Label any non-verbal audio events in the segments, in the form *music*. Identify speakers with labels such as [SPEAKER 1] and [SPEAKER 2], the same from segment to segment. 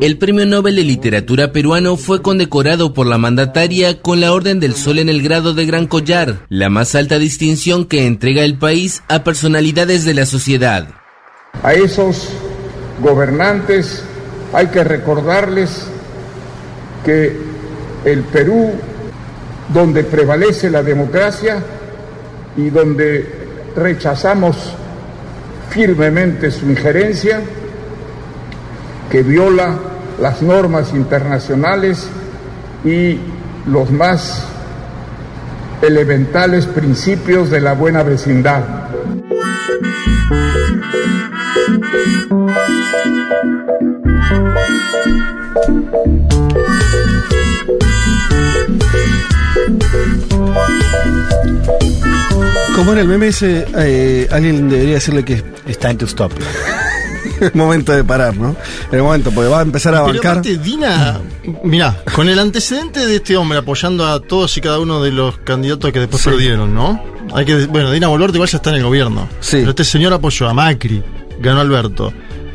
[SPEAKER 1] El Premio Nobel de Literatura peruano fue condecorado por la mandataria con la Orden del Sol en el grado de Gran Collar, la más alta distinción que entrega el país a personalidades de la sociedad.
[SPEAKER 2] A esos gobernantes hay que recordarles que el Perú, donde prevalece la democracia y donde rechazamos firmemente su injerencia, que viola las normas internacionales y los más elementales principios de la buena vecindad.
[SPEAKER 3] Como en el meme ese, eh, alguien debería decirle que está en tu stop. *laughs* el *laughs* momento de parar, ¿no? El momento, porque va a empezar a
[SPEAKER 4] Pero
[SPEAKER 3] bancar.
[SPEAKER 4] aparte, Dina, mirá, con el antecedente de este hombre apoyando a todos y cada uno de los candidatos que después
[SPEAKER 3] Sí.
[SPEAKER 4] perdieron, ¿no? Hay que, bueno, Dina Boluarte igual ya está en el gobierno.
[SPEAKER 3] Sí.
[SPEAKER 4] Pero este señor apoyó a Macri, ganó Alberto,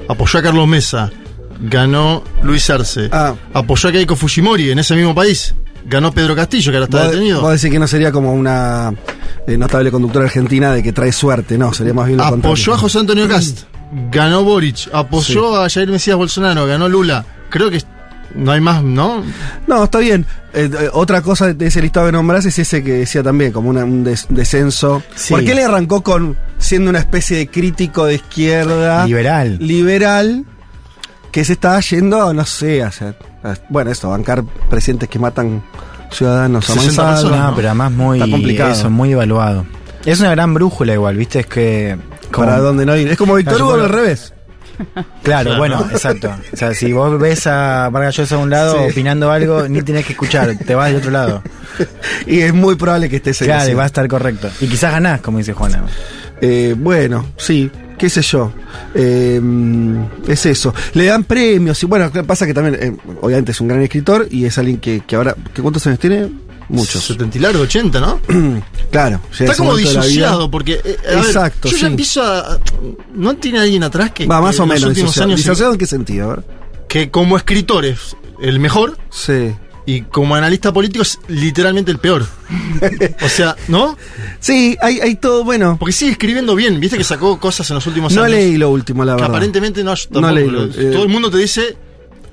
[SPEAKER 4] apoyó a Carlos Mesa, ganó Luis Arce,
[SPEAKER 3] Ah.
[SPEAKER 4] apoyó a Keiko Fujimori en ese mismo país, ganó Pedro Castillo, que ahora está
[SPEAKER 3] Vos,
[SPEAKER 4] detenido.
[SPEAKER 3] vos decís que no sería como una eh, notable conductora argentina de que trae suerte, no, sería más bien lo
[SPEAKER 4] Apoyó
[SPEAKER 3] contrario.
[SPEAKER 4] a José Antonio Cast, ganó Boric, apoyó a Jair Mesías Bolsonaro, ganó Lula. Creo que no hay más, ¿no?
[SPEAKER 3] No, está bien. Eh, eh, otra cosa de ese listado que nombrás es ese que decía también, como una- un des- descenso.
[SPEAKER 5] Sí.
[SPEAKER 3] ¿Por qué le arrancó con siendo una especie de crítico de izquierda?
[SPEAKER 5] Liberal.
[SPEAKER 3] Liberal, que se está yendo, no sé, a hacer- a- bueno, esto, bancar presidentes que matan ciudadanos a
[SPEAKER 4] 60
[SPEAKER 3] mansalva.
[SPEAKER 4] personas,
[SPEAKER 5] No, pero además muy,
[SPEAKER 3] Está complicado.
[SPEAKER 5] eso, muy evaluado. Es una gran brújula igual, ¿viste? Es que... como-
[SPEAKER 3] Para dónde no ir. Es como Víctor Hugo al revés.
[SPEAKER 5] Claro, bueno, *laughs* exacto. O sea, si vos ves a Vargas Llosa a un lado
[SPEAKER 3] Sí.
[SPEAKER 5] opinando algo, ni tenés que escuchar, te vas del otro lado. *laughs*
[SPEAKER 3] Y es muy probable que estés en
[SPEAKER 5] Claro,
[SPEAKER 3] ese.
[SPEAKER 5] y va a estar correcto. Y quizás ganás, como dice Juana.
[SPEAKER 3] Eh, bueno, sí, qué sé yo. Eh, es eso. Le dan premios y bueno, pasa que también, eh, obviamente es un gran escritor y es alguien que, que ahora, ¿qué ¿cuántos años tiene? Muchos.
[SPEAKER 4] 70 y largo, 80, ¿no? *clears throat*
[SPEAKER 3] Claro.
[SPEAKER 4] Está como disociado porque. eh, a ver,
[SPEAKER 3] Exacto,
[SPEAKER 4] yo
[SPEAKER 3] sí.
[SPEAKER 4] ya empiezo a. ¿No tiene alguien atrás que.
[SPEAKER 3] Va, más
[SPEAKER 4] que
[SPEAKER 3] o menos.
[SPEAKER 4] últimos
[SPEAKER 3] Disociado.
[SPEAKER 4] años.
[SPEAKER 3] ¿Disociado en qué sentido? A ver.
[SPEAKER 4] Que como escritor es el mejor
[SPEAKER 3] Sí.
[SPEAKER 4] y como analista político es literalmente el peor. *laughs* o sea, ¿no?
[SPEAKER 3] Sí, hay, hay todo, bueno.
[SPEAKER 4] Porque sigue escribiendo bien. Viste que sacó cosas en los últimos
[SPEAKER 3] No
[SPEAKER 4] años.
[SPEAKER 3] leí lo último, la
[SPEAKER 4] que
[SPEAKER 3] verdad.
[SPEAKER 4] aparentemente no.
[SPEAKER 3] No
[SPEAKER 4] tampoco,
[SPEAKER 3] leí
[SPEAKER 4] pero
[SPEAKER 3] lo- eh,
[SPEAKER 4] todo el mundo te dice.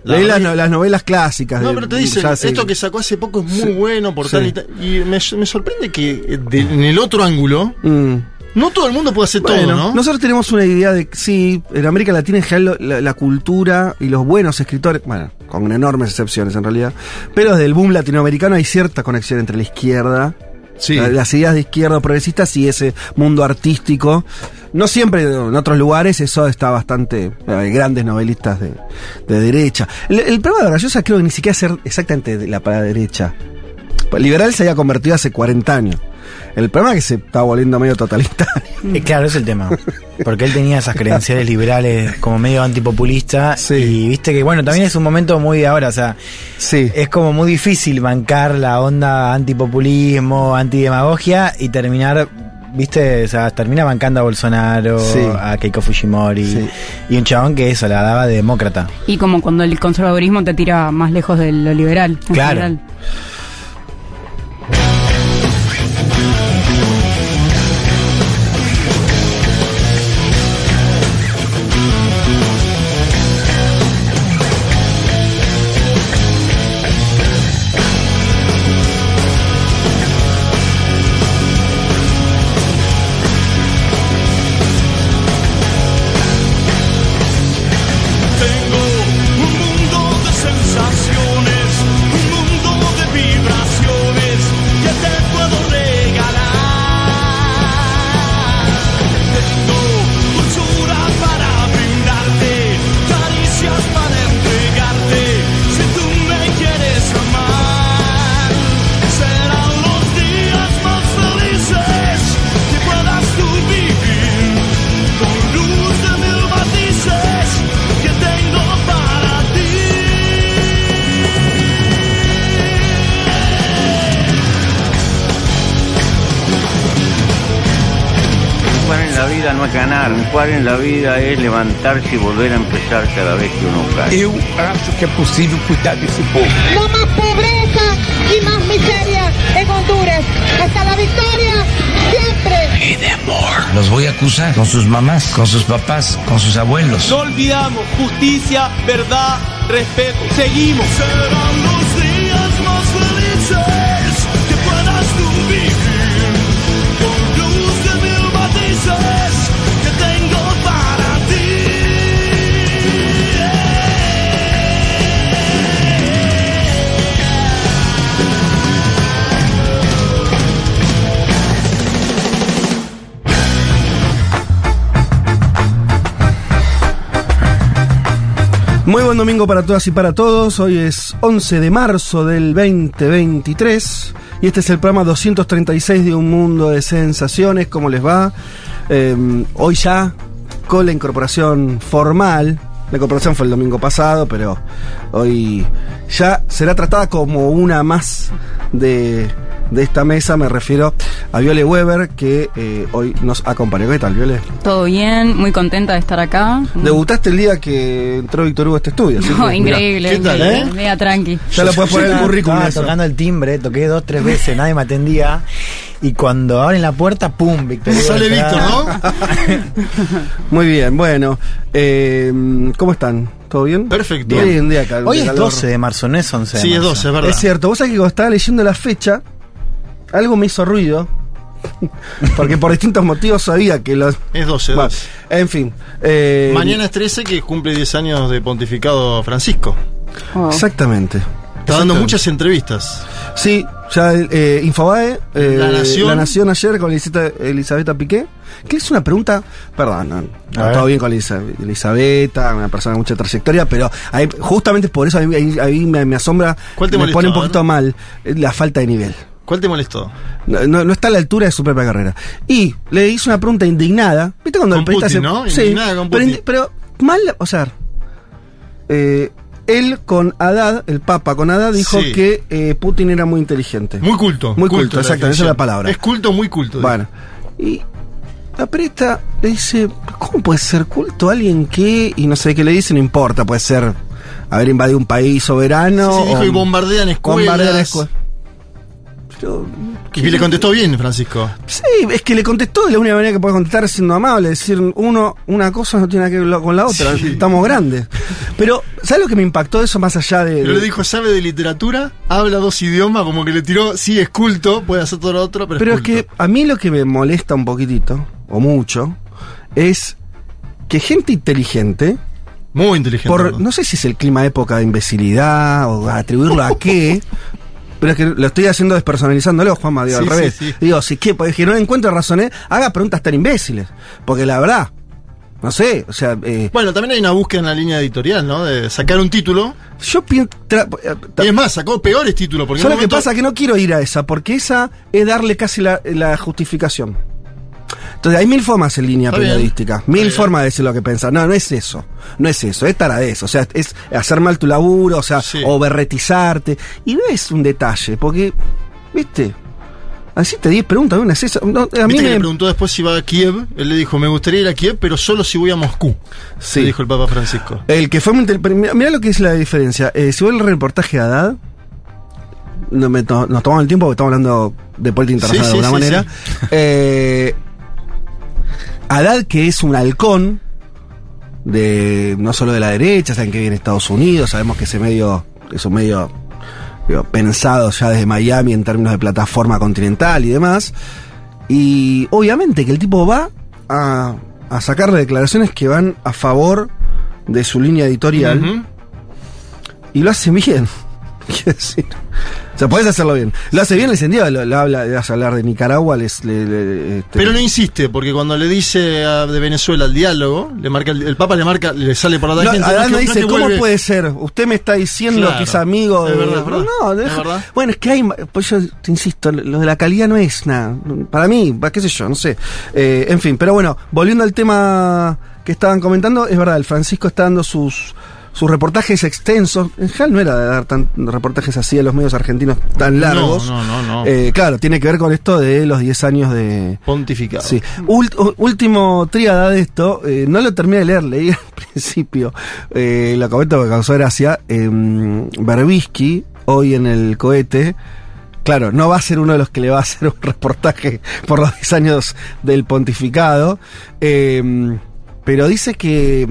[SPEAKER 4] La
[SPEAKER 3] Leí las, novelas clásicas.
[SPEAKER 4] No,
[SPEAKER 3] de-
[SPEAKER 4] pero te dicen, esto que sacó hace poco es muy
[SPEAKER 3] Sí.
[SPEAKER 4] bueno por
[SPEAKER 3] Sí.
[SPEAKER 4] tal y tal. Y me, me sorprende que eh, de- en el otro ángulo,
[SPEAKER 3] Mm.
[SPEAKER 4] no todo el mundo puede hacer
[SPEAKER 3] Bueno,
[SPEAKER 4] todo, ¿no?
[SPEAKER 3] nosotros tenemos una idea de que sí, en América Latina en general la, la cultura y los buenos escritores, bueno, con enormes excepciones en realidad, pero desde el boom latinoamericano hay cierta conexión entre la izquierda,
[SPEAKER 4] Sí.
[SPEAKER 3] las ideas de izquierda progresistas y ese mundo artístico. No siempre en otros lugares eso está bastante. Hay grandes novelistas de, de derecha. El, el problema de Rayosa creo que ni siquiera ser exactamente de la para derecha. Liberal se había convertido hace 40 años. El problema es que se está volviendo medio totalitario.
[SPEAKER 5] Eh, claro, es el tema. Porque él tenía esas credenciales liberales como medio antipopulista.
[SPEAKER 3] Sí.
[SPEAKER 5] Y viste que, bueno, también es un momento muy de ahora. O sea,
[SPEAKER 3] Sí.
[SPEAKER 5] es como muy difícil bancar la onda antipopulismo, antidemagogia y terminar, viste, o sea, termina bancando a Bolsonaro,
[SPEAKER 3] Sí.
[SPEAKER 5] a Keiko Fujimori.
[SPEAKER 3] Sí.
[SPEAKER 5] Y un chabón que eso, la daba de demócrata.
[SPEAKER 6] Y como cuando el conservadurismo te tira más lejos de lo liberal.
[SPEAKER 5] Claro.
[SPEAKER 6] general.
[SPEAKER 7] Levantarse y volver a empezar cada vez que uno cae.
[SPEAKER 8] Eu acho que é possível cuidar desse povo.
[SPEAKER 9] No más pobreza y más miseria en Honduras. Hasta la victoria, siempre.
[SPEAKER 8] Y de amor. Los voy a acusar con sus mamás, con sus papás, con sus abuelos.
[SPEAKER 10] No olvidamos justicia, verdad, respeto. Seguimos.
[SPEAKER 11] Serán
[SPEAKER 3] Muy buen domingo para todas y para todos. Hoy es 11 de marzo del 2023 y este es el programa 236 de Un Mundo de Sensaciones. ¿Cómo les va? Eh, hoy ya con la incorporación formal. La incorporación fue el domingo pasado, pero hoy ya será tratada como una más de, de esta mesa. Me refiero a Viole Weber, que eh, hoy nos acompaña. ¿Qué tal, Viole?
[SPEAKER 6] Todo bien, muy contenta de estar acá.
[SPEAKER 3] Debutaste el día que entró Víctor Hugo a este estudio. así
[SPEAKER 6] No, increíble,
[SPEAKER 4] ¿qué tal,
[SPEAKER 6] increíble.
[SPEAKER 4] eh?
[SPEAKER 6] Mega tranqui.
[SPEAKER 3] Ya lo puedes poner en el currículum.
[SPEAKER 5] Estaba tocando el timbre, toqué dos, tres veces, nadie me atendía. Y cuando abren la puerta, ¡pum! Víctor. Hugo
[SPEAKER 4] Sale. Víctor, ¿no? *laughs*
[SPEAKER 3] Muy bien, bueno. eh, ¿Cómo están? ¿Todo bien?
[SPEAKER 4] Perfecto.
[SPEAKER 3] Hoy, día
[SPEAKER 5] es
[SPEAKER 3] calor.
[SPEAKER 5] 12 de marzo, no es 11 de
[SPEAKER 4] Sí, es
[SPEAKER 5] marzo.
[SPEAKER 4] 12, es verdad.
[SPEAKER 3] Es cierto, vos sabés que cuando estaba leyendo la fecha, algo me hizo ruido. Porque por distintos motivos sabía que los.
[SPEAKER 4] Es 12,
[SPEAKER 3] Bueno,
[SPEAKER 4] 12.
[SPEAKER 3] en fin. eh,
[SPEAKER 4] Mañana es 13 que cumple 10 años de pontificado Francisco.
[SPEAKER 6] Oh.
[SPEAKER 3] Exactamente.
[SPEAKER 4] Está dando muchas entrevistas.
[SPEAKER 3] Sí, ya eh, Infobae, eh,
[SPEAKER 4] La Nación.
[SPEAKER 3] La Nación ayer con Elisabetta, Piqué, que es una pregunta, perdón, no, no,
[SPEAKER 5] A
[SPEAKER 3] todo bien con Elisa- Elisabetta, una persona de mucha trayectoria, pero ahí, justamente por eso a mí, ahí- ahí me, me asombra,
[SPEAKER 4] ¿Cuál te
[SPEAKER 3] me
[SPEAKER 4] molestó?
[SPEAKER 3] pone un
[SPEAKER 4] A
[SPEAKER 3] poquito mal eh, la falta de nivel.
[SPEAKER 4] ¿Cuál te molestó?
[SPEAKER 3] No, no- no está a la altura de su propia carrera. Y le hizo una pregunta indignada. ¿Viste cuando
[SPEAKER 4] Con
[SPEAKER 3] el periodista
[SPEAKER 4] Putin,
[SPEAKER 3] se-
[SPEAKER 4] ¿no?
[SPEAKER 3] Sí,
[SPEAKER 4] Indignada con Putin.
[SPEAKER 3] pero mal, o sea, eh, él con Haddad, el Papa con Haddad, dijo
[SPEAKER 4] Sí.
[SPEAKER 3] que eh, Putin era muy inteligente.
[SPEAKER 4] Muy culto.
[SPEAKER 3] Muy culto,
[SPEAKER 4] la
[SPEAKER 3] exacto, esa es la palabra.
[SPEAKER 4] Es culto, muy culto.
[SPEAKER 3] Bueno, y la periodista le dice, ¿cómo puede ser culto alguien que, y no sé qué le dice, no importa, puede ser haber invadido un país soberano.
[SPEAKER 4] Sí, sí, dijo
[SPEAKER 3] o
[SPEAKER 4] y bombardean escuelas.
[SPEAKER 3] bombardean escuelas. Pero,
[SPEAKER 4] Y le contestó bien, Francisco.
[SPEAKER 3] Sí, es que le contestó de la única manera que puede contestar es siendo amable, decir uno, una cosa no tiene que ver con la otra,
[SPEAKER 4] Sí.
[SPEAKER 3] estamos grandes. Pero, ¿sabes lo que me impactó eso más allá de...
[SPEAKER 4] Pero le dijo, sabe de literatura, habla dos idiomas, como que le tiró, sí, es culto, puede hacer todo lo otro, pero,
[SPEAKER 3] Pero es que a mí lo que me molesta un poquitito, o mucho, es que gente inteligente,
[SPEAKER 4] Muy inteligente.
[SPEAKER 3] por
[SPEAKER 4] ¿verdad?
[SPEAKER 3] no sé si es el clima época de imbecilidad o atribuirlo a qué, *laughs* pero es que lo estoy haciendo despersonalizándolo, Juanma, digo,
[SPEAKER 4] Sí,
[SPEAKER 3] al revés.
[SPEAKER 4] sí, sí.
[SPEAKER 3] Digo, si que, pues, que no encuentro razones, haga preguntas tan imbéciles. Porque la verdad, no sé, o sea, eh,
[SPEAKER 4] Bueno, también hay una búsqueda en la línea editorial, ¿no? De sacar un título.
[SPEAKER 3] yo pienso...
[SPEAKER 4] Y es más, sacó peores títulos. Porque en
[SPEAKER 3] ¿Sabes
[SPEAKER 4] un
[SPEAKER 3] lo que
[SPEAKER 4] momento-
[SPEAKER 3] pasa? Que no quiero ir a esa, porque esa es darle casi la, la justificación. Entonces, hay mil formas en línea
[SPEAKER 4] Está bien.
[SPEAKER 3] periodística,
[SPEAKER 4] Está
[SPEAKER 3] mil
[SPEAKER 4] bien.
[SPEAKER 3] formas de decir lo que pensar. No, no es eso. No es eso, es taradez. O sea, es hacer mal tu laburo, o sea,
[SPEAKER 4] Sí.
[SPEAKER 3] o berretizarte. Y no es un detalle, porque, ¿viste? Así te 10 preguntas, una es eso. No, a mí me.
[SPEAKER 4] le preguntó después si va a Kiev. Él le dijo, me gustaría ir a Kiev, pero solo si voy a Moscú.
[SPEAKER 3] Sí.
[SPEAKER 4] Le dijo el Papa Francisco.
[SPEAKER 3] El que fue muy mira lo que es la diferencia. Eh, si vos el reportaje de Haddad, no me to- nos tomamos el tiempo porque estamos hablando de política internacional
[SPEAKER 4] Sí,
[SPEAKER 3] de alguna
[SPEAKER 4] sí,
[SPEAKER 3] manera. Eh, Haddad, que es un halcón de no solo de la derecha, saben que viene Estados Unidos, sabemos que ese medio es un medio digo, pensado ya desde Miami en términos de plataforma continental y demás. Y obviamente que el tipo va a, a sacarle declaraciones que van a favor de su línea editorial y lo hace bien. Quiero decir. O sea, podés hacerlo bien. Lo hace bien en el sentido, lo, lo habla, le vas a hablar de Nicaragua, les, le- le- este-
[SPEAKER 4] Pero no insiste, porque cuando le dice a- de Venezuela el diálogo, le marca el, el Papa le marca, le sale por la
[SPEAKER 3] No,
[SPEAKER 4] tangente,
[SPEAKER 3] Adán no dice, ¿cómo
[SPEAKER 4] vuelve-
[SPEAKER 3] puede ser? Usted me está diciendo
[SPEAKER 4] Claro.
[SPEAKER 3] que es amigo de...
[SPEAKER 4] Es verdad.
[SPEAKER 3] No,
[SPEAKER 4] Es
[SPEAKER 3] deja-
[SPEAKER 4] verdad.
[SPEAKER 3] Bueno, es que hay... Pues yo te insisto, lo de la calidad no es nada. Para mí, qué sé yo, no sé. Eh, en fin, pero bueno, volviendo al tema que estaban comentando, es verdad, el Francisco está dando sus sus reportajes extensos. En general no era de dar tan, reportajes así a los medios argentinos tan largos.
[SPEAKER 4] No, no, no, no.
[SPEAKER 3] Eh, claro, tiene que ver con esto de los 10 años de.
[SPEAKER 4] Pontificado.
[SPEAKER 3] Sí. Ult- último tríada de esto, eh, no lo terminé de leer, leí *laughs* al principio. Eh, lo comento porque causó gracia. Eh, Berbisky, hoy en el cohete. Claro, no va a ser uno de los que le va a hacer un reportaje por los 10 años del pontificado. eh, pero dice que.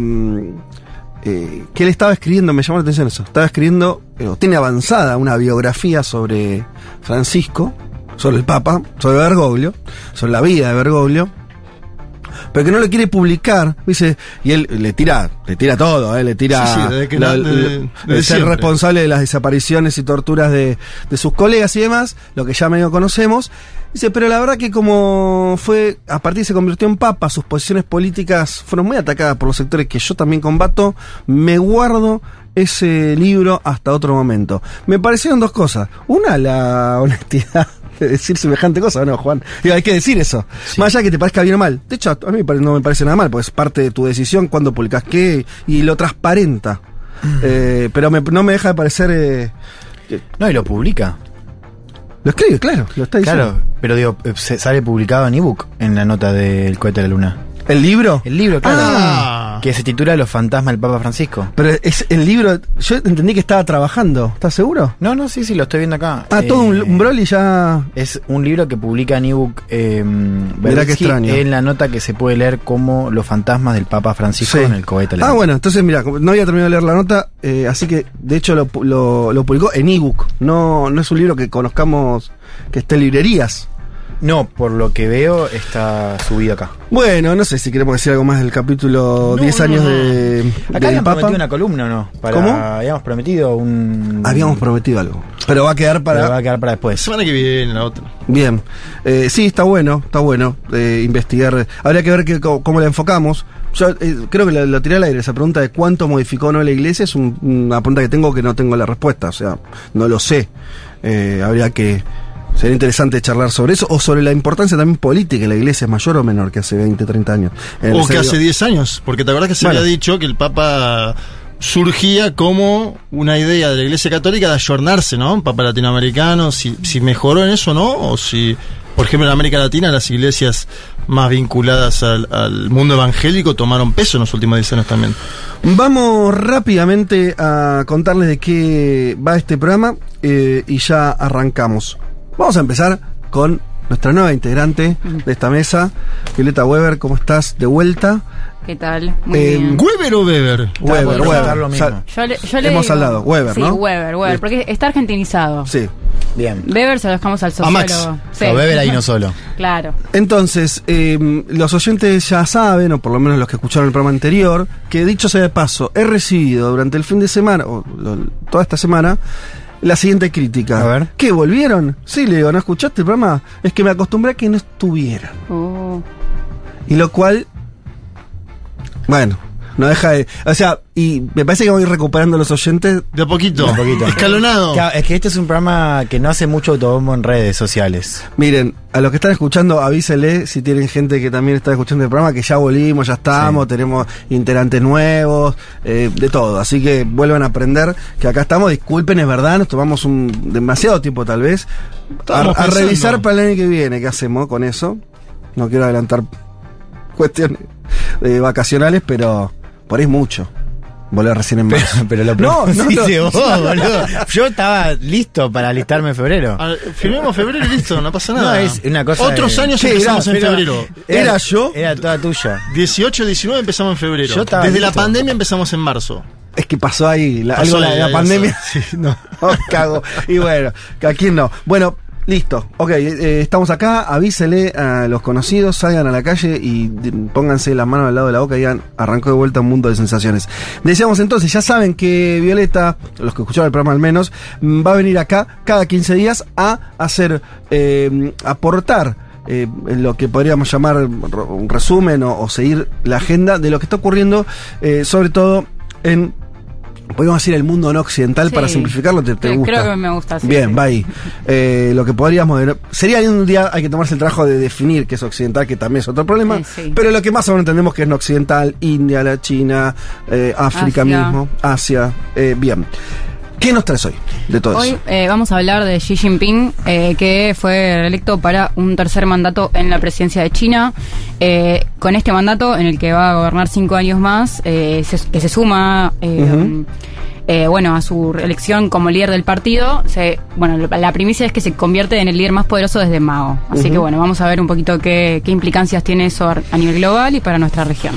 [SPEAKER 3] Eh, que él estaba escribiendo, me llamó la atención eso. Estaba escribiendo, eh, tiene avanzada una biografía sobre Francisco, sobre el Papa, sobre Bergoglio, sobre la vida de Bergoglio, pero que no lo quiere publicar, dice, y él le tira, le tira todo, eh, le tira
[SPEAKER 4] Sí, sí, desde que
[SPEAKER 3] la-
[SPEAKER 4] na- de-
[SPEAKER 3] la-
[SPEAKER 4] de
[SPEAKER 3] de ser
[SPEAKER 4] siempre.
[SPEAKER 3] responsable de las desapariciones y torturas de, de sus colegas y demás, lo que ya medio conocemos. Dice, pero la verdad que como fue, a partir de se convirtió en papa, sus posiciones políticas fueron muy atacadas por los sectores que yo también combato, me guardo ese libro hasta otro momento. Me parecieron dos cosas. Una, la honestidad decir semejante cosa, ¿no, Juan? Digo, hay que decir eso. Más allá que te parezca bien o mal. De hecho, a mí no me parece nada mal, porque es parte de tu decisión cuando publicas qué y lo transparenta. Eh, pero me- no me deja de parecer... eh,
[SPEAKER 5] No, y lo publica.
[SPEAKER 3] lo escribe, claro, lo está diciendo.
[SPEAKER 5] Claro, pero digo, eh, se sale publicado en ebook en la nota del cohete de la luna.
[SPEAKER 3] ¿El libro?
[SPEAKER 5] El libro, claro.
[SPEAKER 4] Ah.
[SPEAKER 5] Que se titula Los fantasmas del Papa Francisco.
[SPEAKER 3] Pero es el libro, yo entendí que estaba trabajando, ¿estás seguro?
[SPEAKER 5] No, no, sí, sí, lo estoy viendo acá.
[SPEAKER 3] Ah, todo un,
[SPEAKER 5] Eh,
[SPEAKER 3] un Broly ya...
[SPEAKER 5] Es un libro que publica en ebook eh,
[SPEAKER 3] Mirá qué extraño.
[SPEAKER 5] en la nota que se puede leer como Los fantasmas del Papa Francisco
[SPEAKER 3] Sí.
[SPEAKER 5] en el cohete.
[SPEAKER 3] Ah, bueno, entonces mira, no había terminado de leer la nota, eh, así que de hecho lo, pu- lo, lo publicó en ebook. No, no es un libro que conozcamos que esté en librerías.
[SPEAKER 5] No, por lo que veo está subido acá.
[SPEAKER 3] Bueno, no sé si queremos decir algo más del capítulo
[SPEAKER 5] No,
[SPEAKER 3] 10
[SPEAKER 5] no,
[SPEAKER 3] años
[SPEAKER 5] no.
[SPEAKER 3] de,
[SPEAKER 5] Acá
[SPEAKER 3] del
[SPEAKER 5] habíamos
[SPEAKER 3] Papa.
[SPEAKER 5] prometido una columna, ¿o no? Para,
[SPEAKER 3] ¿Cómo?
[SPEAKER 5] Habíamos prometido un...
[SPEAKER 3] Habíamos prometido algo. Pero va a quedar
[SPEAKER 5] Pero
[SPEAKER 3] para.
[SPEAKER 5] va a quedar para después.
[SPEAKER 4] Semana que viene, la otra.
[SPEAKER 3] Bien. Eh, sí, está bueno, está bueno eh, investigar. Habría que ver que, cómo, la enfocamos. Yo eh, creo que la, la tiré al aire. Esa pregunta de cuánto modificó o no la iglesia es un- una pregunta que tengo que no tengo la respuesta. O sea, no lo sé. Eh, habría que. Sería interesante charlar sobre eso o sobre la importancia también política de la iglesia. ¿Es mayor o menor que hace 20, 30 años? En
[SPEAKER 4] O que hace 10 años, porque te acuerdas que se
[SPEAKER 3] Bueno.
[SPEAKER 4] había dicho que el Papa surgía como una idea de la Iglesia Católica de ayornarse, ¿no? Un Papa latinoamericano, si, si mejoró en eso o no, o si, por ejemplo, en América Latina las iglesias más vinculadas al, al mundo evangélico tomaron peso en los últimos 10 años también.
[SPEAKER 3] Vamos rápidamente a contarles de qué va este programa eh, y ya arrancamos. Vamos a empezar con nuestra nueva integrante de esta mesa, Violeta Weber. ¿Cómo estás? De vuelta.
[SPEAKER 6] ¿Qué tal? Muy
[SPEAKER 3] Eh,
[SPEAKER 6] bien.
[SPEAKER 4] ¿Weber o Weber?
[SPEAKER 3] Weber, Weber.
[SPEAKER 5] preguntar lo mismo.
[SPEAKER 3] Sal-
[SPEAKER 6] Yo le, yo le
[SPEAKER 3] Hemos
[SPEAKER 6] digo-
[SPEAKER 3] Weber,
[SPEAKER 6] sí,
[SPEAKER 3] ¿no?
[SPEAKER 6] Weber, Weber,
[SPEAKER 3] Bien.
[SPEAKER 6] porque está argentinizado.
[SPEAKER 3] Sí.
[SPEAKER 5] Bien.
[SPEAKER 6] Weber se lo dejamos al sociólogo.
[SPEAKER 4] Max.
[SPEAKER 6] Sí.
[SPEAKER 5] O beber ahí no *laughs* solo.
[SPEAKER 6] Claro.
[SPEAKER 3] Entonces, eh, los oyentes ya saben, o por lo menos los que escucharon el programa anterior, que dicho sea de paso, he recibido durante el fin de semana, o lo- toda esta semana, la siguiente crítica.
[SPEAKER 5] A ver.
[SPEAKER 3] ¿Qué? ¿Volvieron? Sí, le digo, ¿no escuchaste el programa? Es que me acostumbré a que no estuvieran.
[SPEAKER 6] Uh,
[SPEAKER 3] Y lo cual, bueno, no deja de... O sea, y me parece que voy recuperando los oyentes.
[SPEAKER 4] De a poquito.
[SPEAKER 5] De a poquito.
[SPEAKER 4] Escalonado.
[SPEAKER 5] Claro, es que este es un programa que no hace mucho autobombo en redes sociales.
[SPEAKER 3] Miren, a los que están escuchando, avísele si tienen gente que también está escuchando el programa, que ya volvimos, ya estamos, tenemos integrantes nuevos, eh, de todo. Así que vuelvan a aprender que acá estamos. Disculpen, es verdad, nos tomamos un demasiado tiempo tal vez. A, revisar para el año que viene qué hacemos con eso. No quiero adelantar cuestiones eh, vacacionales, pero por ahí es mucho. Volver recién en marzo.
[SPEAKER 5] Pero lo
[SPEAKER 3] No, no, *laughs* no.
[SPEAKER 5] vos, boludo. Yo estaba listo para alistarme en febrero.
[SPEAKER 4] Ah, Firmemos febrero y listo, no pasa
[SPEAKER 5] No,
[SPEAKER 4] nada.
[SPEAKER 5] es una cosa
[SPEAKER 4] Otros
[SPEAKER 5] de-
[SPEAKER 4] años empezamos
[SPEAKER 3] era-
[SPEAKER 4] en
[SPEAKER 3] pero-
[SPEAKER 4] febrero.
[SPEAKER 3] ¿Era yo?
[SPEAKER 5] Era toda tuya.
[SPEAKER 4] 18, 19 empezamos en febrero.
[SPEAKER 5] Yo estaba
[SPEAKER 4] Desde la pandemia empezamos en marzo.
[SPEAKER 3] Es que pasó ahí, la,
[SPEAKER 4] Pasó
[SPEAKER 3] algo la, la
[SPEAKER 4] ahí,
[SPEAKER 3] pandemia. Sí, *laughs* no, me cago. Y bueno, que aquí no. Bueno, listo. Ok, eh, estamos acá. Avísele a los conocidos, salgan a la calle y pónganse la mano al lado de la boca y digan, arrancó de vuelta un mundo de sensaciones. Decíamos entonces, ya saben que Violeta, los que escucharon el programa al menos, mm, va a venir acá cada 15 días a hacer, eh, aportar eh, lo que podríamos llamar un resumen o, o seguir la agenda de lo que está ocurriendo, eh, sobre todo en podríamos decir el mundo no occidental para simplificarlo, ¿te, te gusta?
[SPEAKER 6] creo que me gusta, sí,
[SPEAKER 3] Bien,
[SPEAKER 6] sí.
[SPEAKER 3] va ahí. Eh, lo que podríamos... Sería un día, hay que tomarse el trabajo de definir qué es occidental, que también es otro problema, pero lo que más o menos entendemos que es no occidental, India, la China, eh, África
[SPEAKER 6] Asia.
[SPEAKER 3] mismo, Asia. Eh, bien. ¿Qué nos traes hoy de todo
[SPEAKER 6] Hoy
[SPEAKER 3] eso?
[SPEAKER 6] eh, vamos a hablar de Xi Jinping, eh, que fue reelecto para un tercer mandato en la presidencia de China. Eh, con este mandato, en el que va a gobernar cinco años más, eh, se- que se suma, eh, eh, bueno, a su elección como líder del partido. Se, bueno, la primicia es que se convierte en el líder más poderoso desde Mao. Así que bueno, vamos a ver un poquito qué, qué implicancias tiene eso a nivel global y para nuestra región.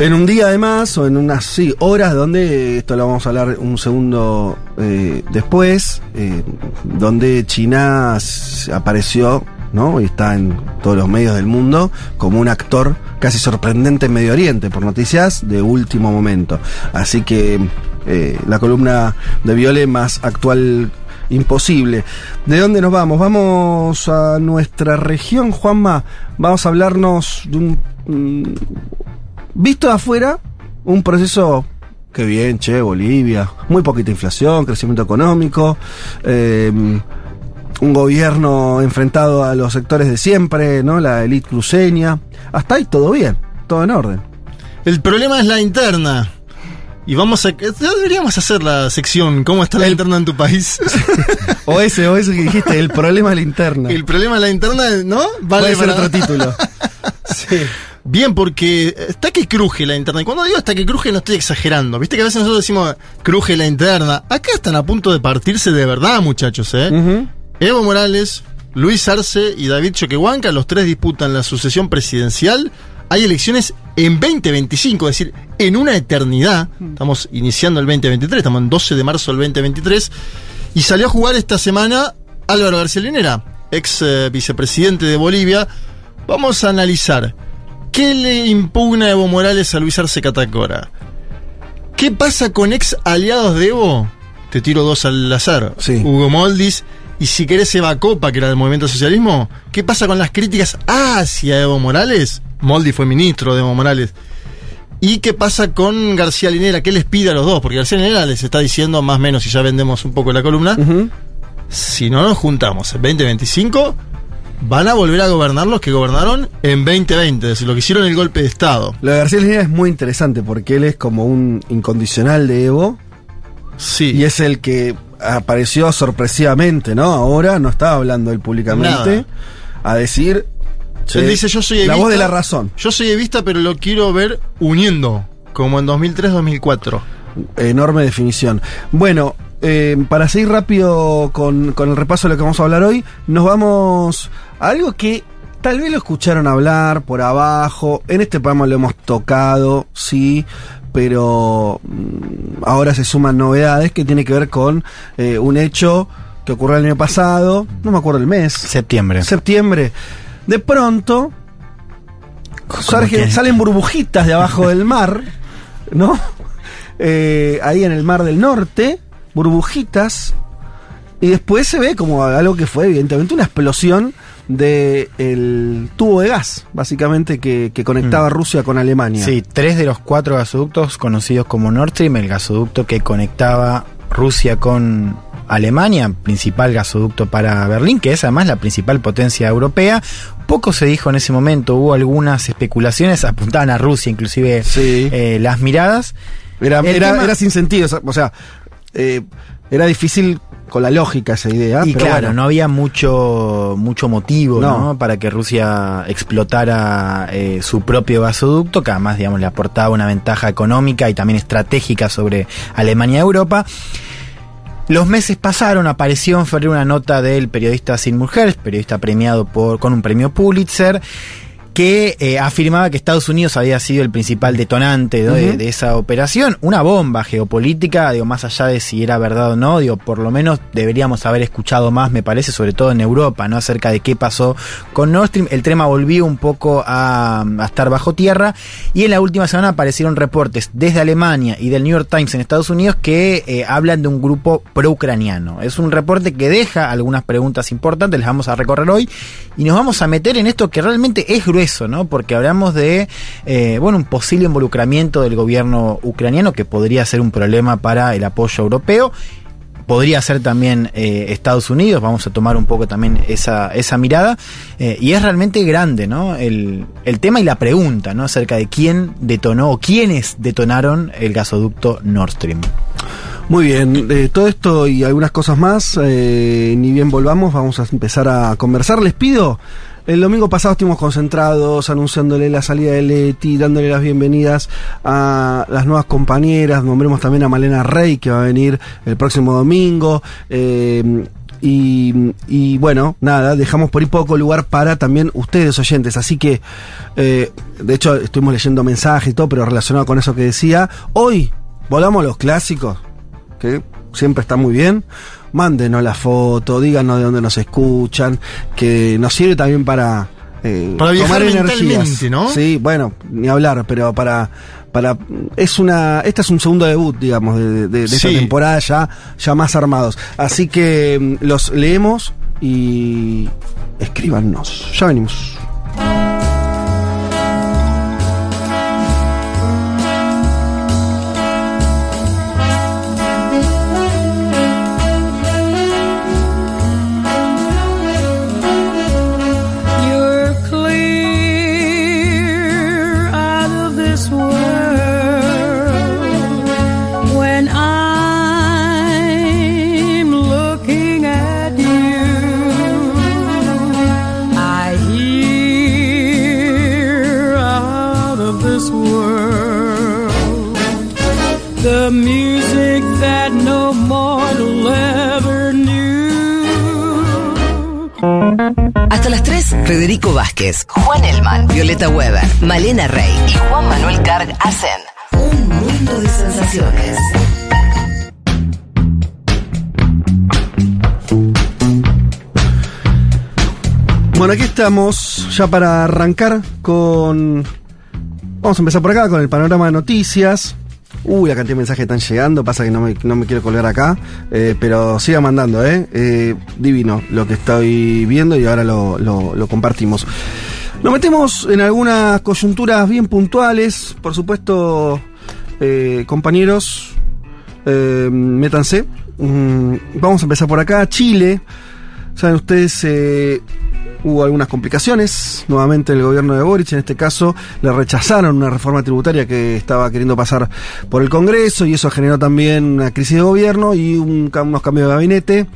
[SPEAKER 3] En un día además, o en unas sí, horas, donde, esto lo vamos a hablar un segundo eh, después, eh, donde China apareció, ¿no? Y está en todos los medios del mundo como un actor casi sorprendente en Medio Oriente, por noticias de último momento. Así que eh, la columna de Viole más actual imposible. ¿De dónde nos vamos? Vamos a nuestra región, Juanma. Vamos a hablarnos de un... Visto de afuera, un proceso que bien, che, Bolivia, muy poquita inflación, crecimiento económico, eh, un gobierno enfrentado a los sectores de siempre, ¿no? La élite cruceña. Hasta ahí todo bien, todo en orden.
[SPEAKER 4] El problema es la interna. Y vamos a. Deberíamos hacer la sección ¿Cómo está la interna en tu país? *laughs*
[SPEAKER 3] O ese, o ese que dijiste, el problema es la interna.
[SPEAKER 4] El problema es la interna, ¿no?
[SPEAKER 3] Puede ser
[SPEAKER 4] para-
[SPEAKER 3] otro título. *laughs* Sí.
[SPEAKER 4] Bien, porque está que cruje la interna. Y cuando digo hasta que cruje, no estoy exagerando. Viste que a veces nosotros decimos cruje la interna. Acá están a punto de partirse de verdad, muchachos, ¿eh? Evo Morales, Luis Arce y David Choquehuanca, los tres disputan la sucesión presidencial. Hay elecciones en 2025, es decir, en una eternidad. Estamos iniciando el 2023, estamos en 12 de marzo del 2023. Y salió a jugar esta semana Álvaro García Linera, ex eh, vicepresidente de Bolivia. Vamos a analizar qué le impugna Evo Morales a Luis Arce Catacora. ¿Qué pasa con ex aliados de Evo? Te tiro dos al azar.
[SPEAKER 3] Sí.
[SPEAKER 4] Hugo Moldis y si querés Eva Copa, que era del movimiento socialismo. ¿Qué pasa con las críticas hacia Evo Morales? Moldis fue ministro de Evo Morales. ¿Y qué pasa con García Linera? ¿Qué les pide a los dos? Porque García Linera les está diciendo, más o menos, si ya vendemos un poco la columna, si no nos juntamos en 2025, van a volver a gobernar los que gobernaron en 2020, es decir, lo que hicieron el golpe de Estado.
[SPEAKER 3] Lo de García Linera es muy interesante porque él es como un incondicional de Evo
[SPEAKER 4] Sí.
[SPEAKER 3] y es el que apareció sorpresivamente, ¿no? Ahora no estaba hablando él públicamente a decir.
[SPEAKER 4] Él dice, yo soy
[SPEAKER 3] La
[SPEAKER 4] evista,
[SPEAKER 3] voz de la razón.
[SPEAKER 4] Yo soy evista, pero lo quiero ver uniendo, como en 2003-2004.
[SPEAKER 3] Enorme definición. Bueno, eh, para seguir rápido con, con el repaso de lo que vamos a hablar hoy, nos vamos a algo que tal vez lo escucharon hablar por abajo. En este programa lo hemos tocado, sí, pero mm, ahora se suman novedades que tiene que ver con eh, un hecho que ocurrió el año pasado, no me acuerdo el mes,
[SPEAKER 5] Septiembre.
[SPEAKER 3] septiembre. De pronto, surgen- salen burbujitas de abajo del mar, ¿no? *laughs* Eh, ahí en el mar del norte, burbujitas, y después se ve como algo que fue evidentemente una explosión de el tubo de gas, básicamente que, que conectaba Rusia con Alemania.
[SPEAKER 5] Sí, tres de los cuatro gasoductos conocidos como Nord Stream, el gasoducto que conectaba Rusia con Alemania, principal gasoducto para Berlín, que es además la principal potencia europea. Poco se dijo en ese momento, hubo algunas especulaciones, apuntaban a Rusia inclusive
[SPEAKER 3] Sí.
[SPEAKER 5] eh, las miradas.
[SPEAKER 3] Era, era,
[SPEAKER 5] tema-
[SPEAKER 3] era sin sentido, o sea, eh, era difícil con la lógica esa idea.
[SPEAKER 5] y
[SPEAKER 3] pero
[SPEAKER 5] claro,
[SPEAKER 3] bueno.
[SPEAKER 5] no había mucho, mucho motivo
[SPEAKER 3] No.
[SPEAKER 5] ¿no? para que Rusia explotara eh, su propio gasoducto, que además digamos, le aportaba una ventaja económica y también estratégica sobre Alemania y Europa. Los meses pasaron, apareció en febrero una nota del periodista Seymour Hersh, periodista premiado por, con un premio Pulitzer, que eh, afirmaba que Estados Unidos había sido el principal detonante ¿no? de, esa operación, una bomba geopolítica, digo, más allá de si era verdad o no, digo, por lo menos deberíamos haber escuchado más, me parece, sobre todo en Europa, ¿no? Acerca de qué pasó con Nord Stream. El tema volvió un poco a, a estar bajo tierra y en la última semana aparecieron reportes desde Alemania y del New York Times en Estados Unidos que eh, hablan de un grupo pro-ucraniano. Es un reporte que deja algunas preguntas importantes, les vamos a recorrer hoy y nos vamos a meter en esto que realmente es grueso eso, ¿no? Porque hablamos de, eh, bueno, un posible involucramiento del gobierno ucraniano que podría ser un problema para el apoyo europeo podría ser también eh, Estados Unidos, vamos a tomar un poco también esa, esa mirada, eh, y es realmente grande, ¿no? El, el tema y la pregunta, ¿no? Acerca de quién detonó o quiénes detonaron el gasoducto Nord Stream.
[SPEAKER 3] Muy bien, todo esto y algunas cosas más, ni bien volvamos, vamos a empezar a conversar. Les pido, el domingo pasado estuvimos concentrados anunciándole la salida de Leti, dándole las bienvenidas a las nuevas compañeras, nombremos también a Malena Rey que va a venir el próximo domingo. eh, y, y bueno, nada, dejamos por ahí poco lugar para también ustedes oyentes. Así que, eh, de hecho, estuvimos leyendo mensajes y todo, pero relacionado con eso que decía. Hoy, volvamos a los clásicos, que siempre está muy bien. Mándenos la foto, díganos de dónde nos escuchan, que nos sirve también para, eh,
[SPEAKER 4] Para
[SPEAKER 3] tomar energías.
[SPEAKER 4] ¿no?
[SPEAKER 3] Sí, bueno, ni hablar, pero para, para, es una, este es un segundo debut, digamos, de, de- de esta temporada ya, ya más armados. Así que mm, los leemos y escríbanos. Ya venimos.
[SPEAKER 12] Federico Vázquez, Juan Elman, Violeta Weber, Malena Rey y Juan Manuel Carg hacen un mundo de sensaciones.
[SPEAKER 3] Bueno, aquí estamos ya para arrancar con. Vamos a empezar por acá con el panorama de noticias. Uy, la cantidad de mensajes están llegando. Pasa que no me, no me quiero colgar acá. eh, pero siga mandando, ¿eh? Eh, Divino lo que estoy viendo y ahora lo, lo- compartimos. Nos metemos en algunas coyunturas bien puntuales. Por supuesto, eh, compañeros, métanse. Mm, vamos a empezar por acá. Chile. Saben ustedes, hubo algunas complicaciones. Nuevamente el gobierno de Boric, en este caso, le rechazaron una reforma tributaria que estaba queriendo pasar por el Congreso y eso generó también una crisis de gobierno y un unos cambios de gabinete.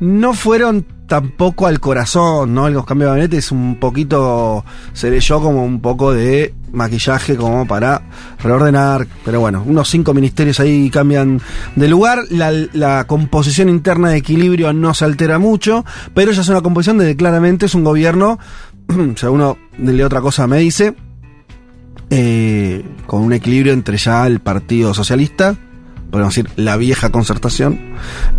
[SPEAKER 3] No fueron tampoco al corazón, ¿no? Los cambios de gabinete es un poquito, se leyó como un poco de maquillaje como para reordenar, pero bueno, unos cinco ministerios ahí cambian de lugar, la, composición interna de equilibrio no se altera mucho, pero ya es una composición de claramente es un gobierno, *clears throat* si alguno de otra cosa me dice, eh, con un equilibrio entre ya el Partido Socialista, podemos decir la vieja concertación,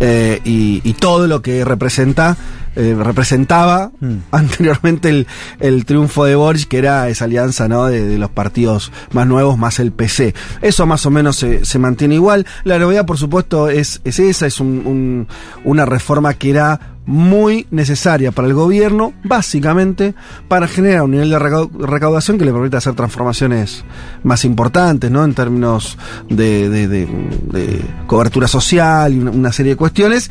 [SPEAKER 3] eh, y, y todo lo que representa, eh, representaba anteriormente el, el triunfo de Boric, que era esa alianza ¿no? de, de los partidos más nuevos más el PC. Eso más o menos se, se mantiene igual. La novedad, por supuesto, es, es esa, es un- un- una reforma que era muy necesaria para el gobierno, básicamente para generar un nivel de recau- recaudación que le permita hacer transformaciones más importantes, ¿no? En términos de, de- de- de cobertura social y una, serie de cuestiones.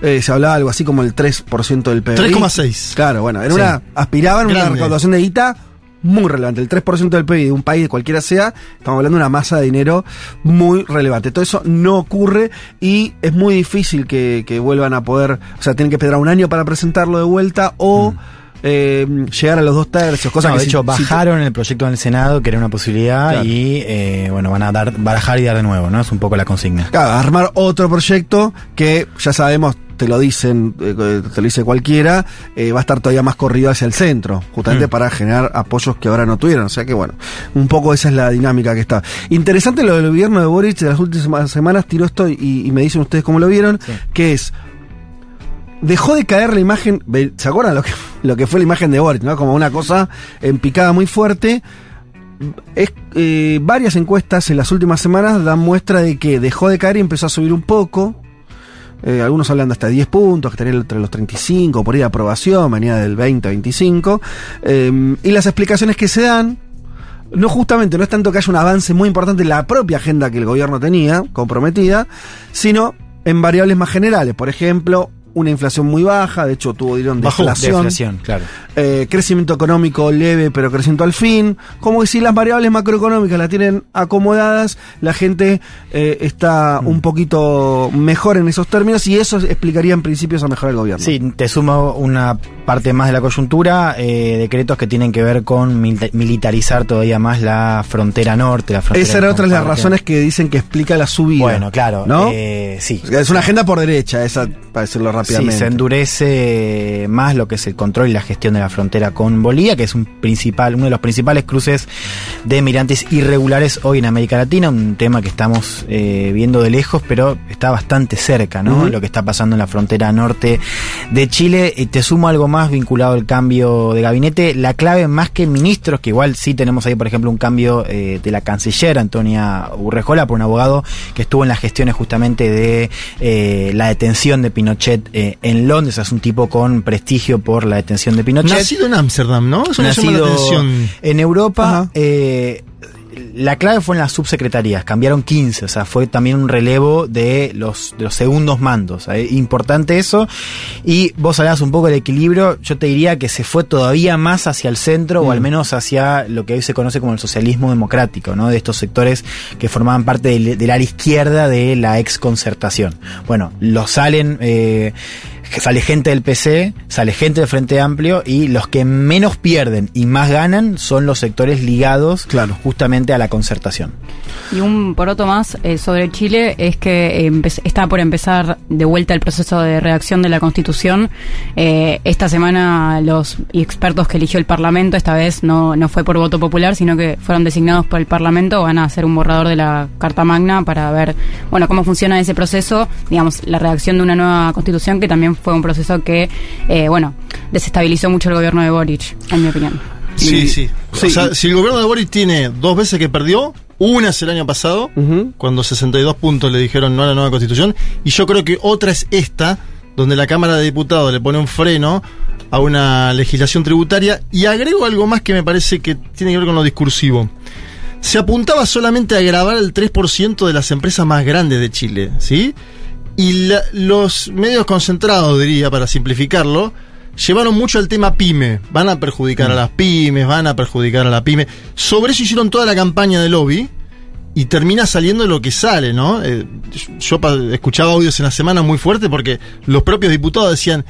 [SPEAKER 3] Eh, se hablaba algo así como el 3% del PIB.
[SPEAKER 4] 3,6.
[SPEAKER 3] Claro, bueno, era
[SPEAKER 4] Sí.
[SPEAKER 3] una, aspiraban a una
[SPEAKER 4] Grande.
[SPEAKER 3] recaudación de guita muy relevante. El 3% del PIB de un país, de cualquiera sea, estamos hablando de una masa de dinero muy relevante. Todo eso no ocurre y es muy difícil que, que vuelvan a poder, o sea, tienen que esperar un año para presentarlo de vuelta o eh, llegar a los dos tercios. Cosa.
[SPEAKER 5] No,
[SPEAKER 3] que
[SPEAKER 5] de
[SPEAKER 3] si-
[SPEAKER 5] hecho,
[SPEAKER 3] si-
[SPEAKER 5] bajaron el proyecto en el Senado, que era una posibilidad,
[SPEAKER 3] Claro.
[SPEAKER 5] y eh, bueno, van a dar, barajar y dar de nuevo, ¿no? Es un poco la consigna.
[SPEAKER 3] Claro, armar otro proyecto que ya sabemos, te lo dicen, eh, te lo dice cualquiera, eh, va a estar todavía más corrido hacia el centro, justamente
[SPEAKER 5] Mm.
[SPEAKER 3] para generar apoyos que ahora no tuvieron. O sea que bueno, un poco esa es la dinámica que está. Interesante lo del gobierno de Boric de las últimas semanas, tiró esto y, y me dicen ustedes cómo lo vieron, que es dejó de caer la imagen, ¿se acuerdan lo que, *laughs* lo que fue la imagen de Boric, ¿no? Como una cosa en picada muy fuerte. Eh, varias encuestas en las últimas semanas dan muestra de que dejó de caer y empezó a subir un poco. eh, algunos hablan de hasta 10 puntos, que estaría entre los 35, por ahí de aprobación, venía del 20, 25. eh, y las explicaciones que se dan, no justamente, no es tanto que haya un avance muy importante en la propia agenda que el gobierno tenía, comprometida, sino en variables más generales. Por ejemplo, una inflación muy baja, de hecho tuvo dieron
[SPEAKER 5] Bajo
[SPEAKER 3] deflación.
[SPEAKER 5] deflación, claro.
[SPEAKER 3] Eh, crecimiento económico leve pero crecimiento al fin, como que si las variables macroeconómicas las tienen acomodadas, la gente eh, está
[SPEAKER 5] Mm.
[SPEAKER 3] un poquito mejor en esos términos y eso explicaría en principio esa mejora del gobierno.
[SPEAKER 5] Sí, te sumo una parte más de la coyuntura, eh, decretos que tienen que ver con mil- militarizar todavía más la frontera norte, la frontera
[SPEAKER 3] Esa era otra de las razones que dicen que explica la subida.
[SPEAKER 5] Bueno, claro,
[SPEAKER 3] ¿no?
[SPEAKER 5] eh, sí.
[SPEAKER 3] Es una agenda por derecha, esa, para decirlo
[SPEAKER 5] Sí,
[SPEAKER 3] rápidamente.
[SPEAKER 5] se endurece más lo que es el control y la gestión de la frontera con Bolivia, que es un principal, uno de los principales cruces de migrantes irregulares hoy en América Latina, un tema que estamos eh, viendo de lejos, pero está bastante cerca, ¿no? Lo que está pasando en la frontera norte de Chile. Y te sumo algo más vinculado al cambio de gabinete. La clave más que ministros, que igual sí tenemos ahí, por ejemplo, un cambio eh, de la canciller Antonia Urrejola por un abogado que estuvo en las gestiones justamente de eh, la detención de Pinochet eh, en Londres. Es un tipo con prestigio por la detención de Pinochet.
[SPEAKER 4] Nacido en Ámsterdam, ¿no? Eso me llama la
[SPEAKER 5] Nacido
[SPEAKER 4] atención.
[SPEAKER 5] en Europa. eh, la clave fue en las subsecretarías, cambiaron 15, o sea, fue también un relevo de los, de los segundos mandos. eh, importante eso. Y vos hablabas un poco del equilibrio, yo te diría que se fue todavía más hacia el centro, o al menos hacia lo que hoy se conoce como el socialismo democrático, ¿no? De estos sectores que formaban parte del, del área izquierda de la ex concertación. Bueno, los salen. eh, sale gente del PC, sale gente del Frente Amplio y los que menos pierden y más ganan son los sectores ligados justamente a la concertación.
[SPEAKER 6] Y un poroto más eh, sobre Chile es que eh, está por empezar de vuelta el proceso de redacción de la Constitución. Eh, esta semana los expertos que eligió el Parlamento, esta vez no, no fue por voto popular, sino que fueron designados por el Parlamento, van a hacer un borrador de la Carta Magna para ver bueno cómo funciona ese proceso, digamos, la redacción de una nueva Constitución, que también fue un proceso que, eh, bueno, desestabilizó mucho el gobierno de Boric, en mi opinión.
[SPEAKER 4] Sí, sí. O sea, si el gobierno de Boris tiene dos veces que perdió, una es el año pasado, cuando 62 puntos le dijeron no a la nueva constitución, y yo creo que otra es esta, donde la Cámara de Diputados le pone un freno a una legislación tributaria, y agrego algo más que me parece que tiene que ver con lo discursivo. Se apuntaba solamente a grabar el 3% de las empresas más grandes de Chile, ¿sí? Y la- los medios concentrados, diría, para simplificarlo, llevaron mucho al tema pyme. Van a perjudicar a las pymes, van a perjudicar a la pyme. Sobre eso hicieron toda la campaña de lobby y termina saliendo lo que sale, ¿no? Eh, yo escuchaba audios en la semana muy fuerte porque los propios diputados decían,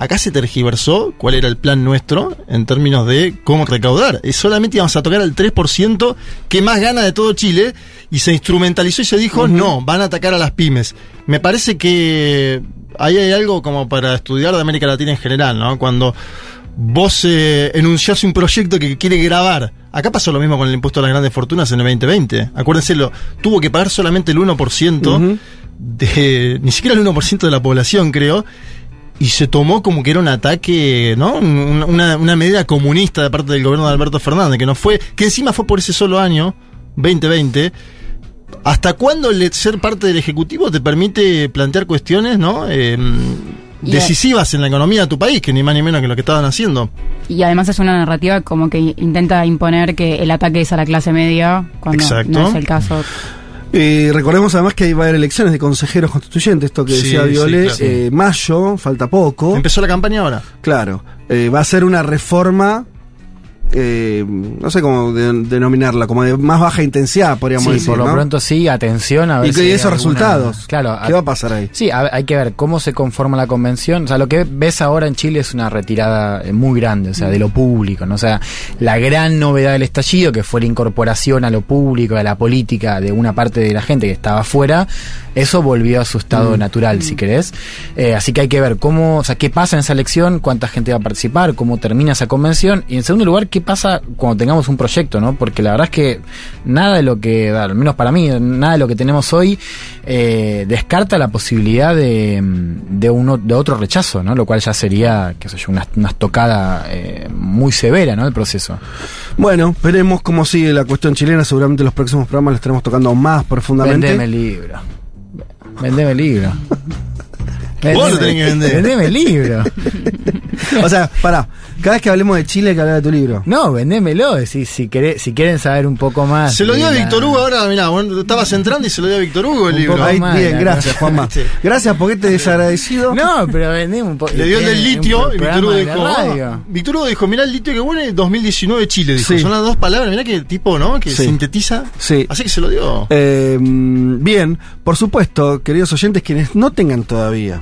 [SPEAKER 4] acá se tergiversó cuál era el plan nuestro en términos de cómo recaudar. Solamente íbamos a tocar al 3% que más gana de todo Chile y se instrumentalizó y se dijo, no, van a atacar a las pymes. Me parece que ahí hay algo como para estudiar de América Latina en general, ¿no? Cuando vos eh, enunciás un proyecto que quiere grabar. Acá pasó lo mismo con el impuesto a las grandes fortunas en el 2020. Acuérdense, lo, tuvo que pagar solamente el 1% de. ni siquiera el 1% de la población, creo. Y se tomó como que era un ataque, ¿no? Un- Una, una medida comunista de parte del gobierno de Alberto Fernández, que no fue, que encima fue por ese solo año, 2020. ¿Hasta cuándo el ser parte del Ejecutivo te permite plantear cuestiones, ¿no? Eh,
[SPEAKER 6] Y-
[SPEAKER 4] decisivas en la economía de tu país, que ni más ni menos que lo que estaban haciendo.
[SPEAKER 6] Y además es una narrativa como que intenta imponer que el ataque es a la clase media, cuando
[SPEAKER 3] Exacto.
[SPEAKER 6] no es el caso.
[SPEAKER 3] Eh, recordemos además que va a haber elecciones de consejeros constituyentes, esto que
[SPEAKER 4] Sí,
[SPEAKER 3] decía
[SPEAKER 4] sí,
[SPEAKER 3] Viole,
[SPEAKER 4] claro.
[SPEAKER 3] eh, mayo, falta poco.
[SPEAKER 4] Empezó la campaña ahora.
[SPEAKER 3] Claro, eh, va a ser una reforma, eh, no sé cómo de- denominarla, como de más baja intensidad, podríamos
[SPEAKER 5] Sí,
[SPEAKER 3] decir.
[SPEAKER 5] por lo
[SPEAKER 3] ¿no?
[SPEAKER 5] pronto sí, atención a ver
[SPEAKER 3] Y
[SPEAKER 5] si
[SPEAKER 3] esos
[SPEAKER 5] alguna-
[SPEAKER 3] resultados,
[SPEAKER 5] Claro,
[SPEAKER 3] ¿qué va a pasar ahí?
[SPEAKER 5] Sí, a- hay que ver cómo se conforma la convención. O sea, lo que ves ahora en Chile es una retirada eh, muy grande, o sea, de lo público, ¿no? O sea, la gran novedad del estallido, que fue la incorporación a lo público, a la política de una parte de la gente que estaba afuera, eso volvió a su estado
[SPEAKER 3] Mm.
[SPEAKER 5] natural, si querés. Eh, así que hay que ver cómo, o sea, qué pasa en esa elección, cuánta gente va a participar, cómo termina esa convención, y en segundo lugar, qué pasa cuando tengamos un proyecto, ¿no? Porque la verdad es que nada de lo que, al menos para mí, nada de lo que tenemos hoy eh, descarta la posibilidad de, de, uno, de otro rechazo, ¿no? Lo cual ya sería, qué sé yo, una, una estocada eh, muy severa, ¿no? El proceso.
[SPEAKER 3] Bueno, veremos cómo sigue la cuestión chilena. Seguramente en los próximos programas la estaremos tocando más profundamente.
[SPEAKER 5] Vendeme el libro. Vendeme el libro.
[SPEAKER 4] Vos lo tenés que vender.
[SPEAKER 5] Vendeme el libro. *laughs*
[SPEAKER 3] O sea, pará, cada vez que hablemos de Chile hay que hablar de tu libro.
[SPEAKER 5] No, vendémelo. Si, si, querés- si quieren saber un poco más.
[SPEAKER 4] Se lo dio a Víctor Hugo ahora, mirá, bueno, estabas entrando y se lo dio a Víctor Hugo el
[SPEAKER 5] Un
[SPEAKER 4] libro.
[SPEAKER 5] poco
[SPEAKER 3] Ahí,
[SPEAKER 5] más,
[SPEAKER 3] bien, gracias, Juanma.
[SPEAKER 4] Sí.
[SPEAKER 3] Gracias porque te desagradecido.
[SPEAKER 5] No, pero vendeme un poco.
[SPEAKER 4] Le dio el del litio y Víctor Hugo dijo, ah, Víctor Hugo dijo, mirá el litio que bueno 2019 Chile, dijo.
[SPEAKER 3] Sí.
[SPEAKER 4] Son las dos palabras, mirá que tipo, ¿no? Que
[SPEAKER 3] Sí.
[SPEAKER 4] sintetiza.
[SPEAKER 3] Sí.
[SPEAKER 4] Así que se lo dio.
[SPEAKER 3] Eh, bien, por supuesto, queridos oyentes, quienes no tengan todavía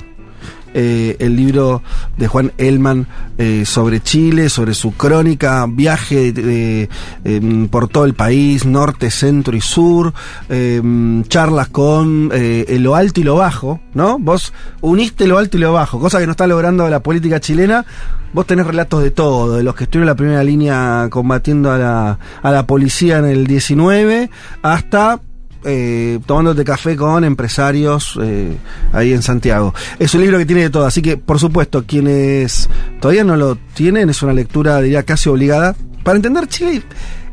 [SPEAKER 3] eh, el libro de Juan Elman eh, sobre Chile, sobre su crónica, viaje de- em, por todo el país, norte, centro y sur, em, charlas con eh, lo alto y lo bajo, ¿no? Vos uniste lo alto y lo bajo, cosa que no está logrando la política chilena. Vos tenés relatos de todo, de los que estuvieron en la primera línea combatiendo a la, a la policía en el 19, hasta eh, tomándote café con empresarios eh, ahí en Santiago. Es un libro que tiene de todo, así que por supuesto, quienes todavía no lo tienen, es una lectura, diría, casi obligada para entender Chile.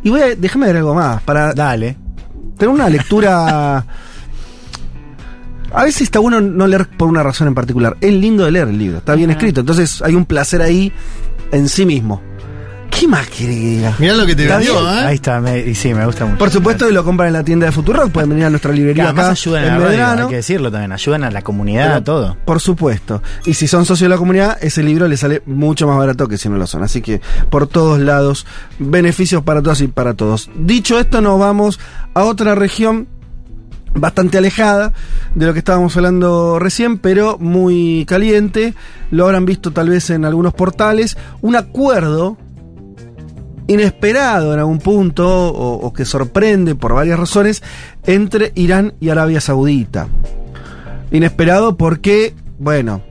[SPEAKER 3] Y voy a, déjame ver algo más, para
[SPEAKER 5] Dale.
[SPEAKER 3] tener una lectura... *laughs* A veces está bueno no leer por una razón en particular. Es lindo de leer el libro, está bien escrito, entonces hay un placer ahí en sí mismo. ¿Qué más quiere que diga?
[SPEAKER 4] Mirá lo que te
[SPEAKER 3] ¿Está
[SPEAKER 4] vendió? ¿eh?
[SPEAKER 5] Ahí está, me- y sí, me gusta mucho.
[SPEAKER 3] Por supuesto que lo compran en la tienda de Futurock, pueden venir a nuestra librería
[SPEAKER 5] además
[SPEAKER 3] acá
[SPEAKER 5] ayudan a
[SPEAKER 3] en
[SPEAKER 5] la radio, hay que decirlo también, ayudan a la comunidad,
[SPEAKER 3] Pero,
[SPEAKER 5] a todo.
[SPEAKER 3] Por supuesto. Y si son socios de la comunidad, ese libro le sale mucho más barato que si no lo son. Así que por todos lados, beneficios para todas y para todos. Dicho esto, nos vamos a otra región bastante alejada de lo que estábamos hablando recién, pero muy caliente. Lo habrán visto tal vez en algunos portales. Un acuerdo inesperado en algún punto o, o que sorprende por varias razones entre Irán y Arabia Saudita. Inesperado porque, bueno,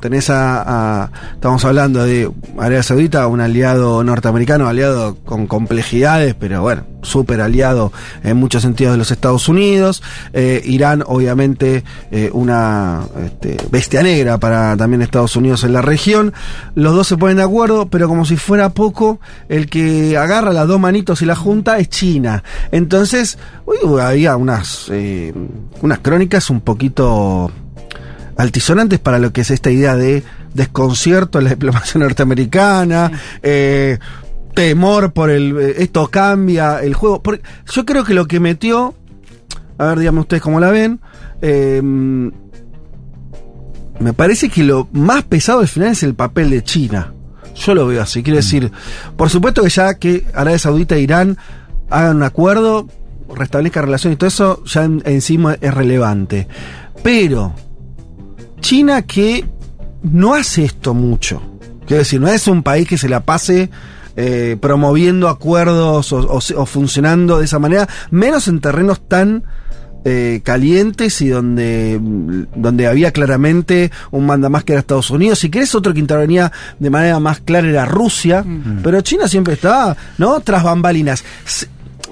[SPEAKER 3] tenés a, a- estamos hablando de Arabia Saudita, un aliado norteamericano, aliado con complejidades, pero bueno, súper aliado en muchos sentidos de los Estados Unidos. Eh, Irán, obviamente, eh, una este, bestia negra para también Estados Unidos en la región. Los dos se ponen de acuerdo, pero como si fuera poco, el que agarra las dos manitos y la junta es China. Entonces, uy, había unas, eh, unas crónicas un poquito altisonantes para lo que es esta idea de desconcierto en la diplomacia *laughs* norteamericana, eh, temor por el eh, esto cambia el juego. Porque yo creo que lo que metió, a ver, díganme ustedes cómo la ven, eh, me parece que lo más pesado al final es el papel de China. Yo lo veo así, quiero decir, por supuesto que ya que Arabia Saudita e Irán hagan un acuerdo, restablezcan relaciones y todo eso, ya en- encima es relevante. Pero China que no hace esto mucho. Quiero decir, no es un país que se la pase eh, promoviendo acuerdos o, o se- o funcionando de esa manera, menos en terrenos tan eh, calientes y donde, donde había claramente un manda más que era Estados Unidos. Si querés, otro que intervenía de manera más clara era Rusia, pero China siempre estaba, ¿no? Tras bambalinas.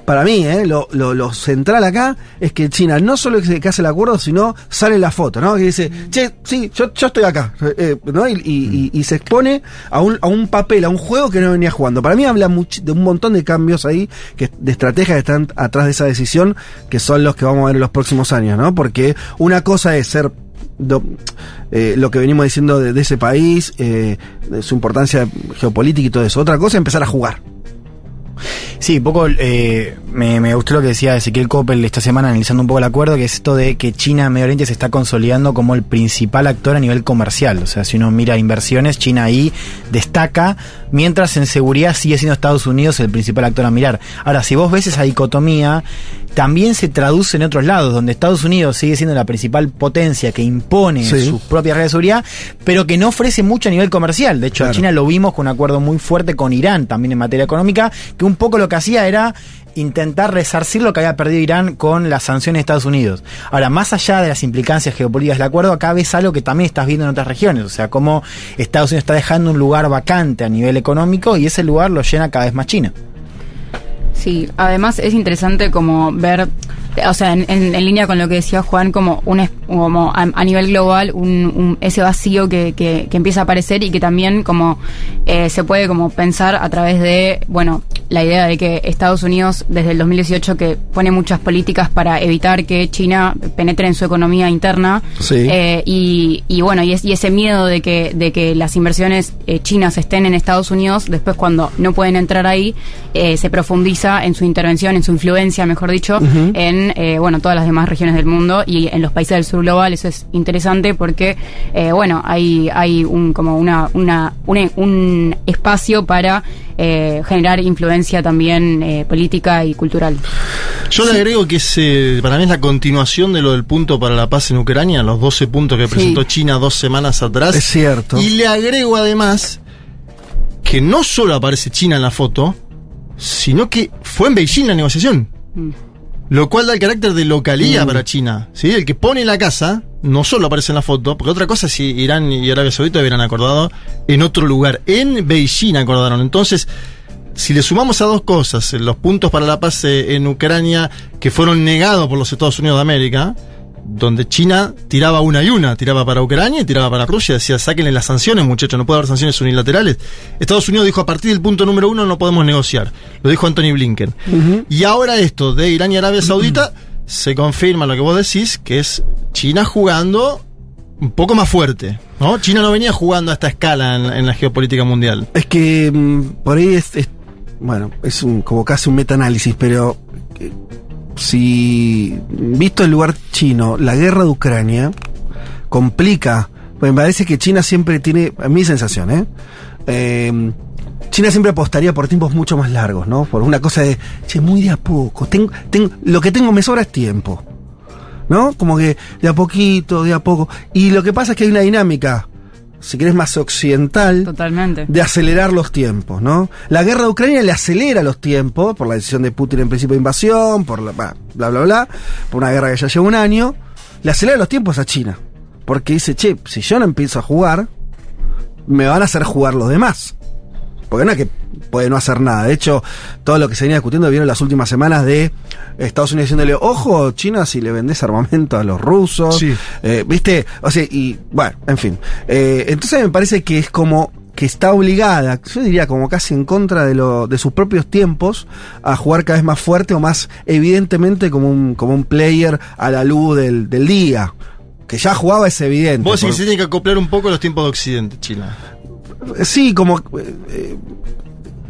[SPEAKER 3] Para mí, ¿eh? lo, lo, lo central acá es que China no solo es que hace el acuerdo, sino sale la foto, ¿no? Que dice, che, sí, yo, yo estoy acá, eh, ¿no? Y, y- y- se expone a un, a un papel, a un juego que no venía jugando. Para mí habla de un montón de cambios ahí, que, de estrategias que están atrás de esa decisión, que son los que vamos a ver en los próximos años, ¿no? Porque una cosa es ser eh, lo que venimos diciendo de, de ese país, eh, de su importancia geopolítica y todo eso. Otra cosa es empezar a jugar.
[SPEAKER 5] Sí, poco eh, me, me gustó lo que decía Ezequiel Coppel esta semana analizando un poco el acuerdo, que es esto de que China Medio Oriente se está consolidando como el principal actor a nivel comercial. O sea, si uno mira inversiones, China ahí destaca, mientras en seguridad sigue siendo Estados Unidos el principal actor a mirar. Ahora, si vos ves esa dicotomía, también se traduce en otros lados, donde Estados Unidos sigue siendo la principal potencia que impone
[SPEAKER 3] Sí.
[SPEAKER 5] sus propias redes de seguridad, pero que no ofrece mucho a nivel comercial. De hecho, a
[SPEAKER 3] Claro.
[SPEAKER 5] China lo vimos con un acuerdo muy fuerte con Irán también en materia económica, que un poco lo que hacía era intentar resarcir lo que había perdido Irán con las sanciones de Estados Unidos. Ahora, más allá de las implicancias geopolíticas del acuerdo, acá ves algo que también estás viendo en otras regiones, o sea, cómo Estados Unidos está dejando un lugar vacante a nivel económico y ese lugar lo llena cada vez más China.
[SPEAKER 6] Sí, además es interesante como ver, o sea, en, en- en línea con lo que decía Juan, como es- como a, a nivel global un, un- ese vacío que, que- que empieza a aparecer y que también como eh, se puede como pensar a través de, bueno, la idea de que Estados Unidos desde el 2018 que pone muchas políticas para evitar que China penetre en su economía interna
[SPEAKER 3] Sí.
[SPEAKER 6] eh, y, y bueno, y, es- y ese miedo de que, de que las inversiones eh, chinas estén en Estados Unidos, después cuando no pueden entrar ahí, eh, se profundiza en su intervención, en su influencia, mejor dicho, en eh, bueno todas las demás regiones del mundo y en los países del sur global. Eso es interesante porque, eh, bueno, hay, hay un, como una, una, un, un espacio para eh, generar influencia también eh, política y cultural.
[SPEAKER 4] Yo le agrego que es, eh, para mí es la continuación de lo del punto para la paz en Ucrania, los 12 puntos que
[SPEAKER 6] Sí.
[SPEAKER 4] presentó China dos semanas atrás.
[SPEAKER 3] Es cierto.
[SPEAKER 4] Y le agrego además que no solo aparece China en la foto, sino que fue en Beijing la negociación.
[SPEAKER 6] Mm.
[SPEAKER 4] Lo cual da el carácter de localía
[SPEAKER 3] Mm.
[SPEAKER 4] para China. ¿sí? El que pone la casa no solo aparece en la foto, porque otra cosa es si Irán y Arabia Saudita hubieran acordado en otro lugar. En Beijing acordaron. Entonces, si le sumamos a dos cosas, los puntos para la paz eh, en Ucrania que fueron negados por los Estados Unidos de América, donde China tiraba una y una, tiraba para Ucrania y tiraba para Rusia, decía, sáquenle las sanciones, muchachos, no puede haber sanciones unilaterales. Estados Unidos dijo, a partir del punto número uno no podemos negociar. Lo dijo Anthony Blinken. Y ahora esto de Irán y Arabia Saudita se confirma lo que vos decís, que es China jugando un poco más fuerte. ¿no? China no venía jugando a esta escala en, en la geopolítica mundial.
[SPEAKER 3] Es que mm, por ahí es, es- bueno, es un, como casi un metaanálisis, pero eh, si visto el lugar chino, la guerra de Ucrania complica, pues me parece que China siempre tiene, mi sensación, ¿eh? Eh, China siempre apostaría por tiempos mucho más largos, ¿no? Por una cosa de, che, muy de a poco, tengo, tengo, lo que tengo me sobra es tiempo. ¿no? Como que de a poquito, de a poco. Y lo que pasa es que hay una dinámica, si querés, más occidental.
[SPEAKER 6] Totalmente.
[SPEAKER 3] De acelerar los tiempos, ¿no? La guerra de Ucrania le acelera los tiempos por la decisión de Putin en principio de invasión, por la, bah, bla, bla, bla, por una guerra que ya lleva un año. Le acelera los tiempos a China. Porque dice, che, si yo no empiezo a jugar, me van a hacer jugar los demás. Porque no es que puede no hacer nada. De hecho, todo lo que se venía discutiendo vieron las últimas semanas de Estados Unidos diciéndole, ojo, China, si le vendés armamento a los rusos.
[SPEAKER 4] Sí.
[SPEAKER 3] Eh, ¿Viste? O sea, y bueno, en fin. Eh, entonces me parece que es como que está obligada, yo diría como casi en contra de, lo, de sus propios tiempos, a jugar cada vez más fuerte o más evidentemente como un, como un player a la luz del, del día. Que ya jugaba es evidente.
[SPEAKER 4] Vos decís
[SPEAKER 3] Por-
[SPEAKER 4] que se tiene que acoplar un poco los tiempos de Occidente, China.
[SPEAKER 3] Sí, como. eh, eh,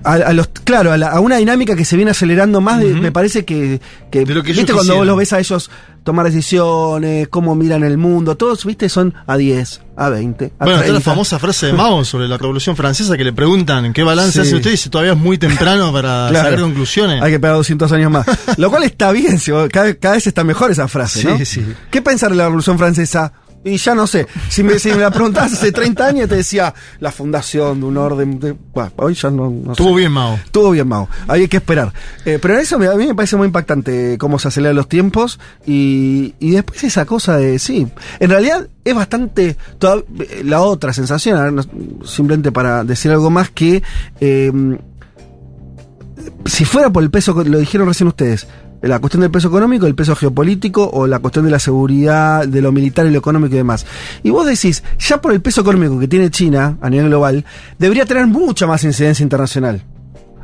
[SPEAKER 3] a, a los, claro, a, la- a una dinámica que se viene acelerando más, de- me parece que. que,
[SPEAKER 4] De lo que
[SPEAKER 3] ¿Viste cuando vos los ves a ellos tomar decisiones, cómo miran el mundo? Todos, ¿viste? Son a 10, a 20. A
[SPEAKER 4] Bueno, está la
[SPEAKER 3] 30.
[SPEAKER 4] famosa frase de Mao sobre la Revolución Francesa que le preguntan qué balance
[SPEAKER 3] Sí.
[SPEAKER 4] hace usted y dice todavía es muy temprano para *laughs*
[SPEAKER 3] Claro.
[SPEAKER 4] sacar conclusiones.
[SPEAKER 3] Hay que esperar 200 años más. *laughs* Lo cual está bien, si cada, cada vez está mejor esa frase,
[SPEAKER 4] Sí,
[SPEAKER 3] ¿no?
[SPEAKER 4] sí.
[SPEAKER 3] ¿Qué pensar de la Revolución Francesa? Y ya no sé. Si me, si me la preguntabas hace 30 años, te decía la fundación de un orden. De, bueno, hoy ya no, no sé.
[SPEAKER 4] Estuvo bien Mao.
[SPEAKER 3] Estuvo bien, Mau. Hay que esperar. Eh, pero eso me- a mí me parece muy impactante cómo se aceleran los tiempos y, y después esa cosa de, sí, en realidad es bastante toda- eh, la otra sensación, a ver, no- simplemente para decir algo más que eh, si fuera por el peso, lo dijeron recién ustedes, la cuestión del peso económico, el peso geopolítico o la cuestión de la seguridad, de lo militar y lo económico y demás. Y vos decís, ya por el peso económico que tiene China a nivel global, debería tener mucha más incidencia internacional.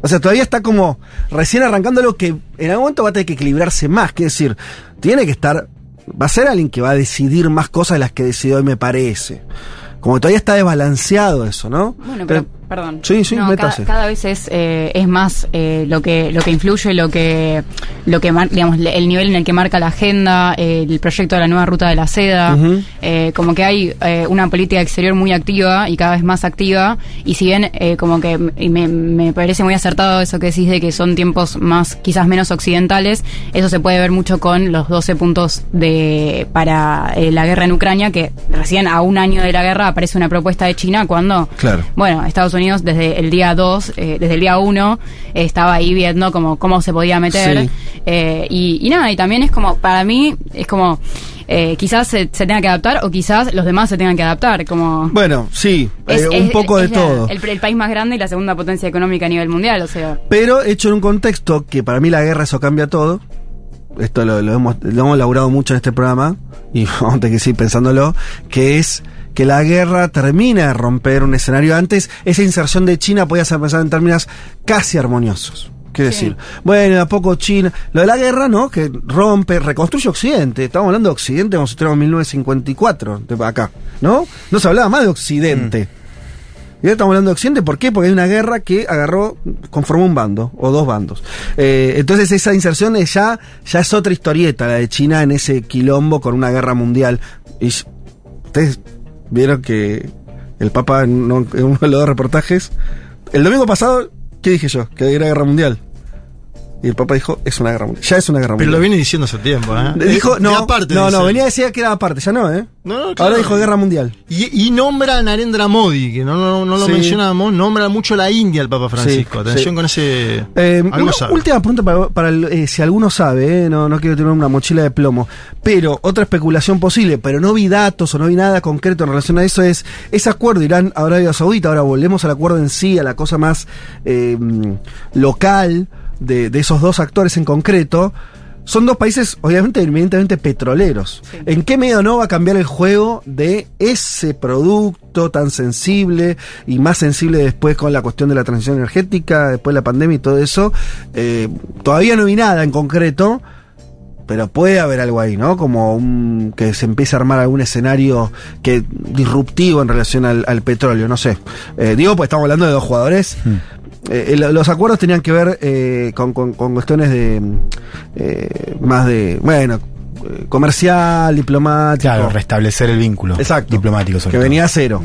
[SPEAKER 3] O sea, todavía está como recién arrancando lo que en algún momento va a tener que equilibrarse más. Que decir, tiene que estar. Va a ser alguien que va a decidir más cosas de las que decidió hoy, me parece. Como todavía está desbalanceado eso, ¿no?
[SPEAKER 6] Bueno, pero, perdón.
[SPEAKER 3] Sí, sí,
[SPEAKER 6] No, cada,
[SPEAKER 3] métase.
[SPEAKER 6] cada vez es, eh, es más eh, lo que lo que influye, lo que lo que digamos el nivel en el que marca la agenda, eh, el proyecto de la nueva ruta de la seda, eh, como que hay eh, una política exterior muy activa y cada vez más activa y si bien eh, como que me, me parece muy acertado eso que decís de que son tiempos más quizás menos occidentales, eso se puede ver mucho con los 12 puntos de para la guerra en Ucrania que recién a un año de la guerra aparece una propuesta de China cuando
[SPEAKER 3] Claro.
[SPEAKER 6] bueno, Estados Unidos desde el día 2, eh, desde el día 1, eh, estaba ahí viendo como cómo se podía meter.
[SPEAKER 3] Sí.
[SPEAKER 6] Eh, y, y nada, y también es como, para mí, es como, quizás se, se tenga que adaptar o quizás los demás se tengan que adaptar. Como,
[SPEAKER 3] Bueno, sí,
[SPEAKER 6] es-
[SPEAKER 3] un
[SPEAKER 6] es-
[SPEAKER 3] poco de
[SPEAKER 6] la-
[SPEAKER 3] todo.
[SPEAKER 6] El, el país más grande y la segunda potencia económica a nivel mundial, o sea.
[SPEAKER 3] Pero hecho en un contexto que para mí la guerra eso cambia todo. esto lo, lo hemos, lo hemos laburado mucho en este programa, y *laughs* vamos a tener que seguir pensándolo, que es que la guerra termina de romper un escenario antes, esa inserción de China podía ser pensada en términos casi armoniosos. ¿Qué decir? Bueno, a poco China. Lo de la guerra, ¿no? Que rompe, reconstruye Occidente. Estamos hablando de Occidente como si estuviéramos en 1954, de acá, ¿no? No se hablaba más de Occidente. Y ahora estamos hablando de Occidente, ¿por qué? Porque hay una guerra que agarró, conformó un bando, o dos bandos. Eh, entonces esa inserción es ya, ya es otra historieta, la de China en ese quilombo con una guerra mundial. Y ustedes vieron que el Papa en uno de los reportajes, el domingo pasado, ¿qué dije yo? Que era guerra mundial. Y el Papa dijo, es una guerra mundial. Ya es una guerra
[SPEAKER 4] Pero
[SPEAKER 3] mundial.
[SPEAKER 4] lo viene diciendo hace tiempo, ¿eh?
[SPEAKER 3] Dijo, no,
[SPEAKER 4] aparte,
[SPEAKER 3] no, no, venía a decir que era aparte, ya no, ¿eh?
[SPEAKER 4] No, no,
[SPEAKER 3] Ahora
[SPEAKER 4] claro.
[SPEAKER 3] dijo guerra mundial.
[SPEAKER 4] Y, y nombra a Narendra Modi, que no, no, no lo
[SPEAKER 3] Sí.
[SPEAKER 4] mencionamos, nombra mucho a la India el Papa Francisco.
[SPEAKER 3] Sí,
[SPEAKER 4] Atención
[SPEAKER 3] sí.
[SPEAKER 4] con ese.
[SPEAKER 3] Eh, una última pregunta para, para el- eh, si alguno sabe, eh, no, no quiero tener una mochila de plomo, pero otra especulación posible, pero no vi datos o no vi nada concreto en relación a eso, es ese acuerdo Irán-Arabia Saudita, ahora volvemos al acuerdo en sí, a la cosa más eh, local de, de esos dos actores en concreto. Son dos países, obviamente, evidentemente petroleros. ¿En qué medio no va a cambiar el juego de ese producto tan sensible y más sensible después con la cuestión de la transición energética, después de la pandemia y todo eso? Eh, todavía no vi nada en concreto, pero puede haber algo ahí, ¿no? Como un, que se empiece a armar algún escenario que disruptivo en relación al, al petróleo, no sé. Eh, digo, pues estamos hablando de dos jugadores. Eh, el- los acuerdos tenían que ver eh, con, con- con cuestiones de eh, más de, bueno, eh, comercial, diplomático.
[SPEAKER 5] Claro, restablecer el vínculo
[SPEAKER 3] Exacto.
[SPEAKER 5] diplomático sobre
[SPEAKER 3] que
[SPEAKER 5] todo.
[SPEAKER 3] venía a cero.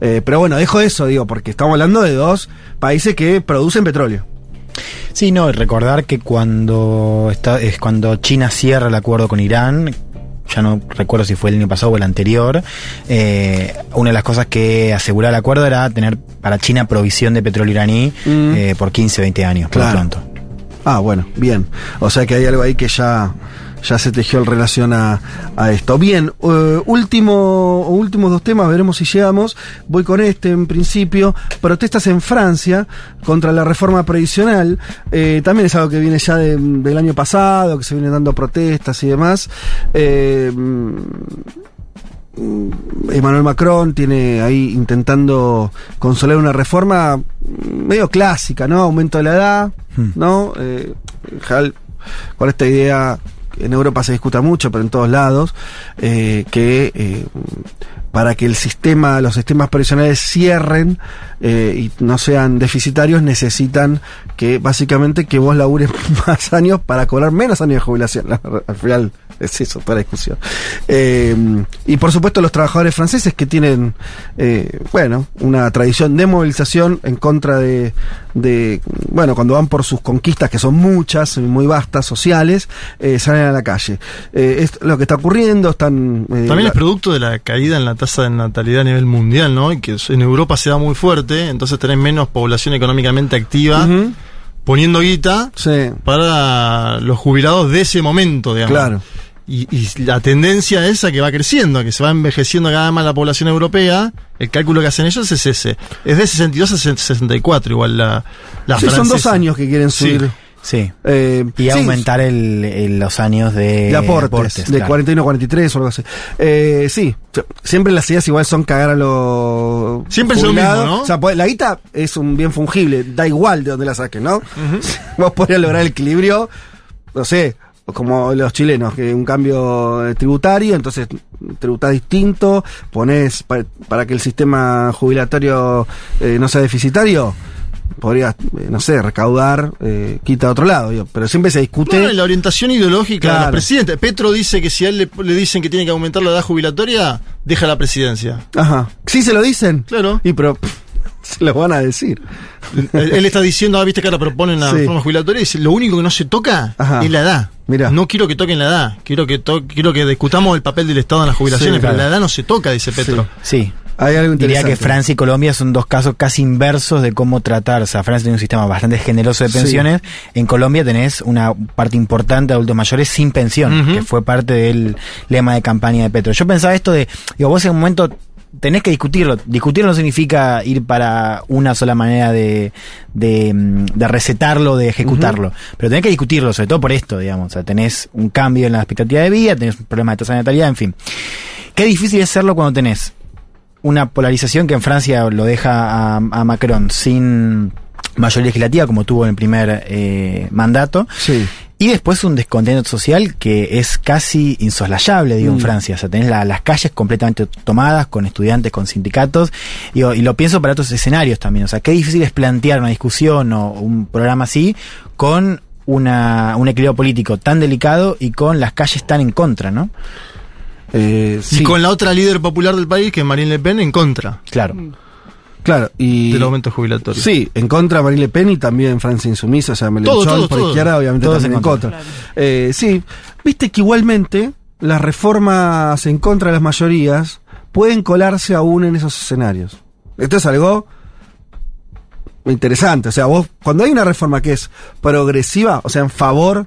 [SPEAKER 3] Eh, pero bueno, dejo eso, digo, porque estamos hablando de dos países que producen petróleo.
[SPEAKER 5] Sí, no, y recordar que cuando está, es cuando China cierra el acuerdo con Irán, ya no recuerdo si fue el año pasado o el anterior, eh, una de las cosas que aseguraba el acuerdo era tener para China provisión de petróleo iraní
[SPEAKER 3] Mm.
[SPEAKER 5] eh, por 15, 20 años, por lo
[SPEAKER 3] Claro.
[SPEAKER 5] pronto.
[SPEAKER 3] Ah, bueno, bien. O sea que hay algo ahí que ya, ya se tejió en relación a, a esto. Bien, eh, último, últimos dos temas, veremos si llegamos. Voy con este en principio. Protestas en Francia contra la reforma previsional. Eh, también es algo que viene ya de- del año pasado, que se viene dando protestas y demás. Eh, mm, Emmanuel Macron tiene ahí intentando consolar una reforma medio clásica, ¿no? Aumento de la edad, ¿no? Eh, con esta idea en Europa se discuta mucho, pero en todos lados, eh, que eh, para que el sistema, los sistemas previsionales cierren eh, y no sean deficitarios, necesitan que básicamente que vos labures *laughs* más años para cobrar menos años de jubilación. Al final es eso, toda la discusión. Eh, y por supuesto los trabajadores franceses que tienen, eh, bueno, una tradición de movilización en contra de, de, bueno, cuando van por sus conquistas, que son muchas, muy vastas, sociales, eh, salen a la calle. Eh, es lo que está ocurriendo, están... eh,
[SPEAKER 4] También
[SPEAKER 3] la-
[SPEAKER 4] es producto de la caída en la tasa de natalidad a nivel mundial, ¿no? Y que en Europa se da muy fuerte, entonces tenés menos población económicamente activa, poniendo guita
[SPEAKER 3] Sí.
[SPEAKER 4] para los jubilados de ese momento, digamos.
[SPEAKER 3] Claro.
[SPEAKER 4] Y, y la tendencia es a que va creciendo, a que se va envejeciendo cada vez más la población europea. El cálculo que hacen ellos es ese. Es de 62 a 64, igual la, la
[SPEAKER 3] Sí, son dos años que quieren subir.
[SPEAKER 5] Sí.
[SPEAKER 3] Eh,
[SPEAKER 5] Y
[SPEAKER 3] sí,
[SPEAKER 5] aumentar el, el- los años de,
[SPEAKER 3] de aportes, de
[SPEAKER 5] claro.
[SPEAKER 3] 41 a 43 o algo así. Eh, sí, siempre las ideas igual son cagar a los.
[SPEAKER 4] Siempre es lo
[SPEAKER 3] jubilados.
[SPEAKER 4] mismo, ¿no?
[SPEAKER 3] O sea, pues, la guita es un bien fungible, da igual de dónde la saques, ¿no? *laughs* Vos podrías lograr el equilibrio, no sé, como los chilenos, que un cambio tributario, entonces tributás distinto, pones pa- para que el sistema jubilatorio eh, no sea deficitario. Podrías, eh, no sé, recaudar, eh, quita a otro lado, digo, pero siempre se discute.
[SPEAKER 4] No, la orientación ideológica de
[SPEAKER 3] Claro.
[SPEAKER 4] los presidentes. Petro dice que si a él le, le dicen que tiene que aumentar la edad jubilatoria, deja la presidencia.
[SPEAKER 3] Ajá. Sí, se lo dicen.
[SPEAKER 4] Claro.
[SPEAKER 3] Y pero pff, se *laughs* lo van a decir.
[SPEAKER 4] él, él está diciendo, ah, viste que ahora proponen la
[SPEAKER 3] Sí.
[SPEAKER 4] reforma jubilatoria y dice, lo único que no se toca
[SPEAKER 3] Ajá.
[SPEAKER 4] es la edad.
[SPEAKER 3] Mirá.
[SPEAKER 4] No quiero que toquen la edad. Quiero que to- quiero que discutamos el papel del Estado en las jubilaciones,
[SPEAKER 3] Sí,
[SPEAKER 4] pero la edad no se toca, dice Petro.
[SPEAKER 5] Sí.
[SPEAKER 3] Hay algo
[SPEAKER 5] Diría que Francia y Colombia son dos casos casi inversos de cómo tratar. O sea, Francia tiene un sistema bastante generoso de
[SPEAKER 3] Sí.
[SPEAKER 5] pensiones. En Colombia tenés una parte importante de adultos mayores sin pensión, que fue parte del lema de campaña de Petro. Yo pensaba esto de, digo, vos en un momento tenés que discutirlo. Discutirlo no significa ir para una sola manera de, de, mm, de recetarlo, de ejecutarlo. Pero tenés que discutirlo, sobre todo por esto, digamos. O sea, tenés un cambio en la expectativa de vida, tenés un problema de tasa de natalidad, en fin. Qué difícil es hacerlo cuando tenés una polarización que en Francia lo deja a, a Macron sin mayoría legislativa, como tuvo en el primer eh, mandato.
[SPEAKER 3] Sí.
[SPEAKER 5] Y después un descontento social que es casi insoslayable, digo, en
[SPEAKER 3] Mm.
[SPEAKER 5] Francia. O sea, tenés la- las calles completamente tomadas con estudiantes, con sindicatos. Digo, y lo pienso para otros escenarios también. O sea, qué difícil es plantear una discusión o un programa así con una, un equilibrio político tan delicado y con las calles tan en contra, ¿no?
[SPEAKER 3] Eh,
[SPEAKER 4] Y
[SPEAKER 3] sí,
[SPEAKER 4] con la otra líder popular del país, que es Marine Le Pen, en contra
[SPEAKER 5] Claro.
[SPEAKER 3] Claro. Y,
[SPEAKER 4] del aumento jubilatorio.
[SPEAKER 3] Sí, en contra de Marine Le Pen y también Francia Insumisa, o sea, Melenchon por
[SPEAKER 4] todo.
[SPEAKER 3] izquierda, obviamente
[SPEAKER 5] Todos
[SPEAKER 3] también en
[SPEAKER 5] en
[SPEAKER 3] contra.
[SPEAKER 5] contra.
[SPEAKER 3] Eh, sí, viste que igualmente las reformas en contra de las mayorías pueden colarse aún en esos escenarios. Esto es algo interesante, o sea, vos, cuando hay una reforma que es progresiva, o sea, en favor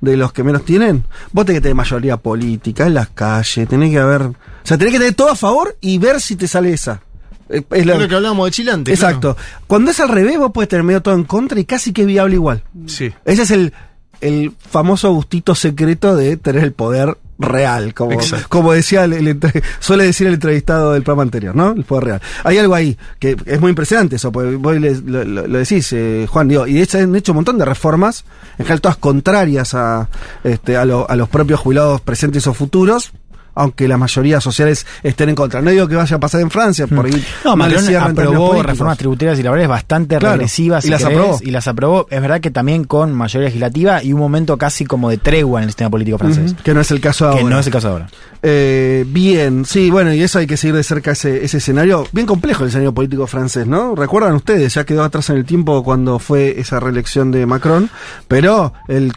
[SPEAKER 3] de los que menos tienen, vos tenés que tener mayoría política en las calles, tenés que haber, o sea, tenés que tener todo a favor y ver si te sale esa. Eh, Es lo-
[SPEAKER 4] que hablábamos de Chile antes.
[SPEAKER 3] Exacto. Cuando es al revés, vos puedes tener medio todo en contra y casi que es viable igual.
[SPEAKER 4] Sí.
[SPEAKER 3] Ese es el, el famoso gustito secreto de tener el poder real, como,
[SPEAKER 4] Exacto.
[SPEAKER 3] como decía el, el suele decir el entrevistado del programa anterior, ¿no? El poder real. Hay algo ahí que es muy impresionante eso, porque vos le- lo, decís, eh, Juan, digo, y de hecho han hecho un montón de reformas, en general todas contrarias a, este, a, lo- a los propios jubilados presentes o futuros. Aunque las mayorías sociales estén en contra. No digo que vaya a pasar en Francia, por ahí.
[SPEAKER 5] No, Macron aprobó reformas tributarias y laborales bastante
[SPEAKER 3] Claro,
[SPEAKER 5] regresivas
[SPEAKER 3] y las
[SPEAKER 5] querés,
[SPEAKER 3] aprobó.
[SPEAKER 5] y las aprobó. Es verdad que también con mayoría legislativa y un momento casi como de tregua en el sistema político francés.
[SPEAKER 3] Que no es el caso ahora.
[SPEAKER 5] Que no es el caso ahora.
[SPEAKER 3] Eh, bien, sí, bueno, y eso hay que seguir de cerca ese, ese escenario. Bien complejo el escenario político francés, ¿no? Recuerdan ustedes, ya quedó atrás en el tiempo cuando fue esa reelección de Macron, pero el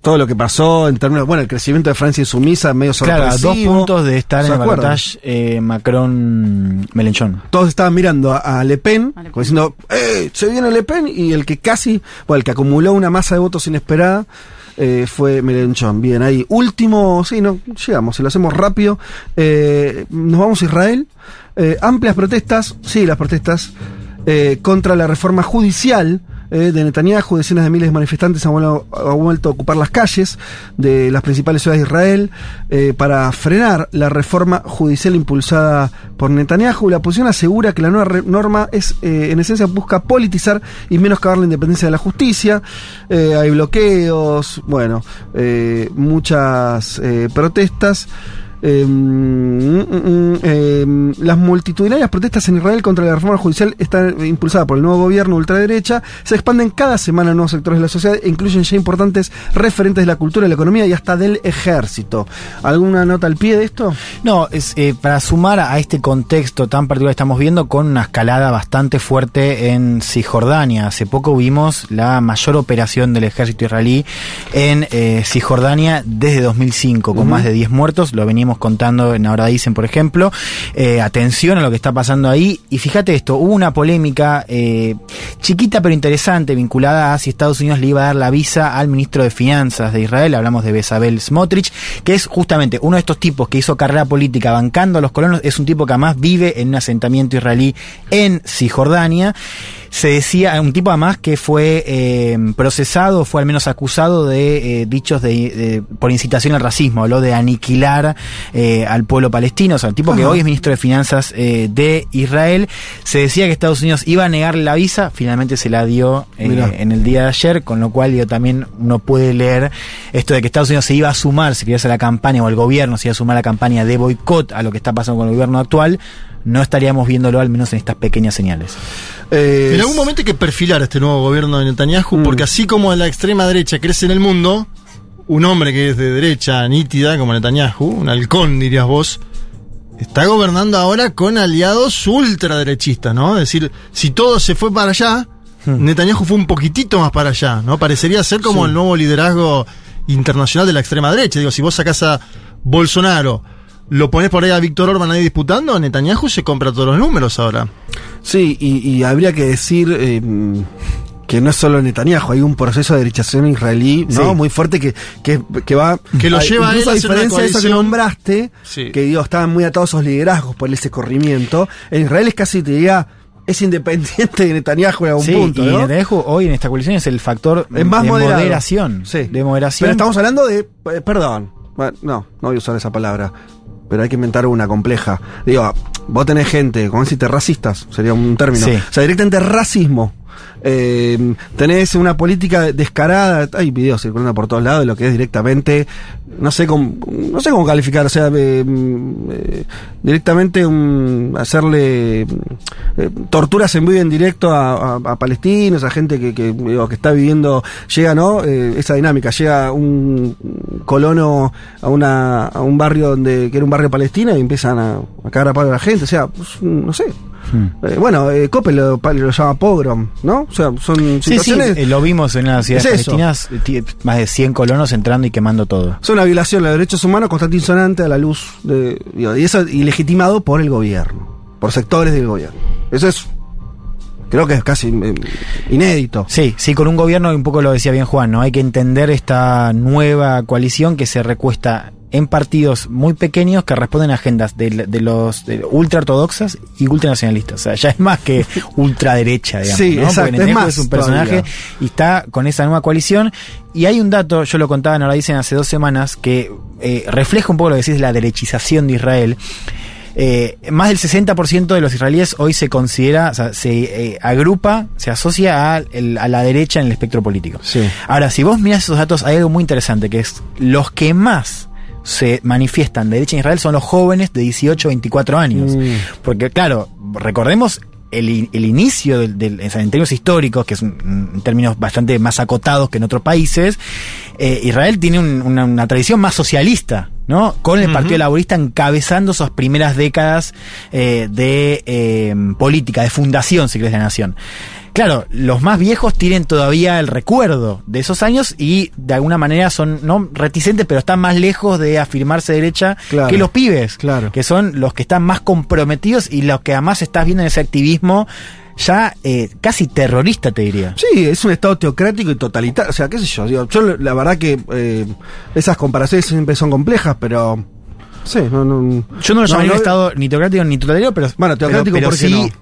[SPEAKER 3] todo lo que pasó en términos, bueno, el crecimiento de Francia insumisa medio
[SPEAKER 5] Claro, a dos
[SPEAKER 3] sorpresivo.
[SPEAKER 5] puntos de estar
[SPEAKER 3] ¿Se
[SPEAKER 5] en el balotaje eh, Macron-Melenchon.
[SPEAKER 3] Todos estaban mirando a, a Le Pen,
[SPEAKER 6] A Le Pen.
[SPEAKER 3] como diciendo, ¡eh! Se viene Le Pen, y el que casi, bueno, el que acumuló una masa de votos inesperada eh, fue Melenchon. Bien, ahí. Último, sí, no, llegamos, se lo hacemos rápido. Eh, nos vamos a Israel. Eh, amplias protestas, sí, las protestas eh, contra la reforma judicial eh, de Netanyahu. Decenas de miles de manifestantes han vuelto, vuelto a ocupar las calles de las principales ciudades de Israel eh, para frenar la reforma judicial impulsada por Netanyahu. La oposición asegura que la nueva norma es, eh, en esencia, busca politizar y menoscabar la independencia de la justicia. Eh, hay bloqueos, bueno, muchas protestas. Eh, mm, mm, eh, las multitudinarias protestas en Israel contra la reforma judicial están impulsadas por el nuevo gobierno ultraderecha. Se expanden cada semana en nuevos sectores de la sociedad e incluyen ya importantes referentes de la cultura, de la economía y hasta del ejército. ¿Alguna nota al pie de esto?
[SPEAKER 5] No, es eh, para sumar a este contexto tan particular que estamos viendo con una escalada bastante fuerte en Cisjordania. Hace poco vimos la mayor operación del ejército israelí en eh, Cisjordania desde 2005, con más de 10 muertos. Lo contando en Ahora Dicen, por ejemplo. Eh, atención a lo que está pasando ahí. Y fíjate esto, hubo una polémica eh, chiquita pero interesante vinculada a si Estados Unidos le iba a dar la visa al ministro de Finanzas de Israel. Hablamos de Bezabel Smotrich, que es justamente uno de estos tipos que hizo carrera política bancando a los colonos. Es un tipo que además vive en un asentamiento israelí en Cisjordania. Se decía, un tipo además que fue eh, procesado, fue al menos acusado de eh, dichos de, de- por incitación al racismo, habló de aniquilar eh, al pueblo palestino, o sea, el tipo que hoy es ministro de Finanzas eh, de Israel. Se decía que Estados Unidos iba a negarle la visa, finalmente se la dio eh, en el día de ayer, con lo cual digo, también uno puede leer esto de que Estados Unidos se iba a sumar, si quería hacer la campaña, o el gobierno se iba a sumar a la campaña de boicot a lo que está pasando con el gobierno actual, no estaríamos viéndolo al menos en estas pequeñas señales.
[SPEAKER 3] Eh,
[SPEAKER 4] En algún momento hay que perfilar a este nuevo gobierno de Netanyahu,
[SPEAKER 3] Mm.
[SPEAKER 4] porque así como la extrema derecha crece en el mundo, un hombre que es de derecha nítida como Netanyahu, un halcón dirías vos, está gobernando ahora con aliados ultraderechistas, ¿no? Es decir, si todo se fue para allá, Netanyahu fue un poquitito más para allá, ¿no? Parecería ser como
[SPEAKER 3] Sí.
[SPEAKER 4] el nuevo liderazgo internacional de la extrema derecha. Digo, si vos sacás a Bolsonaro, lo pones por ahí a Víctor Orban ahí disputando, Netanyahu se compra todos los números ahora.
[SPEAKER 3] Sí, y, y habría que decir eh, que no es solo Netanyahu, hay un proceso de derechación israelí ¿no?
[SPEAKER 4] Sí.
[SPEAKER 3] muy fuerte que, que, que va.
[SPEAKER 4] Que lo lleva a él a
[SPEAKER 3] diferencia de eso que nombraste,
[SPEAKER 4] Sí.
[SPEAKER 3] que digo, estaban muy atados a esos liderazgos por ese corrimiento. En Israel es casi, te diría, es independiente de Netanyahu en algún
[SPEAKER 5] Sí,
[SPEAKER 3] punto.
[SPEAKER 5] y
[SPEAKER 3] ¿no?
[SPEAKER 5] Netanyahu hoy en esta coalición es el factor
[SPEAKER 3] Es más
[SPEAKER 5] de
[SPEAKER 3] moderado.
[SPEAKER 5] moderación.
[SPEAKER 3] Sí.
[SPEAKER 5] De moderación.
[SPEAKER 3] Pero estamos hablando de. eh, perdón. Bueno, no, no voy a usar esa palabra. Pero hay que inventar una compleja. Digo, vos tenés gente, ¿cómo deciste? Racistas, sería un término.
[SPEAKER 5] Sí.
[SPEAKER 3] O sea, directamente racismo. Eh, tenés una política descarada, hay videos circulando por todos lados de lo que es directamente, no sé cómo, no sé cómo calificar, o sea, eh, eh, directamente un, hacerle eh, torturas en vivo en directo a, a- a palestinos, a gente que, que, que está viviendo, llega, ¿no? Esa dinámica, llega un colono a una a un barrio donde que era un barrio palestino y empiezan a, a cagar a palo a la gente, o sea, pues, no sé.
[SPEAKER 5] Hmm.
[SPEAKER 3] Bueno, eh, Coppel lo, lo llama pogrom, ¿no? O sea, son
[SPEAKER 5] Sí, sí,
[SPEAKER 3] situaciones...
[SPEAKER 5] eh, lo vimos en las ciudades
[SPEAKER 3] Es
[SPEAKER 5] palestinas, ti- más de 100 colonos entrando y quemando todo.
[SPEAKER 3] Una violación de los derechos humanos constante insonante a la luz de. y eso ilegitimado por el gobierno, por sectores del gobierno. Eso es. Creo que es casi eh, inédito.
[SPEAKER 5] Sí, sí, con un gobierno, un poco lo decía bien Juan, ¿no? Hay que entender esta nueva coalición que se recuesta en partidos muy pequeños que responden a agendas de, de los de ultraortodoxas y ultranacionalistas. O sea, ya es más que *laughs* ultraderecha, digamos.
[SPEAKER 3] Sí,
[SPEAKER 5] ¿no?
[SPEAKER 3] exacto, es más
[SPEAKER 5] es un personaje
[SPEAKER 3] todavía.
[SPEAKER 5] y está con esa nueva coalición. Y hay un dato, yo lo contaba, ahora dicen hace dos semanas, que eh, refleja un poco lo que decís de la derechización de Israel. Eh, más del 60% de los israelíes hoy se considera, o sea, se eh, agrupa, se asocia a, el- a la derecha en el espectro político.
[SPEAKER 3] Sí.
[SPEAKER 5] Ahora, si vos mirás esos datos, hay algo muy interesante, que es los que más se manifiestan de derecha en Israel son los jóvenes de 18 a 24 años.
[SPEAKER 3] Mm.
[SPEAKER 5] Porque, claro, recordemos el, el inicio del, del- en términos históricos, que es un- en términos bastante más acotados que en otros países, eh, Israel tiene un- una, una tradición más socialista, ¿no? Con el Partido Laborista encabezando sus primeras décadas eh, de eh, política, de fundación, si querés, de la nación. Claro, los más viejos tienen todavía el recuerdo de esos años y de alguna manera son no reticentes, pero están más lejos de afirmarse derecha
[SPEAKER 3] Claro.
[SPEAKER 5] que los pibes,
[SPEAKER 3] Claro.
[SPEAKER 5] que son los que están más comprometidos y los que además estás viendo en ese activismo ya eh, casi terrorista, te diría.
[SPEAKER 3] Sí, es un estado teocrático y totalitario. O sea, qué sé yo. Digo, yo la verdad que eh, esas comparaciones siempre son complejas, pero. Sí, no, no.
[SPEAKER 5] Yo no lo llamaría
[SPEAKER 3] no-
[SPEAKER 5] estado ni teocrático ni totalitario, pero.
[SPEAKER 3] Bueno, teocrático,
[SPEAKER 5] pero,
[SPEAKER 3] ¿por qué
[SPEAKER 5] sí.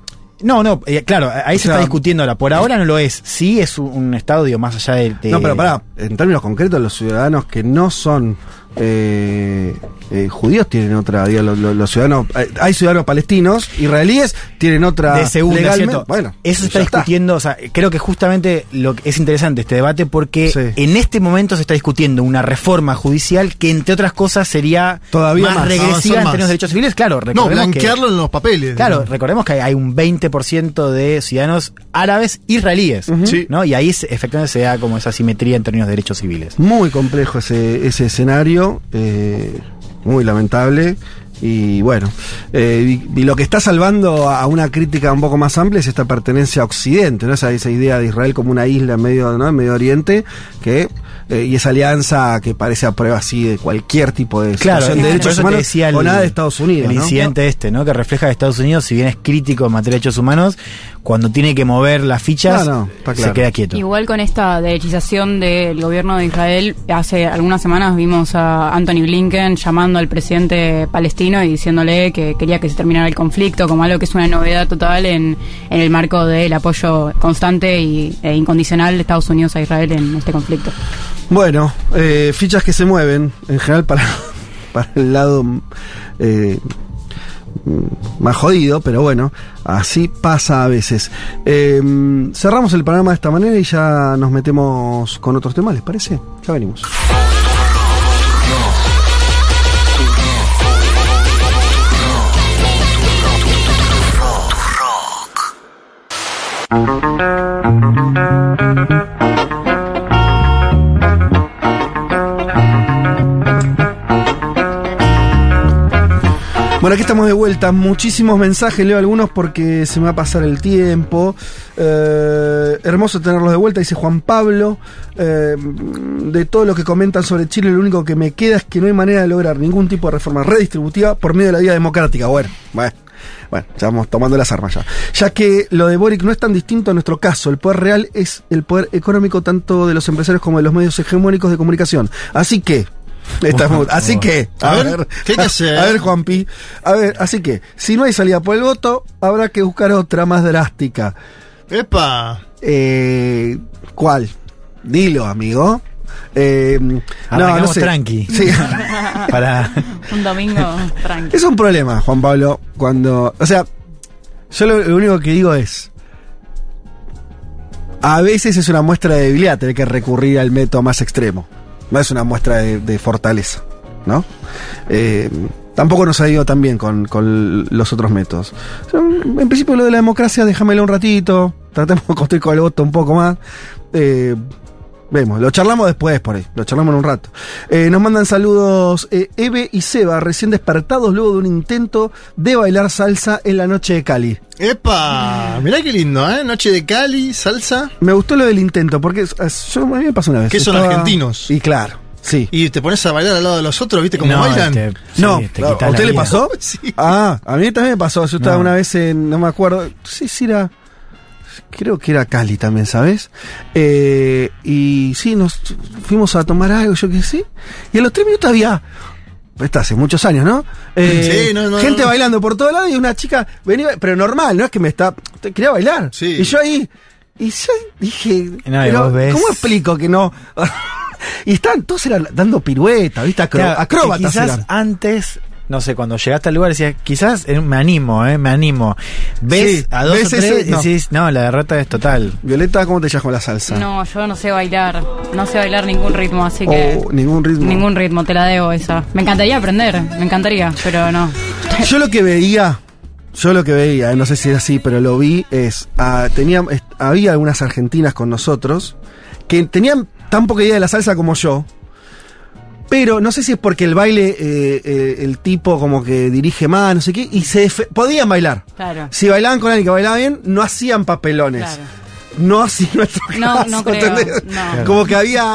[SPEAKER 5] No, no, eh, claro, ahí
[SPEAKER 3] O
[SPEAKER 5] se
[SPEAKER 3] sea,
[SPEAKER 5] está discutiendo ahora. Por ahora no lo es. Sí es un, digo, más allá de. de-
[SPEAKER 3] No, pero pará, en términos concretos, los ciudadanos que no son eh, eh, judíos tienen otra, digo, los, los- los ciudadanos, eh, hay ciudadanos palestinos, israelíes, tienen otra
[SPEAKER 5] de segunda,
[SPEAKER 3] legalmente.
[SPEAKER 5] ¿cierto?
[SPEAKER 3] Bueno,
[SPEAKER 5] eso se está discutiendo, o sea, creo que justamente lo que es interesante este debate porque
[SPEAKER 3] Sí.
[SPEAKER 5] en este momento se está discutiendo una reforma judicial que entre otras cosas sería
[SPEAKER 3] Todavía
[SPEAKER 5] más,
[SPEAKER 3] más,
[SPEAKER 5] regresiva en términos de derechos civiles, claro,
[SPEAKER 4] No,
[SPEAKER 5] recordemos que-
[SPEAKER 4] blanquearlo en los papeles.
[SPEAKER 5] Claro, recordemos que hay- hay un 20% de ciudadanos árabes israelíes. ¿no? Y ahí efectivamente se da como esa simetría en términos de derechos civiles.
[SPEAKER 3] Muy complejo ese, ese escenario, eh, muy lamentable. Y bueno, eh, y, lo que está salvando a, a una crítica un poco más amplia es esta pertenencia a Occidente, ¿no? esa, esa idea de Israel como una isla en medio, ¿no? en Medio Oriente, que eh, y esa alianza que parece a prueba así de cualquier tipo de
[SPEAKER 5] Claro,
[SPEAKER 3] situación de derechos humanos
[SPEAKER 5] decía el-
[SPEAKER 3] o nada de Estados Unidos.
[SPEAKER 5] El
[SPEAKER 3] ¿no?
[SPEAKER 5] incidente este, ¿no? Que refleja que Estados Unidos, si bien es crítico en materia de derechos humanos, cuando tiene que mover las fichas,
[SPEAKER 3] No, no, está
[SPEAKER 5] se queda quieto.
[SPEAKER 6] Igual con esta derechización del gobierno de Israel, hace algunas semanas vimos a Anthony Blinken llamando al presidente palestino y diciéndole que quería que se terminara el conflicto, como algo que es una novedad total en, en el marco del apoyo constante y, e incondicional de Estados Unidos a Israel en este conflicto.
[SPEAKER 3] Bueno, eh, fichas que se mueven, en general para, *laughs* para el lado eh, más jodido, pero bueno, así pasa a veces. Eh, cerramos el programa de esta manera y ya nos metemos con otros temas, ¿les parece? Ya venimos. Bueno, aquí estamos de vuelta. Muchísimos mensajes, leo algunos porque se me va a pasar el tiempo. Eh, hermoso tenerlos de vuelta, dice Juan Pablo. Eh, de todo lo que comentan sobre Chile, lo único que me queda es que no hay manera de lograr ningún tipo de reforma redistributiva por medio de la vía democrática. Bueno, bueno. Bueno, ya vamos tomando las armas ya. Ya que lo de Boric no es tan distinto a nuestro caso. El poder real es el poder económico tanto de los empresarios como de los medios hegemónicos de comunicación. Así que. Estamos- así que, a,
[SPEAKER 4] A
[SPEAKER 3] ver,
[SPEAKER 4] ver, ¿qué hay que *laughs* hacer?
[SPEAKER 3] A ver, Juanpi. A ver, así que, si no hay salida por el voto, habrá que buscar otra más drástica.
[SPEAKER 4] ¡Epa!
[SPEAKER 3] Eh, ¿Cuál? Dilo, amigo. Eh, no, no sé.
[SPEAKER 5] tranqui.
[SPEAKER 3] Sí. *laughs*
[SPEAKER 5] Para.
[SPEAKER 6] Un domingo tranquilo.
[SPEAKER 3] Es un problema, Juan Pablo, cuando. O sea, yo lo, lo único que digo es. A veces es una muestra de debilidad tener que recurrir al método más extremo. No es una muestra de, fortaleza, ¿no? Eh, tampoco nos ha ido tan bien con, con los otros métodos. En principio, lo de la democracia, déjamelo un ratito. Tratemos de construir con el voto un poco más. Eh, Vemos, lo charlamos después por ahí, lo charlamos en un rato. Eh, nos mandan saludos eh, Eve y Seba, recién despertados luego de un intento de bailar salsa en la noche de Cali.
[SPEAKER 4] ¡Epa! Mirá qué lindo, ¿eh? Noche de Cali, salsa.
[SPEAKER 3] Me gustó lo del intento, porque yo, a mí me pasó una vez.
[SPEAKER 4] ¿Qué son
[SPEAKER 3] Estaba-
[SPEAKER 4] argentinos?
[SPEAKER 3] Y claro, sí.
[SPEAKER 4] Y te pones a bailar al lado de los otros, ¿viste cómo
[SPEAKER 5] No,
[SPEAKER 4] bailan?
[SPEAKER 5] te-
[SPEAKER 3] no,
[SPEAKER 5] sí, te
[SPEAKER 3] claro,
[SPEAKER 5] quita
[SPEAKER 3] ¿a usted le pasó? *laughs*
[SPEAKER 4] Sí.
[SPEAKER 3] Ah, a mí también me pasó. Yo estaba
[SPEAKER 5] No.
[SPEAKER 3] una vez en, no me acuerdo, sí, sí era, creo que era Cali también, ¿sabes? Eh, y sí, nos fuimos a tomar algo, yo qué sé. Y a los tres minutos había, esto hace muchos años, ¿no? Eh,
[SPEAKER 4] Sí, no, no,
[SPEAKER 3] gente
[SPEAKER 4] no.
[SPEAKER 3] bailando por todos lados y una chica venía, pero normal, no es que me está, quería bailar.
[SPEAKER 4] Sí.
[SPEAKER 3] Y yo ahí, y yo dije,
[SPEAKER 5] No, y
[SPEAKER 3] pero,
[SPEAKER 5] vos ves-
[SPEAKER 3] ¿cómo explico que no? *laughs* y estaban todos eran dando piruetas, ¿viste? Acro-
[SPEAKER 5] Claro,
[SPEAKER 3] acróbatas
[SPEAKER 5] quizás
[SPEAKER 3] eran.
[SPEAKER 5] antes, no sé, cuando llegaste al lugar decías, quizás eh, me animo, eh, me animo. Ves
[SPEAKER 3] Sí,
[SPEAKER 5] a dos
[SPEAKER 3] ves
[SPEAKER 5] o tres
[SPEAKER 3] ese-
[SPEAKER 5] y
[SPEAKER 3] no.
[SPEAKER 5] decís, no, la derrota es total.
[SPEAKER 3] Violeta, ¿cómo te llamas con la salsa?
[SPEAKER 6] No, yo no sé bailar. No sé bailar ningún ritmo, así que.
[SPEAKER 3] Oh, ningún ritmo.
[SPEAKER 6] Ningún ritmo, te la debo esa. Me encantaría aprender, me encantaría, pero no. *laughs*
[SPEAKER 3] Yo lo que veía, yo lo que veía, eh, no sé si es así, pero lo vi, es, ah, tenía, est- había algunas argentinas con nosotros que tenían tan poca idea de la salsa como yo, pero no sé si es porque el baile, eh, eh, el tipo como que dirige más, no sé qué, y se podían bailar.
[SPEAKER 6] Claro.
[SPEAKER 3] Si bailaban con alguien que bailaba bien, no hacían papelones.
[SPEAKER 6] Claro.
[SPEAKER 3] No así *laughs* nuestro
[SPEAKER 6] No,
[SPEAKER 3] caso,
[SPEAKER 6] no creo,
[SPEAKER 3] ¿entendés?
[SPEAKER 6] no.
[SPEAKER 3] Como que había...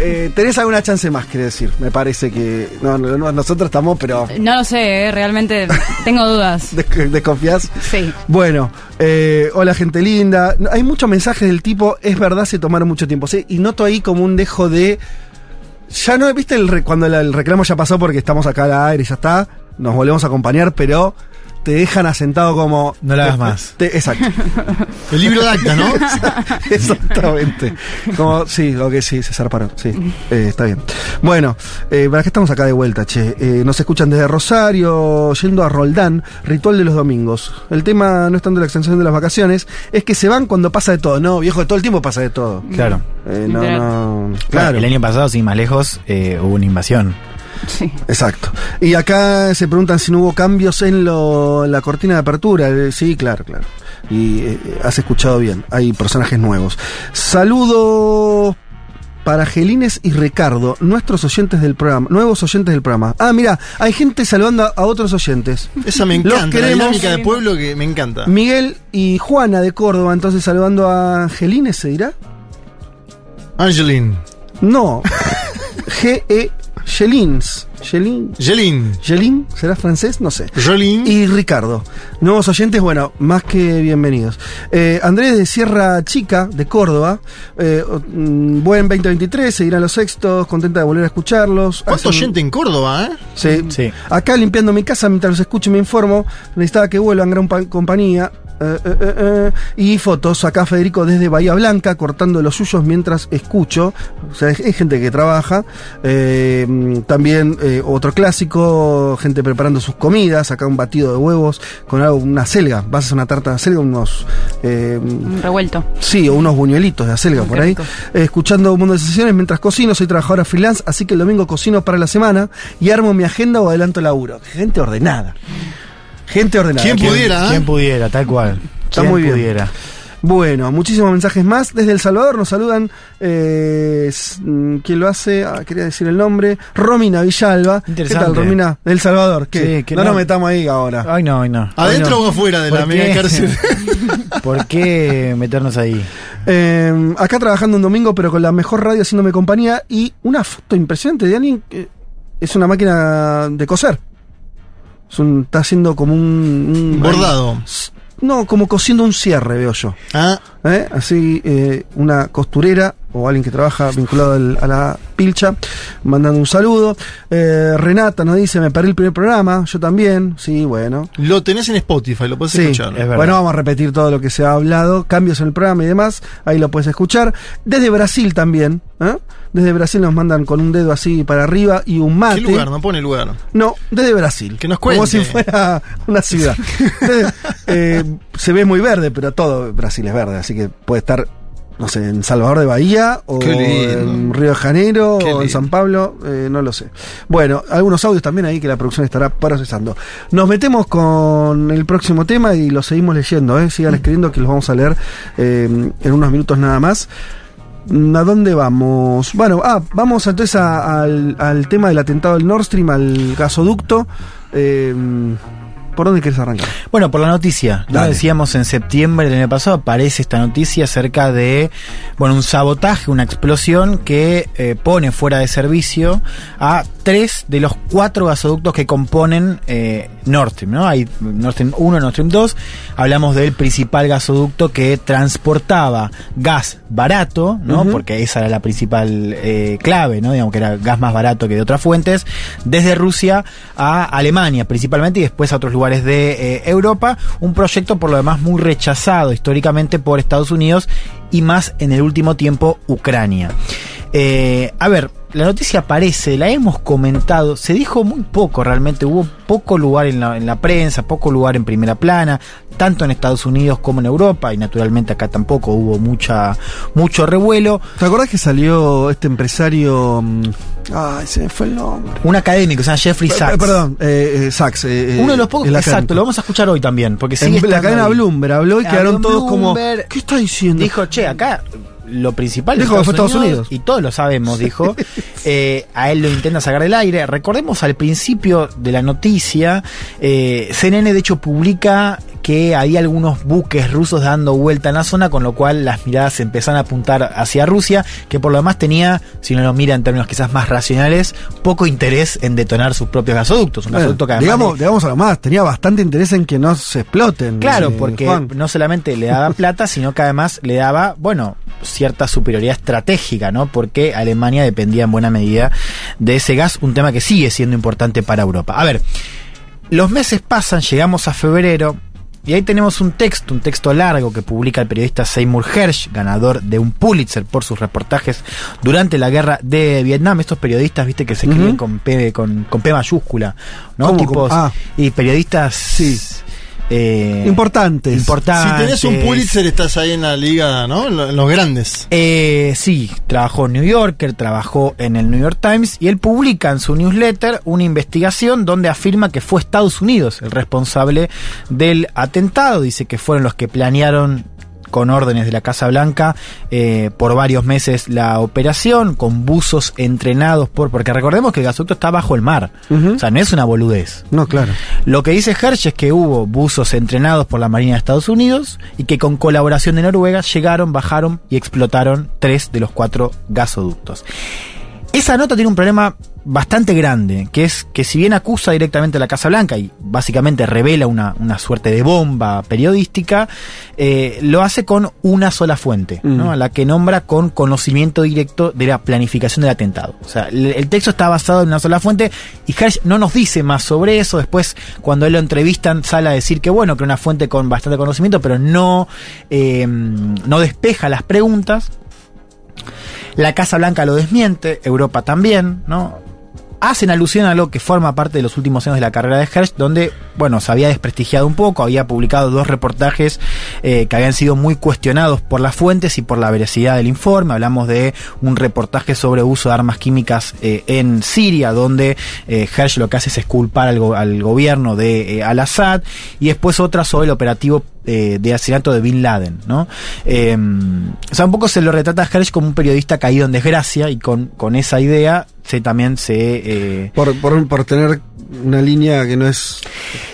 [SPEAKER 3] eh, tenés alguna chance más, quiere decir. Me parece que... No, no, no, nosotros estamos, pero...
[SPEAKER 6] No lo sé, eh, realmente *laughs* tengo dudas.
[SPEAKER 3] ¿Des- ¿Desconfías?
[SPEAKER 6] Sí.
[SPEAKER 3] Bueno, eh, hola gente linda. Hay muchos mensajes del tipo, es verdad, se tomaron mucho tiempo. Sí, y noto ahí como un dejo de. Ya no, viste, el cuando el reclamo ya pasó porque estamos acá al aire y ya está, nos volvemos a acompañar, pero te dejan asentado como.
[SPEAKER 5] No lo hagas más.
[SPEAKER 3] Te- exacto. *laughs*
[SPEAKER 4] El libro de acta, ¿no? *laughs*
[SPEAKER 3] Exactamente. Como, sí, lo que sí, se zarparon. Sí, eh, está bien. Bueno, eh, ¿para qué estamos acá de vuelta, che? Eh, nos escuchan desde Rosario, yendo a Roldán, ritual de los domingos. El tema no es tanto la extensión de las vacaciones, es que se van cuando pasa de todo. No, viejo, todo el tiempo pasa de todo.
[SPEAKER 5] Claro.
[SPEAKER 3] Eh, no, no.
[SPEAKER 5] Claro. El año pasado, sin más lejos, eh, hubo una invasión.
[SPEAKER 6] Sí.
[SPEAKER 3] Exacto. Y acá se preguntan si no hubo cambios en lo, la cortina de apertura. Eh, Sí, claro, claro. Y eh, has escuchado bien. Hay personajes nuevos. Saludo para Gelines y Ricardo, nuestros oyentes del programa, nuevos oyentes del programa. Ah, mira, hay gente saludando a otros oyentes.
[SPEAKER 4] Esa me
[SPEAKER 3] Los
[SPEAKER 4] encanta, la
[SPEAKER 3] queremos.
[SPEAKER 4] dinámica de pueblo que me encanta.
[SPEAKER 3] Miguel y Juana de Córdoba, entonces saludando a Gelines, ¿se dirá?
[SPEAKER 4] Angeline.
[SPEAKER 3] No. *laughs* G-E. Gelins. Gelin.
[SPEAKER 4] Jelin.
[SPEAKER 3] Gelin, ¿será francés? No sé.
[SPEAKER 4] Jolín.
[SPEAKER 3] Y Ricardo. Nuevos oyentes, bueno, más que bienvenidos. Eh, Andrés de Sierra Chica, de Córdoba. Eh, mm, buen 2023, seguirán los sextos, contenta de volver a escucharlos.
[SPEAKER 4] ¿Cuánto
[SPEAKER 3] Hacen-
[SPEAKER 4] oyente en Córdoba, eh?
[SPEAKER 3] Sí.
[SPEAKER 5] Sí.
[SPEAKER 3] Acá limpiando mi casa mientras los escucho y me informo. Necesitaba que vuelvan, gran pa- compañía. Eh, eh, eh. Y fotos, acá Federico desde Bahía Blanca, cortando los suyos mientras escucho. O sea, hay gente que trabaja. También otro clásico, gente preparando sus comidas. Acá un batido de huevos con algo, una selga. Vas a hacer una tarta de selga, unos.
[SPEAKER 6] Un revuelto.
[SPEAKER 3] Sí, o unos buñuelitos de acelga
[SPEAKER 6] Mm,
[SPEAKER 3] por ahí. escuchando un mundo de sesiones mientras cocino, soy trabajadora freelance, así que el domingo cocino para la semana y armo mi agenda o adelanto laburo. Gente ordenada. Gente ordenada.
[SPEAKER 4] ¿Quién
[SPEAKER 3] ¿Quién-
[SPEAKER 4] pudiera, eh?
[SPEAKER 5] ¿Quién pudiera, tal cual?
[SPEAKER 3] Está
[SPEAKER 5] ¿Quién
[SPEAKER 3] muy bien.
[SPEAKER 5] pudiera?
[SPEAKER 3] Bueno, muchísimos mensajes más. Desde El Salvador nos saludan. Eh, mm, ¿Quién lo hace? Ah, quería decir el nombre. Romina Villalba.
[SPEAKER 5] Interesante.
[SPEAKER 3] ¿Qué tal, Romina? Del Salvador. ¿Qué?
[SPEAKER 5] Sí, que
[SPEAKER 3] no,
[SPEAKER 5] no-
[SPEAKER 3] nos metamos ahí ahora.
[SPEAKER 5] Ay, no, ay, no.
[SPEAKER 4] ¿Adentro
[SPEAKER 5] Ay, no.
[SPEAKER 4] o afuera de la
[SPEAKER 5] ¿Por
[SPEAKER 4] mega cárcel? *laughs*
[SPEAKER 5] ¿Por qué meternos ahí?
[SPEAKER 3] Eh, acá trabajando un domingo, pero con la mejor radio haciéndome compañía y una foto impresionante de alguien que es una máquina de coser. Es un- está haciendo como un, un-
[SPEAKER 4] Bordado.
[SPEAKER 3] No, como cosiendo un cierre, veo yo.
[SPEAKER 4] Ah,
[SPEAKER 3] ¿Eh? Así, eh, una costurera o alguien que trabaja vinculado al- a la pilcha, mandando un saludo. Eh, Renata nos dice, me perdí el primer programa, yo también, sí, bueno.
[SPEAKER 4] lo tenés en Spotify, lo podés
[SPEAKER 3] Sí,
[SPEAKER 4] escuchar.
[SPEAKER 3] bueno, vamos a repetir todo lo que se ha hablado, cambios en el programa y demás, ahí lo puedes escuchar. Desde Brasil también, ¿eh? Desde Brasil nos mandan con un dedo así para arriba y un mate.
[SPEAKER 4] ¿Qué lugar? No pone lugar.
[SPEAKER 3] No, desde Brasil.
[SPEAKER 4] Que nos
[SPEAKER 3] Como
[SPEAKER 4] cuente.
[SPEAKER 3] si fuera una ciudad. *laughs* Desde- eh, se ve muy verde, pero todo Brasil es verde, así que puede estar, no sé, en Salvador de Bahía, o en Río de Janeiro, o en. San Pablo, eh, no lo sé. Bueno, algunos audios también ahí que la producción estará procesando. Nos metemos con el próximo tema y lo seguimos leyendo, ¿eh? sigan escribiendo que los vamos a leer eh, en unos minutos nada más. ¿A dónde vamos? Bueno, ah, vamos entonces a- al, al tema del atentado del Nord Stream, al gasoducto. Eh, ¿Por dónde quieres arrancar?
[SPEAKER 5] Bueno, por la noticia. ¿no? Decíamos en septiembre del año pasado, aparece esta noticia acerca de bueno, un sabotaje, una explosión que eh, pone fuera de servicio a tres de los cuatro gasoductos que componen eh, Nord Stream. ¿no? Hay Nord Stream 1, Nord Stream 2. Hablamos del principal gasoducto que transportaba gas barato, ¿no? Porque esa era la principal eh, clave, ¿no? digamos que era gas más barato que de otras fuentes, desde Rusia a Alemania principalmente y después a otros lugares de eh, Europa. Un proyecto por lo demás muy rechazado históricamente por Estados Unidos y más en el último tiempo Ucrania. Eh, a ver, la noticia aparece, la hemos comentado, se dijo muy poco realmente, hubo poco lugar en la, en la prensa, poco lugar en primera plana, tanto en Estados Unidos como en Europa, y naturalmente acá tampoco hubo mucha, mucho revuelo.
[SPEAKER 3] ¿Te acordás que salió este empresario? mm, Ay, se me fue el nombre.
[SPEAKER 5] Un académico, se llama Jeffrey Sachs.
[SPEAKER 3] Perdón, eh, eh, Sachs. eh,
[SPEAKER 5] Uno de los pocos, exacto,
[SPEAKER 3] académico.
[SPEAKER 5] lo vamos a escuchar hoy también, porque
[SPEAKER 3] En
[SPEAKER 5] sigue
[SPEAKER 3] la
[SPEAKER 5] estando
[SPEAKER 3] cadena
[SPEAKER 5] ahí.
[SPEAKER 3] Bloomberg habló y quedaron todos como. ¿Qué está diciendo?
[SPEAKER 5] Dijo, che, acá lo principal
[SPEAKER 3] Dijo que fue Estados Unidos.
[SPEAKER 5] y todos lo sabemos, dijo. *laughs* Eh, a él lo intenta sacar del aire. Recordemos al principio de la noticia, eh, CNN de hecho publica que había algunos buques rusos dando vuelta en la zona, con lo cual las miradas se a apuntar hacia Rusia, que por lo demás tenía, si uno lo mira en términos quizás más racionales, poco interés en detonar sus propios gasoductos. Un
[SPEAKER 3] Bueno,
[SPEAKER 5] gasoducto que además
[SPEAKER 3] digamos,
[SPEAKER 5] de-
[SPEAKER 3] digamos algo más, tenía bastante interés en que no se exploten.
[SPEAKER 5] Claro,
[SPEAKER 3] eh,
[SPEAKER 5] porque
[SPEAKER 3] Juan.
[SPEAKER 5] no solamente le daba *laughs* plata, sino que además le daba, bueno, cierta superioridad estratégica, ¿no? Porque Alemania dependía en buena medida de ese gas, un tema que sigue siendo importante para Europa. A ver, los meses pasan, llegamos a febrero. Y ahí tenemos un texto, un texto largo que publica el periodista Seymour Hersh, ganador de un Pulitzer por sus reportajes durante la guerra de Vietnam. Estos periodistas, viste, que se escriben con, P, con, con P mayúscula, ¿no? Tipos,
[SPEAKER 3] Ah.
[SPEAKER 5] Y periodistas
[SPEAKER 3] Sí.
[SPEAKER 5] Eh,
[SPEAKER 3] Importantes.
[SPEAKER 5] importantes.
[SPEAKER 4] Si tenés un Pulitzer, estás ahí en la liga, ¿no? En los grandes.
[SPEAKER 5] Eh, sí, trabajó en New Yorker, trabajó en el New York Times y él publica en su newsletter una investigación donde afirma que fue Estados Unidos el responsable del atentado. Dice que fueron los que planearon con órdenes de la Casa Blanca eh, por varios meses la operación, con buzos entrenados por... Porque recordemos que el gasoducto está bajo el mar, o sea, no es una boludez.
[SPEAKER 3] No, claro.
[SPEAKER 5] Lo que dice Hersh es que hubo buzos entrenados por la Marina de Estados Unidos y que con colaboración de Noruega llegaron, bajaron y explotaron tres de los cuatro gasoductos. Esa nota tiene un problema bastante grande, que es que si bien acusa directamente a la Casa Blanca y básicamente revela una, una suerte de bomba periodística, eh, lo hace con una sola fuente, ¿no?
[SPEAKER 3] Mm.
[SPEAKER 5] a la que nombra con conocimiento directo de la planificación del atentado. O sea, el, el texto está basado en una sola fuente y Hersh no nos dice más sobre eso. Después, cuando él lo entrevistan, sale a decir que bueno, que una fuente con bastante conocimiento, pero no, eh, no despeja las preguntas. La Casa Blanca lo desmiente, Europa también, ¿no? Hacen alusión a lo que forma parte de los últimos años de la carrera de Hersh, donde, bueno, se había desprestigiado un poco, había publicado dos reportajes eh, que habían sido muy cuestionados por las fuentes y por la veracidad del informe. Hablamos de un reportaje sobre uso de armas químicas eh, en Siria, donde eh, Hersh lo que hace es esculpar al, al gobierno de eh, Al-Assad, y después otra sobre el operativo eh, de asesinato de Bin Laden, ¿no? Eh, o sea, un poco se lo retrata a Hersh como un periodista caído en desgracia y con, con esa idea se también se... eh,
[SPEAKER 3] Por, por, por tener una línea que no es.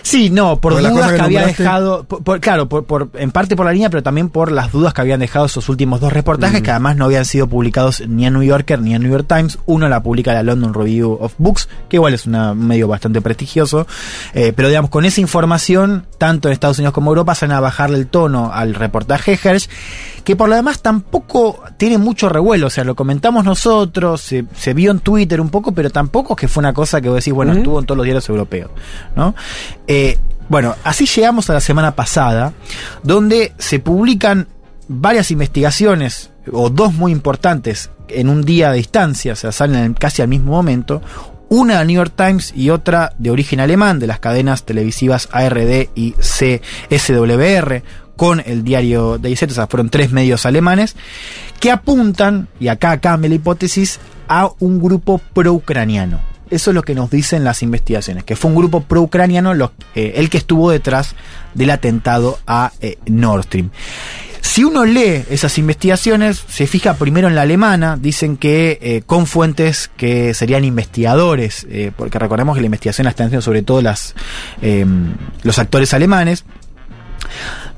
[SPEAKER 5] Sí, no, por
[SPEAKER 3] Por
[SPEAKER 5] dudas que,
[SPEAKER 3] que
[SPEAKER 5] había dejado, por- claro, por, por- en parte por la línea, pero también por las dudas que habían dejado esos últimos dos reportajes,
[SPEAKER 3] Mm.
[SPEAKER 5] que además no habían sido publicados ni en New Yorker ni en New York Times. Uno la publica la London Review of Books, que igual es una- un medio bastante prestigioso, eh, pero digamos, con esa información, tanto en Estados Unidos como Europa, van a bajarle el tono al reportaje Hersh, que por lo demás tampoco tiene mucho revuelo, o sea, lo comentamos nosotros, se, se vio en Twitter un poco, pero tampoco es que fue una cosa que vos decís, bueno, estuvo en todos los diarios europeos, ¿no? Eh, bueno, así llegamos a la semana pasada, donde se publican varias investigaciones, o dos muy importantes, en un día de distancia, o sea, salen en- casi al mismo momento, una de New York Times y otra de origen alemán, de las cadenas televisivas ARD y CSWR, con el diario DayZ, o sea, fueron tres medios alemanes, que apuntan, y acá cambia la hipótesis, a un grupo pro-ucraniano. Eso es lo que nos dicen las investigaciones, que fue un grupo pro-ucraniano eh, el que estuvo detrás del atentado a eh, Nord Stream. Si uno lee esas investigaciones, se fija primero en la alemana, dicen que eh, con fuentes que serían investigadores, eh, porque recordemos que la investigación la están haciendo sobre todo eh, los actores alemanes,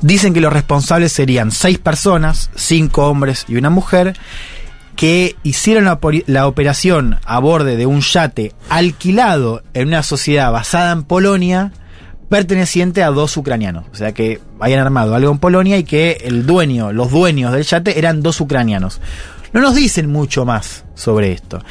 [SPEAKER 5] dicen que los responsables serían seis personas, cinco hombres y una mujer, que hicieron la, la operación a borde de un yate alquilado en una sociedad basada en Polonia, perteneciente a dos ucranianos. O sea que hayan armado algo en Polonia y que el dueño, los dueños del yate eran dos ucranianos. No nos dicen mucho más sobre esto.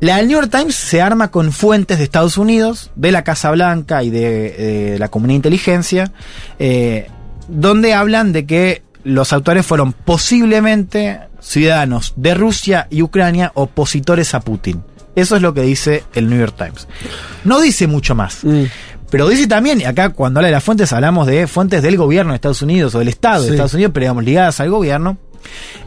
[SPEAKER 5] La New York Times se arma con fuentes de Estados Unidos, de la Casa Blanca y de, de la comunidad de inteligencia, eh, donde hablan de que los autores fueron posiblemente ciudadanos de Rusia y Ucrania opositores a Putin. Eso es lo que dice el New York Times. No dice mucho más. Pero dice también, y acá cuando habla de las fuentes hablamos de fuentes del gobierno de Estados Unidos o del Estado de. Estados Unidos, pero digamos ligadas al gobierno,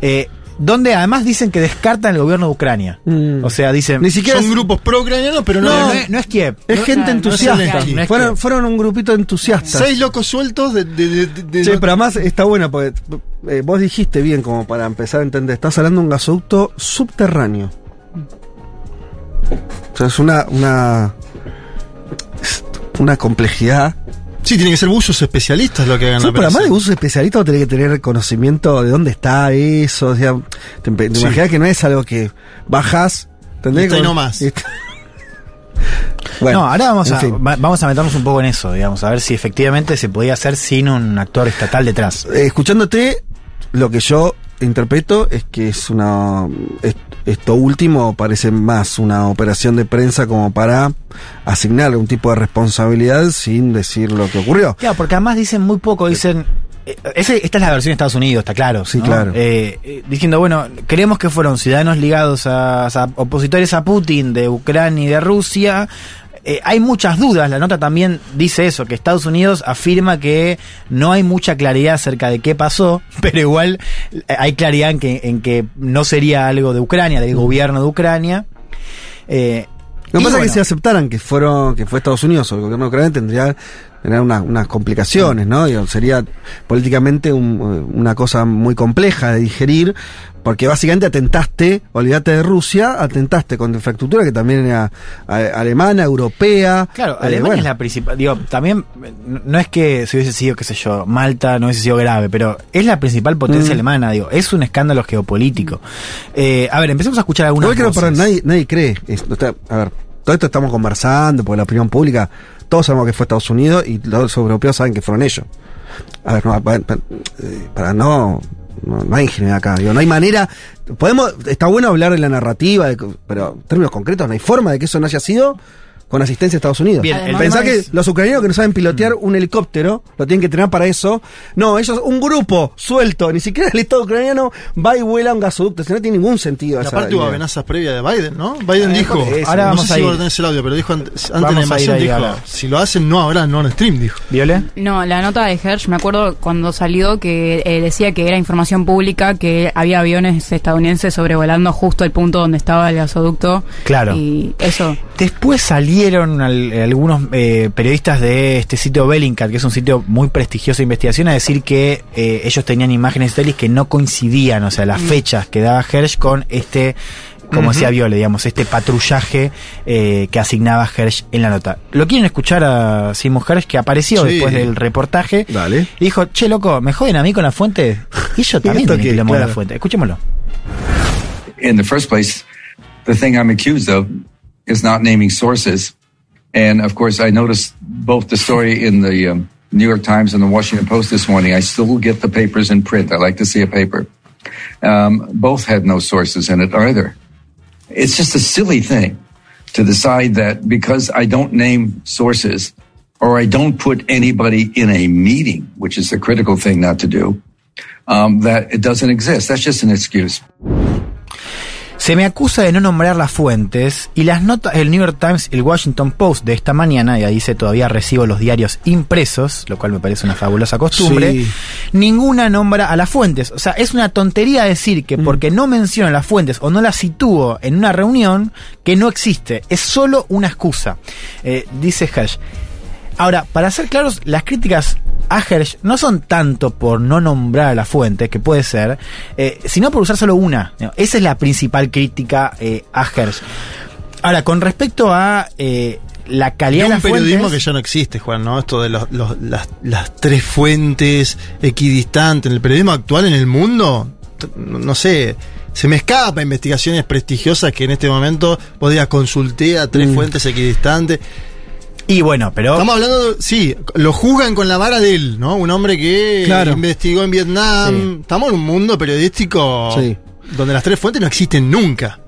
[SPEAKER 5] eh, donde además dicen que descartan el gobierno de Ucrania. O sea, dicen...
[SPEAKER 3] Ni siquiera
[SPEAKER 4] Son
[SPEAKER 3] es-
[SPEAKER 4] grupos pro-ucranianos, pero no.
[SPEAKER 5] No, no es, no es Kiev.
[SPEAKER 3] Es
[SPEAKER 5] No-
[SPEAKER 3] gente entusiasta.
[SPEAKER 5] Zelensky, no es
[SPEAKER 3] fueron, fueron un grupito de entusiastas.
[SPEAKER 4] Seis locos sueltos de. de, de- de-
[SPEAKER 3] Sí, pero además está bueno porque eh, vos dijiste bien como para empezar a entender. Estás hablando de un gasoducto subterráneo. O sea, es una, una, es una complejidad.
[SPEAKER 4] Sí, tienen que ser buzos especialistas lo que hagan
[SPEAKER 3] Sí,
[SPEAKER 4] la
[SPEAKER 3] pero además de
[SPEAKER 4] operación.
[SPEAKER 3] uso especialista vos tenés que tener conocimiento de dónde está eso. O sea, te, te
[SPEAKER 4] Sí.
[SPEAKER 3] imaginas que no es algo que bajas. ¿entendés?
[SPEAKER 4] Y
[SPEAKER 3] y está- Bueno,
[SPEAKER 5] no, ahora vamos a,
[SPEAKER 3] fin.
[SPEAKER 5] vamos a meternos un poco en eso, digamos, a ver si efectivamente se podía hacer sin un actor estatal detrás.
[SPEAKER 3] Eh, escuchándote, lo que yo interpreto es que es una. es- esto último parece más una operación de prensa como para asignar un tipo de responsabilidad sin decir lo que ocurrió.
[SPEAKER 5] Claro, porque además dicen muy poco, dicen... eh, ese- esta es la versión de Estados Unidos, está claro.
[SPEAKER 3] Sí,
[SPEAKER 5] ¿no?
[SPEAKER 3] claro.
[SPEAKER 5] Eh, eh, diciendo, bueno, creemos que fueron ciudadanos ligados a, a opositores a Putin de Ucrania y de Rusia. Eh, hay muchas dudas, la nota también dice eso, que Estados Unidos afirma que no hay mucha claridad acerca de qué pasó, *laughs* pero igual eh, hay claridad en que, en que no sería algo de Ucrania, del gobierno de Ucrania. Eh,
[SPEAKER 3] Lo que pasa es que si aceptaran que fueron que fue Estados Unidos o el gobierno de Ucrania tendría tener unas, unas complicaciones, ¿no? Digo, sería políticamente un- una cosa muy compleja de digerir, porque básicamente atentaste, olvídate de Rusia, atentaste contra infraestructura que también era alemana, europea.
[SPEAKER 5] Claro,
[SPEAKER 3] eh,
[SPEAKER 5] Alemania
[SPEAKER 3] bueno.
[SPEAKER 5] es la principal. Digo, también no- no es que se hubiese sido, qué sé yo, Malta no hubiese sido grave, pero es la principal potencia
[SPEAKER 3] Mm.
[SPEAKER 5] alemana, digo, es un escándalo geopolítico. Eh, a ver, empecemos a escuchar algunas
[SPEAKER 3] creo,
[SPEAKER 5] voces.
[SPEAKER 3] perdón, nadie, nadie cree. esto, a ver, todo esto estamos conversando por la opinión pública. Todos sabemos que fue Estados Unidos y los europeos saben que fueron ellos. A ver, no, eh, para no, no. no hay ingenuidad acá. Digo, no hay manera. Podemos. Está bueno hablar de la narrativa, pero en términos concretos no hay forma de que eso no haya sido con asistencia de Estados Unidos.
[SPEAKER 5] Bien, el
[SPEAKER 3] Pensá que
[SPEAKER 5] es-
[SPEAKER 3] los ucranianos que no saben pilotear un helicóptero lo tienen que tener para eso. No, ellos, un grupo suelto, ni siquiera el Estado ucraniano va y vuela un gasoducto. Eso no tiene ningún sentido.
[SPEAKER 4] Y aparte hubo amenazas previas de Biden, ¿no? Biden
[SPEAKER 5] Eh,
[SPEAKER 4] dijo,
[SPEAKER 5] por eso.
[SPEAKER 4] no
[SPEAKER 5] Ahora vamos
[SPEAKER 4] sé
[SPEAKER 5] a
[SPEAKER 4] si
[SPEAKER 5] ir.
[SPEAKER 4] tenés el audio, pero dijo ante- antes de la invasión, dijo, si lo hacen no habrá Nord Stream, dijo.
[SPEAKER 5] ¿Viole?
[SPEAKER 6] No, la nota de Hersh, me acuerdo cuando salió que eh, decía que era información pública, que había aviones estadounidenses sobrevolando justo el punto donde estaba el gasoducto.
[SPEAKER 5] Claro.
[SPEAKER 6] Y eso.
[SPEAKER 5] Después salieron al- algunos eh, periodistas de este sitio Bellingcat, que es un sitio muy prestigioso de investigación, a decir que eh, ellos tenían imágenes satélites que no coincidían, o sea, las
[SPEAKER 6] Mm.
[SPEAKER 5] fechas que daba Hersh con este como
[SPEAKER 3] Ujú.
[SPEAKER 5] decía Viole, digamos, este patrullaje eh, que asignaba Hersh en la nota. ¿Lo quieren escuchar a Simon Hersh que apareció
[SPEAKER 3] Sí.
[SPEAKER 5] después del reportaje?
[SPEAKER 3] Dale.
[SPEAKER 5] Y dijo, che, loco, ¿me joden a mí con la fuente? Y yo *laughs* también
[SPEAKER 13] ¿Esto
[SPEAKER 5] tengo quilombo con la
[SPEAKER 13] Claro.
[SPEAKER 5] fuente. Escuchémoslo.
[SPEAKER 13] in the first place, the thing I'm accused of is not naming sources. And of course, I noticed both the story in the um, New York Times and the Washington Post this morning. I still get the papers in print. I like to see a paper. Um, both had no sources in it either. It's just a silly thing to decide that because I don't name sources or I don't put anybody in a meeting, which is the critical thing not to do, um, that it doesn't exist. That's just an excuse.
[SPEAKER 5] Se me acusa de no nombrar las fuentes y las notas del New York Times y el Washington Post de esta mañana, y ahí dice todavía recibo los diarios impresos, lo cual me parece una fabulosa costumbre,
[SPEAKER 3] Sí.
[SPEAKER 5] ninguna nombra a las fuentes. O sea, es una tontería decir
[SPEAKER 3] Mm.
[SPEAKER 5] que porque no menciono las fuentes o no las sitúo en una reunión, que no existe. Es solo una excusa, eh, dice Hersh. Ahora, para ser claros, las críticas a Hersh no son tanto por no nombrar a la fuente, que puede ser, eh, sino por usar solo una. Esa es la principal crítica eh, a Hersh. Ahora, con respecto a eh, la calidad de
[SPEAKER 4] un
[SPEAKER 5] las
[SPEAKER 4] periodismo
[SPEAKER 5] fuentes,
[SPEAKER 4] que ya no existe, Juan, ¿no? Esto de los- los- las, las tres fuentes equidistantes. En el periodismo actual en el mundo, no sé, se me escapa investigaciones prestigiosas que en este momento podía consulté a tres fuentes equidistantes.
[SPEAKER 5] Y bueno, pero.
[SPEAKER 4] Estamos hablando, de- sí, lo juzgan con la vara de él, ¿no? Un hombre que
[SPEAKER 3] Claro.
[SPEAKER 4] investigó en Vietnam. Estamos en un mundo periodístico
[SPEAKER 3] Sí.
[SPEAKER 4] donde las tres fuentes no existen nunca.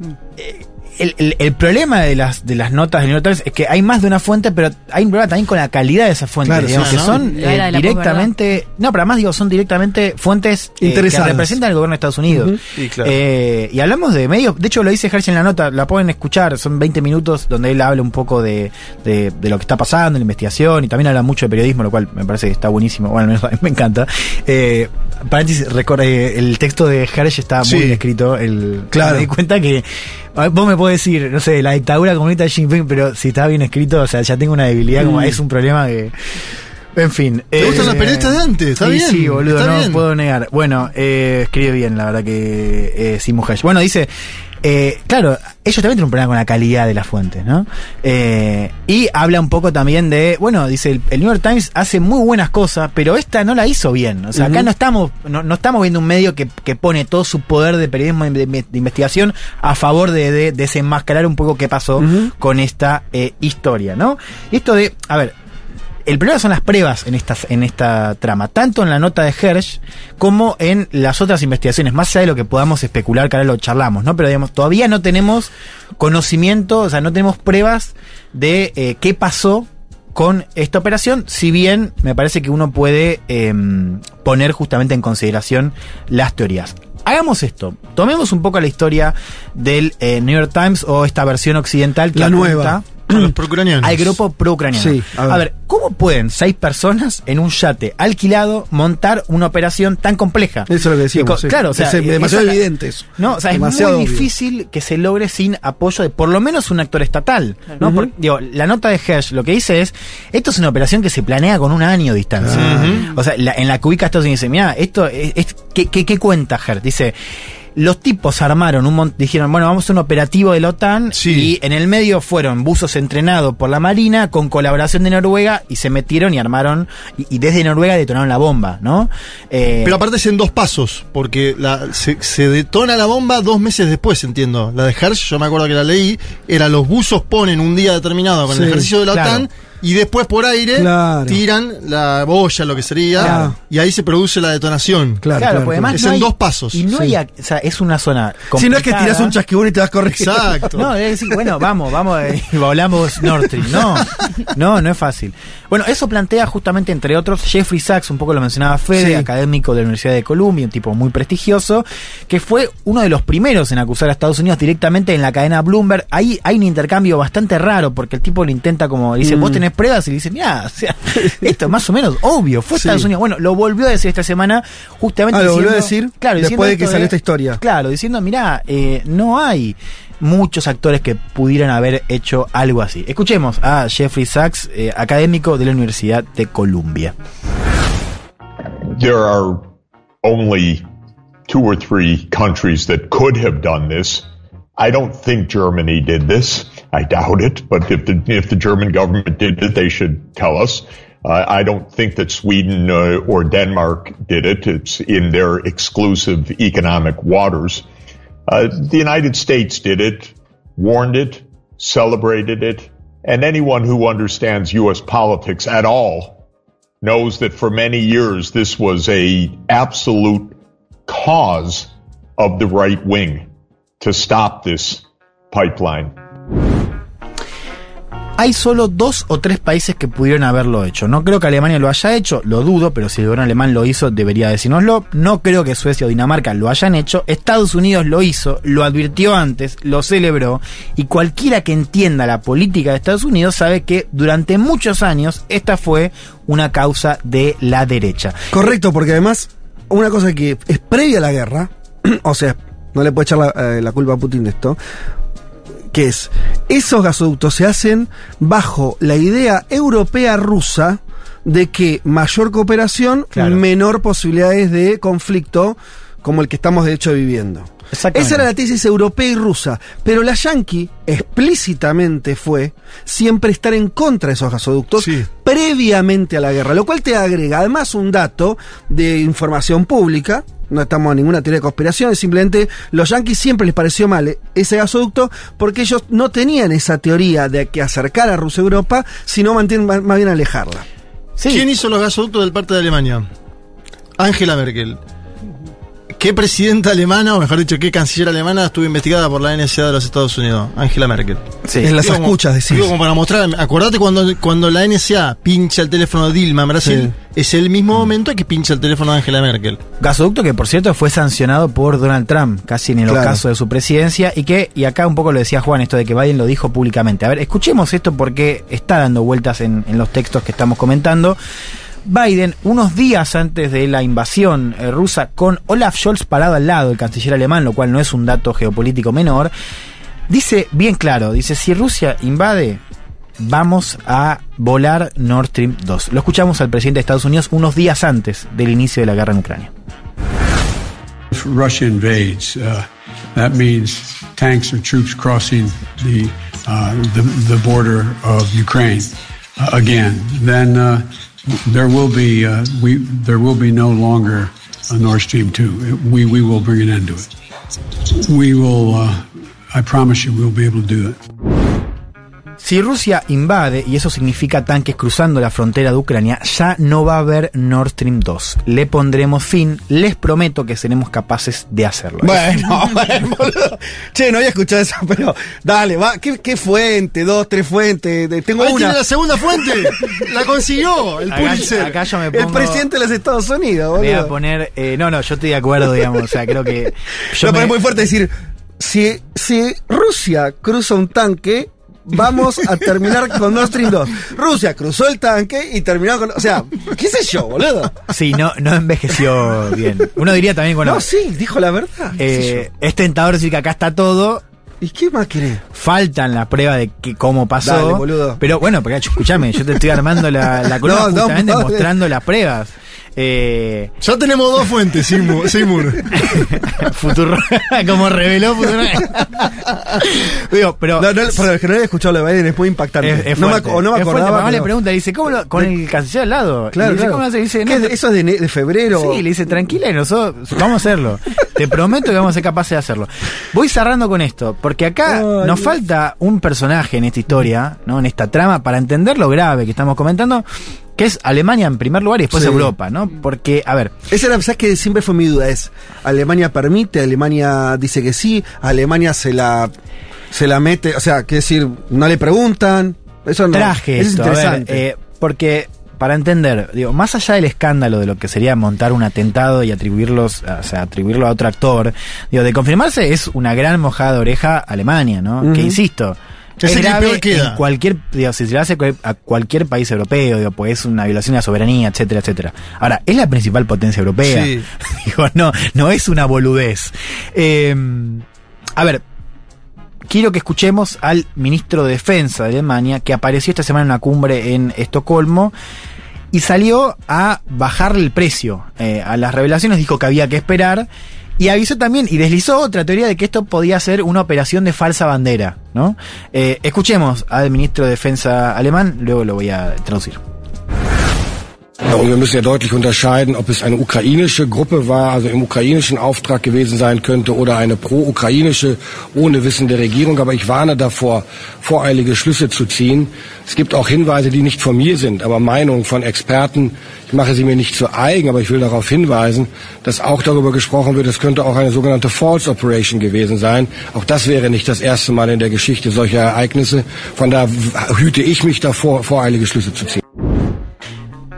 [SPEAKER 5] El, el- el problema de las, de las notas del New York Times es que hay más de una fuente, pero hay un problema también con la calidad de esas fuentes,
[SPEAKER 3] Claro,
[SPEAKER 5] digamos,
[SPEAKER 3] sí,
[SPEAKER 5] que
[SPEAKER 3] ¿no?
[SPEAKER 5] son eh,
[SPEAKER 6] de
[SPEAKER 5] directamente. No, pero además digo, son directamente fuentes eh, que representan al gobierno de Estados Unidos.
[SPEAKER 4] Sí, claro.
[SPEAKER 5] Eh, y hablamos de medios, de hecho lo dice Hershey en la nota, la pueden escuchar, son 20 minutos donde él habla un poco de, de, de lo que está pasando, la investigación, y también habla mucho de periodismo, lo cual me parece que está buenísimo, bueno, mí *laughs* me encanta. Eh, paréntesis, record- eh, el texto de Hershey está muy bien escrito, el,
[SPEAKER 3] Claro.
[SPEAKER 5] me di cuenta que a ver, vos me podés decir, no sé, la dictadura comunista de Xi Jinping, pero si está bien escrito, o sea, ya tengo una debilidad, como
[SPEAKER 3] Mm.
[SPEAKER 5] es un problema que... En fin.
[SPEAKER 4] ¿Te gustan los periodistas de antes? Está
[SPEAKER 5] sí,
[SPEAKER 4] bien,
[SPEAKER 5] Sí, boludo,
[SPEAKER 4] está
[SPEAKER 5] no
[SPEAKER 4] bien.
[SPEAKER 5] puedo negar. Bueno, eh, escribe bien, la verdad que eh, Hash. Bueno, dice, eh, claro, ellos también tienen un problema con la calidad de las fuentes, ¿no? Eh, y habla un poco también de, bueno, dice, el, el New York Times hace muy buenas cosas, pero esta no la hizo bien. O sea, acá no estamos, no, no estamos viendo un medio que, que pone todo su poder de periodismo de, de investigación a favor de, de desenmascarar un poco qué pasó con esta eh, historia, ¿no? Y esto de, a ver, el problema son las pruebas en esta, en esta trama, tanto en la nota de Hersh como en las otras investigaciones, más allá de lo que podamos especular, que ahora lo charlamos, ¿no? Pero digamos, todavía no tenemos conocimiento, o sea, no tenemos pruebas de eh, qué pasó con esta operación, si bien me parece que uno puede em, poner justamente en consideración las teorías. Hagamos esto, tomemos un poco la historia del eh, New York Times o esta versión occidental que
[SPEAKER 3] La
[SPEAKER 5] apunta
[SPEAKER 3] nueva.
[SPEAKER 4] Los *clears throat*
[SPEAKER 5] al grupo pro-ucraniano.
[SPEAKER 3] Sí, a ver.
[SPEAKER 5] a ver, ¿cómo pueden seis personas en un yate alquilado montar una operación tan compleja?
[SPEAKER 3] Eso es lo que decíamos. Sí.
[SPEAKER 5] Claro, o sea,
[SPEAKER 3] Es demasiado
[SPEAKER 5] es
[SPEAKER 3] evidente eso.
[SPEAKER 5] No, o sea,
[SPEAKER 3] Demasiado
[SPEAKER 5] es muy
[SPEAKER 3] obvio.
[SPEAKER 5] difícil que se logre sin apoyo de por lo menos un actor estatal. ¿no?
[SPEAKER 3] Ujú.
[SPEAKER 5] Porque, digo, la nota de Hersh lo que dice es, esto es una operación que se planea con un año de distancia. O sea, la- en la que ubica Estados Unidos dice, mira, esto es, es- ¿qué, qué, qué cuenta Hersh? Dice, los tipos armaron un dijeron, bueno, vamos a un operativo de la OTAN y en el medio fueron buzos entrenados por la Marina con colaboración de Noruega y se metieron y armaron y, y desde Noruega detonaron la bomba, ¿no? Eh,
[SPEAKER 4] Pero aparte es en dos pasos, porque la, se, se detona la bomba dos meses después, entiendo. La de Hersh, yo me acuerdo que la leí, era los buzos ponen un día determinado con
[SPEAKER 3] Sí,
[SPEAKER 4] el ejercicio de la
[SPEAKER 5] claro.
[SPEAKER 4] OTAN y después por aire
[SPEAKER 3] Claro.
[SPEAKER 4] tiran la boya, lo que sería,
[SPEAKER 5] Claro.
[SPEAKER 4] y ahí se produce la detonación.
[SPEAKER 3] Claro,
[SPEAKER 5] Claro,
[SPEAKER 3] claro,
[SPEAKER 5] porque además
[SPEAKER 4] Es
[SPEAKER 5] no
[SPEAKER 4] en
[SPEAKER 5] hay-
[SPEAKER 4] dos pasos.
[SPEAKER 5] Y no
[SPEAKER 3] Sí.
[SPEAKER 5] hay, o sea, es una zona
[SPEAKER 3] Si no es que
[SPEAKER 5] complicada.
[SPEAKER 3] tiras un chasquibún y te vas corriendo.
[SPEAKER 4] Exacto.
[SPEAKER 5] No, es decir, bueno, vamos, vamos, eh, y volamos Nord Stream. No, no, no es fácil. Bueno, eso plantea justamente, entre otros, Jeffrey Sachs, un poco lo mencionaba Fede,
[SPEAKER 3] Sí.
[SPEAKER 5] académico de la Universidad de Columbia, un tipo muy prestigioso, que fue uno de los primeros en acusar a Estados Unidos directamente en la cadena Bloomberg. Ahí hay un intercambio bastante raro, porque el tipo le intenta como, dice,
[SPEAKER 3] Mm.
[SPEAKER 5] vos tenés pruebas, y le dice, mira, o sea, *laughs* esto es más o menos obvio, fue
[SPEAKER 3] Sí.
[SPEAKER 5] Estados Unidos. Bueno, lo volvió a decir esta semana, justamente
[SPEAKER 3] Ah, lo volvió a
[SPEAKER 5] diciendo-
[SPEAKER 3] decir
[SPEAKER 5] claro, diciendo
[SPEAKER 3] después de que salió esta historia.
[SPEAKER 5] Claro, diciendo, mirá, eh, no hay muchos actores que pudieran haber hecho algo así. Escuchemos a Jeffrey Sachs, eh, académico de la Universidad de Columbia.
[SPEAKER 14] There are only two or three countries that could have done this. I don't think Germany did this. I doubt it, but if the, if the German government did it, they should tell us. Uh, I don't think that Sweden uh, or Denmark did it. It's in their exclusive economic waters. Uh, the United States did it, warned it, celebrated it, and anyone who understands U.S. politics at all knows that for many years this was a absolute cause of the right wing to stop this pipeline.
[SPEAKER 5] Hay solo dos o tres países que pudieron haberlo hecho. No creo que Alemania lo haya hecho, lo dudo, pero si el gobierno alemán lo hizo, debería decírnoslo. No creo que Suecia o Dinamarca lo hayan hecho. Estados Unidos lo hizo, lo advirtió antes, lo celebró, y cualquiera que entienda la política de Estados Unidos sabe que durante muchos años esta fue una causa de la derecha.
[SPEAKER 3] Correcto, porque además, una cosa que es previa a la guerra, *clears throat* o sea, no le puede echar la, eh, la culpa a Putin de esto, que es, esos gasoductos se hacen bajo la idea europea rusa de que mayor cooperación,
[SPEAKER 5] Claro.
[SPEAKER 3] menor posibilidades de conflicto como el que estamos de hecho viviendo. Esa era la tesis europea y rusa, pero la yankee explícitamente fue siempre estar en contra de esos gasoductos previamente a la guerra, lo cual te agrega además un dato de información pública. No estamos en ninguna teoría de conspiración, simplemente los yanquis siempre les pareció mal ese gasoducto porque ellos no tenían esa teoría de que acercar a Rusia a Europa, sino mantienen más más bien alejarla.
[SPEAKER 4] ¿Quién hizo los gasoductos del parte de Alemania? Angela Merkel. ¿Qué presidenta alemana, o mejor dicho, qué canciller alemana estuvo investigada por la NSA de los Estados Unidos? Angela Merkel.
[SPEAKER 5] Sí.
[SPEAKER 3] En las
[SPEAKER 4] Digo
[SPEAKER 3] escuchas, decís.
[SPEAKER 4] Digo como para mostrar, acordate cuando, cuando la NSA pincha el teléfono de Dilma en Brasil, es el mismo momento que pincha el teléfono de Angela Merkel.
[SPEAKER 5] Gasoducto que por cierto fue sancionado por Donald Trump, casi en el
[SPEAKER 3] Claro.
[SPEAKER 5] ocaso de su presidencia, y que, y acá un poco lo decía Juan, esto de que Biden lo dijo públicamente. A ver, escuchemos esto porque está dando vueltas en, en los textos que estamos comentando. Biden, unos días antes de la invasión eh, rusa, con Olaf Scholz parado al lado, el canciller alemán, lo cual no es un dato geopolítico menor, dice bien claro, dice, si Rusia invade, vamos a volar Nord Stream 2. Lo escuchamos al presidente de Estados Unidos unos días antes del inicio de la guerra en Ucrania.
[SPEAKER 15] If Russia invades, uh, that means tanks or troops crossing the uh, the, the border of Ukraine uh, again. Then uh, there will be uh, we there will be no longer a Nord Stream two. We we will bring an end to it. We will. Uh, I promise you, we'll be able to do that.
[SPEAKER 5] Si Rusia invade, y eso significa tanques cruzando la frontera de Ucrania, ya no va a haber Nord Stream 2. Le pondremos fin, les prometo que seremos capaces de hacerlo.
[SPEAKER 3] Bueno, *laughs* bueno, boludo. Che, no había escuchado eso, pero dale, va. ¿Qué, qué fuente? Dos, tres fuentes. Tengo
[SPEAKER 4] Ahí
[SPEAKER 3] una.
[SPEAKER 4] tiene la segunda fuente. la consiguió el
[SPEAKER 5] Acá-
[SPEAKER 4] Pulitzer.
[SPEAKER 5] acá yo me
[SPEAKER 3] El
[SPEAKER 5] pongo-
[SPEAKER 3] presidente de los Estados Unidos,
[SPEAKER 5] Me voy a
[SPEAKER 3] boludo.
[SPEAKER 5] poner. eh, no, no, yo estoy de acuerdo, digamos. O sea, creo que. *laughs* Yo
[SPEAKER 3] Lo
[SPEAKER 5] me-
[SPEAKER 3] pones muy fuerte decir, si, si Rusia cruza un tanque, vamos a terminar con Nord Stream 2. Rusia cruzó el tanque y terminó con... O sea, qué sé yo, boludo.
[SPEAKER 5] Sí, no, no envejeció bien. Uno diría también, bueno.
[SPEAKER 3] no, sí, dijo la verdad.
[SPEAKER 5] eh, es tentador decir que acá está todo.
[SPEAKER 3] ¿Y qué más querés?
[SPEAKER 5] Faltan las pruebas de que, cómo pasó.
[SPEAKER 3] Dale, boludo.
[SPEAKER 5] Pero bueno, porque escúchame, yo te estoy armando la, la columna *laughs*
[SPEAKER 3] no,
[SPEAKER 5] justamente
[SPEAKER 3] no,
[SPEAKER 5] mostrando las pruebas. Eh,
[SPEAKER 4] Ya tenemos dos fuentes, Seymour. *laughs* Seymour.
[SPEAKER 5] Futuro, como reveló Futuro. Digo, pero
[SPEAKER 3] No, no, para el haya escuchado lo de Biden es muy impactante.
[SPEAKER 5] es, es
[SPEAKER 3] no me, o no me
[SPEAKER 5] fuerte.
[SPEAKER 3] acordaba.
[SPEAKER 5] Mamá le
[SPEAKER 3] pero-
[SPEAKER 5] pregunta, le dice, ¿cómo lo- con el canciller al lado?
[SPEAKER 3] Claro,
[SPEAKER 5] le dice,
[SPEAKER 3] claro.
[SPEAKER 5] ¿cómo lo hace? Dice,
[SPEAKER 3] ¿Qué
[SPEAKER 5] no,
[SPEAKER 3] ¿Eso es de, febrero?
[SPEAKER 5] Sí, le dice, tranquila, y nosotros vamos a hacerlo. Te prometo que vamos a ser capaces de hacerlo. Voy cerrando con esto, porque acá nos
[SPEAKER 3] Dios.
[SPEAKER 5] falta un personaje en esta historia, ¿no? En esta trama, para entender lo grave que estamos comentando, que es Alemania en primer lugar y después
[SPEAKER 3] Sí.
[SPEAKER 5] Europa, ¿no? Porque, a ver,
[SPEAKER 3] Esa era, ¿sabes que Siempre fue mi duda. Es, Alemania permite, Alemania dice que sí, Alemania se la, se la mete, o sea, que decir, no le preguntan. Eso no.
[SPEAKER 5] traje
[SPEAKER 3] eso
[SPEAKER 5] esto,
[SPEAKER 3] es
[SPEAKER 5] a ver,
[SPEAKER 3] interesante.
[SPEAKER 5] eh, porque para entender, digo, más allá del escándalo de lo que sería montar un atentado y atribuirlos, o sea, atribuirlo a otro actor, digo, de confirmarse es una gran mojada de oreja a Alemania, ¿no? Que insisto,
[SPEAKER 4] Es
[SPEAKER 5] es
[SPEAKER 4] que
[SPEAKER 5] en cualquier, digo, si se lo hace a cualquier país europeo, digo, pues es una violación de la soberanía, etcétera, etcétera. Ahora, es la principal potencia europea.
[SPEAKER 4] Sí. *laughs*
[SPEAKER 5] digo, no, no es una boludez. Eh, a ver, quiero que escuchemos al ministro de Defensa de Alemania, que apareció esta semana en una cumbre en Estocolmo y salió a bajarle el precio eh, a las revelaciones, dijo que había que esperar Y avisó también y deslizó otra teoría de que esto podía ser una operación de falsa bandera, ¿no? Eh, escuchemos al ministro de Defensa alemán, luego lo voy a traducir.
[SPEAKER 16] Und wir müssen ja deutlich unterscheiden, ob es eine ukrainische Gruppe war, also im ukrainischen Auftrag gewesen sein könnte, oder eine pro-ukrainische ohne Wissen der Regierung. Aber ich warne davor, voreilige Schlüsse zu ziehen. Es gibt auch Hinweise, die nicht von mir sind, aber Meinungen von Experten. Ich mache sie mir nicht zu eigen, aber ich will darauf hinweisen, dass auch darüber gesprochen wird, es könnte auch eine sogenannte False Operation gewesen sein. Auch das wäre nicht das erste Mal in der Geschichte solcher Ereignisse. Von da hüte ich mich davor, voreilige Schlüsse zu ziehen.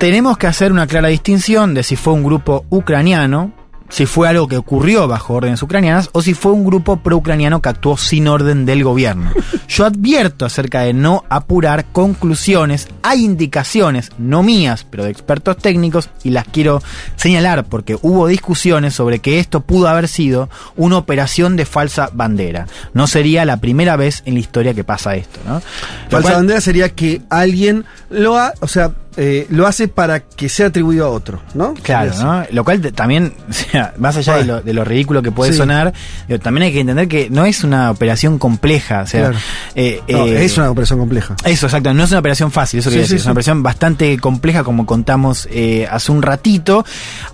[SPEAKER 5] Tenemos que hacer una clara distinción de si fue un grupo ucraniano, si fue algo que ocurrió bajo órdenes ucranianas o si fue un grupo pro-ucraniano que actuó sin orden del gobierno. *laughs* Yo advierto acerca de no apurar conclusiones, hay indicaciones, no mías, pero de expertos técnicos, y las quiero señalar porque hubo discusiones sobre que esto pudo haber sido una operación de falsa bandera. No sería la primera vez en la historia que pasa esto, ¿no?
[SPEAKER 3] Falsa
[SPEAKER 5] cual-
[SPEAKER 3] bandera sería que alguien lo ha, o sea, eh, lo hace para que sea atribuido a otro, ¿no?
[SPEAKER 5] Claro, ¿no? Lo cual también, *laughs* o sea, más allá de, lo, de lo ridículo que puede
[SPEAKER 3] Sí.
[SPEAKER 5] sonar, también hay que entender que no es una operación compleja. O sea,
[SPEAKER 3] Claro.
[SPEAKER 5] eh,
[SPEAKER 3] No,
[SPEAKER 5] eh,
[SPEAKER 3] es una operación compleja.
[SPEAKER 5] Eso, exacto. No es una operación fácil, eso
[SPEAKER 3] Sí, sí,
[SPEAKER 5] decir. Es una operación bastante compleja, como contamos eh, hace un ratito.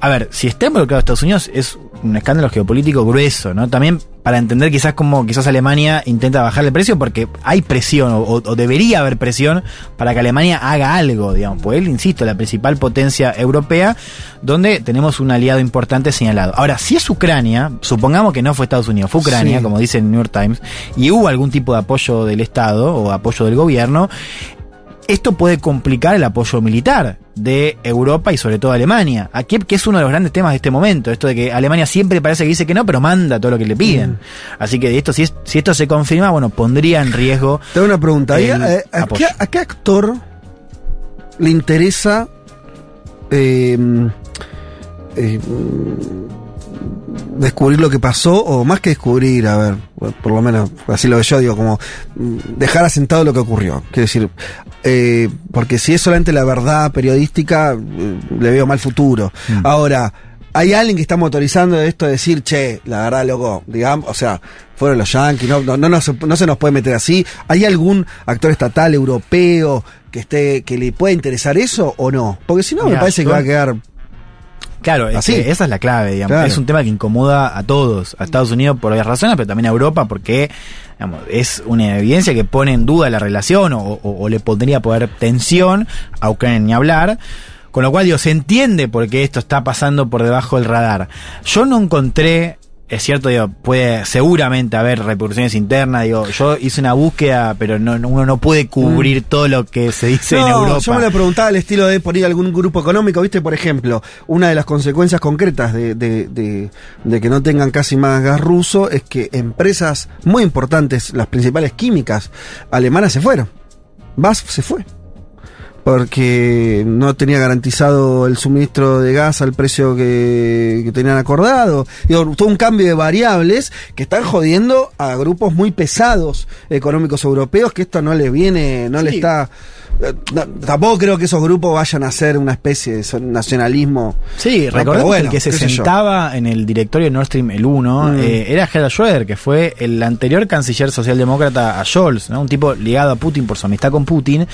[SPEAKER 5] A ver, si está involucrado Estados Unidos, es un escándalo geopolítico grueso, ¿no? También para entender quizás cómo quizás Alemania intenta bajar el precio, porque hay presión, o, o debería haber presión, para que Alemania haga algo, digamos. Pues él, insisto, la principal potencia europea, donde tenemos un aliado importante señalado. Ahora, si es Ucrania, supongamos que no fue Estados Unidos, fue Ucrania,
[SPEAKER 3] Sí.
[SPEAKER 5] como dice el New York Times, y hubo algún tipo de apoyo del Estado o apoyo del gobierno, esto puede complicar el apoyo militar de Europa y sobre todo Alemania, aquí que es uno de los grandes temas de este momento, esto de que Alemania siempre parece que dice que no, pero manda todo lo que le piden.
[SPEAKER 3] Mm.
[SPEAKER 5] Así que esto, si, es- si esto se confirma, bueno, pondría en riesgo.
[SPEAKER 3] Te hago una pregunta. ¿y
[SPEAKER 5] el
[SPEAKER 3] a, a
[SPEAKER 5] apoyo.
[SPEAKER 3] qué, a qué actor le interesa eh, eh, descubrir lo que pasó? O más que descubrir, a ver, por lo menos así lo veo yo, digo, como mm, dejar asentado lo que ocurrió. Quiero decir, eh, porque si es solamente la verdad periodística, eh, le veo mal futuro. Ahora, hay alguien que está motorizando esto de decir, che, la verdad, loco, digamos, o sea, fueron los yanquis, no, no, no, no se, no se nos puede meter así. ¿Hay algún actor estatal europeo que esté, que le pueda interesar eso o no? Porque si no, me parece que va a quedar.
[SPEAKER 5] Claro, es
[SPEAKER 3] Así.
[SPEAKER 5] que esa es la clave, digamos.
[SPEAKER 3] Claro.
[SPEAKER 5] Es un tema que incomoda a todos, a Estados Unidos por varias razones, pero también a Europa porque digamos, es una evidencia que pone en duda la relación o, o- o le pondría poder tensión a Ucrania ni hablar. Con lo cual, digo, se entiende por qué esto está pasando por debajo del radar. Yo no encontré, es cierto, digo, puede seguramente haber repercusiones internas, digo, yo hice una búsqueda, pero no, no- uno no puede cubrir todo lo que se dice en
[SPEAKER 3] Mm.
[SPEAKER 5] Europa.
[SPEAKER 3] yo me lo preguntaba al estilo de poner algún grupo económico, viste, por ejemplo, una de las consecuencias concretas de, de- de- de que no tengan casi más gas ruso es que empresas muy importantes, las principales químicas alemanas se fueron. BASF se fue. Porque no tenía garantizado el suministro de gas al precio que, que tenían acordado. Digo, todo un cambio de variables que están jodiendo a grupos muy pesados económicos europeos que esto no les viene, no le
[SPEAKER 5] Sí.
[SPEAKER 3] está. No, tampoco creo que esos grupos vayan a ser una especie de nacionalismo.
[SPEAKER 5] Sí,
[SPEAKER 3] No,
[SPEAKER 5] recordemos
[SPEAKER 3] bueno,
[SPEAKER 5] que el que se
[SPEAKER 3] yo.
[SPEAKER 5] sentaba en el directorio de Nord Stream el 1
[SPEAKER 3] Mm.
[SPEAKER 5] eh, era Gerhard Schröder, que fue el anterior canciller socialdemócrata a Scholz, ¿no? un tipo ligado a Putin por su amistad con Putin,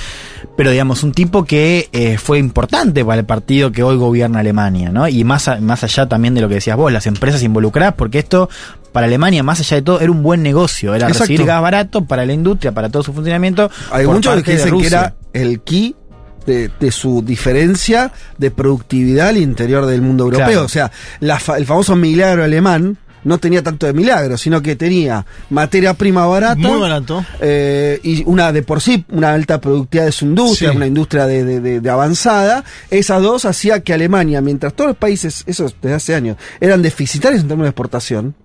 [SPEAKER 5] pero digamos un tipo que eh, fue importante para el partido que hoy gobierna Alemania, ¿no? Y más, a- más allá también de lo que decías vos, las empresas involucradas, porque esto para Alemania, más allá de todo, era un buen negocio, era
[SPEAKER 3] Exacto.
[SPEAKER 5] recibir gas barato para la industria, para todo su funcionamiento.
[SPEAKER 3] Hay
[SPEAKER 5] por
[SPEAKER 3] muchos
[SPEAKER 5] parte
[SPEAKER 3] que
[SPEAKER 5] de
[SPEAKER 3] dicen que
[SPEAKER 5] Rusia.
[SPEAKER 3] era el key de, de su diferencia de productividad al interior del mundo europeo.
[SPEAKER 5] Claro.
[SPEAKER 3] O sea, la fa- el famoso milagro alemán no tenía tanto de milagro, sino que tenía materia prima barata.
[SPEAKER 4] Muy barato.
[SPEAKER 3] eh, y una de por sí, una alta productividad de su industria,
[SPEAKER 4] Sí.
[SPEAKER 3] una industria de, de- de- de avanzada. Esas dos hacía que Alemania, mientras todos los países, eso desde hace años, eran deficitarios en términos de exportación,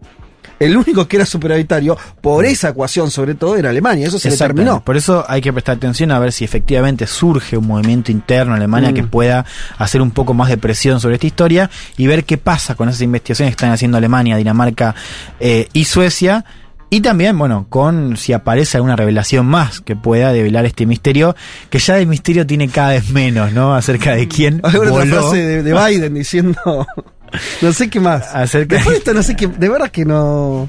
[SPEAKER 3] el único que era superavitario, por esa ecuación sobre todo, era Alemania. Eso se le terminó.
[SPEAKER 5] Por eso hay que prestar atención a ver si efectivamente surge un movimiento interno en Alemania
[SPEAKER 3] Mm.
[SPEAKER 5] que pueda hacer un poco más de presión sobre esta historia y ver qué pasa con esas investigaciones que están haciendo Alemania, Dinamarca eh, y Suecia. Y también, bueno, con si aparece alguna revelación más que pueda develar este misterio, que ya el misterio tiene cada vez menos, ¿no? Acerca de quién *laughs* voló.
[SPEAKER 3] frase de, de Biden diciendo No sé qué más.
[SPEAKER 5] Acerca
[SPEAKER 3] Después de esto no sé qué. De verdad que no.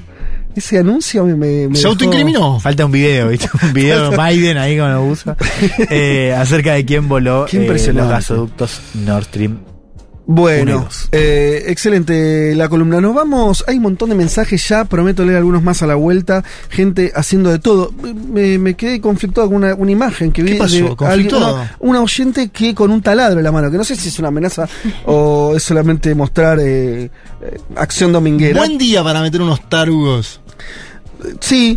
[SPEAKER 3] Ese anuncio me. me, me
[SPEAKER 4] ¿Se
[SPEAKER 3] dejó-
[SPEAKER 4] autoincriminó?
[SPEAKER 5] Falta un video, ¿viste? *laughs* Un video de Biden ahí con lo usa. *laughs* Eh, acerca de quién voló
[SPEAKER 3] Qué
[SPEAKER 5] eh, los gasoductos Nord Stream.
[SPEAKER 3] Bueno, eh, excelente la columna. Nos vamos, hay un montón de mensajes ya, prometo leer algunos más a la vuelta. Gente haciendo de todo. Me, me quedé conflictuado con una, una imagen que vi
[SPEAKER 4] ¿Qué pasó?
[SPEAKER 3] de alguien- una oyente que con un taladro en la mano, que no sé si es una amenaza o es solamente mostrar eh, eh, acción dominguera.
[SPEAKER 4] Buen día para meter unos tarugos.
[SPEAKER 3] Sí,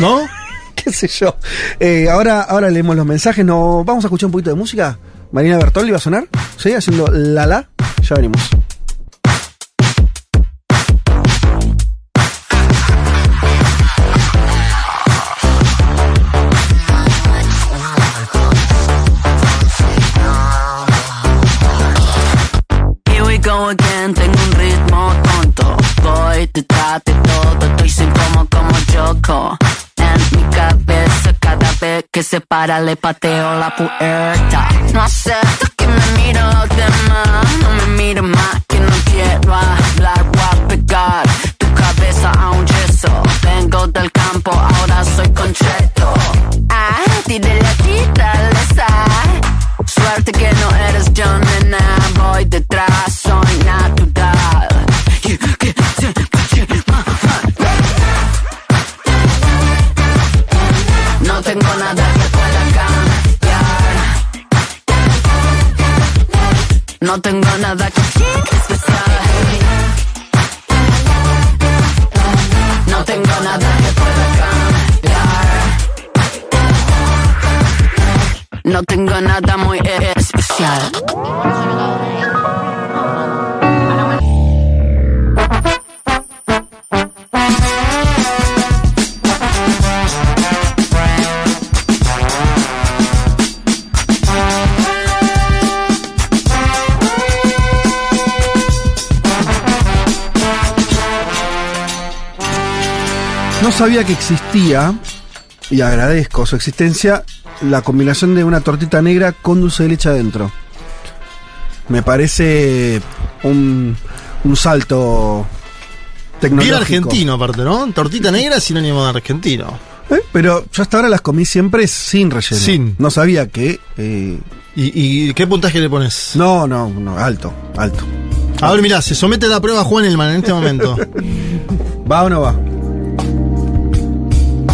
[SPEAKER 4] ¿No? *laughs*
[SPEAKER 3] qué sé yo. Eh, ahora, ahora leemos los mensajes. No, vamos a escuchar un poquito de música. Marina Bertolli va a sonar, ¿sí? Haciendo la la. Ya venimos.
[SPEAKER 17] Here we go again, tengo un ritmo tonto. Voy detrás de todo, estoy sin como como choco. Que se para pateo la puerta. No acepto que me miro los demás, no me mires más que no quiero hablar, voy a pegar tu cabeza a un yeso. Vengo del campo, ahora soy concheto. Ah, tírale No tengo nada que especial. No tengo nada que pueda cambiar. No tengo nada muy especial.
[SPEAKER 3] Sabía que existía, y agradezco su existencia, la combinación de una tortita negra con dulce de leche adentro. Me parece un, un salto
[SPEAKER 4] Bien
[SPEAKER 3] tecnológico.
[SPEAKER 4] argentino, aparte, ¿no? Tortita negra es sinónimo de argentino.
[SPEAKER 3] ¿Eh? Pero yo hasta ahora las comí siempre sin relleno.
[SPEAKER 4] Sin.
[SPEAKER 3] No sabía que... eh,
[SPEAKER 4] ¿Y, y qué puntaje le pones?
[SPEAKER 3] no, no, no, alto, alto.
[SPEAKER 4] A ver, mirá, se somete a la prueba Juan Elman en este momento. *laughs*
[SPEAKER 3] ¿Va o no va?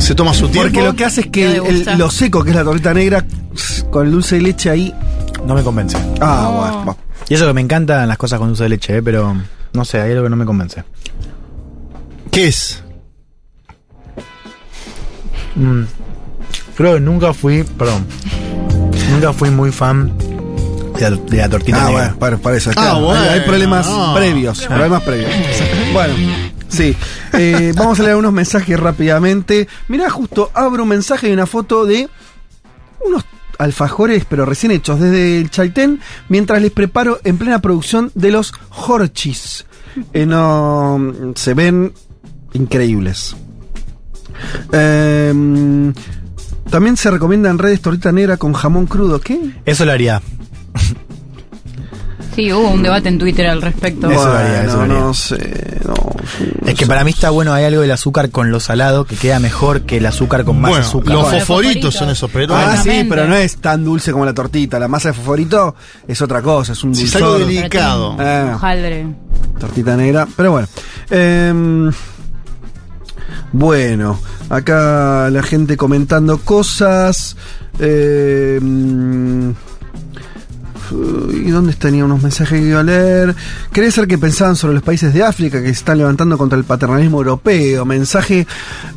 [SPEAKER 4] Se toma su tiempo.
[SPEAKER 3] Porque lo que hace es que el- lo seco que es la tortita negra con el dulce de leche ahí...
[SPEAKER 5] No me convence.
[SPEAKER 3] Ah,
[SPEAKER 6] No.
[SPEAKER 3] bueno.
[SPEAKER 5] Y eso que me encantan las cosas con dulce de leche, eh, pero no sé, hay algo que no me convence.
[SPEAKER 4] ¿Qué es?
[SPEAKER 5] Mm. Creo que nunca fui, perdón, nunca fui muy fan de la, de la tortita
[SPEAKER 3] Ah,
[SPEAKER 5] negra.
[SPEAKER 3] bueno, para, para eso.
[SPEAKER 4] Ah,
[SPEAKER 3] claro. Hay-
[SPEAKER 4] bueno,
[SPEAKER 3] hay problemas
[SPEAKER 4] no.
[SPEAKER 3] previos. Problemas previos. Bueno, sí. Eh, vamos a leer unos mensajes rápidamente. Mirá, justo abro un mensaje y una foto de unos alfajores, pero recién hechos desde el Chaitén, mientras les preparo en plena producción de los horchis. Eh, no, se ven increíbles. Em, también se recomienda en redes tortita negra con jamón crudo. ¿Qué?
[SPEAKER 5] Eso lo haría.
[SPEAKER 6] Sí, hubo un debate en Twitter al respecto.
[SPEAKER 5] Eso eso
[SPEAKER 3] no sé, no.
[SPEAKER 5] Es que para mí está bueno, hay algo del azúcar con lo salado que queda mejor que el azúcar con más
[SPEAKER 4] Bueno,
[SPEAKER 5] azúcar.
[SPEAKER 4] los
[SPEAKER 6] Bueno,
[SPEAKER 4] fosforitos son esos, pero.
[SPEAKER 3] Ah, sí, pero no es tan dulce como la tortita. La masa de fosforito es otra cosa, es un
[SPEAKER 4] Si es algo delicado.
[SPEAKER 6] Hojaldre.
[SPEAKER 3] tortita negra. Pero bueno. Em, bueno, acá la gente comentando cosas. Em, ¿Y dónde tenía unos mensajes que iba a leer? Quería ser que pensaban sobre los países de África que se están levantando contra el paternalismo europeo. Mensaje,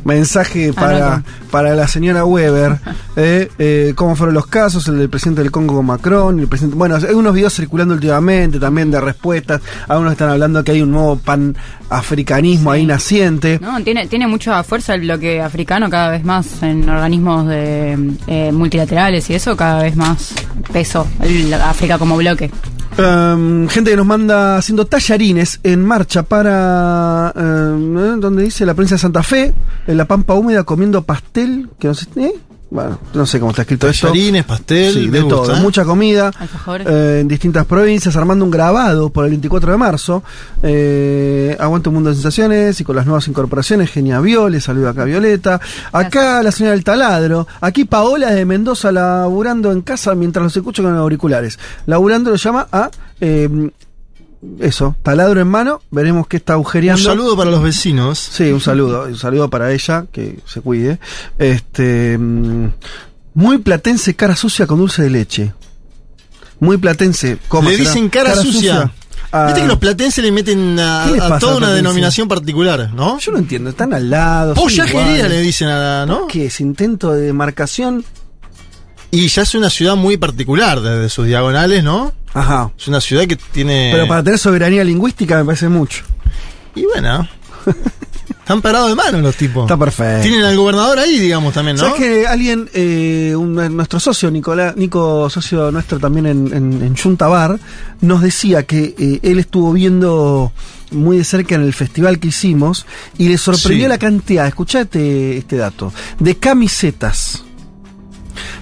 [SPEAKER 3] mensaje para, para la señora Weber. *laughs* eh, eh, ¿Cómo fueron los casos? El del presidente del Congo con Macron. El presidente, bueno, hay unos videos circulando últimamente también de respuestas. Algunos están hablando que hay un nuevo pan-africanismo ahí naciente.
[SPEAKER 6] No, tiene, tiene mucha fuerza el bloque africano cada vez más en organismos de eh, multilaterales y eso cada vez más peso el África como bloque.
[SPEAKER 3] Um, gente que nos manda haciendo tallarines en marcha para. um, donde dice la prensa de Santa Fe, en la Pampa Húmeda comiendo pastel. Que no ¿eh? Bueno, no sé cómo está escrito esto.
[SPEAKER 4] Tallarines, pastel,
[SPEAKER 3] Sí, de
[SPEAKER 4] gusta,
[SPEAKER 3] todo,
[SPEAKER 4] ¿eh?
[SPEAKER 3] mucha comida eh, en distintas provincias, armando un grabado por el 24 de marzo. Eh, aguanta un mundo de sensaciones y con las nuevas incorporaciones, Genia Viole, saluda acá Violeta. Acá la señora del taladro. Aquí Paola de Mendoza laburando en casa mientras los escucho con auriculares. Laburando lo llama a eh, eso, taladro en mano. Veremos qué está
[SPEAKER 4] Un
[SPEAKER 3] agujereando.
[SPEAKER 4] saludo para los vecinos.
[SPEAKER 3] Sí, un saludo, un saludo para ella, que se cuide. Este mm, muy platense, cara sucia con dulce de leche. Muy platense, ¿cómo
[SPEAKER 4] Le dicen cara, sucia.
[SPEAKER 3] Ah,
[SPEAKER 4] Viste que los platenses le meten a,
[SPEAKER 3] ¿Qué les
[SPEAKER 4] a toda una denominación particular, ¿no?
[SPEAKER 3] Yo no entiendo, están al lado.
[SPEAKER 4] Pollajería le dicen a la, ¿no?
[SPEAKER 3] ¿Qué es? Intento de demarcación.
[SPEAKER 4] Y ya es una ciudad muy particular desde sus diagonales, ¿no?
[SPEAKER 3] Ajá.
[SPEAKER 4] Es una ciudad que tiene.
[SPEAKER 3] Pero para tener soberanía lingüística me parece mucho.
[SPEAKER 4] Y bueno. Están parados de mano los tipos.
[SPEAKER 3] Está perfecto.
[SPEAKER 4] Tienen al gobernador ahí, digamos, también, ¿no?
[SPEAKER 3] ¿Sabes que alguien, eh, un- nuestro socio, Nicolás, Nico, socio nuestro también en, en, en Junta Bar, nos decía que eh, él estuvo viendo muy de cerca en el festival que hicimos y le sorprendió
[SPEAKER 4] Sí.
[SPEAKER 3] la cantidad, escuchate este dato, de camisetas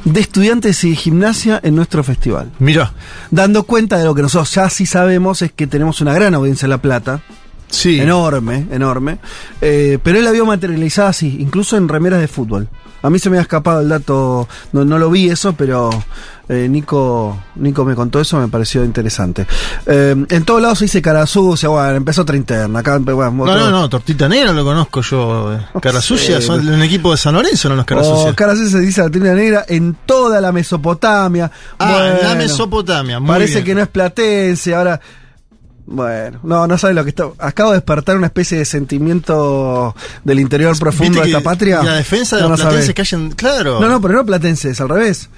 [SPEAKER 3] de estudiantes y gimnasia en nuestro festival.
[SPEAKER 4] Mira.
[SPEAKER 3] Dando cuenta de lo que nosotros ya sí sabemos es que tenemos una gran audiencia en La Plata.
[SPEAKER 4] Sí.
[SPEAKER 3] Enorme, enorme. Eh, pero él la vio materializada así, incluso en remeras de fútbol. A mí se me ha escapado el dato, no, no lo vi eso, pero eh, Nico, Nico me contó eso, me pareció interesante. Eh, en todos lados se dice cara sucia, bueno, empezó otra interna. Acá, bueno,
[SPEAKER 4] No, no, no, Tortita Negra lo conozco yo. eh. Cara sucia, son un equipo de San Lorenzo, no los cara
[SPEAKER 3] Oh,
[SPEAKER 4] sucia.
[SPEAKER 3] cara sucia se dice trina negra en toda la Mesopotamia.
[SPEAKER 4] Ah, en la
[SPEAKER 3] Bueno,
[SPEAKER 4] Mesopotamia, muy
[SPEAKER 3] Parece
[SPEAKER 4] bien.
[SPEAKER 3] que no es platense, ahora. Bueno, no, no sabe lo que está. Acabo de despertar una especie de sentimiento del interior profundo de esta patria.
[SPEAKER 4] La defensa de
[SPEAKER 3] No,
[SPEAKER 4] los
[SPEAKER 3] no
[SPEAKER 4] platenses que hayan. Claro.
[SPEAKER 3] No, no, pero no platenses, al revés.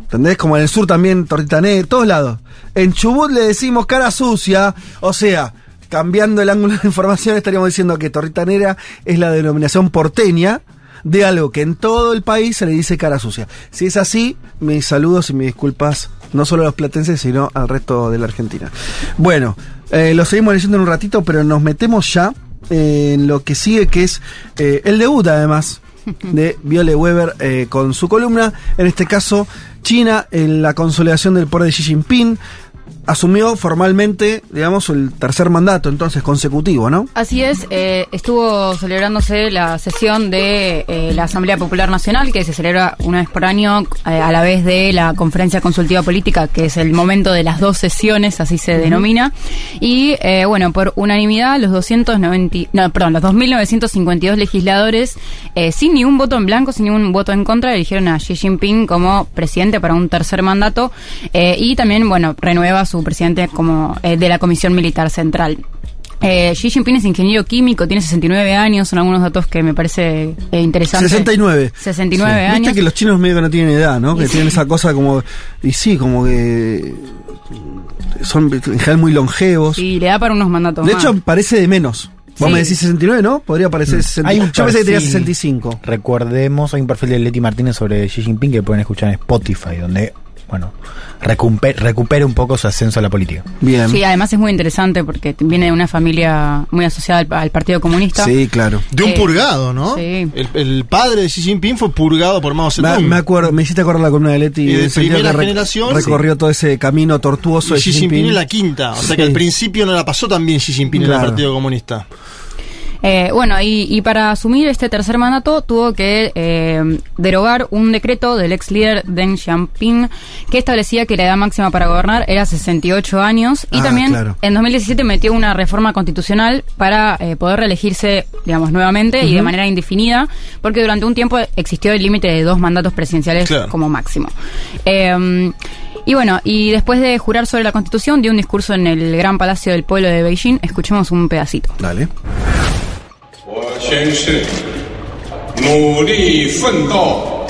[SPEAKER 3] ¿Entendés? Como en el sur también, tortita negra, todos lados. En Chubut le decimos cara sucia, o sea, cambiando el ángulo de información estaríamos diciendo que tortita negra es la denominación porteña de algo que en todo el país se le dice cara sucia. Si es así, mis saludos y mis disculpas, no solo a los platenses, sino al resto de la Argentina. Bueno, eh, lo seguimos leyendo en un ratito, pero nos metemos ya en lo que sigue, que es eh, el debut además *laughs* de Viole Weber eh, con su columna. En este caso, China en la consolidación del poder de Xi Jinping. Asumió formalmente, digamos, el tercer mandato, entonces consecutivo, ¿no?
[SPEAKER 6] Así es, eh, estuvo celebrándose la sesión de eh, la Asamblea Popular Nacional, que se celebra una vez por año, eh, a la vez de la Conferencia Consultiva Política, que es el momento de las dos sesiones, así se denomina. Y bueno, por unanimidad, los 290, no, perdón, los 2.952 legisladores, sin ningún voto en blanco, sin ningún voto en contra, eligieron a Xi Jinping como presidente para un tercer mandato y también, bueno, renueva a su presidente como eh, de la Comisión Militar Central. Eh, Xi Jinping es ingeniero químico, tiene 69 años, son algunos datos que me parece eh, interesante.
[SPEAKER 3] 69.
[SPEAKER 6] 69
[SPEAKER 3] Sí.
[SPEAKER 6] años.
[SPEAKER 3] Viste que los chinos medio que no tienen edad, ¿no? Que tienen esa cosa como. Y sí, como que. Son en general muy longevos.
[SPEAKER 6] Y le da para unos mandatos
[SPEAKER 3] de
[SPEAKER 6] más.
[SPEAKER 3] hecho, parece de menos. Vos
[SPEAKER 6] Sí.
[SPEAKER 3] me decís 69, ¿no? Podría parecer 69.
[SPEAKER 5] Hay un
[SPEAKER 3] Yo pensé que tenía
[SPEAKER 5] perfil-
[SPEAKER 3] 65.
[SPEAKER 5] Recordemos, hay un perfil de Leti Martínez sobre Xi Jinping que pueden escuchar en Spotify, donde, bueno, recupera, recupera un poco su ascenso a la política.
[SPEAKER 3] Bien.
[SPEAKER 6] Sí, además es muy interesante porque viene de una familia muy asociada al, al Partido Comunista.
[SPEAKER 3] Sí, claro.
[SPEAKER 4] De un
[SPEAKER 6] Eh,
[SPEAKER 4] purgado, ¿no?
[SPEAKER 6] sí.
[SPEAKER 4] El, el padre de Xi Jinping fue purgado por Mao Zedong.
[SPEAKER 3] me acuerdo, me hiciste acordar la columna de Leti.
[SPEAKER 4] Y de
[SPEAKER 3] el
[SPEAKER 4] primera
[SPEAKER 3] que
[SPEAKER 4] generación,
[SPEAKER 3] Recorrió todo ese camino tortuoso
[SPEAKER 4] Y
[SPEAKER 3] de
[SPEAKER 4] Xi Jinping en la quinta. O sea que al principio no la pasó tan bien Xi Jinping en el Partido Comunista.
[SPEAKER 6] Eh, bueno, y, y para asumir este tercer mandato tuvo que eh, derogar un decreto del ex líder Deng Xiaoping que establecía que la edad máxima para gobernar era 68 años y
[SPEAKER 3] Ah,
[SPEAKER 6] también
[SPEAKER 3] claro.
[SPEAKER 6] en 2017 metió una reforma constitucional para eh, poder reelegirse, digamos, nuevamente y de manera indefinida, porque durante un tiempo existió el límite de dos mandatos presidenciales
[SPEAKER 3] Claro.
[SPEAKER 6] como máximo. Eh, y bueno, y después de jurar sobre la Constitución, dio un discurso en el Gran Palacio del Pueblo de Beijing. Escuchemos un pedacito.
[SPEAKER 3] Dale.
[SPEAKER 18] 我宣誓，努力奋斗，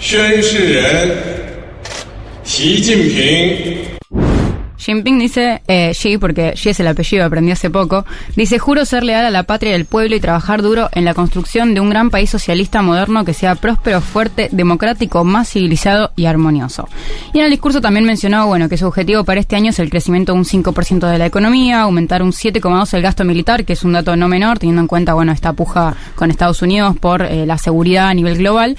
[SPEAKER 18] 宣誓人习近平。
[SPEAKER 6] Jinping dice, eh, Xi, porque Xi es el apellido, aprendí hace poco, dice, juro ser leal a la patria y al pueblo y trabajar duro en la construcción de un gran país socialista moderno que sea próspero, fuerte, democrático, más civilizado y armonioso. Y en el discurso también mencionó, bueno, que su objetivo para este año es el crecimiento de un 5% de la economía, aumentar un 7,2% el gasto militar, que es un dato no menor, teniendo en cuenta, bueno, esta puja con Estados Unidos por eh, la seguridad a nivel global.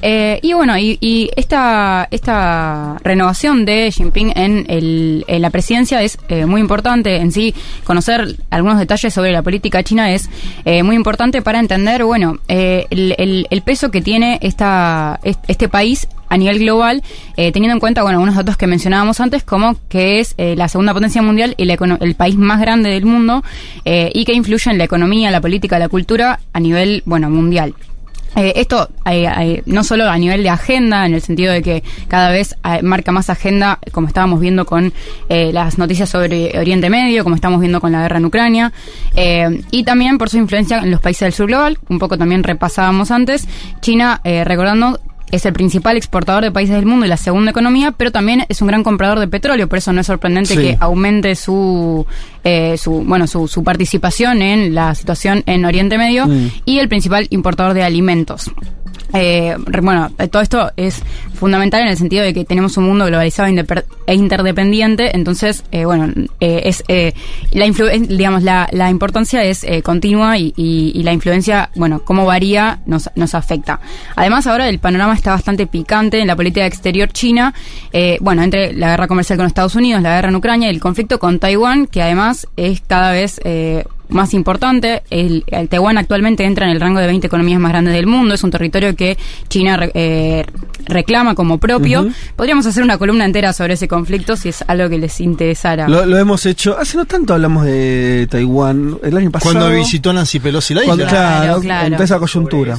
[SPEAKER 6] Eh, y bueno, y, y esta, esta renovación de Jinping en, el, en la presidencia es eh, muy importante. En sí, conocer algunos detalles sobre la política china es eh, muy importante para entender, bueno, eh, el, el- el peso que tiene esta, est- este país a nivel global, eh, teniendo en cuenta, bueno, unos datos que mencionábamos antes, como que es eh, la segunda potencia mundial y la el país más grande del mundo, y que influye en la economía, la política, la cultura a nivel, bueno, mundial. Eh, esto eh, eh, no solo a nivel de agenda, en el sentido de que cada vez eh, marca más agenda, como estábamos viendo con las noticias sobre Oriente Medio, como estamos viendo con la guerra en Ucrania, y también por su influencia en los países del sur global, un poco también repasábamos antes, China, recordando, es el principal exportador de países del mundo y la segunda economía, pero también es un gran comprador de petróleo, por eso no es sorprendente
[SPEAKER 3] Sí.
[SPEAKER 6] que aumente su, eh, su bueno su, su participación en la situación en Oriente Medio
[SPEAKER 3] Mm.
[SPEAKER 6] y el principal importador de alimentos. Eh, bueno, todo esto es fundamental en el sentido de que tenemos un mundo globalizado e interdependiente, entonces, eh, bueno, eh, es eh, la digamos la, la importancia es eh, continua y, y- la influencia, bueno, cómo varía nos, nos afecta. Además, ahora el panorama está bastante picante en la política exterior china, eh, bueno, entre la guerra comercial con Estados Unidos, la guerra en Ucrania y el conflicto con Taiwán, que además es cada vez más importante. El, el Taiwán actualmente entra en el rango de 20 economías más grandes del mundo. Es un territorio que China eh, reclama como propio. Podríamos hacer una columna entera sobre ese conflicto si es algo que les interesara.
[SPEAKER 3] Lo, lo hemos hecho. Hace no tanto hablamos de Taiwán. El año pasado.
[SPEAKER 4] Cuando visitó Nancy Pelosi la isla.
[SPEAKER 3] Cuando- claro,
[SPEAKER 6] Claro, claro.
[SPEAKER 3] en esa coyuntura.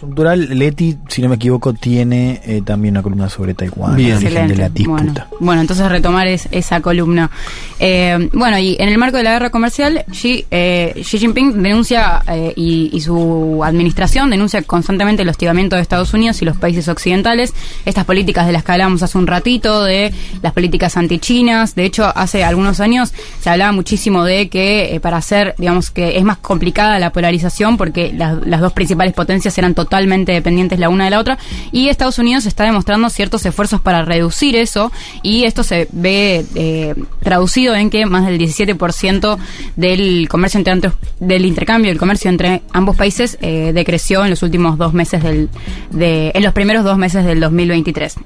[SPEAKER 5] Cultural, Leti, si no me equivoco, tiene eh, también una columna sobre Taiwán,
[SPEAKER 3] Bien.
[SPEAKER 5] de la disputa.
[SPEAKER 6] Bueno, bueno, entonces retomar es- esa columna. Eh, bueno, y en el marco de la guerra comercial, Xi, eh, Xi Jinping denuncia eh, y, y su administración denuncia constantemente el hostigamiento de Estados Unidos y los países occidentales, estas políticas de las que hablábamos hace un ratito, de las políticas antichinas. De hecho, hace algunos años se hablaba muchísimo de que eh, para hacer, digamos que es más complicada la polarización porque las, dos principales potencias eran totalmente dependientes la una de la otra y Estados Unidos está demostrando ciertos esfuerzos para reducir eso y esto se ve eh, traducido en que más del 17% del comercio entre del intercambio el comercio entre ambos países eh, decreció en los últimos dos meses del de, en los primeros dos meses del 2023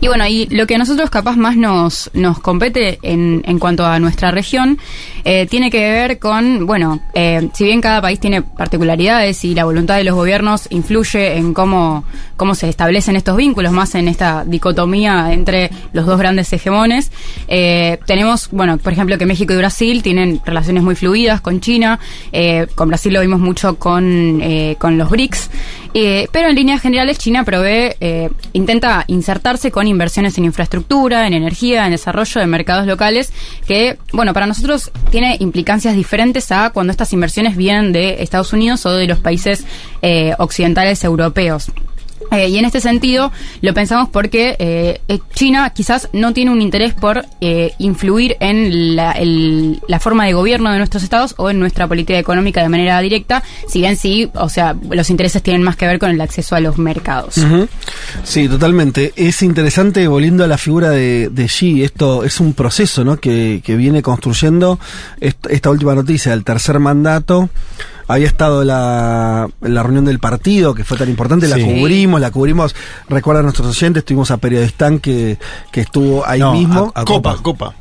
[SPEAKER 6] y bueno, y lo que a nosotros capaz más nos, nos compete en, en cuanto a nuestra región eh, tiene que ver con, bueno, eh, si bien cada país tiene particularidades y la voluntad de los gobiernos influye en cómo, cómo se establecen estos vínculos, más en esta dicotomía entre los dos grandes hegemones, eh, tenemos, bueno, por ejemplo, que México y Brasil tienen relaciones muy fluidas con China, eh, con Brasil lo vimos mucho con, eh, con los BRICS, eh, pero en líneas generales China provee, intenta insertarse con inversiones en infraestructura, en energía, en desarrollo de mercados locales, que, bueno, para nosotros tiene implicancias diferentes a cuando estas inversiones vienen de Estados Unidos o de los países eh, occidentales europeos. Eh, y en este sentido lo pensamos porque eh, eh, China quizás no tiene un interés por eh, influir en la, el- la forma de gobierno de nuestros estados o en nuestra política económica de manera directa, si bien sí, o sea, los intereses tienen más que ver con el acceso a los mercados.
[SPEAKER 3] Sí, totalmente. Es interesante, volviendo a la figura de, de Xi, esto es un proceso ¿no? que, que viene construyendo est- esta última noticia, el tercer mandato. Había estado la, la reunión del partido, que fue tan importante, la cubrimos, la cubrimos, recuerdan nuestros oyentes, tuvimos a Periodistán que, que estuvo ahí
[SPEAKER 5] No,
[SPEAKER 3] mismo.
[SPEAKER 5] a- a
[SPEAKER 4] Copa, Copa.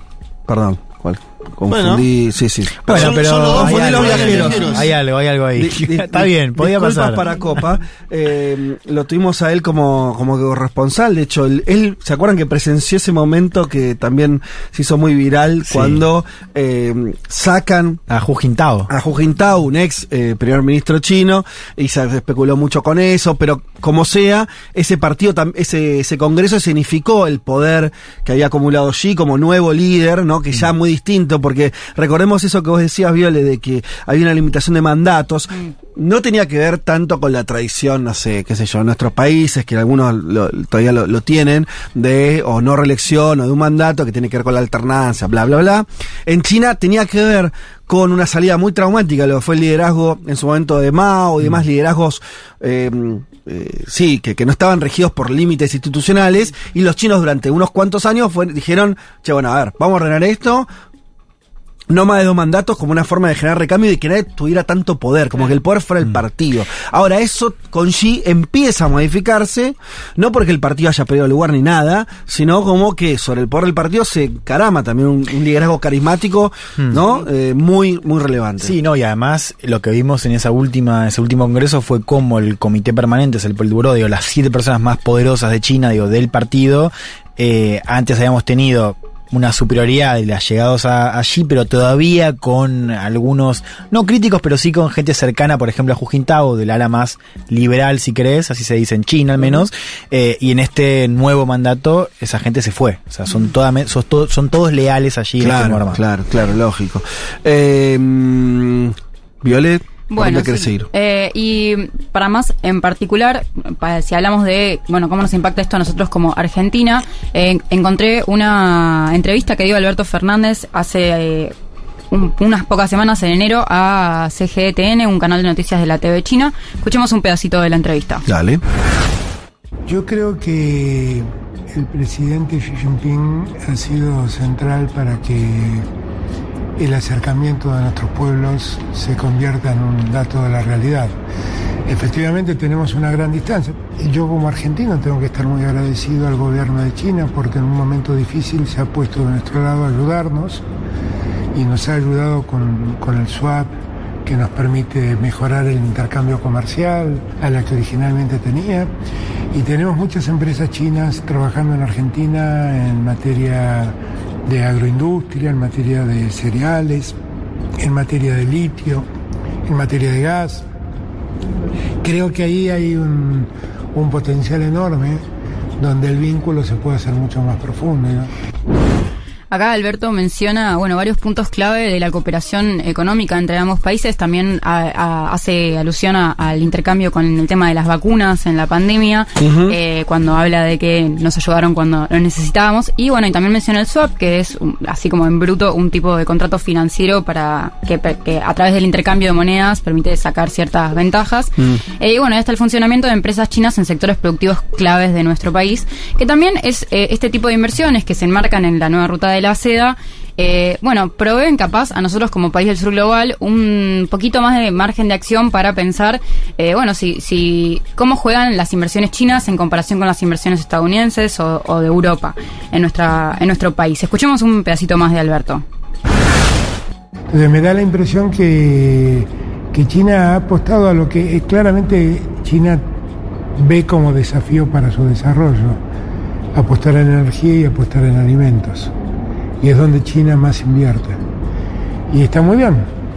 [SPEAKER 3] Perdón, ¿cuál? Confundí, sí, sí.
[SPEAKER 5] Bueno,
[SPEAKER 4] Son-
[SPEAKER 5] pero
[SPEAKER 4] son los dos
[SPEAKER 5] hay,
[SPEAKER 3] confundí
[SPEAKER 5] algo,
[SPEAKER 3] viajeros.
[SPEAKER 5] algo, hay algo, hay algo ahí.
[SPEAKER 3] Di- di- *laughs*
[SPEAKER 5] Está bien, podía pasar.
[SPEAKER 3] para Copa. Eh, lo tuvimos a él como, como corresponsal. De hecho, él, él- ¿se acuerdan que presenció ese momento que también se hizo muy viral
[SPEAKER 5] Sí.
[SPEAKER 3] cuando eh, sacan
[SPEAKER 5] A Hu Jintao.
[SPEAKER 3] a Hu Jintao, un ex eh, primer ministro chino, y se especuló mucho con eso, pero como sea, ese partido, ese, ese congreso significó el poder que había acumulado Xi como nuevo líder, ¿no? Que ya muy distinto porque recordemos eso que vos decías, Viole, de que había una limitación de mandatos. No tenía que ver tanto con la tradición, no sé, qué sé yo, en nuestros países, que algunos lo- todavía lo, lo tienen, de o no reelección o de un mandato que tiene que ver con la alternancia, bla, bla, bla. En China tenía que ver con una salida muy traumática, lo que fue el liderazgo en su momento de Mao y demás liderazgos, eh, eh, sí, que, que no estaban regidos por límites institucionales, y los chinos durante unos cuantos años fue- dijeron, che, bueno, a ver, vamos a ordenar esto, no más de dos mandatos como una forma de generar recambio y de que nadie tuviera tanto poder, como que el poder fuera el partido. Ahora, eso con Xi empieza a modificarse, no porque el partido haya perdido lugar ni nada, sino como que sobre el poder del partido se encarama también un, un liderazgo carismático, ¿no? Eh, muy, muy relevante.
[SPEAKER 5] Sí, no, y además lo que vimos en esa última, ese último congreso fue como el comité permanente, es el Politburo, digo, las siete personas más poderosas de China, digo, del partido, eh, antes habíamos tenido una superioridad de las llegados a- allí, pero todavía con algunos, no críticos, pero sí con gente cercana, por ejemplo, a Hu Jintao, del ala más liberal, si querés, así se dice en China al menos, eh, y en este nuevo mandato esa gente se fue, o sea, son, toda, son, to- son todos leales allí en este
[SPEAKER 3] Claro,
[SPEAKER 5] armado.
[SPEAKER 3] claro, claro, lógico. Eh, mm, Violet, ¿por
[SPEAKER 6] Bueno,
[SPEAKER 3] dónde querés
[SPEAKER 6] sí.
[SPEAKER 3] seguir?
[SPEAKER 6] Eh, y para más en particular, para, si hablamos de, bueno, cómo nos impacta esto a nosotros como Argentina, eh, encontré una entrevista que dio Alberto Fernández hace eh, un- unas pocas semanas en enero a CGTN, un canal de noticias de la TV China. Escuchemos un pedacito de la entrevista.
[SPEAKER 3] Dale.
[SPEAKER 19] Yo creo que el presidente Xi Jinping ha sido central para que el acercamiento de nuestros pueblos se convierta en un dato de la realidad. Efectivamente tenemos una gran distancia. Yo como argentino tengo que estar muy agradecido al gobierno de China porque en un momento difícil se ha puesto de nuestro lado a ayudarnos y nos ha ayudado con, con el swap que nos permite mejorar el intercambio comercial a la que originalmente tenía. Y tenemos muchas empresas chinas trabajando en Argentina en materia de agroindustria, en materia de cereales, en materia de litio, en materia de gas. Creo que ahí hay un, un potencial enorme donde el vínculo se puede hacer mucho más profundo.
[SPEAKER 6] Acá Alberto menciona, bueno, varios puntos clave de la cooperación económica entre ambos países. También a- a- hace alusión a- al intercambio con el tema de las vacunas en la pandemia, eh, cuando habla de que nos ayudaron cuando lo necesitábamos. Y bueno, y también menciona el swap, que es un- así como en bruto un tipo de contrato financiero para que, que a través del intercambio de monedas permite sacar ciertas ventajas. Eh, y bueno, está el funcionamiento de empresas chinas en sectores productivos claves de nuestro país, que también es eh, este tipo de inversiones que se enmarcan en la nueva ruta la seda. eh, bueno, proveen capaz a nosotros como país del sur global un poquito más de margen de acción para pensar, eh, bueno, si, si cómo juegan las inversiones chinas en comparación con las inversiones estadounidenses o, de Europa en nuestra en nuestro país. Escuchemos un pedacito más de Alberto.
[SPEAKER 19] Entonces me da la impresión que, que China ha apostado a lo que eh, claramente China ve como desafío para su desarrollo, apostar en energía y apostar en alimentos. Y es donde China más invierte. Y está muy bien.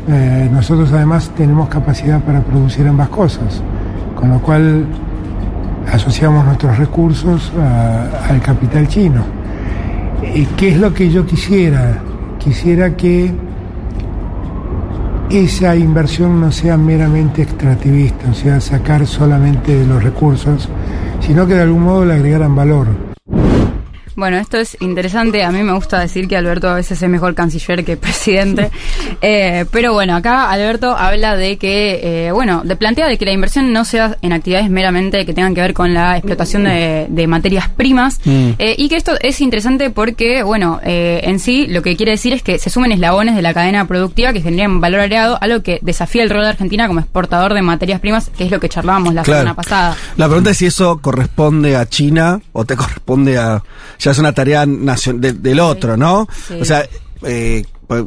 [SPEAKER 19] Eh, nosotros además tenemos capacidad para producir ambas cosas, con lo cual asociamos nuestros recursos a- al capital chino. Eh, ¿Qué es lo que yo quisiera? Quisiera que esa inversión no sea meramente extractivista, o sea, sacar solamente los recursos, sino que de algún modo le agregaran valor.
[SPEAKER 6] Bueno, esto es interesante. A mí me gusta decir que Alberto a veces es mejor canciller que presidente. *laughs* Eh, pero bueno, acá Alberto habla de que, eh, bueno, de plantea de que la inversión no sea en actividades meramente que tengan que ver con la explotación de, de materias primas.
[SPEAKER 20] Mm.
[SPEAKER 6] Eh, y que esto es interesante porque, bueno, eh, en sí lo que quiere decir es que se sumen eslabones de la cadena productiva que generen valor agregado, algo que desafía el rol de Argentina como exportador de materias primas, que es lo que charlábamos la
[SPEAKER 3] Claro.
[SPEAKER 6] semana pasada.
[SPEAKER 3] La pregunta es si eso corresponde a China o te *laughs* corresponde a. Ya es una tarea nacion- de- del otro, ¿no?
[SPEAKER 6] sí.
[SPEAKER 3] O sea, eh,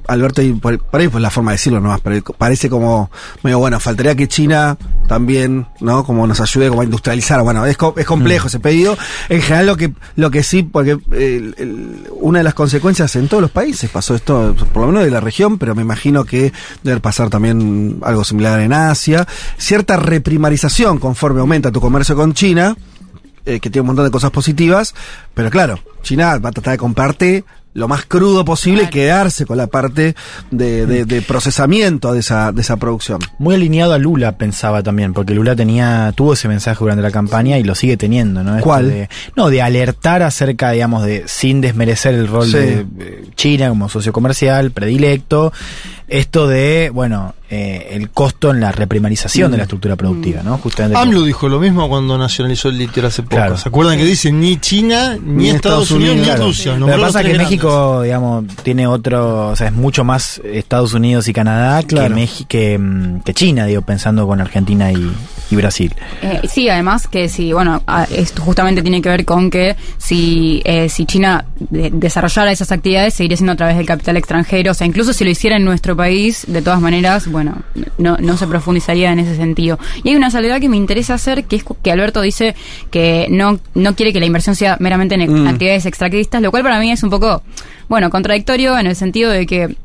[SPEAKER 3] Alberto, y por, por ahí pues la forma de decirlo nomás, pero parece como medio bueno, faltaría que China también, ¿no? Como nos ayude como a industrializar. Bueno, es, co- es complejo ese pedido. En general lo que, lo que sí, porque eh, el- una de las consecuencias en todos los países pasó esto, por lo menos de la región, pero me imagino que debe pasar también algo similar en Asia. Cierta reprimarización conforme aumenta tu comercio con China, eh, que tiene un montón de cosas positivas, pero claro, China va a tratar de comprarte lo más crudo posible y quedarse con la parte de, de- de procesamiento de esa, de esa producción.
[SPEAKER 5] Muy alineado a Lula, pensaba también, porque Lula tenía, tuvo ese mensaje durante la campaña y lo sigue teniendo, ¿no? Esto
[SPEAKER 3] ¿Cuál?
[SPEAKER 5] de- no, de alertar acerca, digamos, de, sin desmerecer el rol
[SPEAKER 3] Sí.
[SPEAKER 5] de eh, China como socio comercial, predilecto, esto de, bueno, eh, el costo en la reprimarización
[SPEAKER 4] Mm.
[SPEAKER 5] de la estructura productiva, ¿no? Justamente.
[SPEAKER 4] AMLO dijo lo mismo cuando nacionalizó el litio hace poco.
[SPEAKER 5] Claro.
[SPEAKER 4] ¿Se acuerdan que dice ni China, ni, Estados, Unidos, ni
[SPEAKER 5] Claro.
[SPEAKER 4] Rusia?
[SPEAKER 5] Lo que pasa es que
[SPEAKER 4] grandes.
[SPEAKER 5] México, digamos, tiene otro, o sea, es mucho más Estados Unidos y Canadá
[SPEAKER 3] Claro.
[SPEAKER 5] que, que, mm, que China, digo, pensando con Argentina y, y Brasil.
[SPEAKER 6] Eh, sí, además que si, bueno, esto justamente tiene que ver con que si, eh, si China de- desarrollara esas actividades, seguiría siendo a través del capital extranjero. O sea, incluso si lo hiciera en nuestro país, de todas maneras, bueno, no, no se profundizaría en ese sentido. Y hay una salvedad que me interesa hacer, que es que Alberto dice que no, no quiere que la inversión sea meramente en
[SPEAKER 3] Mm.
[SPEAKER 6] actividades extractivistas, lo cual para mí es un poco, bueno, contradictorio en el sentido de que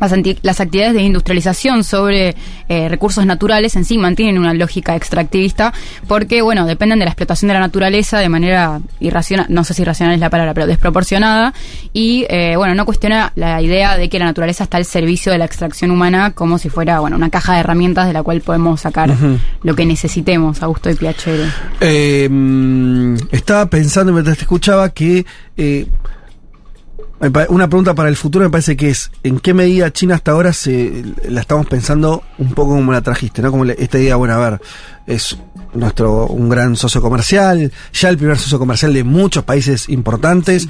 [SPEAKER 6] las, actividades de industrialización sobre eh, recursos naturales en sí mantienen una lógica extractivista porque, bueno, dependen de la explotación de la naturaleza de manera irracional, no sé si irracional es la palabra, pero desproporcionada y, eh, bueno, no cuestiona la idea de que la naturaleza está al servicio de la extracción humana como si fuera, bueno, una caja de herramientas de la cual podemos sacar lo que necesitemos a gusto y piacere.
[SPEAKER 3] Eh, mm, estaba pensando mientras te escuchaba que eh, una pregunta para el futuro me parece que es en qué medida China hasta ahora se la estamos pensando un poco como la trajiste, ¿no? Como le- esta idea, bueno, a ver, es nuestro un gran socio comercial, ya el primer socio comercial de muchos países importantes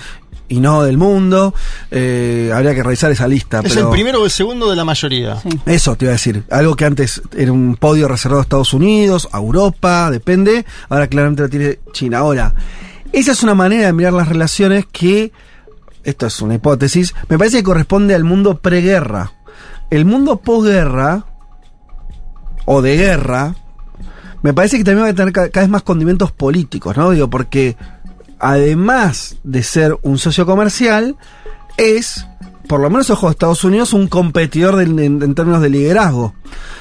[SPEAKER 3] y no del mundo. Eh, habría que revisar esa lista.
[SPEAKER 4] Es
[SPEAKER 3] pero
[SPEAKER 4] el primero o el segundo de la mayoría.
[SPEAKER 3] Eso te iba a decir. Algo que antes era un podio reservado a Estados Unidos, a Europa, depende. Ahora claramente lo tiene China. Ahora, esa es una manera de mirar las relaciones que, esto es una hipótesis, me parece que corresponde al mundo preguerra. El mundo posguerra, o de guerra, me parece que también va a tener ca- cada vez más condimentos políticos, ¿no? Digo, porque además de ser un socio comercial, es, por lo menos ojo, Estados Unidos, un competidor en, en términos de liderazgo.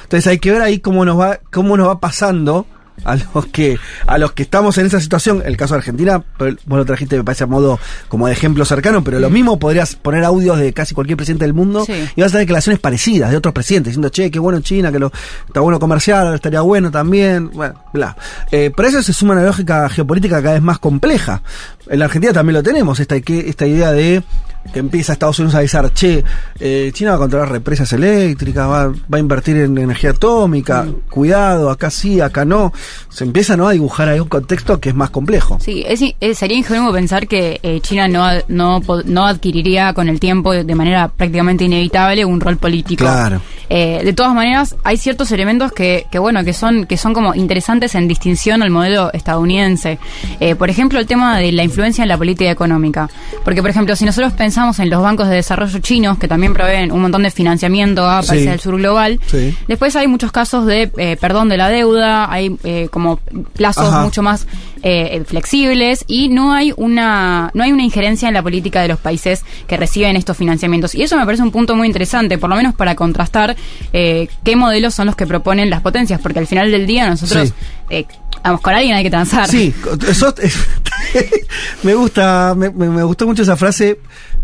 [SPEAKER 3] Entonces hay que ver ahí cómo nos va, cómo nos va pasando a los que, a los que estamos en esa situación. El caso de Argentina, vos lo trajiste, me parece a modo como de ejemplo cercano, pero lo mismo podrías poner audios de casi cualquier presidente del mundo
[SPEAKER 6] Sí.
[SPEAKER 3] y vas a tener declaraciones parecidas de otros presidentes, diciendo, che, qué bueno China, que lo, está bueno comercial, estaría bueno también, bueno, bla. Eh, pero eso se suma a una lógica geopolítica cada vez más compleja. En la Argentina también lo tenemos, esta, esta idea de que empieza Estados Unidos a avisar, che, eh, China va a controlar represas eléctricas, va, va a invertir en energía atómica, cuidado, acá sí, acá no. Se empieza ¿no? a dibujar ahí un contexto que es más complejo.
[SPEAKER 6] Sí, es, es- sería ingenuo pensar que eh, China no, no, no adquiriría con el tiempo de, manera prácticamente inevitable un rol político.
[SPEAKER 3] Claro.
[SPEAKER 6] Eh, de todas maneras, hay ciertos elementos que, que bueno, que son, que son como interesantes en distinción al modelo estadounidense. Eh, por ejemplo, el tema de la influencia en la política económica. Porque, por ejemplo, si nosotros pensamos en los bancos de desarrollo chinos, que también proveen un montón de financiamiento a países
[SPEAKER 3] Sí.
[SPEAKER 6] del sur global,
[SPEAKER 3] Sí.
[SPEAKER 6] después hay muchos casos de eh, perdón de la deuda, hay eh, como plazos
[SPEAKER 3] Ajá.
[SPEAKER 6] mucho más eh, flexibles y no hay una no hay una injerencia en la política de los países que reciben estos financiamientos y eso me parece un punto muy interesante por lo menos para contrastar eh, qué modelos son los que proponen las potencias porque al final del día nosotros
[SPEAKER 3] Sí.
[SPEAKER 6] eh, vamos con alguien hay que transar
[SPEAKER 3] Sí, eso *laughs* me gusta, me- me gustó mucho esa frase.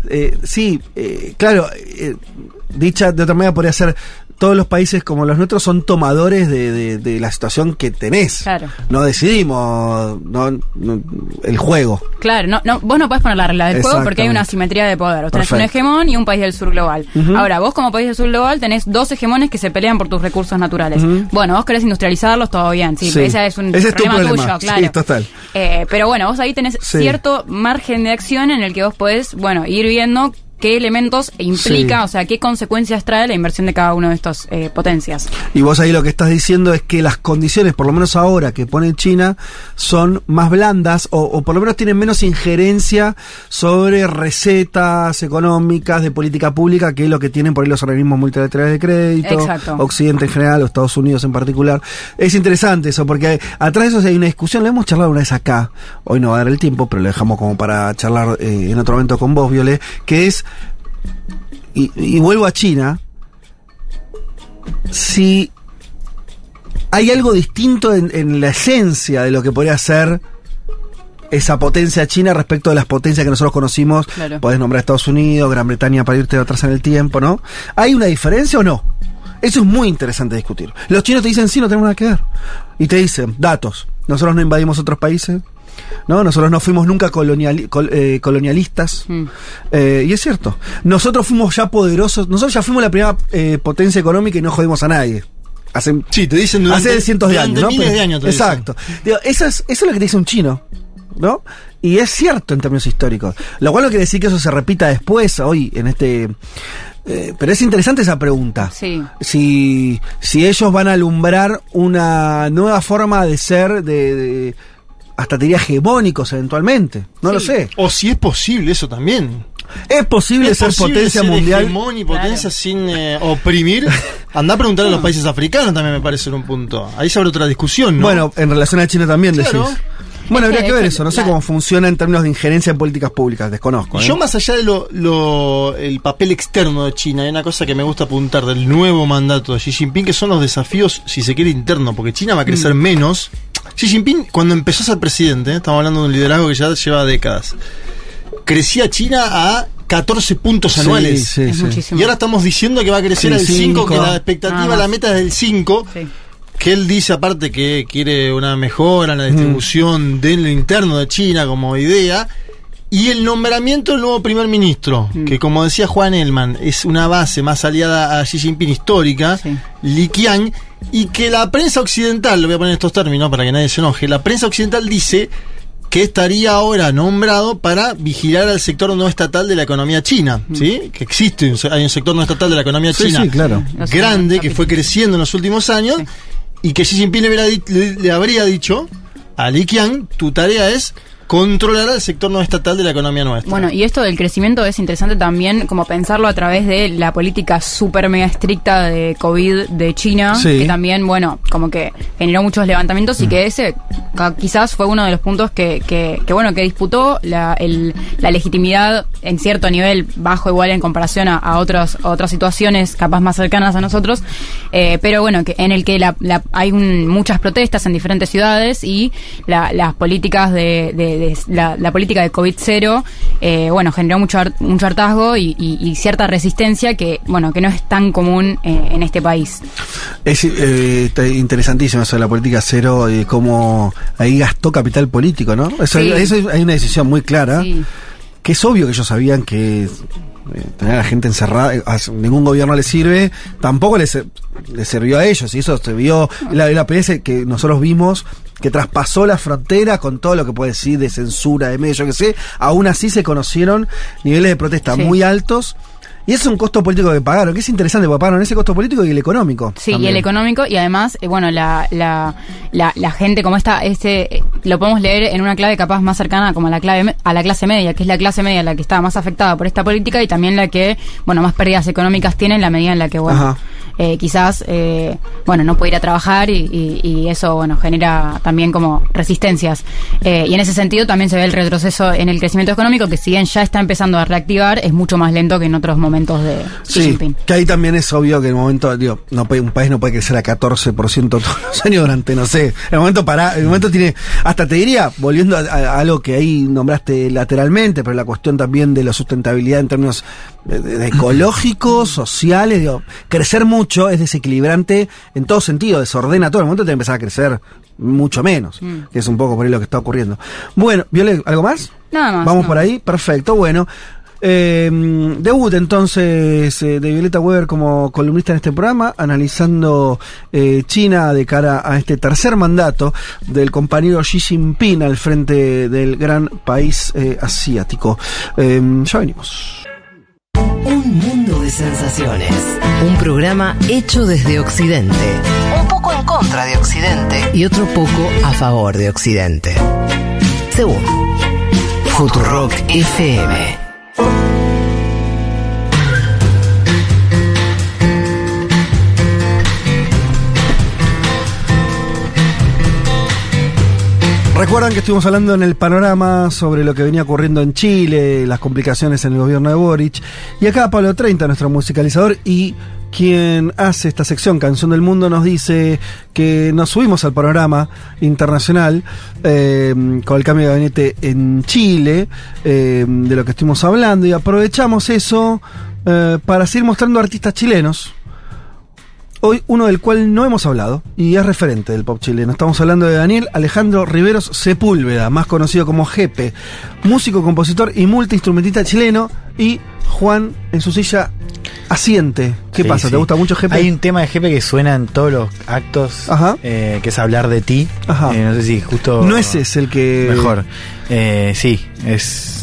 [SPEAKER 3] Eh, sí, eh, claro, eh, dicha de otra manera podría ser todos los países como los nuestros son tomadores de, de- de la situación que tenés.
[SPEAKER 6] Claro.
[SPEAKER 3] No decidimos no, no- el juego.
[SPEAKER 6] Claro, no, no, vos no podés poner la regla del juego porque hay una asimetría de poder. Vos tenés un hegemón y un país del sur global. Ahora, vos como país del sur global tenés dos hegemones que se pelean por tus recursos naturales. Bueno, vos querés industrializarlos, todo bien. Sí,
[SPEAKER 3] Sí.
[SPEAKER 6] ese es un
[SPEAKER 3] Ese es tu
[SPEAKER 6] problema,
[SPEAKER 3] problema.
[SPEAKER 6] tuyo, claro.
[SPEAKER 3] Sí, total.
[SPEAKER 6] Eh, pero bueno, vos ahí tenés
[SPEAKER 3] Sí.
[SPEAKER 6] cierto margen de acción en el que vos podés, bueno, ir viendo qué elementos implica,
[SPEAKER 3] Sí.
[SPEAKER 6] o sea, qué consecuencias trae la inversión de cada uno de estos eh, potencias.
[SPEAKER 3] Y vos ahí lo que estás diciendo es que las condiciones, por lo menos ahora que pone China, son más blandas o, o por lo menos tienen menos injerencia sobre recetas económicas de política pública que lo que tienen por ahí los organismos multilaterales de crédito,
[SPEAKER 6] Exacto.
[SPEAKER 3] Occidente en general o Estados Unidos en particular. Es interesante eso porque atrás de eso hay una discusión, lo hemos charlado una vez acá, hoy no va a dar el tiempo, pero lo dejamos como para charlar eh, en otro momento con vos, Viole, que es, y, y vuelvo a China, si hay algo distinto en, en la esencia de lo que podría ser esa potencia china respecto de las potencias que nosotros conocimos.
[SPEAKER 6] Claro.
[SPEAKER 3] Podés nombrar Estados Unidos, Gran Bretaña para irte atrás en el tiempo, ¿no? ¿Hay una diferencia o no? Eso es muy interesante discutir. Los chinos te dicen, sí, no tenemos nada que ver. Y te dicen, datos. Nosotros no invadimos otros países. ¿No? Nosotros no fuimos nunca coloniali- col- eh, colonialistas.
[SPEAKER 6] Mm.
[SPEAKER 3] Eh, y es cierto. Nosotros fuimos ya poderosos. Nosotros ya fuimos la primera eh, potencia económica y no jodimos a nadie. Hace,
[SPEAKER 4] Sí, te dicen durante,
[SPEAKER 3] hace cientos de años, ¿no?
[SPEAKER 4] miles
[SPEAKER 3] Pero-
[SPEAKER 4] de años. te
[SPEAKER 3] exacto. Digo, eso, es, eso es lo que te dice un chino, ¿no? Y es cierto en términos históricos. Lo cual no quiere decir que eso se repita después, hoy, en este... eh, pero es interesante esa pregunta.
[SPEAKER 6] Sí.
[SPEAKER 3] Si, si ellos van a alumbrar una nueva forma de ser, de, de- hasta te diría hegemónicos eventualmente. No lo sé.
[SPEAKER 4] O si es posible eso también.
[SPEAKER 3] Es posible
[SPEAKER 4] ¿Es
[SPEAKER 3] ser
[SPEAKER 4] posible
[SPEAKER 3] potencia
[SPEAKER 4] ser
[SPEAKER 3] mundial.
[SPEAKER 4] hegemón y potencia sin eh, oprimir. Anda a preguntar a los países africanos también me parece en un punto. Ahí se abre otra discusión, ¿no?
[SPEAKER 3] Bueno, en relación a China también
[SPEAKER 4] Claro.
[SPEAKER 3] decís. Bueno,
[SPEAKER 6] que,
[SPEAKER 3] habría que
[SPEAKER 6] de
[SPEAKER 3] ver
[SPEAKER 6] hecho,
[SPEAKER 3] eso. No sé cómo funciona en términos de injerencia en políticas públicas. Desconozco.
[SPEAKER 4] Y
[SPEAKER 3] ¿eh?
[SPEAKER 4] yo más allá de lo, lo- el papel externo de China, hay una cosa que me gusta apuntar del nuevo mandato de Xi Jinping, que son los desafíos, si se quiere, internos, porque China va a
[SPEAKER 3] Mm.
[SPEAKER 4] crecer menos. Xi Jinping, cuando empezó a ser presidente, ¿eh? estamos hablando de un liderazgo que ya lleva décadas, crecía China a 14 puntos
[SPEAKER 3] Sí,
[SPEAKER 4] anuales.
[SPEAKER 3] sí,
[SPEAKER 6] Es
[SPEAKER 3] sí.
[SPEAKER 6] muchísimo.
[SPEAKER 4] Y ahora estamos diciendo que va a crecer
[SPEAKER 3] Sí,
[SPEAKER 4] al 5, que la expectativa, la meta es del 5. Que él dice aparte que quiere una mejora en la distribución del interno de China como idea. Y el nombramiento del nuevo primer ministro, que como decía Juan Elman, es una base más aliada a Xi Jinping histórica,
[SPEAKER 6] Sí.
[SPEAKER 4] Li Qiang, y que la prensa occidental, lo voy a poner en estos términos para que nadie se enoje, la prensa occidental dice que estaría ahora nombrado para vigilar al sector no estatal de la economía china, ¿sí? Que existe, un hay un sector no estatal de la economía
[SPEAKER 3] Sí,
[SPEAKER 4] china
[SPEAKER 3] sí, claro.
[SPEAKER 4] Grande que fue creciendo en los últimos años y que Xi Jinping le, le- le habría dicho a Li tu tarea es controlar al sector no estatal de la economía nuestra.
[SPEAKER 6] Bueno, y esto del crecimiento es interesante también como pensarlo a través de la política súper mega estricta de COVID de China,
[SPEAKER 3] Sí.
[SPEAKER 6] que también, bueno, como que generó muchos levantamientos y que ese quizás fue uno de los puntos que, que, que, bueno, que disputó la, el- la legitimidad en cierto nivel bajo igual en comparación a, a otras, a otras situaciones capaz más cercanas a nosotros, eh, pero bueno, que en el que la, la- hay un- muchas protestas en diferentes ciudades y la- las políticas de, de- de- la, la política de COVID cero, eh, bueno, generó mucho, mucho hartazgo y, y- y cierta resistencia que, bueno, que no es tan común eh, en este país.
[SPEAKER 3] Es eh, interesantísimo eso de la política cero y cómo ahí gastó capital político, ¿no? Eso,
[SPEAKER 6] Sí.
[SPEAKER 3] eso hay una decisión muy clara.
[SPEAKER 6] Sí.
[SPEAKER 3] Que es obvio que ellos sabían que eh, tener a la gente encerrada, a ningún gobierno le sirve, tampoco le, se- le sirvió a ellos, y eso se vio, la, la PS que nosotros vimos, que traspasó la frontera con todo lo que puede decir de censura, de medios, yo qué sé, aún así se conocieron niveles de protesta
[SPEAKER 6] Sí.
[SPEAKER 3] muy altos, y es un costo político que pagaron, que es interesante, porque pagaron ese costo político y el económico.
[SPEAKER 6] Sí, y el económico y además, eh, bueno, la, la, la, la gente como está, este, eh, lo podemos leer en una clave capaz más cercana como a la clave a la clase media, que es la clase media la que está más afectada por esta política y también la que, bueno, más pérdidas económicas tiene en la medida en la que, bueno,
[SPEAKER 3] Ajá.
[SPEAKER 6] Eh, quizás, eh, bueno, no puede ir a trabajar y, y- y eso, bueno, genera también como resistencias. Eh, y en ese sentido también se ve el retroceso en el crecimiento económico, que si bien ya está empezando a reactivar, es mucho más lento que en otros momentos de Xi
[SPEAKER 3] Sí,
[SPEAKER 6] Jinping.
[SPEAKER 3] que ahí también es obvio que en el momento, digo, no puede, un país no puede crecer a 14% todos los años durante, no sé, el momento para, el momento tiene, hasta te diría, volviendo a, a algo que ahí nombraste lateralmente, pero la cuestión también de la sustentabilidad en términos de- de- ecológicos, sociales, digo, crecer mucho es desequilibrante en todo sentido, desordena todo, el momento que empezar a crecer mucho menos,
[SPEAKER 6] Mm.
[SPEAKER 3] que es un poco por ahí lo que está ocurriendo. Bueno, Viole, ¿algo más?
[SPEAKER 6] Nada más.
[SPEAKER 3] Vamos
[SPEAKER 6] no.
[SPEAKER 3] por ahí, perfecto, bueno. Eh, debut entonces eh, de Violeta Weber como columnista en este programa, analizando eh, China de cara a este tercer mandato del compañero Xi Jinping al frente del gran país eh, asiático. Eh, ya venimos.
[SPEAKER 12] Un mundo de sensaciones. Un programa hecho desde Occidente. Un poco en contra de Occidente. Y otro poco a favor de Occidente. Según Futurock FM.
[SPEAKER 3] Recuerdan que estuvimos hablando en el panorama sobre lo que venía ocurriendo en Chile, las complicaciones en el gobierno de Boric. Y acá Pablo 30, nuestro musicalizador y quien hace esta sección Canción del Mundo, nos dice que nos subimos al panorama internacional eh, con el cambio de gabinete en Chile, eh, de lo que estuvimos hablando, y aprovechamos eso eh, para seguir mostrando artistas chilenos. Hoy uno del cual no hemos hablado y es referente del pop chileno. Estamos hablando de Daniel Alejandro Riveros Sepúlveda, más conocido como Jepe, músico, compositor y multiinstrumentista chileno y Juan en su silla asiente. ¿Qué
[SPEAKER 5] Sí,
[SPEAKER 3] pasa?
[SPEAKER 5] sí.
[SPEAKER 3] ¿Te gusta mucho Jepe?
[SPEAKER 5] Hay un tema de Jepe que suena en todos los actos, eh, que es hablar de ti.
[SPEAKER 3] Ajá.
[SPEAKER 5] Eh, no sé si justo.
[SPEAKER 3] No ese es el que...
[SPEAKER 5] Mejor. Eh, sí, es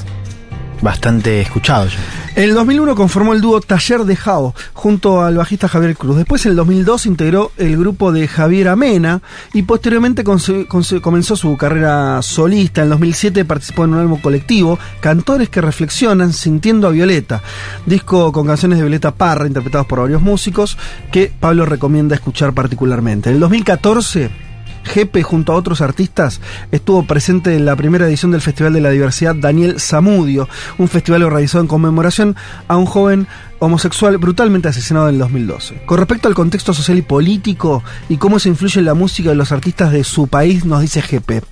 [SPEAKER 5] bastante escuchado ya.
[SPEAKER 3] En el 2001 conformó el dúo Taller de Jao junto al bajista Javier Cruz. Después en el 2002 integró el grupo de Javier Amena y posteriormente comenzó su carrera solista. En el 2007 participó en un álbum colectivo, Cantores que reflexionan sintiendo a Violeta, disco con canciones de Violeta Parra interpretados por varios músicos que Pablo recomienda escuchar particularmente. En el 2014 Jepe, junto a otros artistas, estuvo presente en la primera edición del Festival de la Diversidad Daniel Zamudio, un festival organizado en conmemoración a un joven homosexual brutalmente asesinado en el 2012. Con respecto al contexto social y político y cómo se influye en la música de los artistas de su país, nos dice Jepe,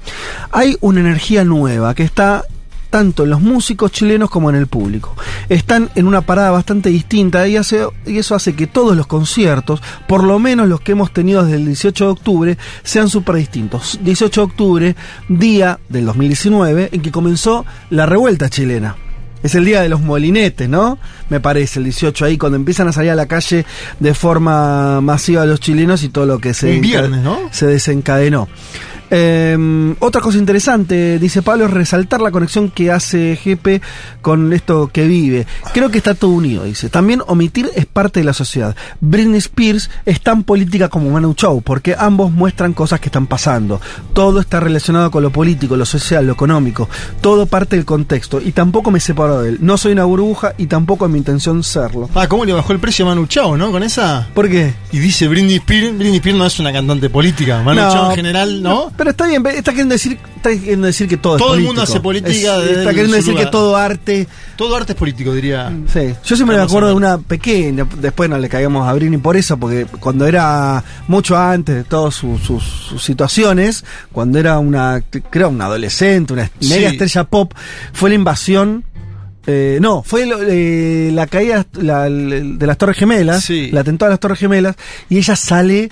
[SPEAKER 3] hay una energía nueva que está tanto en los músicos chilenos como en el público. Están en una parada bastante distinta y, hace- y eso hace que todos los conciertos, por lo menos los que hemos tenido desde el 18 de octubre, sean súper distintos. 18 de octubre, día del 2019, en que comenzó la revuelta chilena. Es el día de los molinetes, ¿no? Me parece, el 18 ahí, cuando empiezan a salir a la calle de forma masiva los chilenos y todo lo que se,
[SPEAKER 4] viernes, ¿no?
[SPEAKER 3] se desencadenó. Eh, otra cosa interesante, dice Pablo, es resaltar la conexión que hace GP con esto que vive. Creo que está todo unido, dice. También omitir es parte de la sociedad. Britney Spears es tan política como Manu Chao, porque ambos muestran cosas que están pasando. Todo está relacionado con lo político, lo social, lo económico. Todo parte del contexto. Y tampoco me separo de él. No soy una burbuja y tampoco es mi intención serlo.
[SPEAKER 4] Ah, ¿cómo le bajó el precio a Manu Chao, no? Con esa.
[SPEAKER 3] ¿Por qué?
[SPEAKER 4] Y dice Britney Spears, Britney Spears no es una cantante política. Manu
[SPEAKER 3] No,
[SPEAKER 4] Chao en general, ¿no?
[SPEAKER 3] Pero está bien, está queriendo decir, está queriendo decir que todo, es
[SPEAKER 4] Todo el
[SPEAKER 3] político.
[SPEAKER 4] mundo hace política
[SPEAKER 3] Es- está
[SPEAKER 4] el-
[SPEAKER 3] queriendo decir
[SPEAKER 4] lugar.
[SPEAKER 3] que todo arte.
[SPEAKER 4] Todo arte es político, diría.
[SPEAKER 3] Sí. Yo siempre me acuerdo de una pequeña, después no le caigamos a Britney por eso, porque cuando era mucho antes de todas sus, sus- sus situaciones, cuando era una, creo, una adolescente, una
[SPEAKER 4] Sí.
[SPEAKER 3] mega estrella pop, fue la invasión. eh, no, fue lo- eh, la caída la- de las Torres Gemelas, el atentado a las Torres Gemelas, y ella sale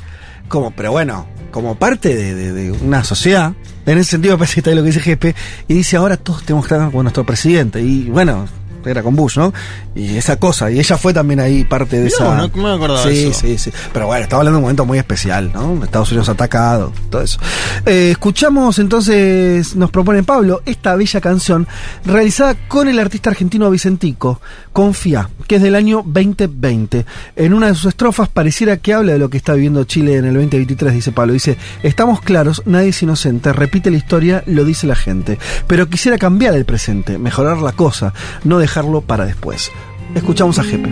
[SPEAKER 3] como, pero bueno, como parte de, de- de una sociedad. En ese sentido, *laughs* parece que está ahí lo que dice Jepe, y dice ahora todos tenemos que estar con nuestro presidente. Y bueno, era con Bush, ¿no? Y esa cosa, y ella fue también ahí parte de esa.
[SPEAKER 4] no- no me acordaba
[SPEAKER 3] sí,
[SPEAKER 4] de eso.
[SPEAKER 3] sí, sí. Pero bueno, estaba hablando de un momento muy especial, ¿no? Estados Unidos atacado, todo eso. Eh, escuchamos entonces, nos propone Pablo, esta bella canción realizada con el artista argentino Vicentico, Confía, que es del año 2020. En una de sus estrofas pareciera que habla de lo que está viviendo Chile en el 2023, dice Pablo. Dice, estamos claros, nadie es inocente, repite la historia, lo dice la gente. Pero quisiera cambiar el presente, mejorar la cosa, no dejarlo para después. Escuchamos a Jepe.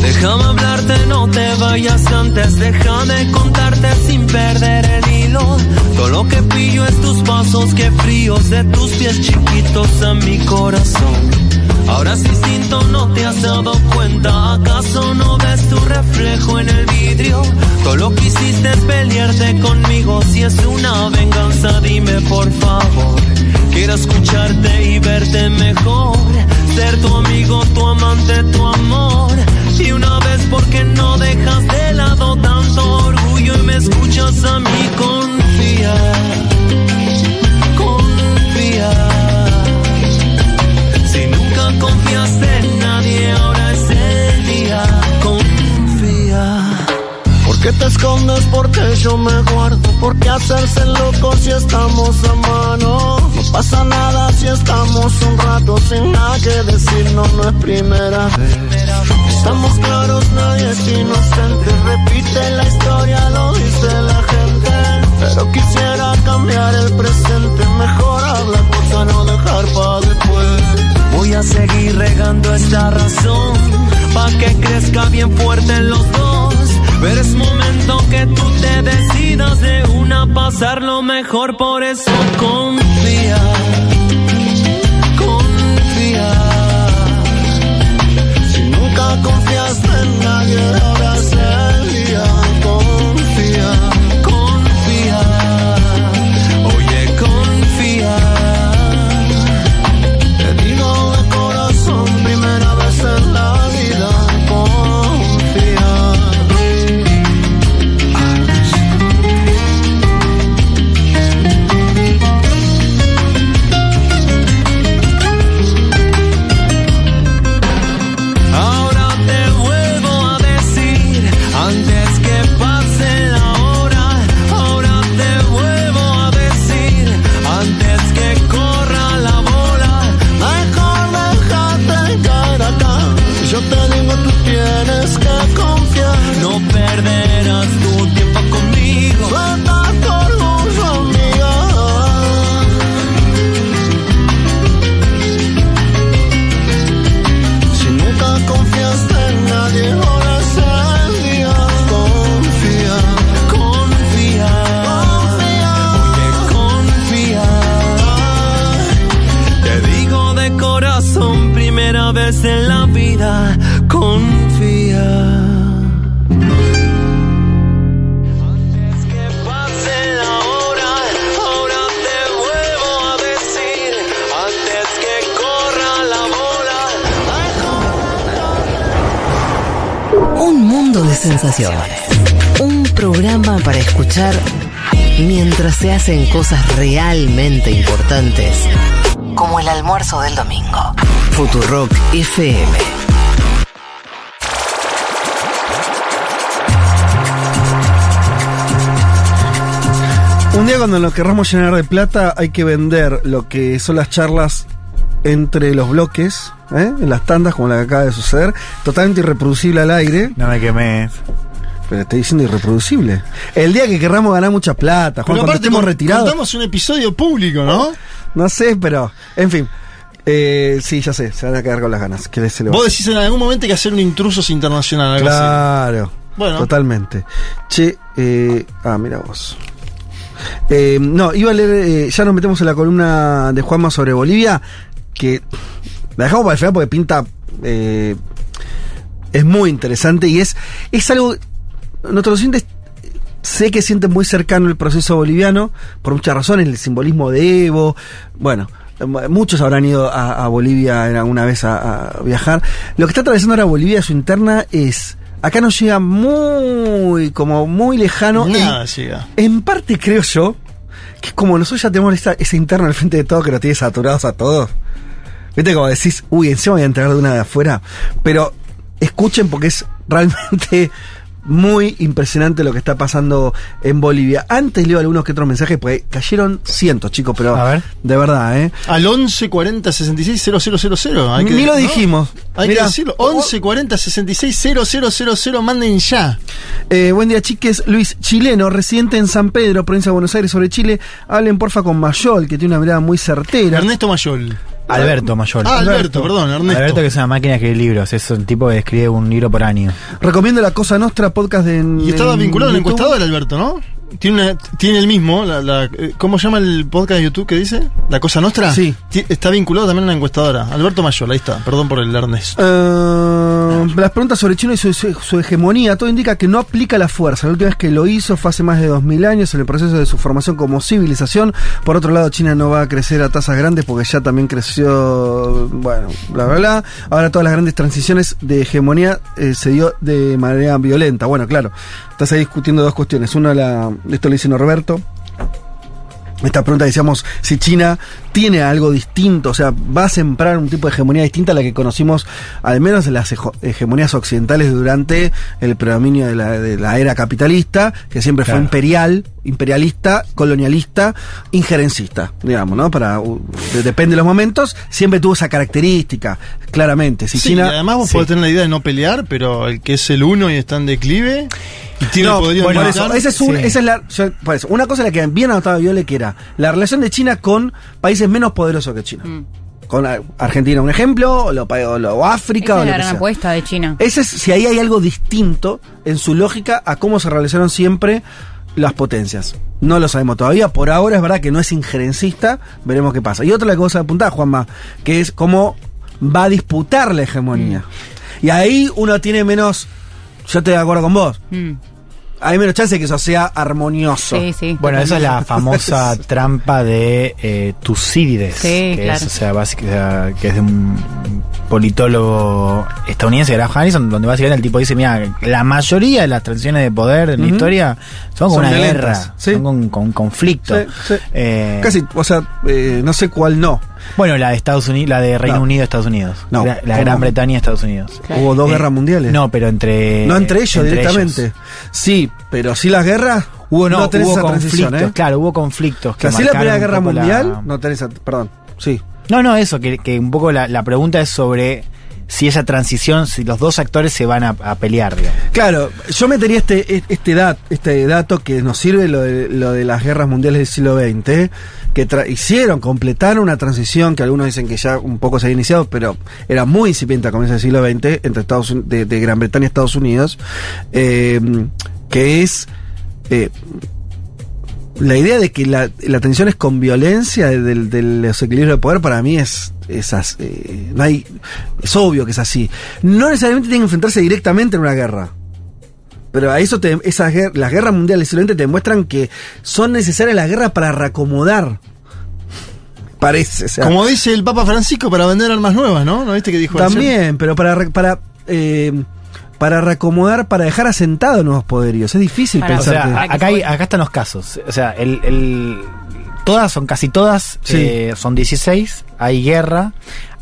[SPEAKER 11] Déjame hablarte, no te vayas antes. Déjame contarte sin perder el hilo. Todo lo que pillo es tus pasos, que fríos de tus pies chiquitos a mi corazón. Ahora es distinto, no te has dado cuenta. ¿Acaso no ves tu reflejo en el vidrio? Todo lo que hiciste es pelearte conmigo. Si es una venganza, dime por favor. Quiero escucharte y verte mejor. Ser tu amigo, tu amante, tu amor. Y una vez, porque no dejas de lado tanto orgullo y me escuchas a mí? Confía. Confiaste en nadie, ahora es el día. Confía. ¿Por qué te escondes? Porque yo me guardo. ¿Por qué hacerse loco si estamos a mano? No pasa nada si estamos un rato sin nada que decir, no, no es primera vez. Estamos claros, nadie es inocente. Repite la historia, lo dice la gente. Pero quisiera cambiar el presente, mejorar la cosa, no dejar para a seguir regando esta razón, pa' que crezca bien fuerte los dos. Pero es momento que tú te decidas de una pasar lo mejor, por eso confía.
[SPEAKER 12] Hacen cosas realmente importantes, como el almuerzo del domingo. Futurock FM.
[SPEAKER 3] Un día cuando nos querramos llenar de plata hay que vender lo que son las charlas entre los bloques, ¿eh? en las tandas como la que acaba de suceder, totalmente irreproducible al aire.
[SPEAKER 5] No me quemé.
[SPEAKER 3] Pero estoy diciendo irreproducible. El día que querramos ganar mucha plata, Juan,
[SPEAKER 4] Pero aparte,
[SPEAKER 3] estemos retirados.
[SPEAKER 4] contamos un episodio público, ¿no?
[SPEAKER 3] No sé, pero. En fin. Eh, sí, ya sé, se van a quedar con las ganas. ¿Qué se le va a
[SPEAKER 4] Vos decís en algún momento que hacer un intrusos internacional, algo así.
[SPEAKER 3] Claro.
[SPEAKER 4] Bueno.
[SPEAKER 3] Totalmente. Che, eh, ah, mira vos. Eh, no, iba a leer, ya nos metemos en la columna de Juanma sobre Bolivia, que la dejamos para el final porque pinta, es muy interesante y es, es algo, nuestros oyentes sé que sienten muy cercano el proceso boliviano, por muchas razones, el simbolismo de Evo, bueno, muchos habrán ido a, a Bolivia alguna vez a, a viajar. Lo que está atravesando ahora Bolivia, su interna, es, acá nos llega muy, como muy lejano.
[SPEAKER 4] Nada
[SPEAKER 3] en,
[SPEAKER 4] llega.
[SPEAKER 3] en parte creo yo, que como nosotros ya tenemos esta, esa interna al frente de todo que nos tiene saturados a todos. Viste como decís, uy, encima voy a entregar de una de afuera. Pero escuchen porque es realmente muy impresionante lo que está pasando en Bolivia. Antes leo algunos que otros mensajes, porque cayeron cientos, chicos, pero de verdad, ¿eh?
[SPEAKER 4] Al 11 40 66 000. Hay que,
[SPEAKER 3] Ni lo
[SPEAKER 4] ¿no?
[SPEAKER 3] dijimos.
[SPEAKER 4] Hay
[SPEAKER 3] Mirá.
[SPEAKER 4] que decirlo. 11 40 66 000. Manden ya.
[SPEAKER 3] Eh, buen día, chiques. Luis, chileno, residente en San Pedro, provincia de Buenos Aires, sobre Chile. Hablen porfa con Mayol, que tiene una mirada muy certera.
[SPEAKER 4] Ernesto Mayol.
[SPEAKER 5] Alberto Mayol.
[SPEAKER 4] Ah, Alberto, perdón, Ernesto.
[SPEAKER 5] Alberto que es una máquina de escribir libros, es un tipo que escribe un libro por año.
[SPEAKER 3] Recomiendo la Cosa Nostra podcast de.
[SPEAKER 4] Y estaba
[SPEAKER 3] en
[SPEAKER 4] vinculado al
[SPEAKER 3] YouTube.
[SPEAKER 4] encuestador, Alberto, ¿no? Tiene, una- tiene el mismo, la, la- eh, ¿cómo llama el podcast de YouTube que dice? ¿La Cosa Nostra?
[SPEAKER 3] Sí.
[SPEAKER 4] Está vinculado también a una encuestadora. Alberto Mayol, ahí está. Perdón por el Ernesto.
[SPEAKER 3] Eh, las preguntas sobre China y su, su- su hegemonía, todo indica que no aplica la fuerza. La última vez que lo hizo fue hace más de 2000 años en el proceso de su formación como civilización. Por otro lado, China no va a crecer a tasas grandes porque ya también creció, bueno, bla, bla, bla. Ahora todas las grandes transiciones de hegemonía eh, se dio de manera violenta. Bueno, claro, estás ahí discutiendo dos cuestiones. Una, la, esto lo dice Norberto, esta pregunta decíamos si China tiene algo distinto, o sea, va a sembrar un tipo de hegemonía distinta a la que conocimos, al menos en las hegemonías occidentales durante el predominio de la, de la era capitalista, que siempre fue imperial, imperialista, colonialista, injerencista, digamos, ¿no? Para depende de los momentos, siempre tuvo esa característica, claramente. Si
[SPEAKER 4] sí,
[SPEAKER 3] China,
[SPEAKER 4] y además vos
[SPEAKER 3] Sí.
[SPEAKER 4] podés tener la idea de no pelear, pero el que es el uno y está en declive y tiene
[SPEAKER 3] No,
[SPEAKER 4] el
[SPEAKER 3] bueno, eso, esa es, un-
[SPEAKER 4] Sí.
[SPEAKER 3] esa es la, yo- por eso, una cosa la que bien anotaba Viole que era la relación de China con países menos poderosos que China. con a- Argentina un ejemplo, o, lo, pa- o lo- o África,
[SPEAKER 6] Esa
[SPEAKER 3] o
[SPEAKER 6] es
[SPEAKER 3] lo
[SPEAKER 6] la
[SPEAKER 3] que
[SPEAKER 6] gran
[SPEAKER 3] sea.
[SPEAKER 6] apuesta de China.
[SPEAKER 3] Ese es si ahí hay algo distinto en su lógica a cómo se realizaron siempre las potencias. No lo sabemos todavía. Por ahora es verdad que no es injerencista. Veremos qué pasa. Y otra cosa que apuntar, Juanma, que es cómo va a disputar la hegemonía. Y ahí uno tiene menos. Yo estoy de acuerdo con vos.
[SPEAKER 6] Mm.
[SPEAKER 3] Hay menos chance de que eso sea armonioso.
[SPEAKER 6] Sí, sí.
[SPEAKER 5] Bueno, esa es la famosa *laughs* trampa de eh, Tucídides,
[SPEAKER 6] Sí,
[SPEAKER 5] que
[SPEAKER 6] claro.
[SPEAKER 5] es, o sea, básic- o sea, que es de un politólogo estadounidense, Graham Harrison, donde básicamente el tipo dice, mira, la mayoría de las transiciones de poder en la historia son como
[SPEAKER 3] Son
[SPEAKER 5] una
[SPEAKER 3] violentas,
[SPEAKER 5] guerra,
[SPEAKER 3] sí.
[SPEAKER 5] son con, con conflicto.
[SPEAKER 3] Sí, sí.
[SPEAKER 5] Eh,
[SPEAKER 3] Casi, o sea, eh, no sé cuál no.
[SPEAKER 5] Bueno, la de Estados Unidos, la de Reino
[SPEAKER 3] No.
[SPEAKER 5] Unido, Estados Unidos.
[SPEAKER 3] No.
[SPEAKER 5] La, la. Gran Bretaña, Estados Unidos.
[SPEAKER 3] Hubo dos
[SPEAKER 5] Eh,
[SPEAKER 3] guerras mundiales.
[SPEAKER 5] No, pero entre.
[SPEAKER 3] no entre ellos
[SPEAKER 5] entre
[SPEAKER 3] directamente.
[SPEAKER 5] ellos.
[SPEAKER 3] Sí, pero sí las guerras.
[SPEAKER 5] Hubo, no,
[SPEAKER 3] tenés
[SPEAKER 5] hubo
[SPEAKER 3] esa
[SPEAKER 5] conflictos,
[SPEAKER 3] ¿eh?
[SPEAKER 5] claro, hubo conflictos.
[SPEAKER 3] Que así la Primera Guerra
[SPEAKER 5] la-
[SPEAKER 3] Mundial, no tenés. Perdón, sí.
[SPEAKER 5] No, no, eso, que, que un poco la, la pregunta es sobre si esa transición, si los dos actores se van a, pelear, digamos.
[SPEAKER 3] Claro, yo metería este, este, este dato que nos sirve lo de, las guerras mundiales del siglo XX, que hicieron, completaron una transición que algunos dicen que ya un poco se había iniciado, pero era muy incipiente a comienzos del siglo XX entre Estados de, de Gran Bretaña y Estados Unidos, eh, que es eh, la idea de que la, la tensión es con violencia del, del desequilibrio de poder para mí es, es, as- eh, no hay, es obvio que es así. No necesariamente tienen que enfrentarse directamente en una guerra. Pero a eso te, esas las guerras mundiales XX te demuestran que son necesarias las guerras para reacomodar. Parece. o sea,
[SPEAKER 4] Como dice el Papa Francisco, para vender armas nuevas, ¿no? ¿No viste que dijo
[SPEAKER 3] también, pero para, para, eh, para reacomodar, para dejar asentados nuevos poderios. Es difícil pensar
[SPEAKER 5] sea,
[SPEAKER 3] que-
[SPEAKER 5] acá, hay- acá están los casos. O sea, el, el- todas son casi todas,
[SPEAKER 3] Sí.
[SPEAKER 5] eh, son 16, hay guerra,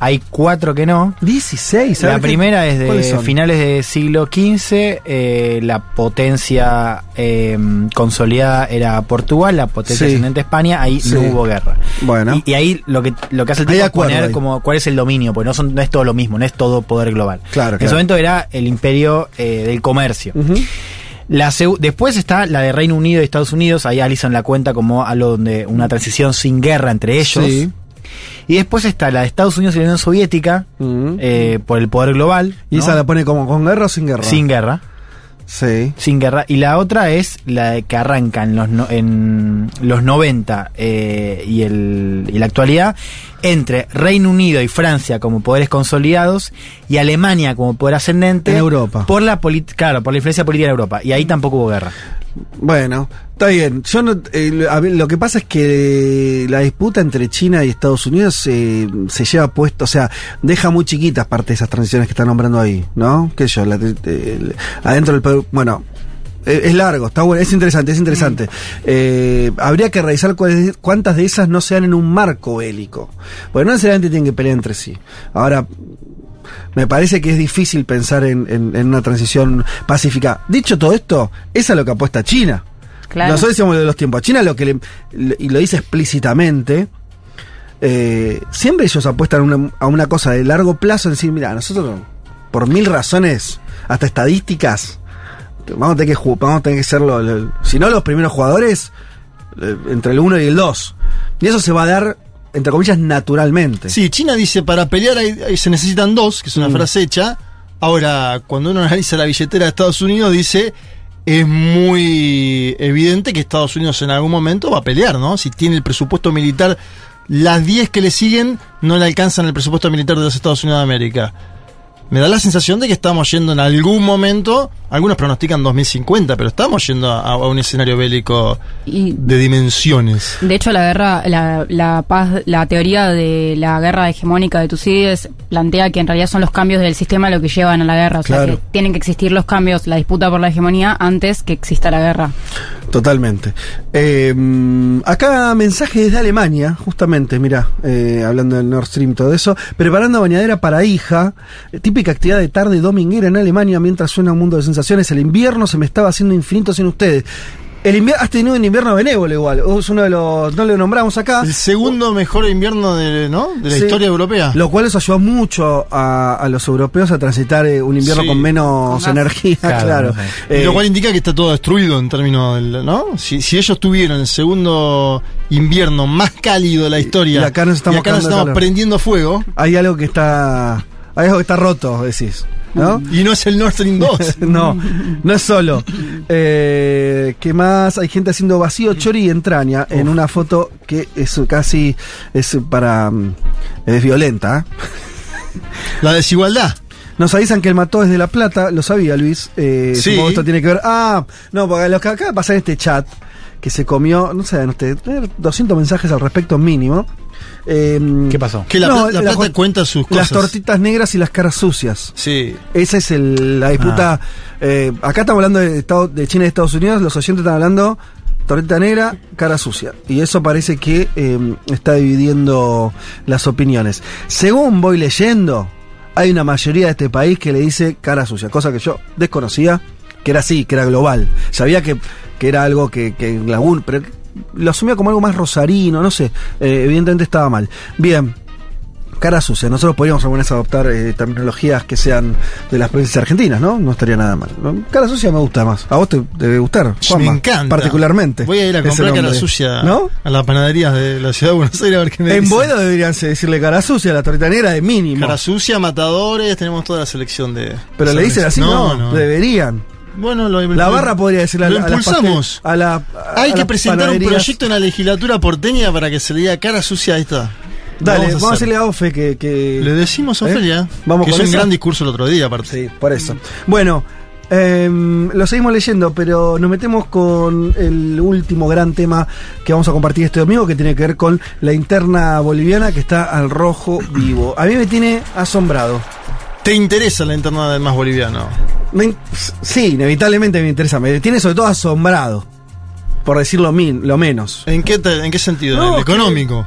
[SPEAKER 5] hay cuatro que no.
[SPEAKER 3] 16,
[SPEAKER 5] La
[SPEAKER 3] ¿sabes qué?
[SPEAKER 5] primera es
[SPEAKER 3] ¿Cuáles
[SPEAKER 5] de finales del siglo XV, eh, la potencia eh, consolidada era Portugal, la potencia
[SPEAKER 3] Sí.
[SPEAKER 5] ascendente España, ahí
[SPEAKER 3] Sí.
[SPEAKER 5] no hubo guerra.
[SPEAKER 3] Bueno.
[SPEAKER 5] Y, y ahí lo que, lo que hace el tipo es poner
[SPEAKER 3] ahí.
[SPEAKER 5] como cuál es el dominio, porque no, son, no es todo lo mismo, no es todo poder global.
[SPEAKER 3] Claro,
[SPEAKER 5] En
[SPEAKER 3] claro.
[SPEAKER 5] ese momento era el imperio eh, del comercio.
[SPEAKER 3] Ujú.
[SPEAKER 5] La después está la de Reino Unido y Estados Unidos, ahí Alison la cuenta como algo donde una transición sin guerra entre ellos.
[SPEAKER 3] Sí.
[SPEAKER 5] Y después está la de Estados Unidos y la Unión Soviética, eh, por el poder global.
[SPEAKER 3] ¿Y
[SPEAKER 5] ¿no?
[SPEAKER 3] esa la pone como con guerra o sin guerra?
[SPEAKER 5] Sin guerra.
[SPEAKER 3] Sí.
[SPEAKER 5] Sin guerra. Y la otra es la de que arranca en los, no- en los 90 eh, y, el, y la actualidad entre Reino Unido y Francia como poderes consolidados y Alemania como poder ascendente.
[SPEAKER 3] En Europa.
[SPEAKER 5] Por la, claro, por la influencia política en Europa. Y ahí tampoco hubo guerra.
[SPEAKER 3] Bueno, está bien. Yo no, eh, lo- a ver, lo que pasa es que la disputa entre China y Estados Unidos eh, se lleva puesto, o sea, deja muy chiquitas parte de esas transiciones que está nombrando ahí, ¿no? Que yo, la- el- adentro del Perú, bueno. eh, Es largo, está bueno, es interesante, es interesante. Eh, habría que revisar cuántas de esas no sean en un marco bélico. Porque no necesariamente tienen que pelear entre sí. Ahora, me parece que es difícil pensar en, en- en una transición pacífica. Dicho todo esto, es a lo que apuesta China.
[SPEAKER 6] Claro.
[SPEAKER 3] Nosotros decíamos de los tiempos. China lo que le, le- y lo dice explícitamente. eh, siempre ellos apuestan a una, a una cosa de largo plazo, en decir, mira, nosotros por mil razones, hasta estadísticas, vamos a tener que ju- vamos a tener que ser lo- lo- si no los primeros jugadores, eh, entre el 1 y el 2. Y eso se va a dar, entre comillas, naturalmente.
[SPEAKER 4] Sí, China dice para pelear hay- hay- se necesitan dos, que es una
[SPEAKER 3] Mm.
[SPEAKER 4] frase hecha. Ahora, cuando uno analiza la billetera de Estados Unidos, dice es muy evidente que Estados Unidos en algún momento va a pelear, ¿no? Si tiene el presupuesto militar, las 10 que le siguen no le alcanzan el presupuesto militar de los Estados Unidos de América. Me da la sensación de que estamos yendo en algún momento, algunos pronostican 2050, pero estamos yendo a, a un escenario bélico
[SPEAKER 6] Y
[SPEAKER 4] de dimensiones.
[SPEAKER 6] De hecho, la guerra, la, la paz, la teoría de la guerra hegemónica de Tucídides plantea que en realidad son los cambios del sistema lo que llevan a la guerra. O sea, que tienen que existir los cambios, la disputa por la hegemonía antes que exista la guerra.
[SPEAKER 3] Totalmente. Eh, acá mensaje desde Alemania, justamente, mira, hablando del Nord Stream, todo eso. Preparando bañadera para hija, eh, típica actividad de tarde dominguera en Alemania mientras suena un mundo de sensaciones. El invierno se me estaba haciendo infinito sin ustedes. El invierno, has tenido un invierno benévolo igual. Es uno de los. No lo nombramos acá.
[SPEAKER 4] El segundo mejor invierno de, ¿no? de la
[SPEAKER 3] Sí.
[SPEAKER 4] historia europea.
[SPEAKER 3] Lo cual les ayudó mucho a, a los europeos a transitar eh, un invierno
[SPEAKER 4] Sí.
[SPEAKER 3] con menos
[SPEAKER 4] Con
[SPEAKER 3] energía, *laughs* claro. Eh,
[SPEAKER 4] lo cual indica que está todo destruido en términos del, ¿no? Si, si ellos tuvieron el segundo invierno más cálido de la historia
[SPEAKER 3] Y acá nos estamos
[SPEAKER 4] y acá nos estamos prendiendo fuego
[SPEAKER 3] hay algo que está. Hay algo que está roto, decís. ¿No?
[SPEAKER 4] y no es el Nord Stream 2. *laughs*
[SPEAKER 3] no, no es solo. Eh, ¿Qué más? Hay gente haciendo vacío, chori y entraña en una foto que es casi es para mm, es violenta.
[SPEAKER 4] La desigualdad.
[SPEAKER 3] Nos avisan que el mató es de La Plata, lo sabía Luis. Eh,
[SPEAKER 4] Sí.
[SPEAKER 3] supongo esto tiene que ver. Ah, no, porque lo que acaba de pasar en este chat, que se comió, no sé, no sé, tener 200 mensajes al respecto mínimo. Eh,
[SPEAKER 5] ¿Qué pasó?
[SPEAKER 4] Que la,
[SPEAKER 3] No,
[SPEAKER 4] la
[SPEAKER 3] la
[SPEAKER 4] plata cuenta sus
[SPEAKER 3] Las
[SPEAKER 4] cosas.
[SPEAKER 3] tortitas negras y las caras sucias.
[SPEAKER 4] Sí.
[SPEAKER 3] Esa es el- la disputa.
[SPEAKER 4] Ah.
[SPEAKER 3] eh, acá estamos hablando de, Estado- de China y Estados Unidos, los oyentes están hablando tortita negra, cara sucia. Y eso parece que eh, está dividiendo las opiniones. Según voy leyendo, hay una mayoría de este país que le dice cara sucia, cosa que yo desconocía, que era así, que era global. Sabía que, que era algo que, que en pero lo asumía como algo más rosarino, no sé. Eh, evidentemente estaba mal. Bien. Cara sucia, nosotros podríamos alguna vez adoptar eh, terminologías que sean de las provincias argentinas, ¿no? No estaría nada mal. ¿no? Cara sucia me gusta más. A vos te debe gustar, Juanma,
[SPEAKER 4] Me encanta.
[SPEAKER 3] Particularmente.
[SPEAKER 4] Voy a ir a comprar cara sucia
[SPEAKER 3] ¿No?
[SPEAKER 4] a las panaderías de la ciudad de Buenos Aires a ver qué me
[SPEAKER 3] En
[SPEAKER 4] dicen.
[SPEAKER 3] Boedo deberían decirle cara sucia, la tortita negra de mínimo.
[SPEAKER 4] Cara sucia, matadores, tenemos toda la selección de.
[SPEAKER 3] Pero le dicen así, no, deberían.
[SPEAKER 4] Bueno, lo,
[SPEAKER 3] La barra podría decirle a,
[SPEAKER 4] lo
[SPEAKER 3] la- a
[SPEAKER 4] impulsamos.
[SPEAKER 3] a la, a
[SPEAKER 4] Hay que presentar un proyecto en la legislatura porteña para que se le diga cara sucia a esta.
[SPEAKER 3] Dale, vamos, a
[SPEAKER 4] hacer.
[SPEAKER 3] decirle a Ofe que. que
[SPEAKER 4] Le decimos a
[SPEAKER 3] ¿Eh?
[SPEAKER 4] Ofelia.
[SPEAKER 3] Vamos
[SPEAKER 4] que
[SPEAKER 3] con
[SPEAKER 4] hizo un gran discurso el otro día, aparte.
[SPEAKER 3] Sí, por eso. Bueno, em, lo seguimos leyendo, pero nos metemos con el último gran tema que vamos a compartir este domingo, que tiene que ver con la interna boliviana que está al rojo vivo. A mí me tiene asombrado.
[SPEAKER 4] ¿Te interesa la interna del más boliviano?
[SPEAKER 3] Me sí, inevitablemente me interesa. Me tiene sobre todo asombrado. Por decirlo min, lo menos.
[SPEAKER 4] ¿En qué, te- en qué sentido?
[SPEAKER 3] No,
[SPEAKER 4] ¿En el económico?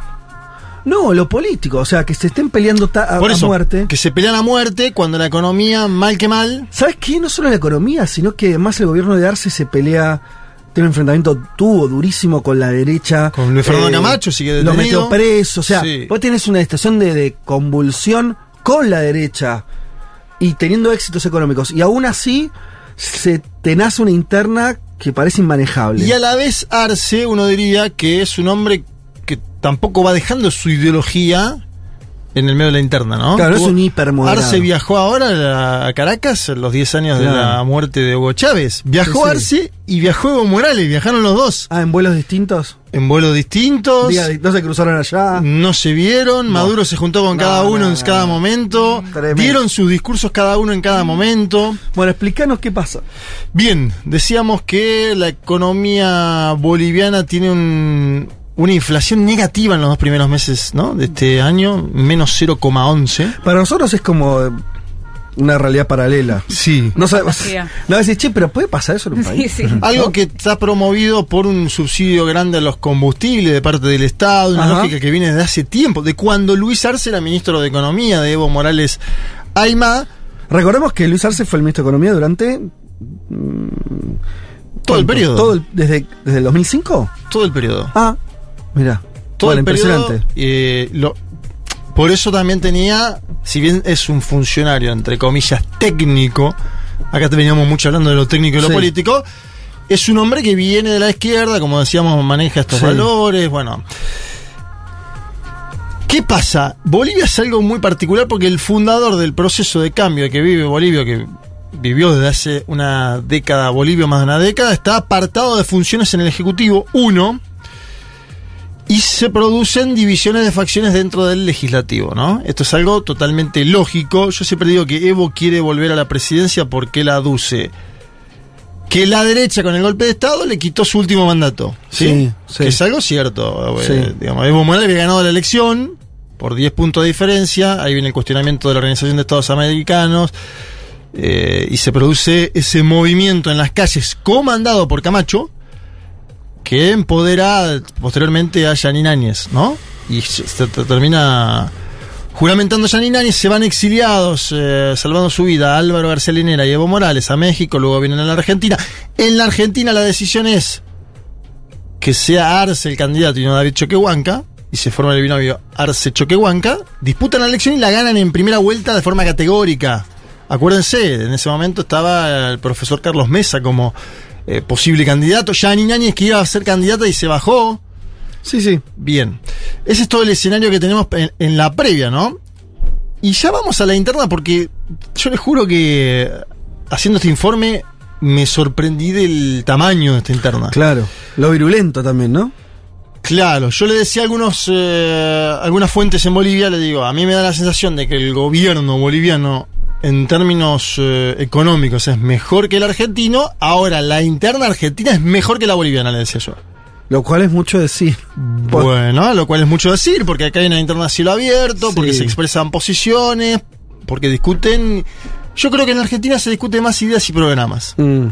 [SPEAKER 3] No, lo político. O sea, que se estén peleando ta- a,
[SPEAKER 4] Por
[SPEAKER 3] a
[SPEAKER 4] eso,
[SPEAKER 3] muerte.
[SPEAKER 4] que se pelean a muerte cuando la economía, mal que mal.
[SPEAKER 3] ¿Sabes qué? No solo la economía, sino que además el gobierno de Arce se pelea. Tiene un enfrentamiento tuvo durísimo con la derecha.
[SPEAKER 4] Con Luis Fernando Camacho, sigue
[SPEAKER 3] Lo
[SPEAKER 4] detenido.
[SPEAKER 3] metió preso. O sea,
[SPEAKER 4] Sí.
[SPEAKER 3] vos tenés una situación de, de convulsión con la derecha y teniendo éxitos económicos. Y aún así, se te nace una interna que parece inmanejable.
[SPEAKER 4] Y a la vez Arce, uno diría que es un hombre que tampoco va dejando su ideología en el medio de la interna, ¿no?
[SPEAKER 3] Claro, es un hipermoderado.
[SPEAKER 4] Arce viajó ahora a Caracas en los 10 años de la muerte de Hugo Chávez. Viajó
[SPEAKER 3] Sí, sí.
[SPEAKER 4] Arce y viajó Evo Morales, viajaron los dos.
[SPEAKER 3] Ah, en vuelos distintos.
[SPEAKER 4] En vuelos distintos.
[SPEAKER 3] Día- no se cruzaron allá.
[SPEAKER 4] No se vieron, Maduro se juntó con
[SPEAKER 3] No,
[SPEAKER 4] cada uno
[SPEAKER 3] no,
[SPEAKER 4] en cada momento,
[SPEAKER 3] Tremendo.
[SPEAKER 4] dieron sus discursos cada uno en cada momento.
[SPEAKER 3] Bueno, explícanos qué pasa.
[SPEAKER 4] Bien, decíamos que la economía boliviana tiene un- una inflación negativa en los dos primeros meses ¿no? de este año, menos 0,11.
[SPEAKER 3] Para nosotros es como una realidad paralela.
[SPEAKER 4] Sí.
[SPEAKER 3] No sabemos. *laughs* No decís, che, pero puede pasar eso en un país.
[SPEAKER 6] Sí, sí.
[SPEAKER 4] Algo que está promovido por un subsidio grande a los combustibles de parte del Estado, una
[SPEAKER 3] Ajá.
[SPEAKER 4] lógica que viene desde hace tiempo, de cuando Luis Arce era ministro de Economía, de Evo Morales Aymá,
[SPEAKER 3] Recordemos que Luis Arce fue el ministro de Economía durante. mm,
[SPEAKER 4] Todo el periodo.
[SPEAKER 3] Todo el- desde, ¿Desde el 2005?
[SPEAKER 4] todo el periodo.
[SPEAKER 3] Ah, mira.
[SPEAKER 4] todo
[SPEAKER 3] Bueno,
[SPEAKER 4] el periodo,
[SPEAKER 3] impresionante.
[SPEAKER 4] eh, lo- por eso también tenía, si bien es un funcionario, entre comillas, técnico, acá te veníamos mucho hablando de lo técnico y lo
[SPEAKER 3] Sí.
[SPEAKER 4] político, es un hombre que viene de la izquierda, como decíamos, maneja estos
[SPEAKER 3] Sí.
[SPEAKER 4] valores, bueno. ¿Qué pasa? Bolivia es algo muy particular porque el fundador del proceso de cambio que vive Bolivia, que vivió desde hace una década, Bolivia más de una década, está apartado de funciones en el Ejecutivo, uno, y se producen divisiones de facciones dentro del legislativo, ¿no? Esto es algo totalmente lógico. Yo siempre digo que Evo quiere volver a la presidencia porque él aduce que la derecha con el golpe de Estado le quitó su último mandato. Sí,
[SPEAKER 3] Sí, sí.
[SPEAKER 4] Que es algo cierto.
[SPEAKER 3] Sí.
[SPEAKER 4] Eh, digamos, Evo Morales había ganado la elección por 10 puntos de diferencia. Ahí viene el cuestionamiento de la Organización de Estados Americanos. eh, y se produce ese movimiento en las calles comandado por Camacho que empodera posteriormente a Janine Áñez, ¿no? Y se, se te- termina juramentando a Janine Áñez, se van exiliados, eh, salvando su vida, Álvaro García Linera y Evo Morales a México, luego vienen a la Argentina. En la Argentina la decisión es que sea Arce el candidato y no David Choquehuanca, y se forma el binomio Arce Choquehuanca, disputan la elección y la ganan en primera vuelta de forma categórica. Acuérdense, en ese momento estaba el profesor Carlos Mesa como eh, posible candidato. Yani Náñez que iba a ser candidata y se bajó.
[SPEAKER 3] Sí, sí.
[SPEAKER 4] Bien. Ese es todo el escenario que tenemos en, en la previa, ¿no? Y ya vamos a la interna porque yo les juro que haciendo este informe me sorprendí del tamaño de esta interna.
[SPEAKER 3] Claro. Lo virulento también, ¿no?
[SPEAKER 4] Claro, yo le decía a algunos, eh, algunas fuentes en Bolivia, le digo, a mí me da la sensación de que el gobierno boliviano en términos eh, económicos es mejor que el argentino, ahora la interna argentina es mejor que la boliviana, le decía yo.
[SPEAKER 3] Lo cual es mucho decir.
[SPEAKER 4] Bueno, lo cual es mucho decir, porque acá hay una interna a cielo abierto,
[SPEAKER 3] Sí.
[SPEAKER 4] porque se expresan posiciones, porque discuten... Yo creo que en Argentina se discute más ideas y programas.
[SPEAKER 3] Mm.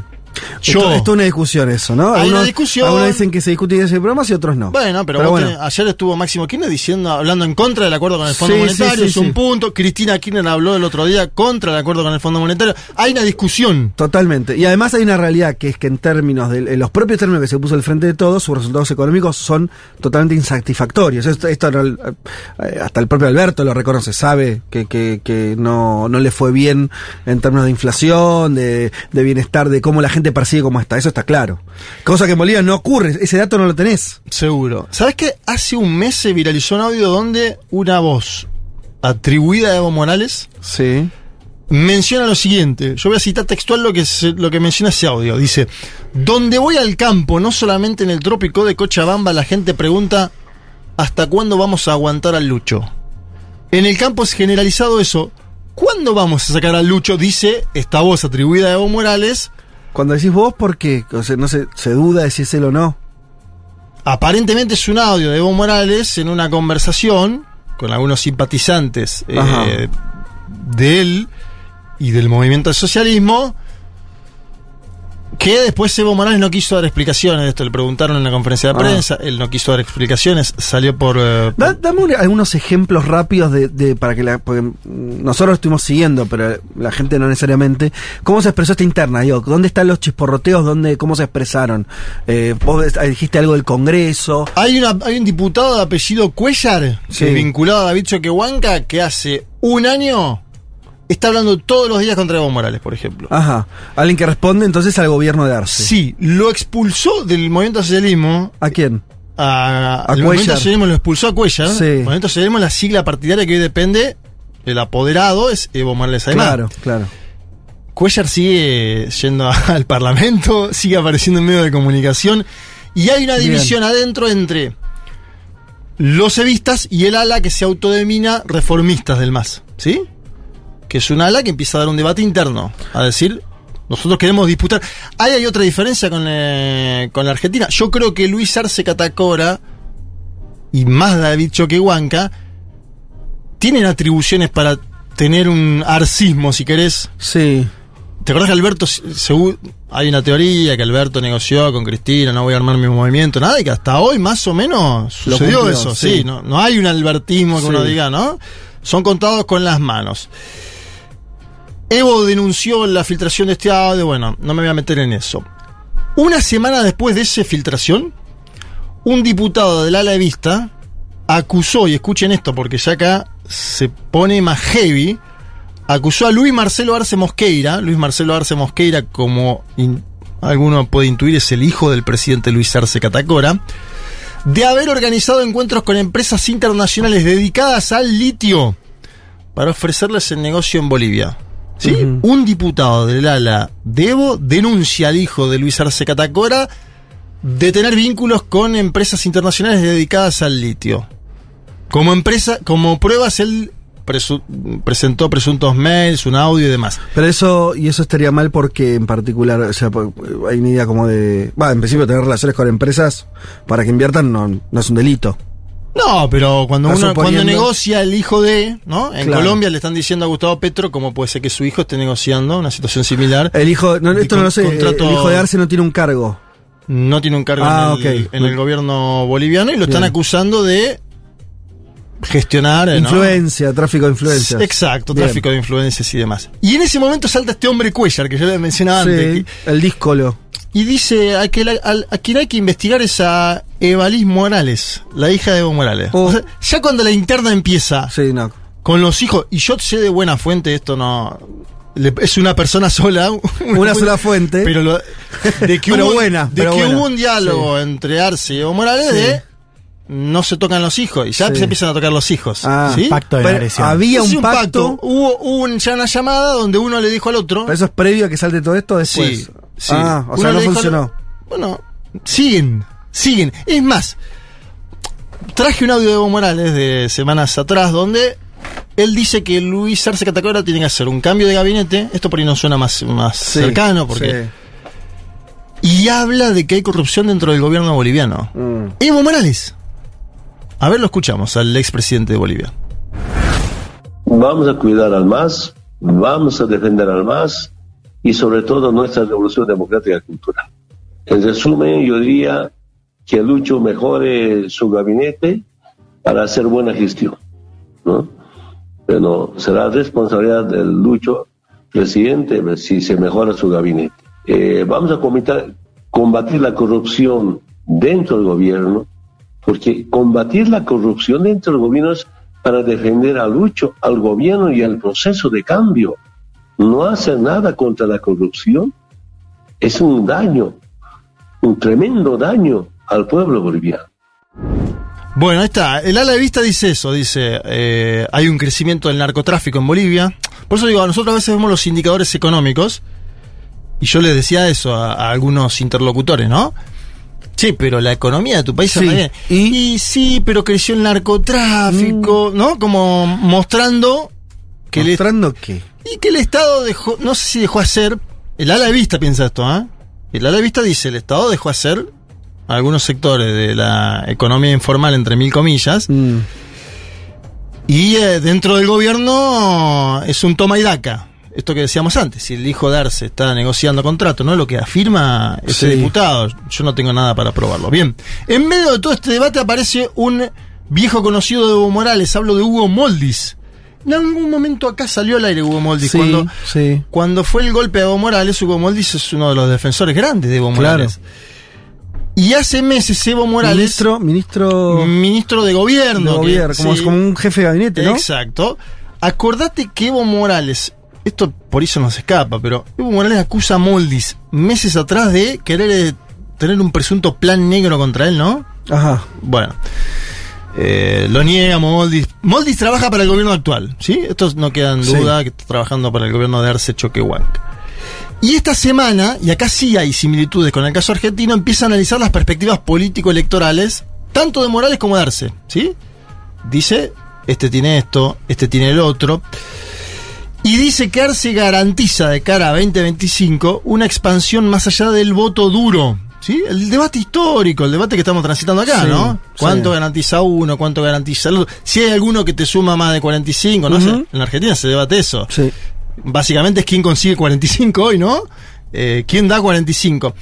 [SPEAKER 4] Yo-
[SPEAKER 3] Esto, esto es una discusión eso, ¿no?
[SPEAKER 4] Hay una discusión.
[SPEAKER 3] Algunos dicen que se discute ideas y programas y otros no.
[SPEAKER 4] Bueno, pero, tenés- ayer estuvo Máximo Kirchner diciendo, hablando en contra del acuerdo con el Fondo
[SPEAKER 3] Sí,
[SPEAKER 4] Monetario,
[SPEAKER 3] sí, sí,
[SPEAKER 4] es un punto. Cristina Kirchner habló el otro día contra el acuerdo con el Fondo Monetario. Hay una discusión.
[SPEAKER 3] Totalmente. Y además hay una realidad que es que en términos de en los propios términos que se puso al frente de todos, sus resultados económicos son totalmente insatisfactorios. Esto, eh, hasta el propio Alberto lo reconoce, sabe que, que, que no, no le fue bien en términos de inflación, de, de bienestar, de cómo la gente percibe cómo está. Eso está claro. Cosa que en Bolivia no ocurre. Ese dato no lo tenés.
[SPEAKER 4] Seguro. ¿Sabes qué? Hace un mes se viralizó un audio donde una voz atribuida a Evo Morales
[SPEAKER 3] sí.
[SPEAKER 4] menciona lo siguiente. Yo voy a citar textual lo que, se- lo que menciona ese audio. Dice, donde voy al campo, no solamente en el trópico de Cochabamba, la gente pregunta, ¿hasta cuándo vamos a aguantar al Lucho? En el campo es generalizado eso. ¿Cuándo vamos a sacar al Lucho? Dice esta voz atribuida a Evo Morales.
[SPEAKER 3] Cuando decís vos, porque o sea, no se, se duda de si es él o no.
[SPEAKER 4] Aparentemente es un audio de Evo Morales en una conversación con algunos simpatizantes eh, de él y del movimiento del socialismo. Que después Evo Morales no quiso dar explicaciones de esto. Le preguntaron en la conferencia de
[SPEAKER 3] Ah.
[SPEAKER 4] prensa. Él no quiso dar explicaciones. Salió por. eh,
[SPEAKER 3] Da- dame un- algunos ejemplos rápidos de, de- para que la, porque nosotros estuvimos siguiendo, pero la gente no necesariamente. ¿Cómo se expresó esta interna? Digo, ¿Dónde están los chisporroteos? ¿Dónde, ¿Cómo se expresaron? Eh, vos des- dijiste algo del Congreso.
[SPEAKER 4] Hay, una, hay un diputado de apellido Cuellar,
[SPEAKER 3] Sí.
[SPEAKER 4] vinculado a David Choquehuanca, que hace un año está hablando todos los días contra Evo Morales, por ejemplo.
[SPEAKER 3] Ajá. Alguien que responde entonces al gobierno de Arce.
[SPEAKER 4] Sí, lo expulsó del movimiento socialismo.
[SPEAKER 3] ¿A quién?
[SPEAKER 4] A,
[SPEAKER 3] A
[SPEAKER 4] el movimiento socialismo lo expulsó a Cuellar.
[SPEAKER 3] Sí.
[SPEAKER 4] El movimiento socialismo, la sigla partidaria que hoy depende, el apoderado es Evo Morales Aymar.
[SPEAKER 3] Claro, claro.
[SPEAKER 4] Cuellar sigue yendo *laughs* al Parlamento, sigue apareciendo en medios de comunicación y hay una
[SPEAKER 3] Bien.
[SPEAKER 4] división adentro entre los evistas y el ala que se autodemina reformistas del MAS, ¿sí? Que es un ala que empieza a dar un debate interno, a decir, nosotros queremos disputar. Ahí hay otra diferencia con, eh, con la Argentina. Yo creo que Luis Arce Catacora y más David Choquehuanca tienen atribuciones para tener un arcismo, si querés.
[SPEAKER 3] Sí.
[SPEAKER 4] ¿Te acordás que Alberto, se- se- hay una teoría que Alberto negoció con Cristina, no voy a armar mi movimiento, nada, y que hasta hoy más o menos
[SPEAKER 3] Lo
[SPEAKER 4] sucedió
[SPEAKER 3] cumplió,
[SPEAKER 4] eso,
[SPEAKER 3] sí.
[SPEAKER 4] sí, no, no hay un albertismo que
[SPEAKER 3] Sí.
[SPEAKER 4] uno diga, ¿no? Son contados con las manos. Evo denunció la filtración de este audio, bueno, no me voy a meter en eso. Una semana después de esa filtración, un diputado del ala evista acusó, y escuchen esto porque ya acá se pone más heavy, acusó a Luis Marcelo Arce Mosqueira, Luis Marcelo Arce Mosqueira, como in- alguno puede intuir, es el hijo del presidente Luis Arce Catacora, de haber organizado encuentros con empresas internacionales dedicadas al litio para ofrecerles el negocio en Bolivia. ¿Sí? Un diputado del ala de Evo denuncia al hijo de Luis Arce Catacora de tener vínculos con empresas internacionales dedicadas al litio. Como empresa, como pruebas, él presu- presentó presuntos mails, un audio y demás.
[SPEAKER 3] Pero eso, y eso estaría mal porque en particular, o sea, hay una idea como de. Va, en principio tener relaciones con empresas para que inviertan no, no es un delito.
[SPEAKER 4] No, pero cuando uno cuando negocia el hijo de, ¿no? En
[SPEAKER 3] Claro.
[SPEAKER 4] Colombia le están diciendo a Gustavo Petro cómo puede ser que su hijo esté negociando una situación similar.
[SPEAKER 3] El hijo, no, esto no lo sé,
[SPEAKER 4] Contrato-
[SPEAKER 3] el hijo de Arce no tiene un cargo.
[SPEAKER 4] No tiene un cargo
[SPEAKER 3] Ah,
[SPEAKER 4] en, el,
[SPEAKER 3] ok.
[SPEAKER 4] en el gobierno boliviano y lo están acusando de gestionar ¿no?
[SPEAKER 3] Influencia, tráfico de influencias.
[SPEAKER 4] Exacto,
[SPEAKER 3] Bien.
[SPEAKER 4] tráfico de influencias y demás. Y en ese momento salta este hombre Cuellar, que yo le mencionaba
[SPEAKER 3] Sí,
[SPEAKER 4] antes.
[SPEAKER 3] el díscolo.
[SPEAKER 4] Y dice a, que la- al- a quien hay que investigar es a Evalis Morales, la hija de Evo Morales. O sea, ya cuando la interna empieza con los hijos, y yo sé de buena fuente, esto no. le- es una persona *laughs* sola.
[SPEAKER 3] Una sola fuente.
[SPEAKER 4] Pero lo- de que, *laughs*
[SPEAKER 3] Pero
[SPEAKER 4] hubo,
[SPEAKER 3] buena,
[SPEAKER 4] de
[SPEAKER 3] pero
[SPEAKER 4] que
[SPEAKER 3] buena.
[SPEAKER 4] hubo un diálogo entre Arce y Evo Morales
[SPEAKER 3] Sí.
[SPEAKER 4] de no se tocan los hijos y ya
[SPEAKER 3] Sí.
[SPEAKER 4] se empiezan a tocar los hijos.
[SPEAKER 3] Ah,
[SPEAKER 4] ¿sí?
[SPEAKER 3] pacto de Pero agresión. había un pacto.
[SPEAKER 4] Hubo, hubo un- ya una llamada donde uno le dijo al otro.
[SPEAKER 3] ¿Pero eso es previo a que salte todo esto después?
[SPEAKER 4] Sí, sí.
[SPEAKER 3] Ah, o
[SPEAKER 4] Uno
[SPEAKER 3] sea, no
[SPEAKER 4] dijo
[SPEAKER 3] funcionó.
[SPEAKER 4] Bueno, siguen, siguen. Es más, traje un audio de Evo Morales de semanas atrás donde él dice que Luis Arce Catacora tiene que hacer un cambio de gabinete. Esto por ahí no suena más, más
[SPEAKER 3] Sí,
[SPEAKER 4] cercano porque. Y habla de que hay corrupción dentro del gobierno boliviano.
[SPEAKER 3] Mm.
[SPEAKER 4] Evo Morales. A ver, lo escuchamos al expresidente de Bolivia.
[SPEAKER 20] Vamos a cuidar al MAS, vamos a defender al MAS y sobre todo nuestra revolución democrática cultural. En resumen, yo diría que Lucho mejore su gabinete para hacer buena gestión. ¿no? Pero será responsabilidad del Lucho, presidente, si se mejora su gabinete. Eh, vamos a combatir la corrupción dentro del gobierno, porque combatir la corrupción dentro del gobierno es para defender a Lucho, al gobierno y al proceso de cambio. No hacer nada contra la corrupción es un daño, un tremendo daño al pueblo boliviano.
[SPEAKER 4] Bueno, ahí está. El ala de vista dice eso, dice, eh, hay un crecimiento del narcotráfico en Bolivia. Por eso digo, nosotros a veces vemos los indicadores económicos y yo les decía eso a, a algunos interlocutores, ¿no? Sí, pero la economía de tu país
[SPEAKER 3] Sí,
[SPEAKER 4] bien. ¿Y? sí, pero creció el narcotráfico, ¿no? Como mostrando que
[SPEAKER 3] ¿Mostrando qué?
[SPEAKER 4] y que el Estado dejó, no sé si dejó hacer, el ala de vista piensa esto, ¿ah? El ala de vista dice, el Estado dejó hacer algunos sectores de la economía informal, entre mil comillas, y eh, dentro del gobierno es un toma y daca. Esto que decíamos antes, si el hijo de Arce está negociando contrato, ¿no? Lo que afirma ese
[SPEAKER 3] Sí.
[SPEAKER 4] diputado, yo no tengo nada para probarlo. Bien, en medio de todo este debate aparece un viejo conocido de Evo Morales, hablo de Hugo Moldis. En algún momento acá salió al aire Hugo Moldis.
[SPEAKER 3] Sí,
[SPEAKER 4] cuando,
[SPEAKER 3] sí.
[SPEAKER 4] cuando fue el golpe a Evo Morales, Hugo Moldis es uno de los defensores grandes de Evo
[SPEAKER 3] Claro.
[SPEAKER 4] Morales. Y hace meses Evo Morales,
[SPEAKER 3] Ministro, ministro
[SPEAKER 4] ministro de
[SPEAKER 3] de
[SPEAKER 4] gobierno, que-
[SPEAKER 3] gobierno, como,
[SPEAKER 4] sí.
[SPEAKER 3] como un jefe de gabinete, ¿no?
[SPEAKER 4] Exacto. Acordate que Evo Morales, esto por eso nos escapa, pero Evo Morales acusa a Moldis meses atrás de querer eh, tener un presunto plan negro contra él, ¿no?
[SPEAKER 3] Ajá.
[SPEAKER 4] Bueno. Eh, lo niega Moldis. Moldis trabaja para el gobierno actual, ¿sí? Esto no queda en
[SPEAKER 3] Sí.
[SPEAKER 4] duda que está trabajando para el gobierno de Arce Choquehuanca. Y esta semana, y acá sí hay similitudes con el caso argentino, empieza a analizar las perspectivas político-electorales, tanto de Morales como de Arce, ¿sí? Dice, este tiene esto, este tiene el otro. Y dice que Arce garantiza de cara a 2025 una expansión más allá del voto duro. ¿Sí? El debate histórico, el debate que estamos transitando acá,
[SPEAKER 3] Sí,
[SPEAKER 4] ¿no? ¿Cuánto
[SPEAKER 3] sí.
[SPEAKER 4] garantiza uno? ¿Cuánto garantiza el otro? Si hay alguno que te suma más de 45, no sé.
[SPEAKER 3] Ujú.
[SPEAKER 4] En la Argentina se debate eso.
[SPEAKER 3] Sí.
[SPEAKER 4] Básicamente es quién consigue 45 hoy, ¿no? Eh, ¿Quién da 45?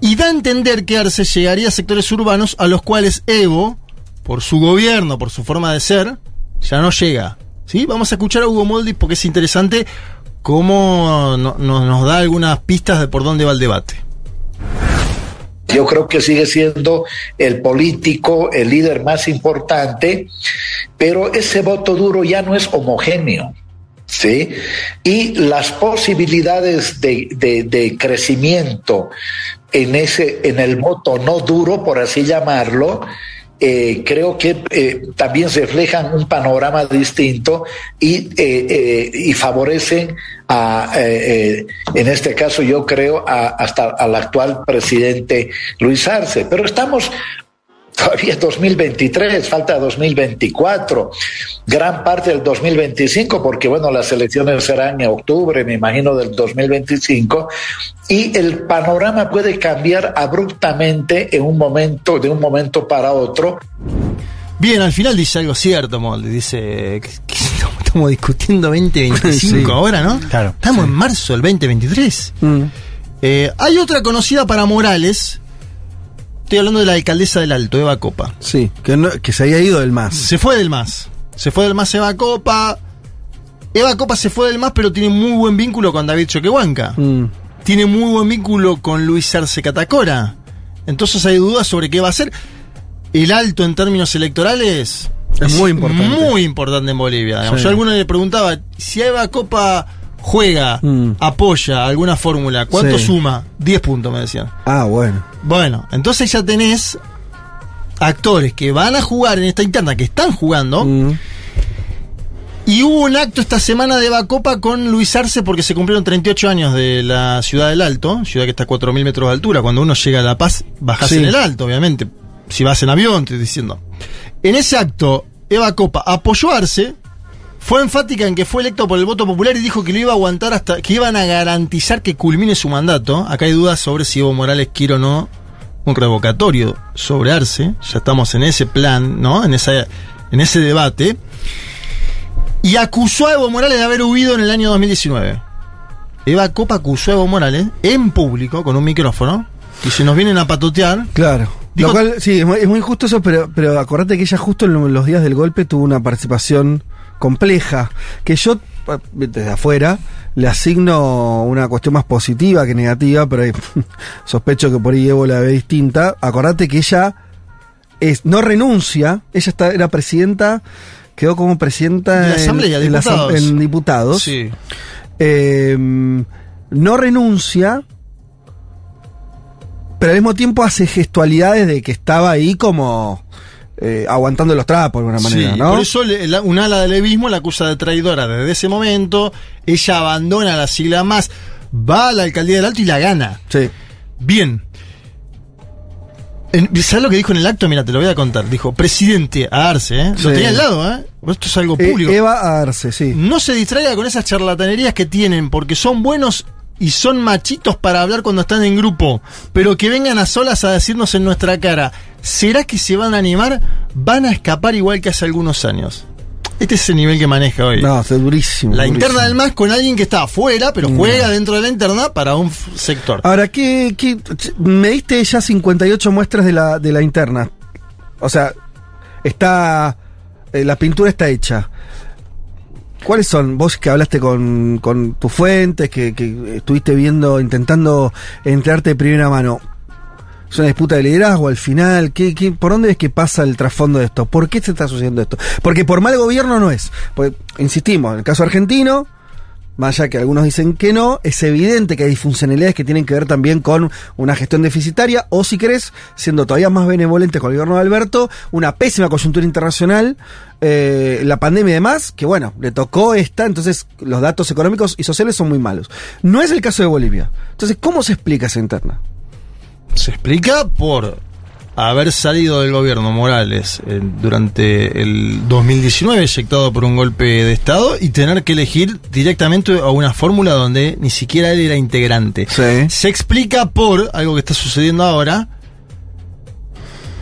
[SPEAKER 4] Y da a entender que Arce llegaría a sectores urbanos a los cuales Evo, por su gobierno, por su forma de ser, ya no llega. ¿Sí? Vamos a escuchar a Hugo Moldi porque es interesante cómo no- no- nos da algunas pistas de por dónde va el debate.
[SPEAKER 21] Yo creo que sigue siendo el político, el líder más importante, pero ese voto duro ya no es homogéneo. ¿Sí? Y las posibilidades de, de- de crecimiento en ese, en el voto no duro, por así llamarlo, eh, creo que eh, también reflejan un panorama distinto y, eh, eh, y favorecen a, eh, eh, en este caso yo creo, a- hasta al actual presidente Luis Arce. Pero estamos todavía 2023, falta 2024, gran parte del 2025, porque bueno, las elecciones serán en octubre, me imagino, del 2025, y el panorama puede cambiar abruptamente en un momento, de un momento para otro.
[SPEAKER 4] Bien, al final dice algo cierto, Moldi. Dice que, que estamos- estamos discutiendo 2025 *laughs*
[SPEAKER 3] Sí.
[SPEAKER 4] ahora, ¿no?
[SPEAKER 5] Claro.
[SPEAKER 4] Estamos en marzo del 2023.
[SPEAKER 3] Mm.
[SPEAKER 4] Eh, hay otra conocida para Morales. Estoy hablando de la alcaldesa del Alto, Eva Copa.
[SPEAKER 3] Sí, que, no- que se había ido del MAS.
[SPEAKER 4] Se fue del MAS. Se fue del MAS Eva Copa. Eva Copa se fue del MAS, pero tiene muy buen vínculo con David Choquehuanca.
[SPEAKER 3] Mm.
[SPEAKER 4] tiene muy buen vínculo con Luis Arce Catacora. Entonces hay dudas sobre qué va a hacer. El alto en términos electorales
[SPEAKER 3] Es muy importante.
[SPEAKER 4] Muy importante en Bolivia.
[SPEAKER 3] Sí.
[SPEAKER 4] Yo a alguno le preguntaba, si Eva Copa juega, apoya alguna fórmula, ¿cuánto
[SPEAKER 3] Mm. Sí.
[SPEAKER 4] suma? 10 puntos, me decían.
[SPEAKER 3] Ah, bueno.
[SPEAKER 4] Bueno, entonces ya tenés actores que van a jugar en esta interna, que están jugando.
[SPEAKER 3] Mm.
[SPEAKER 4] Y hubo un acto esta semana de Bacopa con Luis Arce porque se cumplieron 38 años de la ciudad del Alto, ciudad que está a 4.000 metros de altura. Cuando uno llega a La Paz, bajás
[SPEAKER 3] Sí.
[SPEAKER 4] en el Alto, obviamente. Si vas en avión, te estoy diciendo. En ese acto, Eva Copa apoyó a Arce, fue enfática en que fue electo por el voto popular y dijo que lo iba a aguantar hasta que iban a garantizar que culmine su mandato. Acá hay dudas sobre si Evo Morales quiere o no un revocatorio sobre Arce. Ya estamos en ese plan, ¿no? En, esa, en ese debate. Y acusó a Evo Morales de haber huido en el año 2019. Eva Copa acusó a Evo Morales en público con un micrófono. Y si nos vienen a patotear.
[SPEAKER 3] Claro.
[SPEAKER 4] Dijo-
[SPEAKER 3] Lo cual, sí, es muy, es muy injusto eso, pero, pero acordate que ella justo en lo- los días del golpe tuvo una participación compleja, que yo eh, desde afuera le asigno una cuestión más positiva que negativa, pero *laughs* sospecho que por ahí Evo la ve distinta. Acordate que ella es, no renuncia, ella está, era presidenta, quedó como presidenta en-
[SPEAKER 4] Asamblea,
[SPEAKER 3] en, la
[SPEAKER 4] diputados.
[SPEAKER 3] en diputados.
[SPEAKER 4] Sí.
[SPEAKER 3] Eh, no renuncia, pero al mismo tiempo hace gestualidades de que estaba ahí como eh, aguantando los trapos de alguna manera,
[SPEAKER 4] Sí,
[SPEAKER 3] ¿no?
[SPEAKER 4] Por eso le- la- un ala del levismo la acusa de traidora desde ese momento. Ella abandona la sigla más, va a la alcaldía del Alto y la gana.
[SPEAKER 3] Sí.
[SPEAKER 4] Bien. En- ¿Sabes lo que dijo en el acto? Mira, te lo voy a contar. Dijo, presidente, a Arce, ¿eh?
[SPEAKER 3] Sí.
[SPEAKER 4] Lo tenía al lado, ¿eh? Esto es algo
[SPEAKER 3] Eh,
[SPEAKER 4] público.
[SPEAKER 3] Eva Arce, sí.
[SPEAKER 4] No se distraiga con esas charlatanerías que tienen, porque son buenos y son machitos para hablar cuando están en grupo, pero que vengan a solas a decirnos en nuestra cara, ¿será que se van a animar? Van a escapar igual que hace algunos años. Este es el nivel que maneja hoy.
[SPEAKER 3] No, es durísimo.
[SPEAKER 4] la
[SPEAKER 3] durísimo.
[SPEAKER 4] interna del MAS con alguien que está afuera, pero
[SPEAKER 3] No.
[SPEAKER 4] juega dentro de la interna para un sector.
[SPEAKER 3] Ahora, ¿qué, qué- me diste ya 58 muestras de la, de la interna. O sea, está. eh, la pintura está hecha. ¿Cuáles son? Vos que hablaste con, con tus fuentes, que, que estuviste viendo, intentando enterarte de primera mano. ¿Es una disputa de liderazgo al final? ¿Qué, qué, por dónde es que pasa el trasfondo de esto? ¿Por qué se está sucediendo esto? Porque por mal gobierno no es. Porque, insistimos, en el caso argentino, más allá que algunos dicen que no, es evidente que hay disfuncionalidades que tienen que ver también con una gestión deficitaria, o si querés, siendo todavía más benevolentes con el gobierno de Alberto, una pésima coyuntura internacional, eh, la pandemia y demás, que bueno, le tocó esta, entonces los datos económicos y sociales son muy malos. No es el caso de Bolivia. Entonces, ¿cómo se explica esa interna?
[SPEAKER 4] Se explica por haber salido del gobierno Morales eh, durante el 2019, eyectado por un golpe de Estado, y tener que elegir directamente a una fórmula donde ni siquiera él era integrante. Se explica por algo que está sucediendo ahora.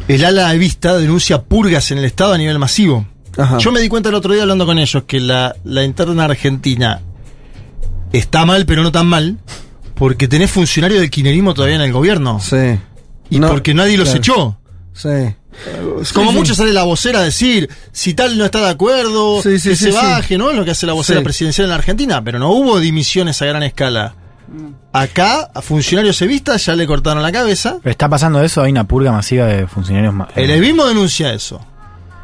[SPEAKER 4] El ala de vista denuncia purgas en el Estado a nivel masivo.
[SPEAKER 3] Ajá.
[SPEAKER 4] Yo me di cuenta el otro día hablando con ellos que la, la interna argentina está mal, pero no tan mal, porque tenés funcionarios del kirchnerismo todavía en el gobierno.
[SPEAKER 3] Sí.
[SPEAKER 4] Y porque nadie los echó.
[SPEAKER 3] Sí.
[SPEAKER 4] Como
[SPEAKER 3] Sí,
[SPEAKER 4] mucho
[SPEAKER 3] sí.
[SPEAKER 4] sale la vocera a decir, si tal no está de acuerdo,
[SPEAKER 3] Sí, sí,
[SPEAKER 4] que
[SPEAKER 3] sí,
[SPEAKER 4] se
[SPEAKER 3] sí.
[SPEAKER 4] baje, ¿no? Lo que hace la vocera
[SPEAKER 3] Sí.
[SPEAKER 4] presidencial en la Argentina, pero no hubo dimisiones a gran escala. Acá, a funcionarios evistas ya le cortaron la cabeza.
[SPEAKER 5] Pero está pasando eso, hay una purga masiva de funcionarios.
[SPEAKER 4] El evismo denuncia eso.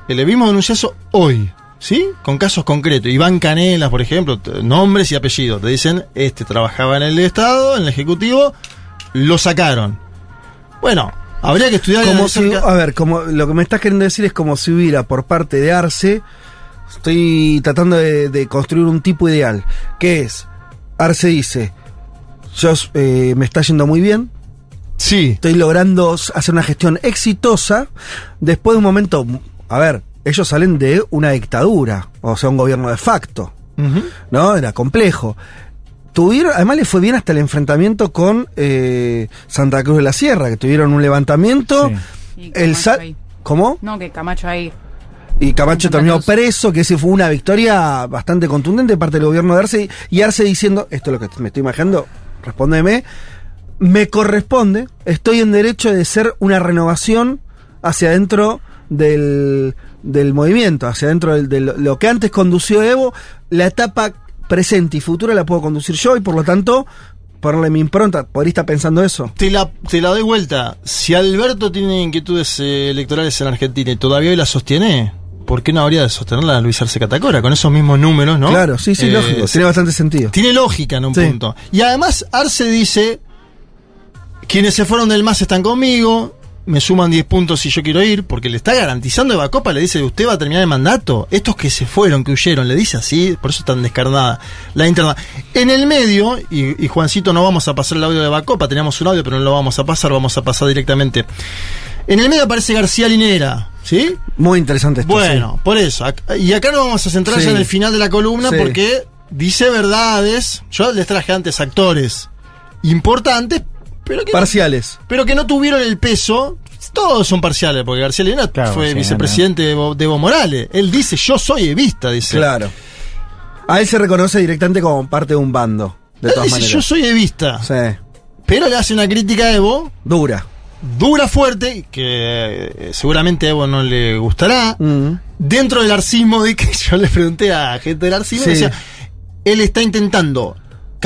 [SPEAKER 4] El evismo denuncia eso hoy, ¿sí? Con casos concretos. Iván Canelas, por ejemplo, nombres y apellidos. Te dicen, este trabajaba en el Estado, en el Ejecutivo, lo sacaron. Bueno, habría que estudiar...
[SPEAKER 3] Como si, a ver, como lo que me estás queriendo decir es como si hubiera por parte de Arce, estoy tratando de, de construir un tipo ideal, que es, Arce dice, yo eh, me está yendo muy bien,
[SPEAKER 4] sí.
[SPEAKER 3] estoy logrando hacer una gestión exitosa, después de un momento, a ver, ellos salen de una dictadura, o sea, un gobierno de facto, ¿no? Era complejo. Tuvieron, además le fue bien hasta el enfrentamiento con eh, Santa Cruz de la Sierra, que tuvieron un levantamiento.
[SPEAKER 6] Y
[SPEAKER 3] El
[SPEAKER 6] Camacho
[SPEAKER 3] sa-
[SPEAKER 6] ahí.
[SPEAKER 3] ¿Cómo?
[SPEAKER 6] No, que Camacho ahí.
[SPEAKER 3] Y Camacho terminó preso, que ese fue una victoria bastante contundente de parte del gobierno de Arce. Y Arce diciendo, esto es lo que me estoy imaginando, respóndeme, me corresponde, estoy en derecho de ser una renovación hacia adentro del, del movimiento, hacia adentro del- de lo que antes condució Evo, la etapa presente y futura la puedo conducir yo y por lo tanto ponerle mi impronta. ¿Podría estar pensando eso?
[SPEAKER 4] Te la, te la doy vuelta. Si Alberto tiene inquietudes eh, electorales en Argentina y todavía hoy la sostiene, ¿por qué no habría de sostenerla Luis Arce Catacora? Con esos mismos números, ¿no?
[SPEAKER 3] Claro, sí, sí,
[SPEAKER 4] Eh,
[SPEAKER 3] lógico. Tiene bastante sentido.
[SPEAKER 4] Tiene lógica en un
[SPEAKER 3] Sí.
[SPEAKER 4] punto. Y además, Arce dice: quienes se fueron del MAS están conmigo, me suman 10 puntos si yo quiero ir, porque le está garantizando Eva Copa, le dice: Usted va a terminar el mandato. Estos que se fueron, que huyeron, le dice así, por eso es tan descarnada la interna. En el medio, y, y Juancito, no vamos a pasar el audio de Eva Copa, teníamos un audio, pero no lo vamos a pasar, vamos a pasar directamente. En el medio aparece García Linera, ¿sí?
[SPEAKER 3] Muy interesante esto.
[SPEAKER 4] Bueno, por eso. Y acá nos vamos a centrar
[SPEAKER 3] Sí.
[SPEAKER 4] ya en el final de la columna
[SPEAKER 3] Sí.
[SPEAKER 4] porque dice verdades. Yo les traje antes actores importantes, pero que,
[SPEAKER 3] Parciales.
[SPEAKER 4] pero que no tuvieron el peso. Todos son parciales, porque García Lina fue
[SPEAKER 3] sí,
[SPEAKER 4] vicepresidente de Evo, de Evo Morales. Él dice, yo soy evista, dice.
[SPEAKER 3] Claro. A él se reconoce directamente como parte de un bando. De
[SPEAKER 4] Él
[SPEAKER 3] todas
[SPEAKER 4] dice,
[SPEAKER 3] maneras.
[SPEAKER 4] yo soy evista.
[SPEAKER 3] Sí.
[SPEAKER 4] Pero le hace una crítica a Evo.
[SPEAKER 3] Dura.
[SPEAKER 4] Dura, fuerte, que eh, seguramente a Evo no le gustará.
[SPEAKER 3] Mm.
[SPEAKER 4] Dentro del arcismo de que *laughs* yo le pregunté a gente del arcismo,
[SPEAKER 3] Sí.
[SPEAKER 4] decía, él está intentando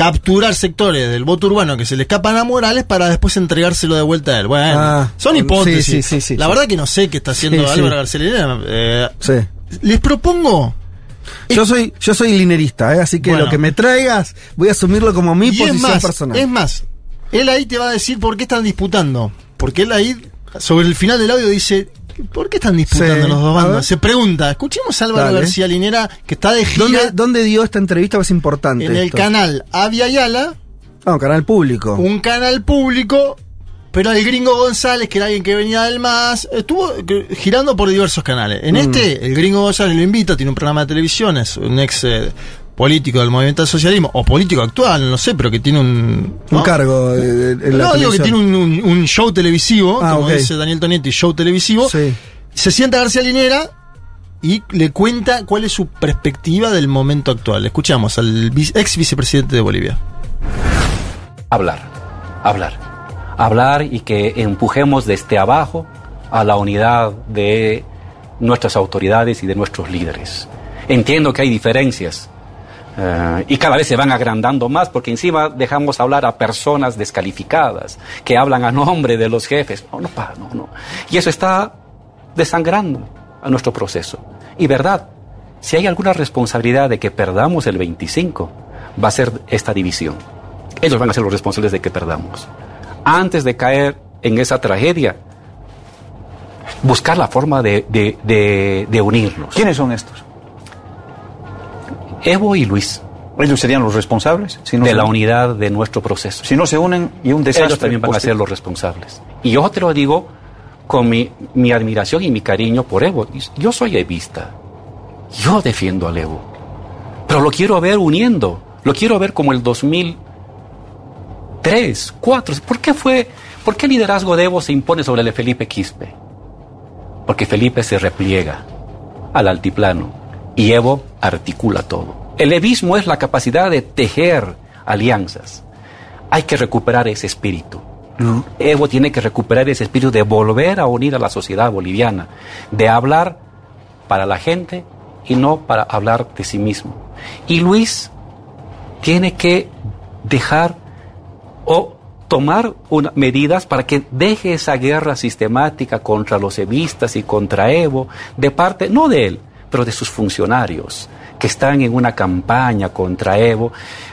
[SPEAKER 4] capturar sectores del voto urbano que se le escapan a Morales para después entregárselo de vuelta a él. Bueno,
[SPEAKER 3] Ah,
[SPEAKER 4] son
[SPEAKER 3] sí,
[SPEAKER 4] hipótesis.
[SPEAKER 3] sí, sí, sí,
[SPEAKER 4] La verdad que no sé qué está haciendo. Álvaro García Linera. Eh,
[SPEAKER 3] Sí.
[SPEAKER 4] les propongo
[SPEAKER 3] Yo soy, yo soy linerista, ¿eh? así que
[SPEAKER 4] Bueno.
[SPEAKER 3] lo que me traigas voy a asumirlo como mi
[SPEAKER 4] Y es
[SPEAKER 3] posición
[SPEAKER 4] más,
[SPEAKER 3] personal.
[SPEAKER 4] es más, él ahí te va a decir por qué están disputando. Porque él ahí, sobre el final del audio, dice. ¿Por qué están disputando
[SPEAKER 3] Sí,
[SPEAKER 4] los dos bandos? Se pregunta. Escuchemos a Álvaro
[SPEAKER 3] Dale.
[SPEAKER 4] García Linera, que está de gira
[SPEAKER 3] ¿Dónde, ¿Dónde dio esta entrevista? Es importante.
[SPEAKER 4] en el canal Avia Yala,
[SPEAKER 3] Ah, un canal público.
[SPEAKER 4] un canal público, pero el gringo González, que era alguien que venía del MAS, estuvo girando por diversos canales. En
[SPEAKER 3] Mm.
[SPEAKER 4] este, el gringo González lo invita, tiene un programa de televisión, es un ex eh, político del movimiento al socialismo, o político actual, no sé, pero que tiene un...
[SPEAKER 3] Un cargo en la
[SPEAKER 4] No, digo que tiene un, un- un show televisivo,
[SPEAKER 3] Ah,
[SPEAKER 4] como dice Daniel Tonietti, show televisivo.
[SPEAKER 3] Sí.
[SPEAKER 4] Se sienta García Linera y le cuenta cuál es su perspectiva del momento actual. Escuchamos al ex vicepresidente de Bolivia.
[SPEAKER 22] hablar, hablar, hablar y que empujemos desde abajo a la unidad de nuestras autoridades y de nuestros líderes. Entiendo que hay diferencias eh, y cada vez se van agrandando más porque encima dejamos hablar a personas descalificadas que hablan a nombre de los jefes. No, no, no, no. Y eso está desangrando a nuestro proceso. Y verdad, si hay alguna responsabilidad de que perdamos el 25, va a ser esta división. Ellos van a ser los responsables de que perdamos. Antes de caer en esa tragedia, buscar la forma de- de unirnos.
[SPEAKER 23] ¿Quiénes son estos?
[SPEAKER 22] Evo y Luis.
[SPEAKER 23] ¿Ellos serían los responsables? Si no
[SPEAKER 22] de la
[SPEAKER 23] unen.
[SPEAKER 22] unidad de nuestro proceso.
[SPEAKER 23] Si no se unen y un desastre.
[SPEAKER 22] Ellos también van a
[SPEAKER 23] posterior.
[SPEAKER 22] ser los responsables. Y yo te lo digo con mi, mi admiración y mi cariño por Evo. Yo soy evista. Yo defiendo al Evo. Pero lo quiero ver uniendo. Lo quiero ver como el 2003, 4. ¿Por qué fue, por qué el liderazgo de Evo se impone sobre el de Felipe Quispe? Porque Felipe se repliega al altiplano y Evo articula todo. El evismo es la capacidad de tejer alianzas. Hay que recuperar ese espíritu. Evo tiene que recuperar ese espíritu de volver a unir a la sociedad boliviana, de hablar para la gente y no para hablar de sí mismo. Y Luis tiene que dejar o tomar medidas para que deje esa guerra sistemática contra los evistas y contra Evo, de parte, no de él, pero de sus funcionarios, que están en una campaña contra Evo,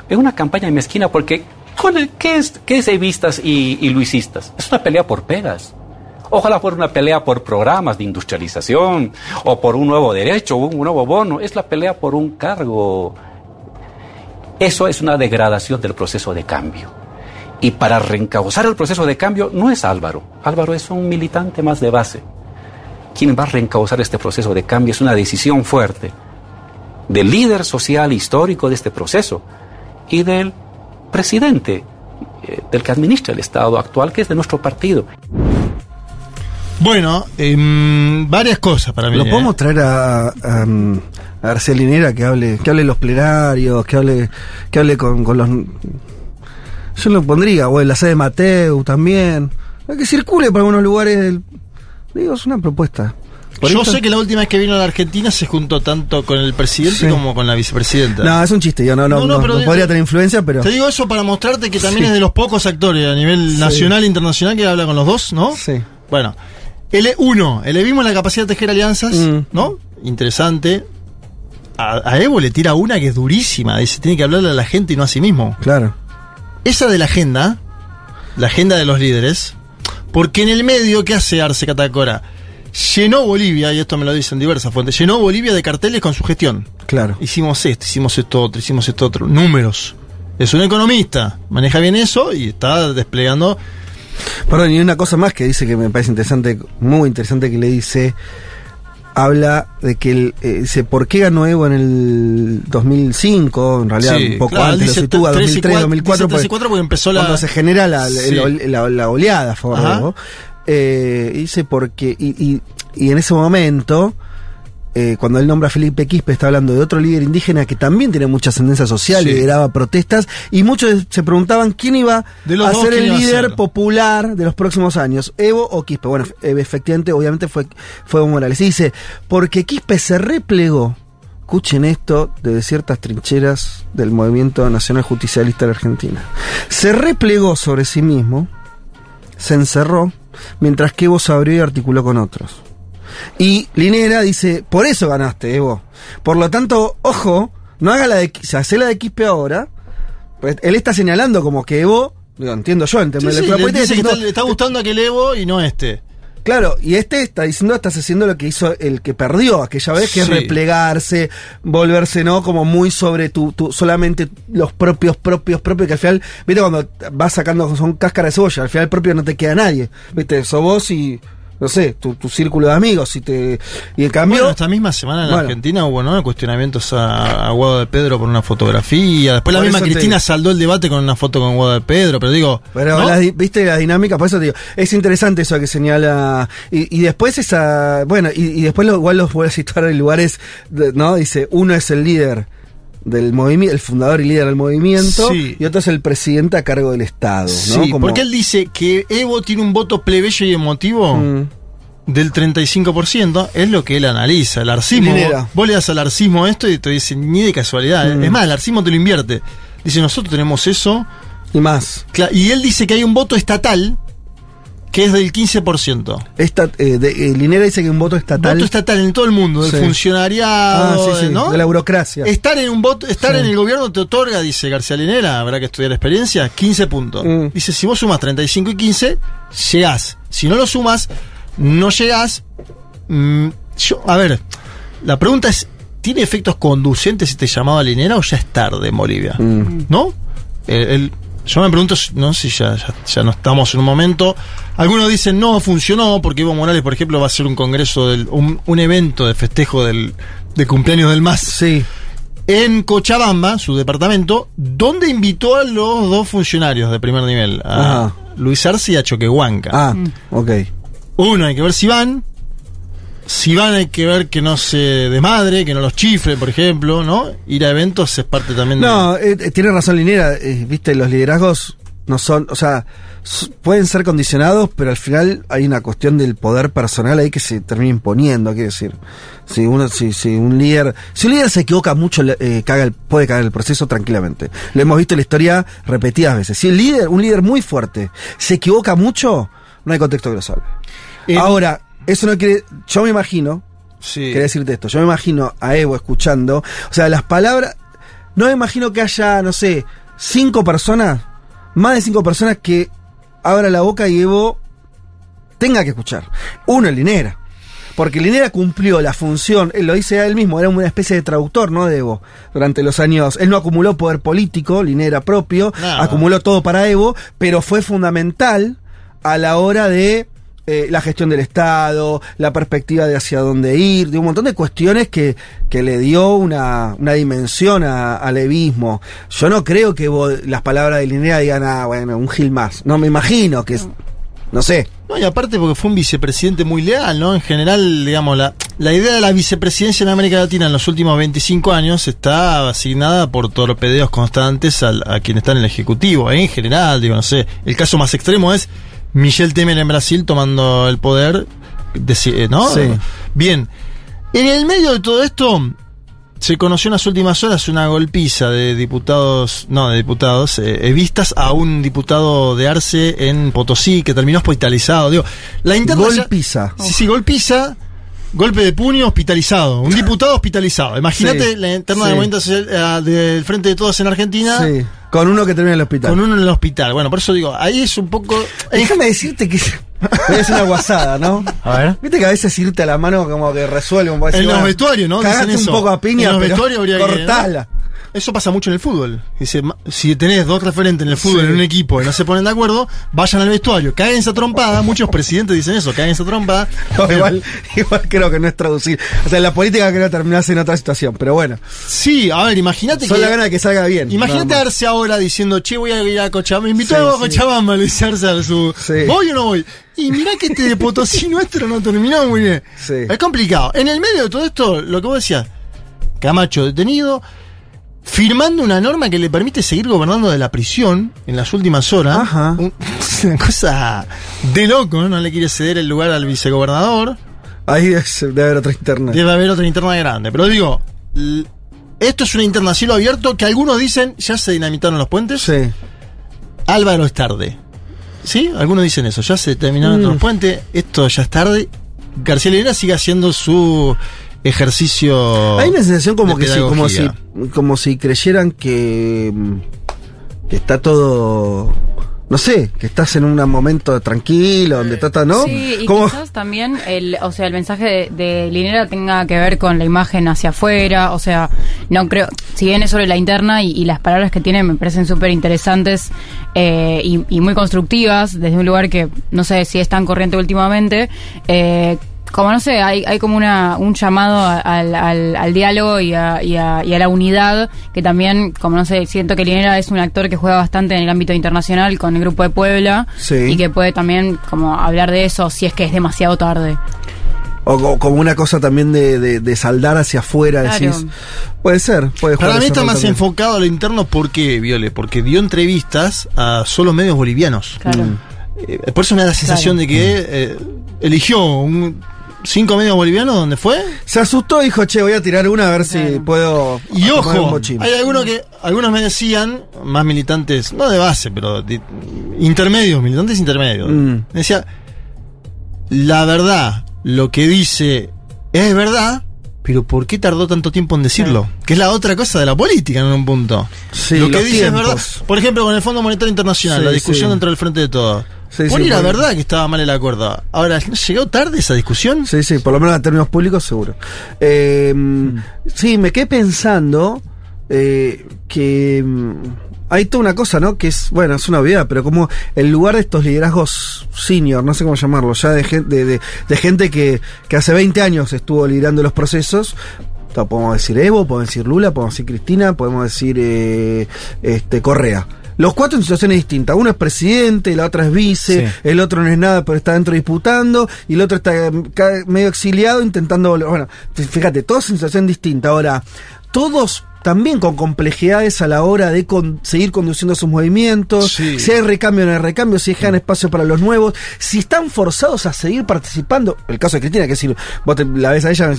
[SPEAKER 22] en una campaña mezquina, porque ¿cuál es- ¿qué es, qué es evistas y, y luisistas? Es una pelea por pegas. Ojalá fuera una pelea por programas de industrialización o por un nuevo derecho, un nuevo bono. Es la pelea por un cargo. Eso es una degradación del proceso de cambio. Y para reencauzar el proceso de cambio no es Álvaro. Álvaro es un militante más de base. Quien va a reencauzar este proceso de cambio es una decisión fuerte del líder social histórico de este proceso y del presidente, eh, del que administra el Estado actual, que es de nuestro partido.
[SPEAKER 4] Bueno, em, varias cosas para mí.
[SPEAKER 3] ¿Lo
[SPEAKER 4] ¿eh?
[SPEAKER 3] podemos traer a, a, um, a García Linera que hable, que hable en los plenarios, que hable, que hable con, con los. Yo lo pondría, o en la sede de Mateu también. Que circule por algunos lugares. del- digo, es una propuesta. Por
[SPEAKER 4] Yo
[SPEAKER 3] esto-
[SPEAKER 4] sé que la última vez que vino a la Argentina se juntó tanto con el presidente
[SPEAKER 3] Sí.
[SPEAKER 4] como con la vicepresidenta.
[SPEAKER 3] No, es un chiste, yo no, no,
[SPEAKER 4] No, no,
[SPEAKER 3] no-
[SPEAKER 4] pero
[SPEAKER 3] no
[SPEAKER 4] digo-
[SPEAKER 3] podría tener influencia, pero.
[SPEAKER 4] Te digo eso para mostrarte que también
[SPEAKER 3] Sí.
[SPEAKER 4] es de los pocos actores a nivel
[SPEAKER 3] Sí.
[SPEAKER 4] nacional e internacional que habla con los dos, ¿no?
[SPEAKER 3] Sí.
[SPEAKER 4] Bueno, el uno, elevimos la capacidad de tejer alianzas,
[SPEAKER 3] Mm.
[SPEAKER 4] ¿no? Interesante. A, a Evo le tira una que es durísima, dice, tiene que hablarle a la gente y no a sí mismo.
[SPEAKER 3] Claro.
[SPEAKER 4] Esa de la agenda, la agenda de los líderes, porque en el medio, ¿qué hace Arce Catacora? Llenó Bolivia, y esto me lo dicen diversas fuentes, llenó Bolivia de carteles con su gestión.
[SPEAKER 3] Claro.
[SPEAKER 4] Hicimos esto, hicimos esto otro, hicimos esto otro. Números. Es un economista, maneja bien eso y está desplegando.
[SPEAKER 3] Perdón, y una cosa más que dice que me parece interesante, muy interesante, que le dice. Habla de que él, eh, dice, ¿por qué ganó Evo en el 2005? En realidad,
[SPEAKER 4] Sí,
[SPEAKER 3] un poco
[SPEAKER 4] claro,
[SPEAKER 3] antes lo sitúa,
[SPEAKER 4] 3 y
[SPEAKER 3] 2003,
[SPEAKER 4] 4,
[SPEAKER 3] 2004,
[SPEAKER 4] dice 3 y 4 porque empezó la-
[SPEAKER 3] cuando se genera la,
[SPEAKER 4] Sí.
[SPEAKER 3] la- la- la oleada a favor de. Evo. Eh, dice, porque, y, y- y en ese momento, eh, cuando él nombra a Felipe Quispe, está hablando de otro líder indígena que también tiene mucha ascendencia social,
[SPEAKER 4] Sí.
[SPEAKER 3] lideraba protestas, y muchos se preguntaban quién iba
[SPEAKER 4] De los
[SPEAKER 3] a
[SPEAKER 4] dos,
[SPEAKER 3] ser
[SPEAKER 4] ¿quién
[SPEAKER 3] el líder popular de los próximos años, Evo o Quispe. Bueno, e- efectivamente, obviamente fue, fue Evo Morales. Y dice, porque Quispe se replegó, escuchen esto, de ciertas trincheras del movimiento nacional justicialista de la Argentina. Se replegó sobre sí mismo, se encerró, mientras que Evo se abrió y articuló con otros. Y Linera dice, por eso ganaste, Evo. Por lo tanto, ojo, no haga la de, se hace la de Quispe ahora. Pues él está señalando como que Evo, digo, entiendo yo en
[SPEAKER 4] Sí, sí,
[SPEAKER 3] diciendo-
[SPEAKER 4] está- le está gustando aquel Evo y no este.
[SPEAKER 3] Claro, y este está diciendo, estás haciendo lo que hizo el que perdió aquella vez, que es replegarse, volverse, ¿no? Como muy sobre tu, tu- solamente los propios, propios, propios, que al final, viste, cuando vas sacando, son cáscaras de cebolla, al final propio no te queda nadie, viste, sos vos y, no sé, tu, tu círculo de amigos, y te, y en cambio,
[SPEAKER 4] Bueno, esta misma semana en
[SPEAKER 3] Bueno.
[SPEAKER 4] Argentina hubo ¿no? cuestionamientos a, a Guado de Pedro por una fotografía. Después la misma Cristina saldó el debate con una foto con Guado de Pedro, pero digo.
[SPEAKER 3] Pero viste la dinámica, por eso te digo, es interesante eso que señala. Y, y después esa. Bueno, y, y después lo, igual los voy a situar en lugares, de- ¿no? Dice, uno es el líder del movimiento, el fundador y líder del movimiento,
[SPEAKER 4] Sí.
[SPEAKER 3] y otro es el presidente a cargo del Estado, ¿no?
[SPEAKER 4] Sí,
[SPEAKER 3] Como-
[SPEAKER 4] porque él dice que Evo tiene un voto plebeyo y emotivo
[SPEAKER 3] Mm.
[SPEAKER 4] del 35%, es lo que él analiza. El arcismo, vos, vos le das al arcismo esto y te dice ni de casualidad. ¿eh?
[SPEAKER 3] Mm.
[SPEAKER 4] Es más, el arcismo te lo invierte. Dice, nosotros tenemos eso.
[SPEAKER 3] Y más.
[SPEAKER 4] Y él dice que hay un voto estatal que es del 15%.
[SPEAKER 3] Esta, eh, de- eh, Linera dice que un voto estatal.
[SPEAKER 4] Voto estatal en todo el mundo, del
[SPEAKER 3] Sí.
[SPEAKER 4] funcionariado,
[SPEAKER 3] Ah, sí, sí,
[SPEAKER 4] ¿no?
[SPEAKER 3] de la burocracia.
[SPEAKER 4] Estar en un voto, estar en el gobierno te otorga, dice García Linera, habrá que estudiar experiencia, 15 puntos.
[SPEAKER 3] Mm.
[SPEAKER 4] Dice, si vos sumas 35 y 15, llegás. Si no lo sumas, no llegás. Mm, yo, a ver, la pregunta es, ¿tiene efectos conducentes este llamado a Linera o ya es tarde en Bolivia?
[SPEAKER 3] Mm.
[SPEAKER 4] ¿No? El- el- yo me pregunto, si- no si ya, ya, ya no estamos en un momento. Algunos dicen no funcionó porque Evo Morales, por ejemplo, va a hacer un congreso, del, un, un evento de festejo del, de cumpleaños del MAS.
[SPEAKER 3] Sí.
[SPEAKER 4] En Cochabamba, su departamento, donde invitó a los dos funcionarios de primer nivel, a. Luis Arce y a Choquehuanca.
[SPEAKER 3] Ah, ok.
[SPEAKER 4] Uno, hay que ver si van. Si van, hay que ver que no se desmadre, que no los chifre, por ejemplo, ¿no? Ir a eventos es parte también de.
[SPEAKER 3] No, eh, eh, tiene razón Linera, eh, viste, los liderazgos no son, o sea, pueden ser condicionados, pero al final hay una cuestión del poder personal ahí que se termina imponiendo, quiero decir. Si uno, si, si un líder, si un líder se equivoca mucho, eh, caga el- puede cagar el proceso tranquilamente. Lo hemos visto en la historia repetidas veces. Si el líder, un líder muy fuerte, se equivoca mucho, no hay contexto que lo salve. Ahora, eso no quiere, yo me imagino,
[SPEAKER 4] Sí.
[SPEAKER 3] Quería decirte esto. Yo me imagino a Evo escuchando. O sea, las palabras. No me imagino que haya, no sé, cinco personas, más de cinco personas que abra la boca y Evo tenga que escuchar. Uno, el Linera. Porque Linera cumplió la función, él lo dice a él mismo, era una especie de traductor, ¿no? De Evo. Durante los años. Él no acumuló poder político, Linera propio,
[SPEAKER 4] No.
[SPEAKER 3] acumuló todo para Evo, pero fue fundamental a la hora de eh, la gestión del Estado, la perspectiva de hacia dónde ir, de un montón de cuestiones que, que le dio una, una dimensión a- al evismo. Yo no creo que vos- las palabras de Linera digan, ah, bueno, un Gil más. No me imagino que es, no sé.
[SPEAKER 4] No, y aparte porque fue un vicepresidente muy leal, ¿no? En general, digamos, la, la idea de la vicepresidencia en América Latina en los últimos 25 años está asignada por torpedeos constantes al- a, quien está en el Ejecutivo. En general, digo, no sé, el caso más extremo es Michel Temer en Brasil tomando el poder deci- eh, ¿no?
[SPEAKER 3] Sí.
[SPEAKER 4] Bien. En el medio de todo esto, se conoció en las últimas horas una golpiza de diputados, no, de diputados, eh, eh, vistas a un diputado de Arce en Potosí que terminó hospitalizado. Digo, la interna ya-
[SPEAKER 3] Golpiza.
[SPEAKER 4] Sí, sí, golpiza. Golpe de puño hospitalizado. Un diputado hospitalizado. Imagínate
[SPEAKER 3] Sí,
[SPEAKER 4] la interna
[SPEAKER 3] sí.
[SPEAKER 4] de movimiento social eh, del Frente de Todos en Argentina.
[SPEAKER 3] Sí. Con uno que termina en el hospital.
[SPEAKER 4] Con uno en el hospital. Bueno, por eso digo, ahí es un poco.
[SPEAKER 3] Déjame decirte que. Hacer *laughs* una guasada, ¿no?
[SPEAKER 4] A ver.
[SPEAKER 3] Viste que a veces irte a la mano como que resuelve un poco.
[SPEAKER 4] En los vestuarios, ¿no?
[SPEAKER 3] Cagaste un poco a piña,
[SPEAKER 4] En los
[SPEAKER 3] pero
[SPEAKER 4] vestuarios habría que-
[SPEAKER 3] cortala.
[SPEAKER 4] Eso pasa mucho en el fútbol. Dice, si tenés dos referentes en el fútbol
[SPEAKER 3] Sí.
[SPEAKER 4] en un equipo y no se ponen de acuerdo, vayan al vestuario, caguen esa trompada. Muchos presidentes dicen eso, caguen esa trompada. *laughs*
[SPEAKER 3] No, igual, igual creo que no es traducir. O sea, la política creo que terminás en otra situación, pero bueno.
[SPEAKER 4] Sí, a ver, imagínate que.
[SPEAKER 3] la gana de que salga bien.
[SPEAKER 4] Imagínate. Arce ahora diciendo, che, voy a ir a Cochabamba. Me invitó
[SPEAKER 3] Sí,
[SPEAKER 4] a. Cochabamba, dice Arce a su.
[SPEAKER 3] Sí.
[SPEAKER 4] ¿Voy o no voy? Y mirá que este de Potosí *laughs* nuestro no terminó muy bien.
[SPEAKER 3] Sí.
[SPEAKER 4] Es complicado. En el medio de todo esto, lo que vos decías, Camacho detenido, firmando una norma que le permite seguir gobernando de la prisión en las últimas horas.
[SPEAKER 3] Ajá.
[SPEAKER 4] Un- *laughs* una cosa de loco, ¿no? No le quiere ceder el lugar al vicegobernador.
[SPEAKER 3] Ahí es- debe haber otra interna.
[SPEAKER 4] Debe haber otra interna grande. Pero digo, esto es una interna cielo abierto que algunos dicen ya se dinamitaron los puentes.
[SPEAKER 3] Sí.
[SPEAKER 4] Álvaro es tarde. ¿Sí? Algunos dicen eso. Ya se terminaron
[SPEAKER 3] Mm.
[SPEAKER 4] los puentes. Esto ya es tarde. García Linera sigue haciendo su ejercicio.
[SPEAKER 3] Hay una sensación como que sí, como si, como si creyeran que, que está todo. No sé, que estás en un momento tranquilo, donde está, ¿no?
[SPEAKER 6] Sí, y
[SPEAKER 3] Como-
[SPEAKER 6] quizás también el, o sea, el mensaje de, de Linera tenga que ver con la imagen hacia afuera, o sea, no creo, si bien es sobre la interna y, y las palabras que tiene me parecen súper interesantes eh, y, y muy constructivas, desde un lugar que no sé si es tan corriente últimamente, eh, como no sé, hay, hay como una, un llamado a- al, al- al diálogo y a, y, a, y a la unidad, que también, como no sé, siento que Linera es un actor que juega bastante en el ámbito internacional con el Grupo de Puebla
[SPEAKER 3] Sí.
[SPEAKER 6] y que puede también como hablar de eso si es que es demasiado tarde.
[SPEAKER 3] O, o como una cosa también de, de- de saldar hacia afuera,
[SPEAKER 6] Claro.
[SPEAKER 3] decís. Puede ser, puede
[SPEAKER 4] Para
[SPEAKER 3] jugar
[SPEAKER 4] mí
[SPEAKER 3] ese
[SPEAKER 4] está más
[SPEAKER 3] también.
[SPEAKER 4] enfocado a lo interno. ¿Por qué, Viole? Porque dio entrevistas a solo medios bolivianos.
[SPEAKER 6] Claro.
[SPEAKER 4] Eh, por eso me da la sensación de que eh, eligió un, cinco medios bolivianos donde fue.
[SPEAKER 3] Se asustó y dijo, che, voy a tirar una a ver si puedo.
[SPEAKER 4] Y
[SPEAKER 3] un
[SPEAKER 4] ojo, hay algunos que algunos me decían, más militantes, no de base, pero de- intermedios, militantes intermedios.
[SPEAKER 3] Mm.
[SPEAKER 4] Me decía, la verdad, lo que dice es verdad, pero ¿por qué tardó tanto tiempo en decirlo? Que es la otra cosa de la política en un punto.
[SPEAKER 3] Sí,
[SPEAKER 4] lo que dice es verdad. Por ejemplo, con el Fondo Monetario Internacional,
[SPEAKER 3] Sí,
[SPEAKER 4] la discusión dentro del Frente de Todos.
[SPEAKER 3] Sí,
[SPEAKER 4] la verdad que estaba mal el acuerdo. Ahora, ¿no llegó tarde esa discusión?
[SPEAKER 3] Sí, sí, por lo menos en términos públicos, seguro. Eh, Sí, me quedé pensando eh, que hay toda una cosa, ¿no? Que es, bueno, es una obviedad, pero como el lugar de estos liderazgos senior, no sé cómo llamarlo, ya de, gen- de, de- de gente que, que hace 20 años estuvo liderando los procesos. Podemos decir Evo, podemos decir Lula, podemos decir Cristina, podemos decir eh, este Correa. Los cuatro en situaciones distintas. Uno es presidente, la otra es vice,
[SPEAKER 5] Sí.
[SPEAKER 3] el otro no es nada, pero está dentro disputando, y el otro está ca- medio exiliado intentando volver. Bueno, fíjate, todos en situación distinta. Ahora, todos también con complejidades a la hora de con- seguir conduciendo sus movimientos,
[SPEAKER 4] Sí.
[SPEAKER 3] si hay recambio o no hay recambio, si dejan espacio para los nuevos, si están forzados a seguir participando. El caso de Cristina, que si vos te la ves a ella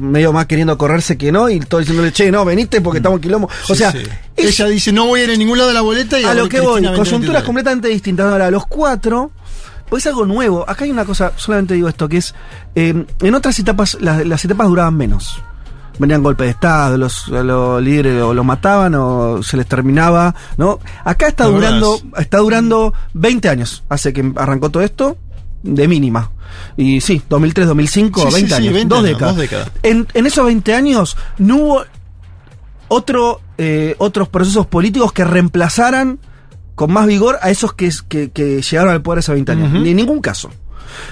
[SPEAKER 3] medio más queriendo correrse que no, y todo diciéndole, che, no, veniste porque estamos en quilombo. o sea,
[SPEAKER 4] sí. ella dice, no voy a ir a ningún lado de la boleta y
[SPEAKER 3] a lo que voy,
[SPEAKER 4] Cristina
[SPEAKER 3] coyunturas
[SPEAKER 4] 2023.
[SPEAKER 3] completamente distintas. Ahora, los cuatro, pues es algo nuevo. Acá hay una cosa, solamente digo esto, que es, eh, en otras etapas, las, las etapas duraban menos. Venían golpes de Estado, los, los líderes o los mataban o se les terminaba, ¿no? Acá está durando, está durando 20 años, hace que arrancó todo esto, de mínima. Y sí, 2003, 2005,
[SPEAKER 4] Sí, sí,
[SPEAKER 3] 20
[SPEAKER 4] sí,
[SPEAKER 3] años,
[SPEAKER 4] 20
[SPEAKER 3] dos,
[SPEAKER 4] años,
[SPEAKER 3] décadas.
[SPEAKER 4] dos décadas.
[SPEAKER 3] En, en esos 20 años no hubo otro, eh, otros procesos políticos que reemplazaran con más vigor a esos que, que, que llegaron al poder hace 20 años. Ni en ningún caso.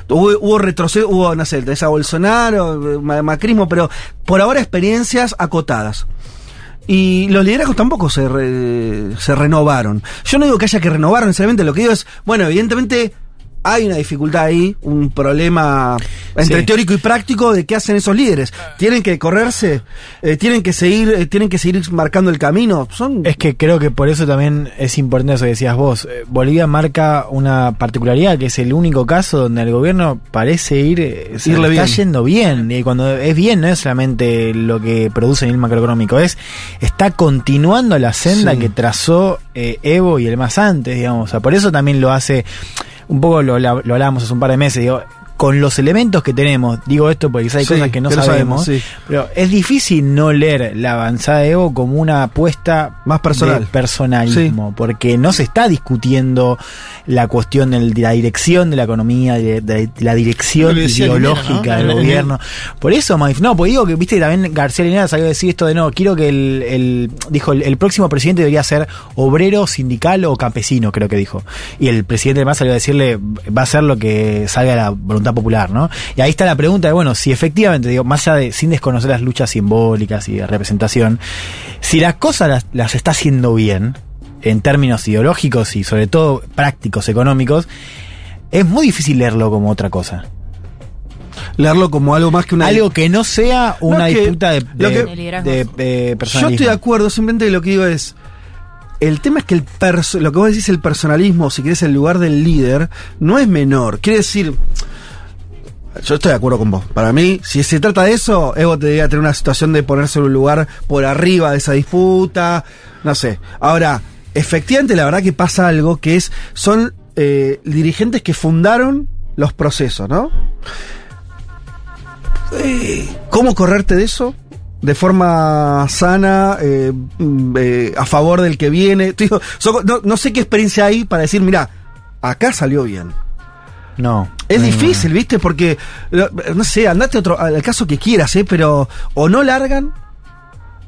[SPEAKER 3] Hubo, hubo retroceso, hubo, no sé, esa Bolsonaro, ma- macrismo, pero por ahora experiencias acotadas. Y los liderazgos tampoco se, re- se renovaron. Yo no digo que haya que renovar necesariamente, lo que digo es, bueno, evidentemente hay una dificultad ahí, un problema entre
[SPEAKER 5] Sí.
[SPEAKER 3] teórico y práctico de qué hacen esos líderes. Tienen que correrse, Eh, tienen que seguir, eh, tienen que seguir marcando el camino. Son
[SPEAKER 5] Es que creo que por eso también es importante eso que decías vos. Eh, Bolivia marca una particularidad que es el único caso donde el gobierno parece ir, sea,
[SPEAKER 3] Irle
[SPEAKER 5] está
[SPEAKER 3] bien.
[SPEAKER 5] yendo bien. Y cuando es bien, no es solamente lo que produce en el macroeconómico, es está continuando la senda
[SPEAKER 3] Sí.
[SPEAKER 5] que trazó eh, Evo y el más antes, digamos. O sea, por eso también lo hace, un poco lo, lo hablábamos hace un par de meses, digo. Con los elementos que tenemos, digo esto porque quizá hay
[SPEAKER 3] Sí,
[SPEAKER 5] cosas que no sabemos,
[SPEAKER 3] sabemos, sí.
[SPEAKER 5] pero es difícil no leer la avanzada de Evo como una apuesta
[SPEAKER 3] Más personal.
[SPEAKER 5] de personalismo, porque no se está discutiendo la cuestión de la dirección de la economía, de, de la dirección ideológica
[SPEAKER 4] ¿no?
[SPEAKER 5] del gobierno. Por eso, Maif, no, pues digo que, viste, también García Linera salió a decir esto de no, quiero que el, el- dijo, el, el próximo presidente debería ser obrero, sindical o campesino, creo que dijo. Y el presidente además salió a decirle, va a ser lo que salga de la voluntad popular, ¿no? Y ahí está la pregunta de, bueno, si efectivamente, digo, más allá de, sin desconocer las luchas simbólicas y de representación, si las cosas las, las está haciendo bien, en términos ideológicos y sobre todo prácticos, económicos, es muy difícil leerlo como otra cosa.
[SPEAKER 3] leerlo como algo más que una
[SPEAKER 5] Algo que no sea una
[SPEAKER 3] No, que
[SPEAKER 5] disputa de, de,
[SPEAKER 3] que-
[SPEAKER 5] de- de
[SPEAKER 3] Yo estoy de acuerdo, simplemente lo que digo es. El tema es que el perso- lo que vos decís, el personalismo, si querés, el lugar del líder, no es menor. Quiere decir. Yo estoy de acuerdo con vos. Para mí, si se trata de eso, Evo debería tener una situación de ponerse en un lugar por arriba de esa disputa. No sé. Ahora, efectivamente, la verdad que pasa algo que es. Son eh, dirigentes que fundaron los procesos, ¿no? Eh, ¿Cómo correrte de eso? De forma sana, eh, mm, eh, a favor del que viene. Digo, so- no, no sé qué experiencia hay para decir, mira, acá salió bien.
[SPEAKER 5] No.
[SPEAKER 3] Es
[SPEAKER 5] no,
[SPEAKER 3] difícil, ¿viste? Porque, no sé, andate otro, al caso que quieras, ¿eh? Pero o no largan,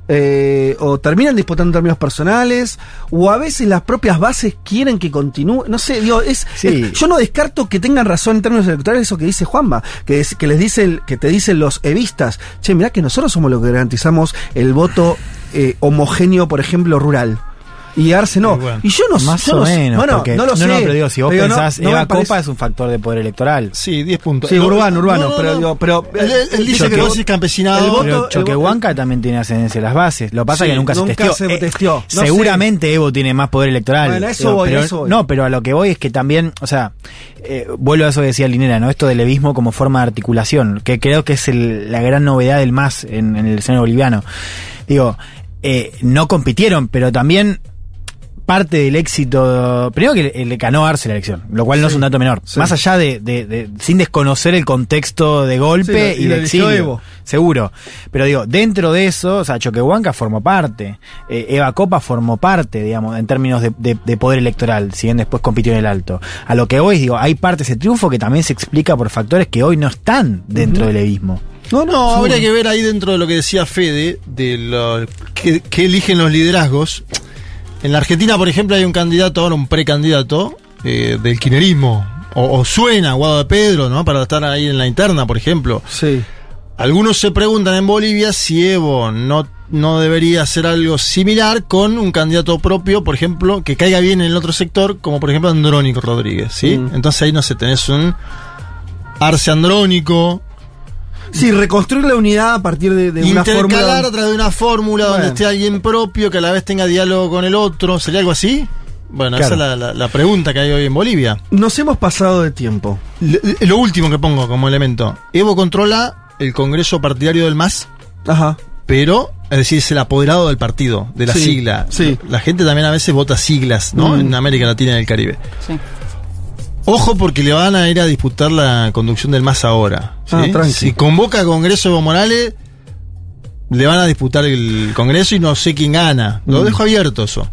[SPEAKER 3] eh, o terminan disputando en términos personales, o a veces las propias bases quieren que continúe. No sé, digo, es,
[SPEAKER 5] Sí.
[SPEAKER 3] es- yo no descarto que tengan razón en términos electorales eso que dice Juanma, que, es- que les dice que te dicen los evistas, che, mirá que nosotros somos los que garantizamos el voto eh, homogéneo, por ejemplo, rural. Y Arce no.
[SPEAKER 4] Y bueno,
[SPEAKER 3] y yo no
[SPEAKER 5] Más
[SPEAKER 3] yo
[SPEAKER 5] o
[SPEAKER 3] no sé.
[SPEAKER 5] menos.
[SPEAKER 3] Bueno,
[SPEAKER 5] porque-
[SPEAKER 3] no lo sé.
[SPEAKER 5] No, pero digo, si vos
[SPEAKER 3] Pero no-
[SPEAKER 5] pensás,
[SPEAKER 3] no
[SPEAKER 5] Eva
[SPEAKER 3] parece-
[SPEAKER 5] Copa es un factor de poder electoral.
[SPEAKER 4] Sí, 10 puntos.
[SPEAKER 3] Sí,
[SPEAKER 4] No,
[SPEAKER 3] urbano, urbano,
[SPEAKER 4] no, no,
[SPEAKER 3] pero
[SPEAKER 4] no.
[SPEAKER 3] digo, pero
[SPEAKER 4] Él, él- él dice que vos decís campesinado.
[SPEAKER 3] el voto-
[SPEAKER 5] Choquehuanca también tiene ascendencia en las bases. Lo que pasa
[SPEAKER 3] Sí,
[SPEAKER 5] es que nunca,
[SPEAKER 3] nunca
[SPEAKER 5] se testeó.
[SPEAKER 3] se
[SPEAKER 5] Eh,
[SPEAKER 3] testeó. No
[SPEAKER 5] seguramente Evo tiene más poder electoral.
[SPEAKER 3] Bueno, a eso voy,
[SPEAKER 5] pero,
[SPEAKER 3] eso voy.
[SPEAKER 5] No, pero a lo que voy es que también, o sea, eh, vuelvo a eso que decía Linera, ¿no? Esto del levismo como forma de articulación, que creo que es el- la gran novedad del MAS en, en el escenario boliviano. Digo, eh, no compitieron, pero también parte del éxito, primero que le, le ganó Arce la elección, lo cual no es un dato menor.
[SPEAKER 3] sí.
[SPEAKER 5] Más allá de, de- de- sin desconocer el contexto de golpe
[SPEAKER 3] Sí, lo-
[SPEAKER 5] y de exilio.
[SPEAKER 3] Evo.
[SPEAKER 5] Seguro. Pero digo, dentro de eso, o sea, Choquehuanca formó parte. eh, Eva Copa formó parte, digamos, en términos de, de- de poder electoral, si bien después compitió en el alto. A lo que voy, digo, hay parte de ese triunfo que también se explica por factores que hoy no están dentro del evismo.
[SPEAKER 3] No,
[SPEAKER 4] No, habría que ver ahí dentro de lo que decía Fede, de lo que, que eligen los liderazgos. En la Argentina, por ejemplo, hay un candidato, ahora un precandidato eh, del kirchnerismo. O, o suena Guado de Pedro, ¿no? Para estar ahí en la interna, por ejemplo.
[SPEAKER 3] Sí.
[SPEAKER 4] Algunos se preguntan en Bolivia si Evo no, no debería hacer algo similar con un candidato propio, por ejemplo, que caiga bien en el otro sector, como por ejemplo Andrónico Rodríguez, ¿sí?
[SPEAKER 3] Mm.
[SPEAKER 4] Entonces ahí no sé, tenés un Arce Andrónico,
[SPEAKER 3] Sí, reconstruir la unidad a partir de, de una
[SPEAKER 4] intercalar
[SPEAKER 3] fórmula.
[SPEAKER 4] a través de una fórmula donde esté alguien propio que a la vez tenga diálogo con el otro. ¿Sería algo así? Bueno,
[SPEAKER 5] Claro.
[SPEAKER 4] esa es la, la- la pregunta que hay hoy en Bolivia.
[SPEAKER 3] Nos hemos pasado de tiempo.
[SPEAKER 4] Lo, lo último que pongo como elemento. Evo controla el Congreso partidario del MAS,
[SPEAKER 3] Ajá.
[SPEAKER 4] pero, es decir, es el apoderado del partido, de la
[SPEAKER 3] Sí,
[SPEAKER 4] sigla.
[SPEAKER 3] sí.
[SPEAKER 4] La gente también a veces vota siglas, ¿no?
[SPEAKER 3] Mm.
[SPEAKER 4] En América Latina y el Caribe.
[SPEAKER 6] Sí.
[SPEAKER 4] Ojo porque le van a ir a disputar la conducción del MAS ahora. ¿sí?
[SPEAKER 3] Ah, tranqui.
[SPEAKER 4] si convoca a Congreso Evo Morales, le van a disputar el Congreso y no sé quién gana. Lo
[SPEAKER 3] Mm.
[SPEAKER 4] dejo abierto eso.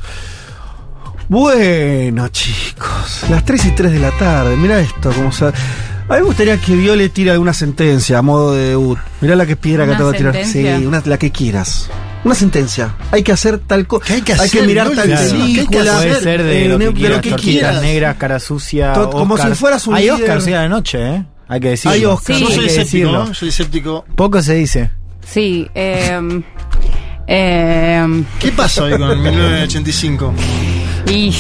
[SPEAKER 3] Bueno, chicos, las 3 y 3 de la tarde, mira esto, como se... A mí me gustaría que Viole tire alguna sentencia a modo de debut. Mirá la que piedra que
[SPEAKER 6] ¿Una
[SPEAKER 3] te voy a tirar. Sí, una, la que quieras. Una sentencia. Hay que hacer tal cosa.
[SPEAKER 4] ¿Qué hay que
[SPEAKER 3] Hay que mirar
[SPEAKER 4] Viole?
[SPEAKER 3] tal
[SPEAKER 4] Claro. ¿Qué hay que
[SPEAKER 3] película.
[SPEAKER 4] hacer?
[SPEAKER 5] Puede ser de
[SPEAKER 3] eh,
[SPEAKER 5] lo
[SPEAKER 3] de
[SPEAKER 5] que
[SPEAKER 3] lo
[SPEAKER 5] quieras,
[SPEAKER 3] que
[SPEAKER 5] tortitas
[SPEAKER 3] quieras.
[SPEAKER 5] negras, cara sucia.
[SPEAKER 3] Como si fueras un
[SPEAKER 5] Hay
[SPEAKER 3] líder.
[SPEAKER 5] Oscar la noche, ¿eh? Hay que decirlo.
[SPEAKER 3] Hay Oscar.
[SPEAKER 6] Sí.
[SPEAKER 4] Yo soy
[SPEAKER 5] que
[SPEAKER 4] escéptico. ¿no? Soy escéptico.
[SPEAKER 5] Poco se dice.
[SPEAKER 6] Sí. Eh, eh,
[SPEAKER 4] ¿Qué pasó ahí con 1985?
[SPEAKER 6] y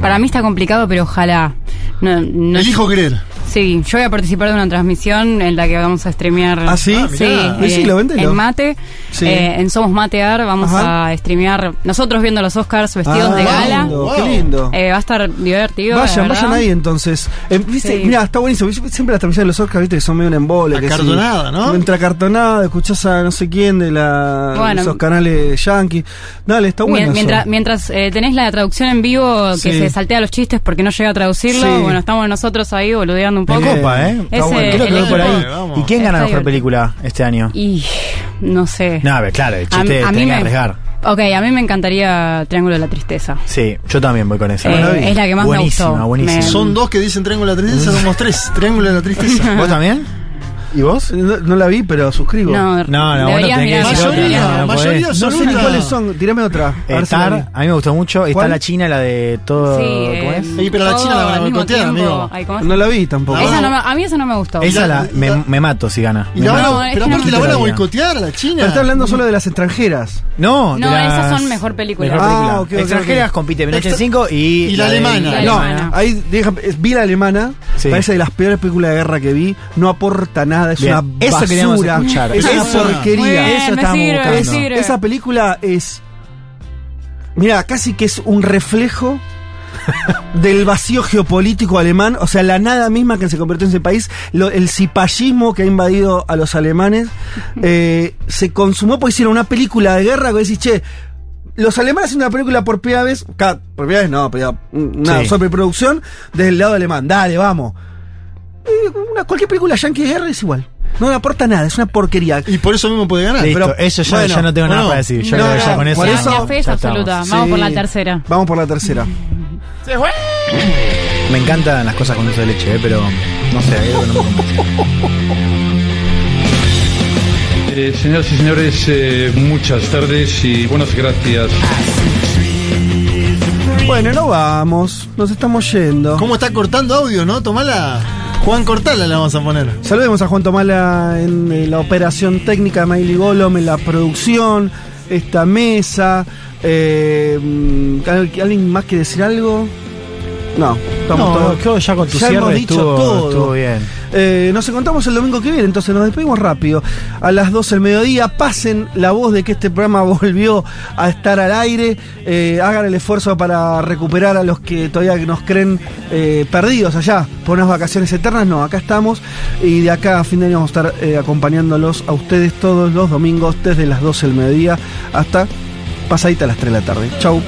[SPEAKER 6] para mí está complicado, pero ojalá. No, no,
[SPEAKER 4] Elijo creer.
[SPEAKER 6] Sí, yo voy a participar de una transmisión en la que vamos a streamear.
[SPEAKER 3] ¿Ah, sí? Ah,
[SPEAKER 6] Sí,
[SPEAKER 3] mirá.
[SPEAKER 6] eh,
[SPEAKER 3] Decilo, vendelo.
[SPEAKER 6] en Mate.
[SPEAKER 3] Sí.
[SPEAKER 6] eh, en Somos Matear vamos
[SPEAKER 3] Ajá.
[SPEAKER 6] a streamear nosotros viendo los Oscars vestidos
[SPEAKER 3] Ah,
[SPEAKER 6] de gala.
[SPEAKER 3] lindo, qué lindo.
[SPEAKER 6] Eh, va a estar divertido.
[SPEAKER 3] Vayan, vayan ahí entonces. Eh, ¿viste?
[SPEAKER 6] Sí.
[SPEAKER 3] Mira, está buenísimo. Siempre las transmisiones de los Oscars, viste, que son medio un embole.
[SPEAKER 4] Acartonada,
[SPEAKER 3] sí,
[SPEAKER 4] ¿no?
[SPEAKER 3] Entre acartonada, escuchás a no sé quién de la,
[SPEAKER 6] Bueno.
[SPEAKER 3] esos canales yankees. Dale, está bueno. Eso.
[SPEAKER 6] mientras mientras eh, tenés la traducción en vivo que
[SPEAKER 3] Sí.
[SPEAKER 6] se saltea los chistes porque no llega a traducirlo,
[SPEAKER 3] Sí.
[SPEAKER 6] bueno, estamos nosotros ahí boludeando un poco.
[SPEAKER 5] copa, ¿eh? Está
[SPEAKER 6] Ese-
[SPEAKER 5] bueno. Creo que voy por ahí. ¿Y quién gana
[SPEAKER 6] Está
[SPEAKER 5] mejor
[SPEAKER 6] divertido.
[SPEAKER 5] película este año?
[SPEAKER 6] Y no sé.
[SPEAKER 5] No, a ver, claro, el chiste
[SPEAKER 6] A- a
[SPEAKER 5] tenés
[SPEAKER 6] mí
[SPEAKER 5] que
[SPEAKER 6] me-
[SPEAKER 5] arriesgar.
[SPEAKER 6] Ok, a mí me encantaría Triángulo de la Tristeza.
[SPEAKER 5] Sí, yo también voy con esa.
[SPEAKER 6] Eh, es la que más me
[SPEAKER 5] buenísima,
[SPEAKER 6] gustó.
[SPEAKER 5] Buenísima,
[SPEAKER 6] Me-
[SPEAKER 4] Son dos que dicen Triángulo de la Tristeza, somos tres. Triángulo de la Tristeza. *laughs*
[SPEAKER 5] ¿Vos también? ¿Y vos?
[SPEAKER 3] No, no la vi, pero suscribo.
[SPEAKER 6] No,
[SPEAKER 5] No, no, vos no tenés
[SPEAKER 6] mirar.
[SPEAKER 5] que decir otra,
[SPEAKER 4] Mayoría,
[SPEAKER 5] no, no podés.
[SPEAKER 4] mayoría
[SPEAKER 3] No sé ni cuáles son. Tirame otra. A ver si la vi.
[SPEAKER 5] Star, a mí me gustó mucho. Está
[SPEAKER 3] ¿Cuál?
[SPEAKER 5] la China, la de todo.
[SPEAKER 6] Sí,
[SPEAKER 5] ¿Cómo
[SPEAKER 6] eh,
[SPEAKER 5] es?
[SPEAKER 4] Sí, pero la China la van a
[SPEAKER 6] al mismo
[SPEAKER 4] boicotear,
[SPEAKER 6] tiempo.
[SPEAKER 4] amigo.
[SPEAKER 6] Ay.
[SPEAKER 3] No la vi tampoco.
[SPEAKER 6] Esa no me- a mí esa no me gustó.
[SPEAKER 5] Esa la, me, me mato si gana. Me
[SPEAKER 4] la
[SPEAKER 5] mato.
[SPEAKER 4] Pero aparte la van a boicotear a la China.
[SPEAKER 3] Pero está hablando solo de las extranjeras.
[SPEAKER 5] No,
[SPEAKER 6] No,
[SPEAKER 5] de las-
[SPEAKER 6] esas son mejor película.
[SPEAKER 5] Mejor
[SPEAKER 3] Ah,
[SPEAKER 5] Extranjeras compite Noche en
[SPEAKER 4] Extra-
[SPEAKER 5] 5 y,
[SPEAKER 4] y la alemana.
[SPEAKER 3] No, ahí vi la alemana,
[SPEAKER 5] Sí.
[SPEAKER 3] parece de las peores películas de guerra que vi, no aporta nada, es
[SPEAKER 5] Bien,
[SPEAKER 3] una
[SPEAKER 5] eso queríamos
[SPEAKER 3] basura,
[SPEAKER 5] escuchar.
[SPEAKER 3] es una porquería.
[SPEAKER 6] bien,
[SPEAKER 5] Eso
[SPEAKER 6] sirve,
[SPEAKER 5] buscando.
[SPEAKER 6] sirve.
[SPEAKER 3] Esa película es. Mira, casi que es un reflejo del vacío geopolítico alemán, o sea, la nada misma que se convirtió en ese país, lo- el cipallismo que ha invadido a los alemanes, eh, se consumó porque hicieron una película de guerra que decís, che, los alemanes hacen una película por primera vez, por primera vez no, pero una
[SPEAKER 5] Sí.
[SPEAKER 3] sobreproducción desde el lado alemán, dale, vamos. Eh, una- cualquier película yankee de guerra es igual. No le aporta nada, es una porquería.
[SPEAKER 4] Y por eso mismo puede ganar.
[SPEAKER 5] Listo,
[SPEAKER 3] pero-
[SPEAKER 5] eso ya,
[SPEAKER 3] bueno,
[SPEAKER 5] ya no tengo nada
[SPEAKER 4] bueno,
[SPEAKER 5] para decir. Yo
[SPEAKER 3] no,
[SPEAKER 5] creo que ya con eso.
[SPEAKER 3] por
[SPEAKER 6] La-
[SPEAKER 3] eso-
[SPEAKER 6] la fe es absoluta.
[SPEAKER 5] estamos.
[SPEAKER 6] Vamos por la tercera.
[SPEAKER 3] Vamos por la tercera.
[SPEAKER 5] Me encantan las cosas con dulce de leche, eh, pero no sé, algo no me.
[SPEAKER 24] Eh, señoras y señores, eh, muchas tardes y buenas gracias.
[SPEAKER 3] Bueno, no vamos, nos estamos yendo.
[SPEAKER 4] ¿Cómo está cortando audio, no? Tomala. Juan Cortala le vamos a poner.
[SPEAKER 3] Saludemos a Juan Tomala en eh, la operación técnica de Miley Golom, en la producción, esta mesa. Eh, mm, ¿al- ¿Alguien más quiere decir algo? No, estamos
[SPEAKER 5] No,
[SPEAKER 3] todos.
[SPEAKER 5] creo ya con tu
[SPEAKER 3] Ya
[SPEAKER 5] cierre
[SPEAKER 3] hemos dicho
[SPEAKER 5] estuvo-
[SPEAKER 3] todo.
[SPEAKER 5] estuvo bien.
[SPEAKER 3] Eh, nos encontramos el domingo que viene, entonces nos despedimos rápido. A las 12 del mediodía, pasen la voz de que este programa *laughs* volvió a estar al aire. Eh, hagan el esfuerzo para recuperar a los que todavía nos creen eh, perdidos allá por unas vacaciones eternas. No, acá estamos. Y de acá a fin de año vamos a estar acompañándolos a ustedes todos los domingos desde las 12 del mediodía hasta pasadita a las 3 de la tarde. Chau.